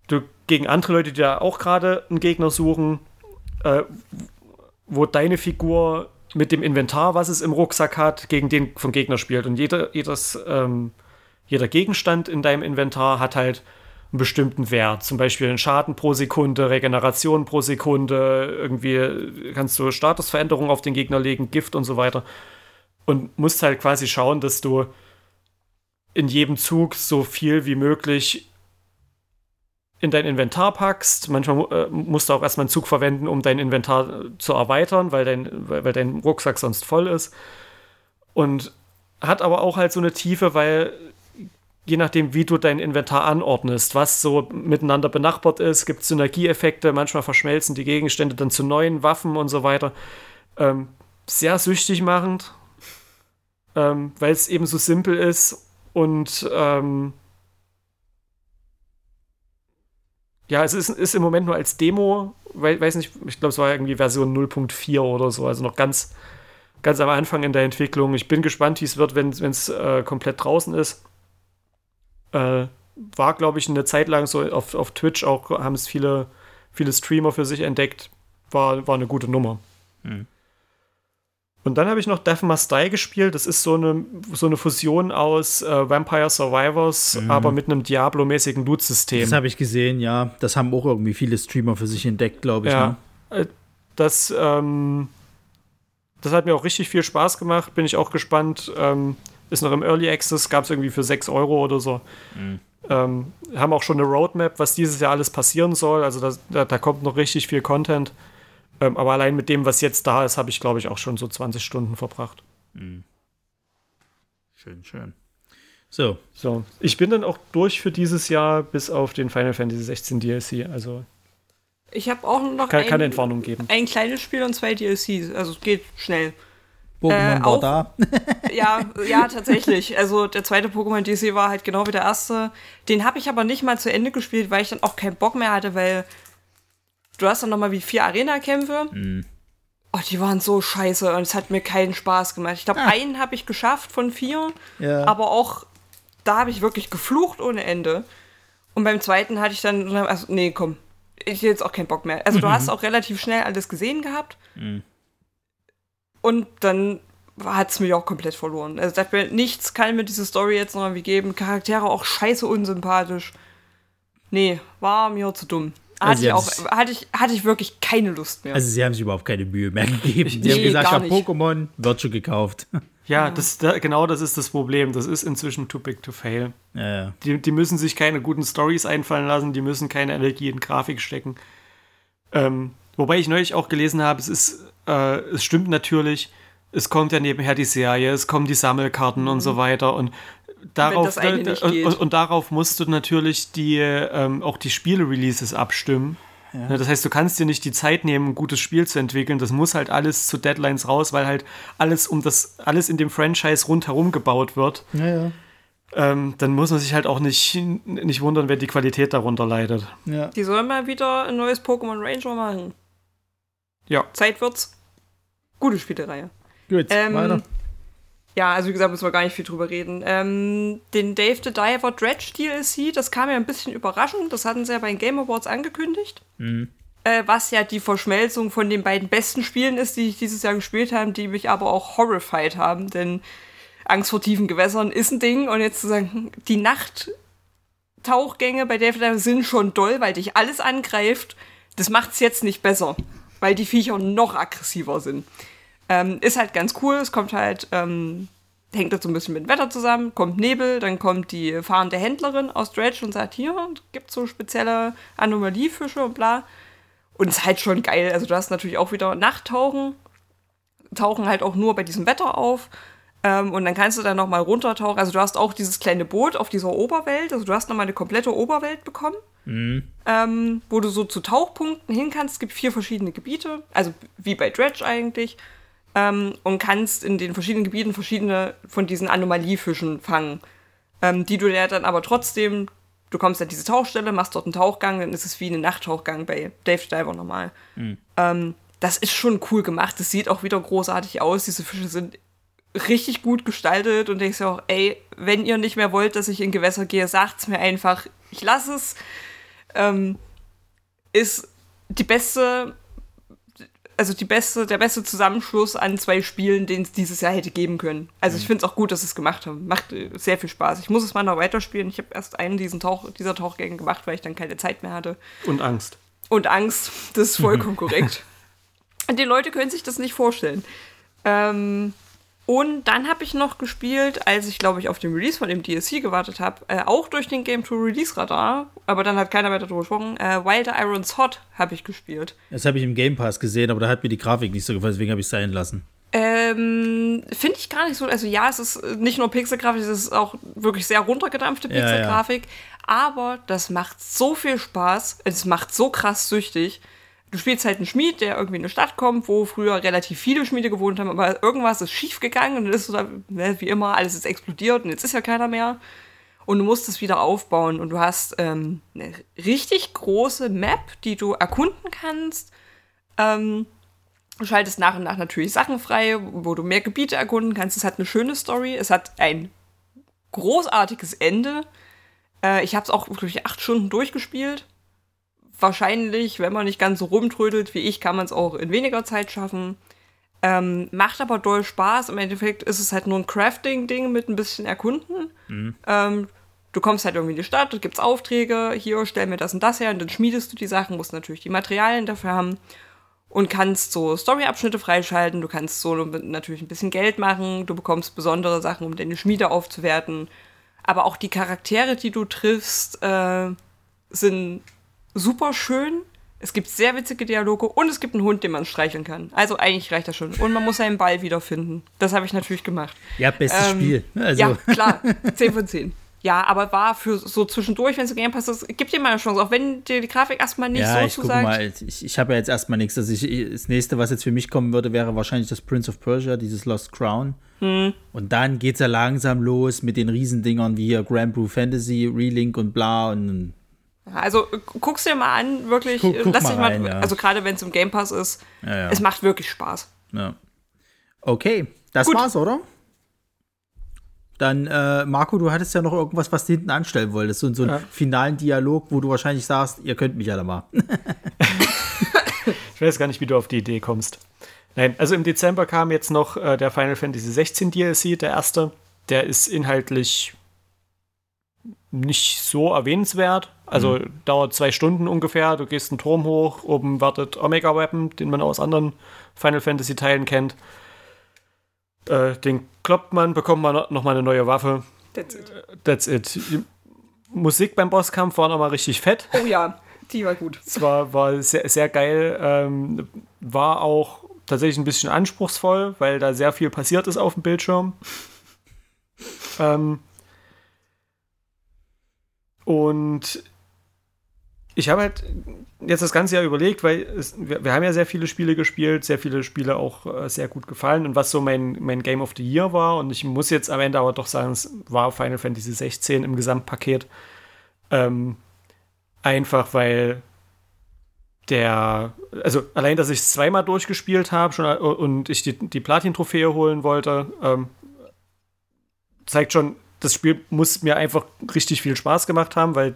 du gegen andere Leute, die da auch gerade einen Gegner suchen, äh, wo deine Figur mit dem Inventar, was es im Rucksack hat, gegen den vom Gegner spielt. Und jeder, jedes, ähm, jeder Gegenstand in deinem Inventar hat halt einen bestimmten Wert. Zum Beispiel einen Schaden pro Sekunde, Regeneration pro Sekunde, irgendwie kannst du Statusveränderungen auf den Gegner legen, Gift und so weiter. Und musst halt quasi schauen, dass du in jedem Zug so viel wie möglich in dein Inventar packst. Manchmal äh, musst du auch erstmal einen Zug verwenden, um dein Inventar zu erweitern, weil dein, weil, weil dein Rucksack sonst voll ist. Und hat aber auch halt so eine Tiefe, weil je nachdem, wie du dein Inventar anordnest, was so miteinander benachbart ist, gibt es Synergieeffekte, manchmal verschmelzen die Gegenstände dann zu neuen Waffen und so weiter. Ähm, sehr süchtig machend, ähm, weil es eben so simpel ist und ähm, ja, es ist, ist im Moment nur als Demo, weil, weiß nicht, ich glaube, es war irgendwie Version 0.4 oder so, also noch ganz, ganz am Anfang in der Entwicklung. Ich bin gespannt, wie es wird, wenn es äh, komplett draußen ist. Äh, war, glaube ich, eine Zeit lang so auf, auf Twitch auch, haben es viele, viele Streamer für sich entdeckt. War, war eine gute Nummer. Hm. Und dann habe ich noch Death Must Die gespielt. Das ist so eine, so eine Fusion aus äh, Vampire Survivors, mhm. aber mit einem Diablo-mäßigen Loot-System. Das habe ich gesehen, ja. Das haben auch irgendwie viele Streamer für sich entdeckt, glaube ich. Ja. Ne? Äh, das, ähm, das hat mir auch richtig viel Spaß gemacht. Bin ich auch gespannt. Ähm, ist noch im Early Access, gab es irgendwie für 6 Euro oder so. Mhm. Ähm, haben auch schon eine Roadmap, was dieses Jahr alles passieren soll. Also das, da, da kommt noch richtig viel Content. Ähm, aber allein mit dem, was jetzt da ist, habe ich, glaube ich, auch schon so 20 Stunden verbracht. Mhm. Schön, schön. So. So. Ich bin dann auch durch für dieses Jahr bis auf den Final Fantasy 16 DLC. Also. Ich habe auch noch kann, ein, keine Entwarnung geben. ein kleines Spiel und zwei DLCs. Also es geht schnell. Pokémon äh, war da. ja, ja, tatsächlich. Also der zweite Pokémon DLC war halt genau wie der erste. Den habe ich aber nicht mal zu Ende gespielt, weil ich dann auch keinen Bock mehr hatte, weil du hast dann nochmal wie vier Arena-Kämpfe. Mhm. Oh, die waren so scheiße und es hat mir keinen Spaß gemacht. Ich glaube, ah. einen habe ich geschafft von vier, ja. aber auch da habe ich wirklich geflucht ohne Ende. Und beim zweiten hatte ich dann, also, nee, komm, ich jetzt auch keinen Bock mehr. Also, du mhm. hast auch relativ schnell alles gesehen gehabt. Mhm. Und dann hat es mich auch komplett verloren. Also, sagt mir, nichts kann mir diese Story jetzt noch irgendwie geben. Charaktere auch scheiße unsympathisch. Nee, war mir zu dumm. Also hatte, ich auch, hatte, ich, hatte ich wirklich keine Lust mehr. Also sie haben sich überhaupt keine Mühe mehr gegeben. Sie nee, haben gesagt, ich habe Pokémon, wird schon gekauft. Ja, das, da, genau das ist das Problem. Das ist inzwischen too big to fail. Ja, ja. Die, die müssen sich keine guten Stories einfallen lassen, die müssen keine Energie in Grafik stecken. Ähm, wobei ich neulich auch gelesen habe, es ist, äh, es stimmt natürlich, es kommt ja nebenher die Serie, es kommen die Sammelkarten mhm. und so weiter. Und darauf, äh, und, und, darauf musst du natürlich die, ähm, auch die Spiele-Releases abstimmen. Ja. Ne, das heißt, du kannst dir nicht die Zeit nehmen, ein gutes Spiel zu entwickeln. Das muss halt alles zu Deadlines raus, weil halt alles um das, alles in dem Franchise rundherum gebaut wird. Ja, ja. Ähm, dann muss man sich halt auch nicht, nicht wundern, wenn die Qualität darunter leidet. Ja. Die sollen mal wieder ein neues Pokémon Ranger machen. Ja. Zeit wird's. Gute Spielereihe. Gut, ähm, weiter. Ja, also wie gesagt, müssen wir gar nicht viel drüber reden. Ähm, den Dave the Diver Dredge DLC, das kam ja ein bisschen überraschend. Das hatten sie ja bei den Game Awards angekündigt. Mhm. Äh, was ja die Verschmelzung von den beiden besten Spielen ist, die ich dieses Jahr gespielt habe, die mich aber auch horrified haben. Denn Angst vor tiefen Gewässern ist ein Ding. Und jetzt zu sagen, die Nachttauchgänge bei Dave the Diver sind schon doll, weil dich alles angreift. Das macht es jetzt nicht besser, weil die Viecher noch aggressiver sind. Ähm, ist halt ganz cool. Es kommt halt, ähm, hängt das so ein bisschen mit dem Wetter zusammen. Kommt Nebel, dann kommt die fahrende Händlerin aus Dredge und sagt, hier, gibt so spezielle Anomaliefische und bla. Und ist halt schon geil. Also du hast natürlich auch wieder Nachttauchen. Tauchen halt auch nur bei diesem Wetter auf. Ähm, und dann kannst du dann nochmal runtertauchen. Also du hast auch dieses kleine Boot auf dieser Oberwelt. Also du hast nochmal eine komplette Oberwelt bekommen. Mhm. Ähm, wo du so zu Tauchpunkten hin kannst. Es gibt vier verschiedene Gebiete. Also wie bei Dredge eigentlich ähm, und kannst in den verschiedenen Gebieten verschiedene von diesen Anomaliefischen fangen. ähm, die du ja dann aber trotzdem, du kommst an diese Tauchstelle, machst dort einen Tauchgang, dann ist es wie ein Nachttauchgang bei Dave Diver normal. Mhm. Ähm, das ist schon cool gemacht. Das sieht auch wieder großartig aus. Diese Fische sind richtig gut gestaltet und denkst ja auch, ey, wenn ihr nicht mehr wollt, dass ich in Gewässer gehe, sagt's mir einfach, ich lasse es. Ähm, ist die beste, also die beste, der beste Zusammenschluss an zwei Spielen, den es dieses Jahr hätte geben können. Also ich mhm. finde es auch gut, dass sie es gemacht haben. Macht äh, sehr viel Spaß. Ich muss es mal noch weiterspielen. Ich habe erst einen diesen Tauch, dieser Tauchgänge gemacht, weil ich dann keine Zeit mehr hatte. Und Angst. Und Angst, das ist vollkommen korrekt. Die Leute können sich das nicht vorstellen. Ähm, und dann habe ich noch gespielt, als ich, glaube ich, auf den Release von dem DLC gewartet habe, äh, auch durch den Game to Release Radar, aber dann hat keiner mehr darüber gesprochen. Äh, Wilder Irons Hot habe ich gespielt. Das habe ich im Game Pass gesehen, aber da hat mir die Grafik nicht so gefallen, deswegen habe ich es sein lassen. Ähm, finde ich gar nicht so. Also ja, es ist nicht nur Pixelgrafik, es ist auch wirklich sehr runtergedampfte Pixelgrafik. Ja, ja. Aber das macht so viel Spaß. Es macht so krass süchtig du spielst halt einen Schmied, der irgendwie in eine Stadt kommt, wo früher relativ viele Schmiede gewohnt haben, aber irgendwas ist schief gegangen und dann ist so da, ne, wie immer, alles ist explodiert und jetzt ist ja keiner mehr. Und du musst es wieder aufbauen und du hast ähm, eine richtig große Map, die du erkunden kannst. Ähm, du schaltest nach und nach natürlich Sachen frei, wo du mehr Gebiete erkunden kannst. Es hat eine schöne Story, es hat ein großartiges Ende. Äh, ich habe es auch wirklich acht Stunden durchgespielt wahrscheinlich, wenn man nicht ganz so rumtrödelt wie ich, kann man es auch in weniger Zeit schaffen. Ähm, macht aber doll Spaß. Im Endeffekt ist es halt nur ein Crafting-Ding mit ein bisschen Erkunden. Mhm. Ähm, du kommst halt irgendwie in die Stadt, gibt es Aufträge, hier stell mir das und das her und dann schmiedest du die Sachen, musst natürlich die Materialien dafür haben und kannst so Story-Abschnitte freischalten. Du kannst so natürlich ein bisschen Geld machen, du bekommst besondere Sachen, um deine Schmiede aufzuwerten. Aber auch die Charaktere, die du triffst, äh, sind super schön. Es gibt sehr witzige Dialoge und es gibt einen Hund, den man streicheln kann. Also eigentlich reicht das schon. Und man muss seinen Ball wiederfinden. Das habe ich natürlich gemacht. Ja, bestes ähm, Spiel. Also. Ja, klar. 10 von 10. Ja, aber war für so zwischendurch, wenn es Game Pass ist, gibt dir mal eine Chance, auch wenn dir die Grafik erstmal nicht ja, so ich zusagt. Mal, ich, ich habe ja jetzt erstmal nichts. Also ich, das nächste, was jetzt für mich kommen würde, wäre wahrscheinlich das Prince of Persia, dieses Lost Crown. Hm. Und dann geht es ja langsam los mit den Riesendingern wie hier Grand Blue Fantasy, Relink und bla und also guck's dir mal an, wirklich. Guck, guck lass mal dich mal, rein, ja. also gerade wenn es im Game Pass ist, ja, ja. es macht wirklich Spaß. Ja. Okay, das Gut. war's, oder? Dann, äh, Marco, du hattest ja noch irgendwas, was du hinten anstellen wolltest. So, so einen finalen Dialog, wo du wahrscheinlich sagst, ihr könnt mich alle mal. ich weiß gar nicht, wie du auf die Idee kommst. Nein, also im Dezember kam jetzt noch äh, der Final Fantasy 16 DLC, der erste. Der ist inhaltlich nicht so erwähnenswert. Also mhm. dauert zwei Stunden ungefähr. Du gehst einen Turm hoch, oben wartet Omega Weapon, den man aus anderen Final Fantasy Teilen kennt. Äh, den kloppt man, bekommt man nochmal eine neue Waffe. That's it. That's it. Die Musik beim Bosskampf war nochmal richtig fett. Oh ja, die war gut. Es war, war sehr, sehr geil. Ähm, war auch tatsächlich ein bisschen anspruchsvoll, weil da sehr viel passiert ist auf dem Bildschirm. ähm, und ich habe halt jetzt das ganze Jahr überlegt, weil es, wir, wir, haben ja sehr viele Spiele gespielt, sehr viele Spiele auch äh, sehr gut gefallen und was so mein, mein Game of the Year war. Und ich muss jetzt am Ende aber doch sagen, es war Final Fantasy 16 im Gesamtpaket. Ähm, einfach weil der, also allein, dass ich es zweimal durchgespielt habe äh, und ich die, die Platin-Trophäe holen wollte, ähm, zeigt schon, das Spiel muss mir einfach richtig viel Spaß gemacht haben, weil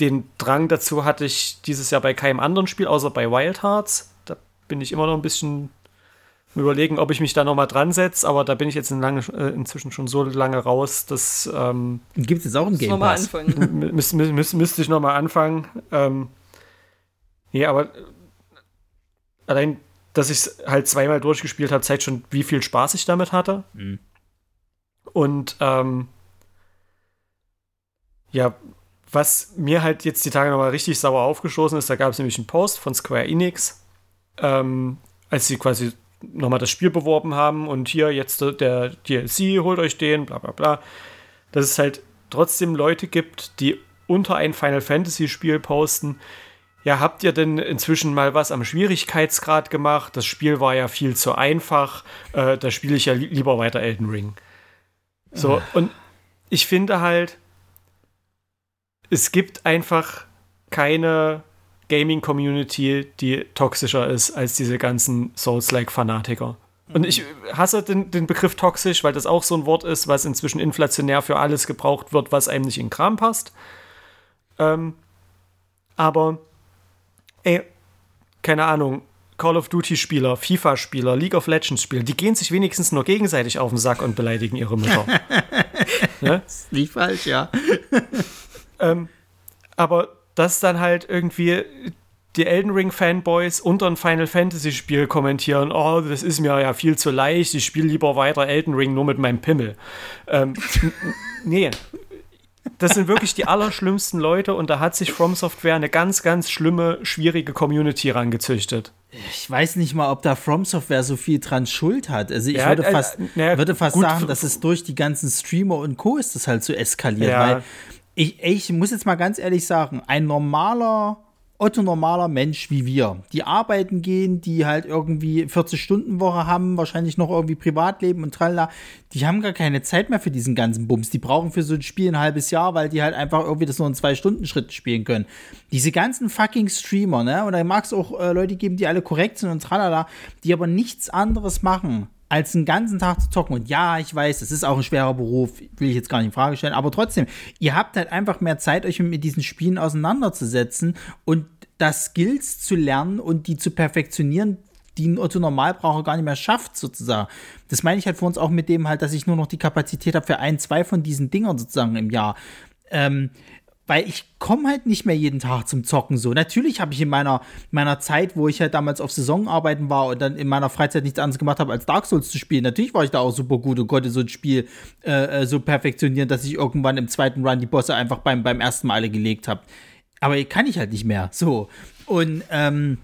den Drang dazu hatte ich dieses Jahr bei keinem anderen Spiel, außer bei Wild Hearts. Da bin ich immer noch ein bisschen überlegen, ob ich mich da noch mal dran setze, aber da bin ich jetzt in lange, äh, inzwischen schon so lange raus, dass ähm, gibt es jetzt auch ein Game Pass. Müsste müß, müß, müsste ich noch mal anfangen. Ähm, ja, aber allein, dass ich es halt zweimal durchgespielt habe, zeigt schon, wie viel Spaß ich damit hatte. Mhm. Und ähm, ja, was mir halt jetzt die Tage nochmal richtig sauer aufgestoßen ist, da gab es nämlich einen Post von Square Enix, ähm, als sie quasi nochmal das Spiel beworben haben und hier jetzt der DLC, holt euch den, bla bla bla. Dass es halt trotzdem Leute gibt, die unter ein Final Fantasy Spiel posten. Ja, habt ihr denn inzwischen mal was am Schwierigkeitsgrad gemacht? Das Spiel war ja viel zu einfach. Äh, da spiele ich ja li lieber weiter Elden Ring. So, und ich finde halt, es gibt einfach keine Gaming-Community, die toxischer ist als diese ganzen Souls-like-Fanatiker. Und ich hasse den, den Begriff toxisch, weil das auch so ein Wort ist, was inzwischen inflationär für alles gebraucht wird, was einem nicht in den Kram passt. Ähm, aber, ey, keine Ahnung, Call of Duty-Spieler, FIFA-Spieler, League of Legends-Spieler, die gehen sich wenigstens nur gegenseitig auf den Sack und beleidigen ihre Mütter. ne? Das ist nicht falsch, ja. Ähm, aber dass dann halt irgendwie die Elden Ring Fanboys unter ein Final Fantasy Spiel kommentieren, oh, das ist mir ja viel zu leicht, ich spiele lieber weiter Elden Ring nur mit meinem Pimmel. Ähm, nee, das sind wirklich die allerschlimmsten Leute und da hat sich From Software eine ganz, ganz schlimme, schwierige Community rangezüchtet. Ich weiß nicht mal, ob da From Software so viel dran Schuld hat. Also ich ja, würde fast, äh, würde fast sagen, dass es durch die ganzen Streamer und Co. ist das halt so eskaliert, ja. weil ich, ich muss jetzt mal ganz ehrlich sagen, ein normaler Otto normaler Mensch wie wir, die arbeiten gehen, die halt irgendwie 40-Stunden-Woche haben, wahrscheinlich noch irgendwie Privatleben und tralala, die haben gar keine Zeit mehr für diesen ganzen Bums. Die brauchen für so ein Spiel ein halbes Jahr, weil die halt einfach irgendwie das nur in zwei Stunden Schritt spielen können. Diese ganzen fucking Streamer, ne? Und da mag es auch äh, Leute geben, die alle korrekt sind und tralala, die aber nichts anderes machen, als einen ganzen Tag zu zocken. Und ja, ich weiß, es ist auch ein schwerer Beruf, will ich jetzt gar nicht in Frage stellen, aber trotzdem, ihr habt halt einfach mehr Zeit, euch mit diesen Spielen auseinanderzusetzen und das Skills zu lernen und die zu perfektionieren, die ein Otto Normalbraucher gar nicht mehr schafft, sozusagen. Das meine ich halt für uns auch mit dem halt, dass ich nur noch die Kapazität habe für ein, zwei von diesen Dingern sozusagen im Jahr. Ähm, weil ich komme halt nicht mehr jeden Tag zum Zocken so. Natürlich habe ich in meiner, meiner Zeit, wo ich halt damals auf Saisonarbeiten war und dann in meiner Freizeit nichts anderes gemacht habe, als Dark Souls zu spielen, natürlich war ich da auch super gut und konnte so ein Spiel äh, äh so perfektionieren, dass ich irgendwann im zweiten Run die Bosse einfach beim, beim ersten Mal gelegt habe. Aber kann ich halt nicht mehr. So. Und ähm,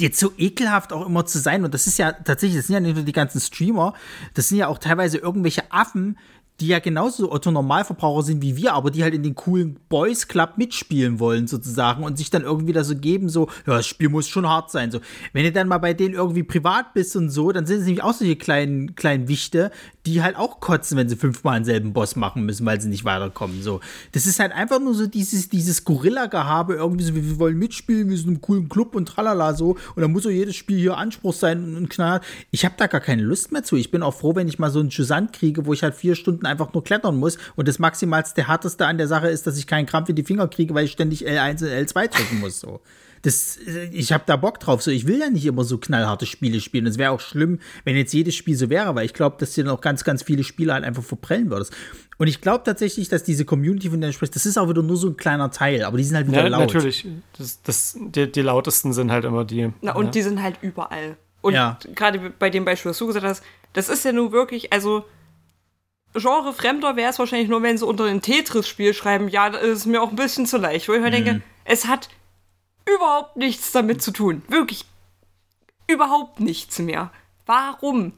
jetzt so ekelhaft auch immer zu sein, und das ist ja tatsächlich, das sind ja nicht nur die ganzen Streamer, das sind ja auch teilweise irgendwelche Affen, die ja genauso Otto Normalverbraucher sind wie wir, aber die halt in den coolen Boys Club mitspielen wollen sozusagen und sich dann irgendwie da so geben, so, ja, das Spiel muss schon hart sein, so. Wenn du dann mal bei denen irgendwie privat bist und so, dann sind es nämlich auch solche kleinen, kleinen Wichte, die halt auch kotzen, wenn sie fünfmal denselben Boss machen müssen, weil sie nicht weiterkommen, so. Das ist halt einfach nur so dieses, dieses Gorilla-Gehabe, irgendwie so, wir wollen mitspielen, wir sind im coolen Club und tralala, so. Und dann muss so jedes Spiel hier Anspruch sein und knallt. Ich habe da gar keine Lust mehr zu. Ich bin auch froh, wenn ich mal so einen Jusant kriege, wo ich halt vier Stunden Minuten einfach nur klettern muss. Und das maximalste härteste an der Sache ist, dass ich keinen Krampf in die Finger kriege, weil ich ständig L1 und L2 drücken muss. So. Das, ich habe da Bock drauf. So, ich will ja nicht immer so knallharte Spiele spielen. Es wäre auch schlimm, wenn jetzt jedes Spiel so wäre, weil ich glaube, dass du dann auch ganz, ganz viele Spiele halt einfach verprellen würdest. Und ich glaube tatsächlich, dass diese Community, von der du sprichst, das ist auch wieder nur so ein kleiner Teil, aber die sind halt wieder ja, laut. Natürlich. Das, das, die, die, lautesten sind halt immer die. Na, und ja. die sind halt überall. Und ja. gerade bei dem Beispiel, was du gesagt hast, das ist ja nun wirklich, also Genre fremder wäre es wahrscheinlich nur, wenn sie unter ein Tetris-Spiel schreiben, ja, das ist mir auch ein bisschen zu leicht. Wo ich mir mhm. denke, es hat überhaupt nichts damit zu tun. Wirklich überhaupt nichts mehr. Warum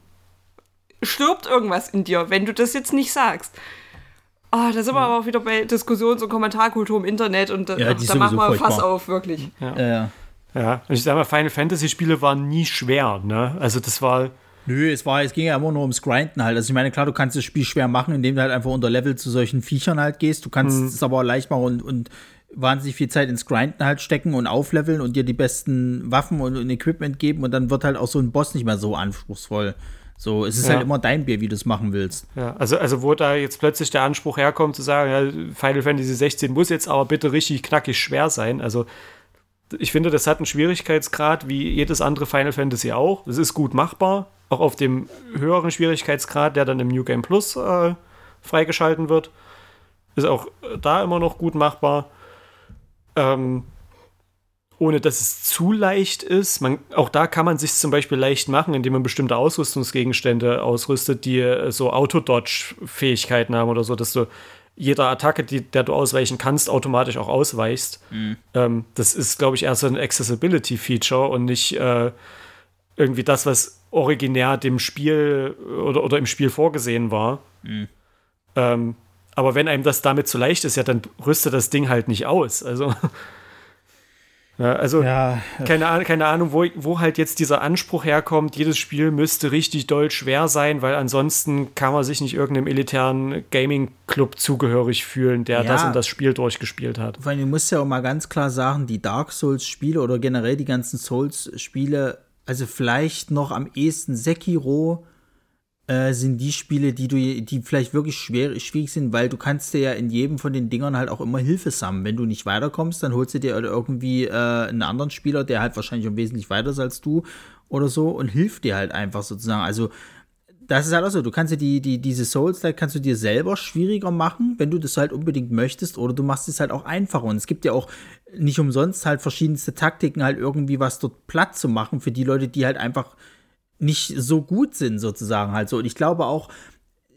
stirbt irgendwas in dir, wenn du das jetzt nicht sagst? Ah, oh, da sind wir aber auch wieder bei Diskussions- und Kommentarkultur im Internet und ja, da machen wir Fass auf, wirklich. Ja. ja. ja. Und ich sag mal, Final Fantasy-Spiele waren nie schwer, ne? Also das war Nö, es war, es ging ja immer nur ums Grinden halt. Also ich meine, klar, du kannst das Spiel schwer machen, indem du halt einfach unter Level zu solchen Viechern halt gehst. Du kannst mhm. es aber leicht machen und, und wahnsinnig viel Zeit ins Grinden halt stecken und aufleveln und dir die besten Waffen und, und Equipment geben und dann wird halt auch so ein Boss nicht mehr so anspruchsvoll. So, es ist ja. halt immer dein Bier, wie du es machen willst. Ja, also, also wo da jetzt plötzlich der Anspruch herkommt, zu sagen, ja, Final Fantasy 16 muss jetzt aber bitte richtig knackig schwer sein. Also, ich finde, das hat einen Schwierigkeitsgrad wie jedes andere Final Fantasy auch. Es ist gut machbar, auch auf dem höheren Schwierigkeitsgrad, der dann im New Game Plus äh, freigeschalten wird. Ist auch da immer noch gut machbar. Ähm, ohne dass es zu leicht ist. Man, auch da kann man sich zum Beispiel leicht machen, indem man bestimmte Ausrüstungsgegenstände ausrüstet, die äh, so Auto-Dodge-Fähigkeiten haben oder so, dass du jeder Attacke, die, der du ausweichen kannst, automatisch auch ausweichst. Mhm. Ähm, das ist, glaube ich, eher so ein Accessibility-Feature und nicht äh, irgendwie das, was originär dem Spiel oder, oder im Spiel vorgesehen war. Mhm. Ähm, aber wenn einem das damit zu leicht ist, ja, dann rüstet das Ding halt nicht aus. Also. Ja, also ja. Keine, keine Ahnung, wo, wo halt jetzt dieser Anspruch herkommt, jedes Spiel müsste richtig doll schwer sein, weil ansonsten kann man sich nicht irgendeinem elitären Gaming-Club zugehörig fühlen, der ja. das und das Spiel durchgespielt hat. Vor allem, du musst ja auch mal ganz klar sagen, die Dark Souls-Spiele oder generell die ganzen Souls-Spiele, also vielleicht noch am ehesten Sekiro, äh, sind die Spiele, die du, die vielleicht wirklich schwer, schwierig sind, weil du kannst dir ja in jedem von den Dingern halt auch immer Hilfe sammeln. Wenn du nicht weiterkommst, dann holst du dir irgendwie äh, einen anderen Spieler, der halt wahrscheinlich um wesentlich weiter ist als du oder so und hilft dir halt einfach sozusagen. Also das ist halt auch so, du kannst dir die, die, diese souls kannst du dir selber schwieriger machen, wenn du das halt unbedingt möchtest, oder du machst es halt auch einfacher. Und es gibt ja auch nicht umsonst halt verschiedenste Taktiken, halt irgendwie was dort platt zu machen für die Leute, die halt einfach nicht so gut sind, sozusagen halt so. Und ich glaube auch,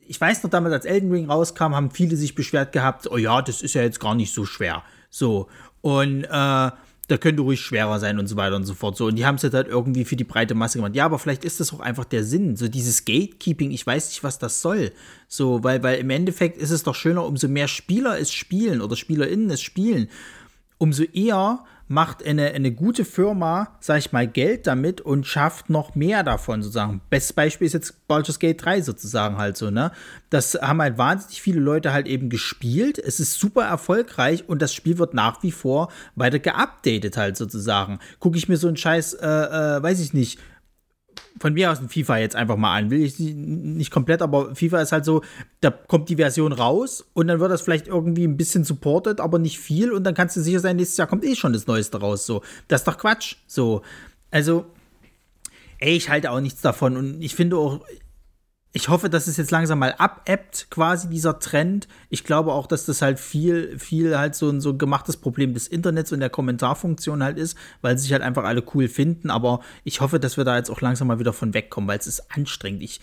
ich weiß noch damals, als Elden Ring rauskam, haben viele sich beschwert gehabt, oh ja, das ist ja jetzt gar nicht so schwer. So. Und äh, da könnte ruhig schwerer sein und so weiter und so fort. So, und die haben es jetzt halt irgendwie für die breite Masse gemacht. Ja, aber vielleicht ist das auch einfach der Sinn. So dieses Gatekeeping, ich weiß nicht, was das soll. So, weil, weil im Endeffekt ist es doch schöner, umso mehr Spieler es spielen oder SpielerInnen es spielen, umso eher macht eine, eine gute Firma, sag ich mal, Geld damit und schafft noch mehr davon sozusagen. Bestes Beispiel ist jetzt Baldur's Gate 3 sozusagen halt so, ne? Das haben halt wahnsinnig viele Leute halt eben gespielt. Es ist super erfolgreich und das Spiel wird nach wie vor weiter geupdatet halt sozusagen. Gucke ich mir so einen Scheiß, äh, äh, weiß ich nicht, von mir aus ein FIFA jetzt einfach mal an. Will ich nicht komplett, aber FIFA ist halt so, da kommt die Version raus und dann wird das vielleicht irgendwie ein bisschen supported, aber nicht viel und dann kannst du sicher sein, nächstes Jahr kommt eh schon das Neueste raus. So, das ist doch Quatsch. So, also, ey, ich halte auch nichts davon und ich finde auch, ich hoffe, dass es jetzt langsam mal abebbt, quasi dieser Trend. Ich glaube auch, dass das halt viel, viel halt so ein so gemachtes Problem des Internets und der Kommentarfunktion halt ist, weil sich halt einfach alle cool finden. Aber ich hoffe, dass wir da jetzt auch langsam mal wieder von wegkommen, weil es ist anstrengend. Ich,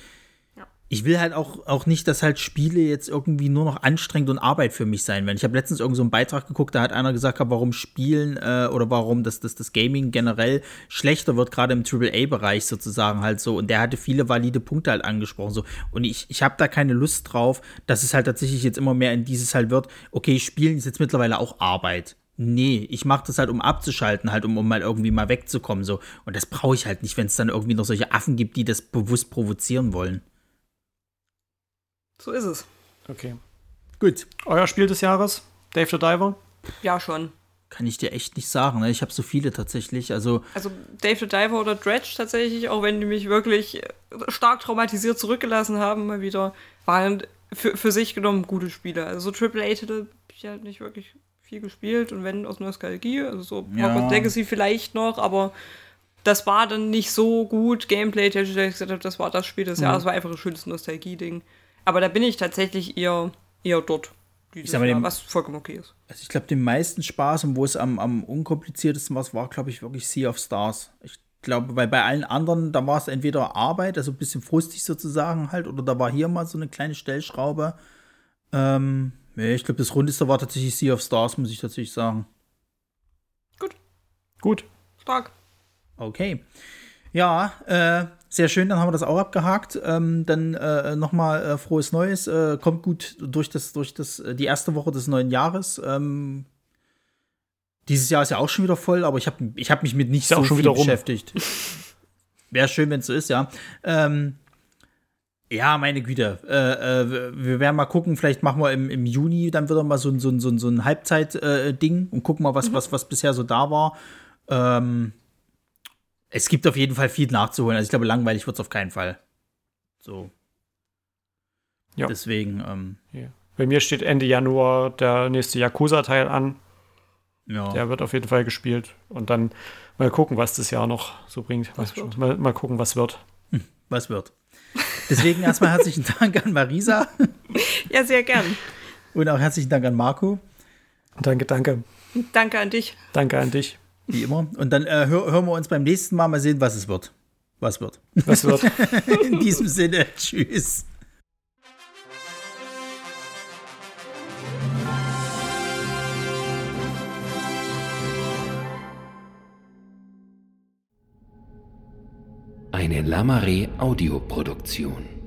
ich will halt auch, auch nicht, dass halt Spiele jetzt irgendwie nur noch anstrengend und Arbeit für mich sein werden. Ich habe letztens irgend so einen Beitrag geguckt, da hat einer gesagt, warum Spielen äh, oder warum das, das, das Gaming generell schlechter wird, gerade im AAA-Bereich sozusagen halt so. Und der hatte viele valide Punkte halt angesprochen. so. Und ich, ich habe da keine Lust drauf, dass es halt tatsächlich jetzt immer mehr in dieses halt wird, okay, Spielen ist jetzt mittlerweile auch Arbeit. Nee, ich mache das halt, um abzuschalten, halt, um, um mal irgendwie mal wegzukommen. so. Und das brauche ich halt nicht, wenn es dann irgendwie noch solche Affen gibt, die das bewusst provozieren wollen. So ist es. Okay. Gut. Euer Spiel des Jahres? Dave the Diver? Ja, schon. Kann ich dir echt nicht sagen. Ne? Ich habe so viele tatsächlich. Also, also Dave the Diver oder Dredge tatsächlich, auch wenn die mich wirklich stark traumatisiert zurückgelassen haben, mal wieder, waren für, für sich genommen gute Spiele. Also so AAA-Titel habe ich halt nicht wirklich viel gespielt und wenn aus Nostalgie, also so ja. Hogwarts Legacy vielleicht noch, aber das war dann nicht so gut Gameplay-technisch, dass ich gesagt habe, das war das Spiel des Jahres, mhm. war einfach ein schönes Nostalgie-Ding. Aber da bin ich tatsächlich eher, eher dort. Ich sag mal, dem, was vollkommen okay ist. Also ich glaube, den meisten Spaß und wo es am, am unkompliziertesten war, war, glaube ich, wirklich Sea of Stars. Ich glaube, weil bei allen anderen, da war es entweder Arbeit, also ein bisschen frustig sozusagen halt, oder da war hier mal so eine kleine Stellschraube. Ähm, ich glaube, das Rundeste war tatsächlich Sea of Stars, muss ich tatsächlich sagen. Gut. Gut. Stark. Okay. Ja, äh, sehr schön, dann haben wir das auch abgehakt. Ähm, dann äh, nochmal äh, frohes Neues. Äh, kommt gut durch das, durch das, äh, die erste Woche des neuen Jahres. Ähm, dieses Jahr ist ja auch schon wieder voll, aber ich habe ich hab mich mit nicht ist so viel beschäftigt. Wäre schön, wenn es so ist, ja. Ähm, ja, meine Güte. Äh, äh, wir werden mal gucken, vielleicht machen wir im, im Juni dann wieder mal so, so, so, so ein Halbzeit-Ding und gucken mal, was, mhm. was, was bisher so da war. Ähm, es gibt auf jeden Fall viel nachzuholen. Also ich glaube, langweilig wird es auf keinen Fall. So. Ja. Deswegen. Ähm, ja. Bei mir steht Ende Januar der nächste Yakuza-Teil an. Ja. Der wird auf jeden Fall gespielt. Und dann mal gucken, was das Jahr noch so bringt. Was mal, mal, gucken, was wird. Hm, was wird. Deswegen erstmal herzlichen Dank an Marisa. Ja, sehr gern. Und auch herzlichen Dank an Marco. Danke, danke. Danke an dich. Danke an dich. Wie immer. Und dann äh, hör, hören wir uns beim nächsten Mal mal sehen, was es wird. Was wird. Was wird. In diesem Sinne, tschüss. Eine Lamare Audioproduktion.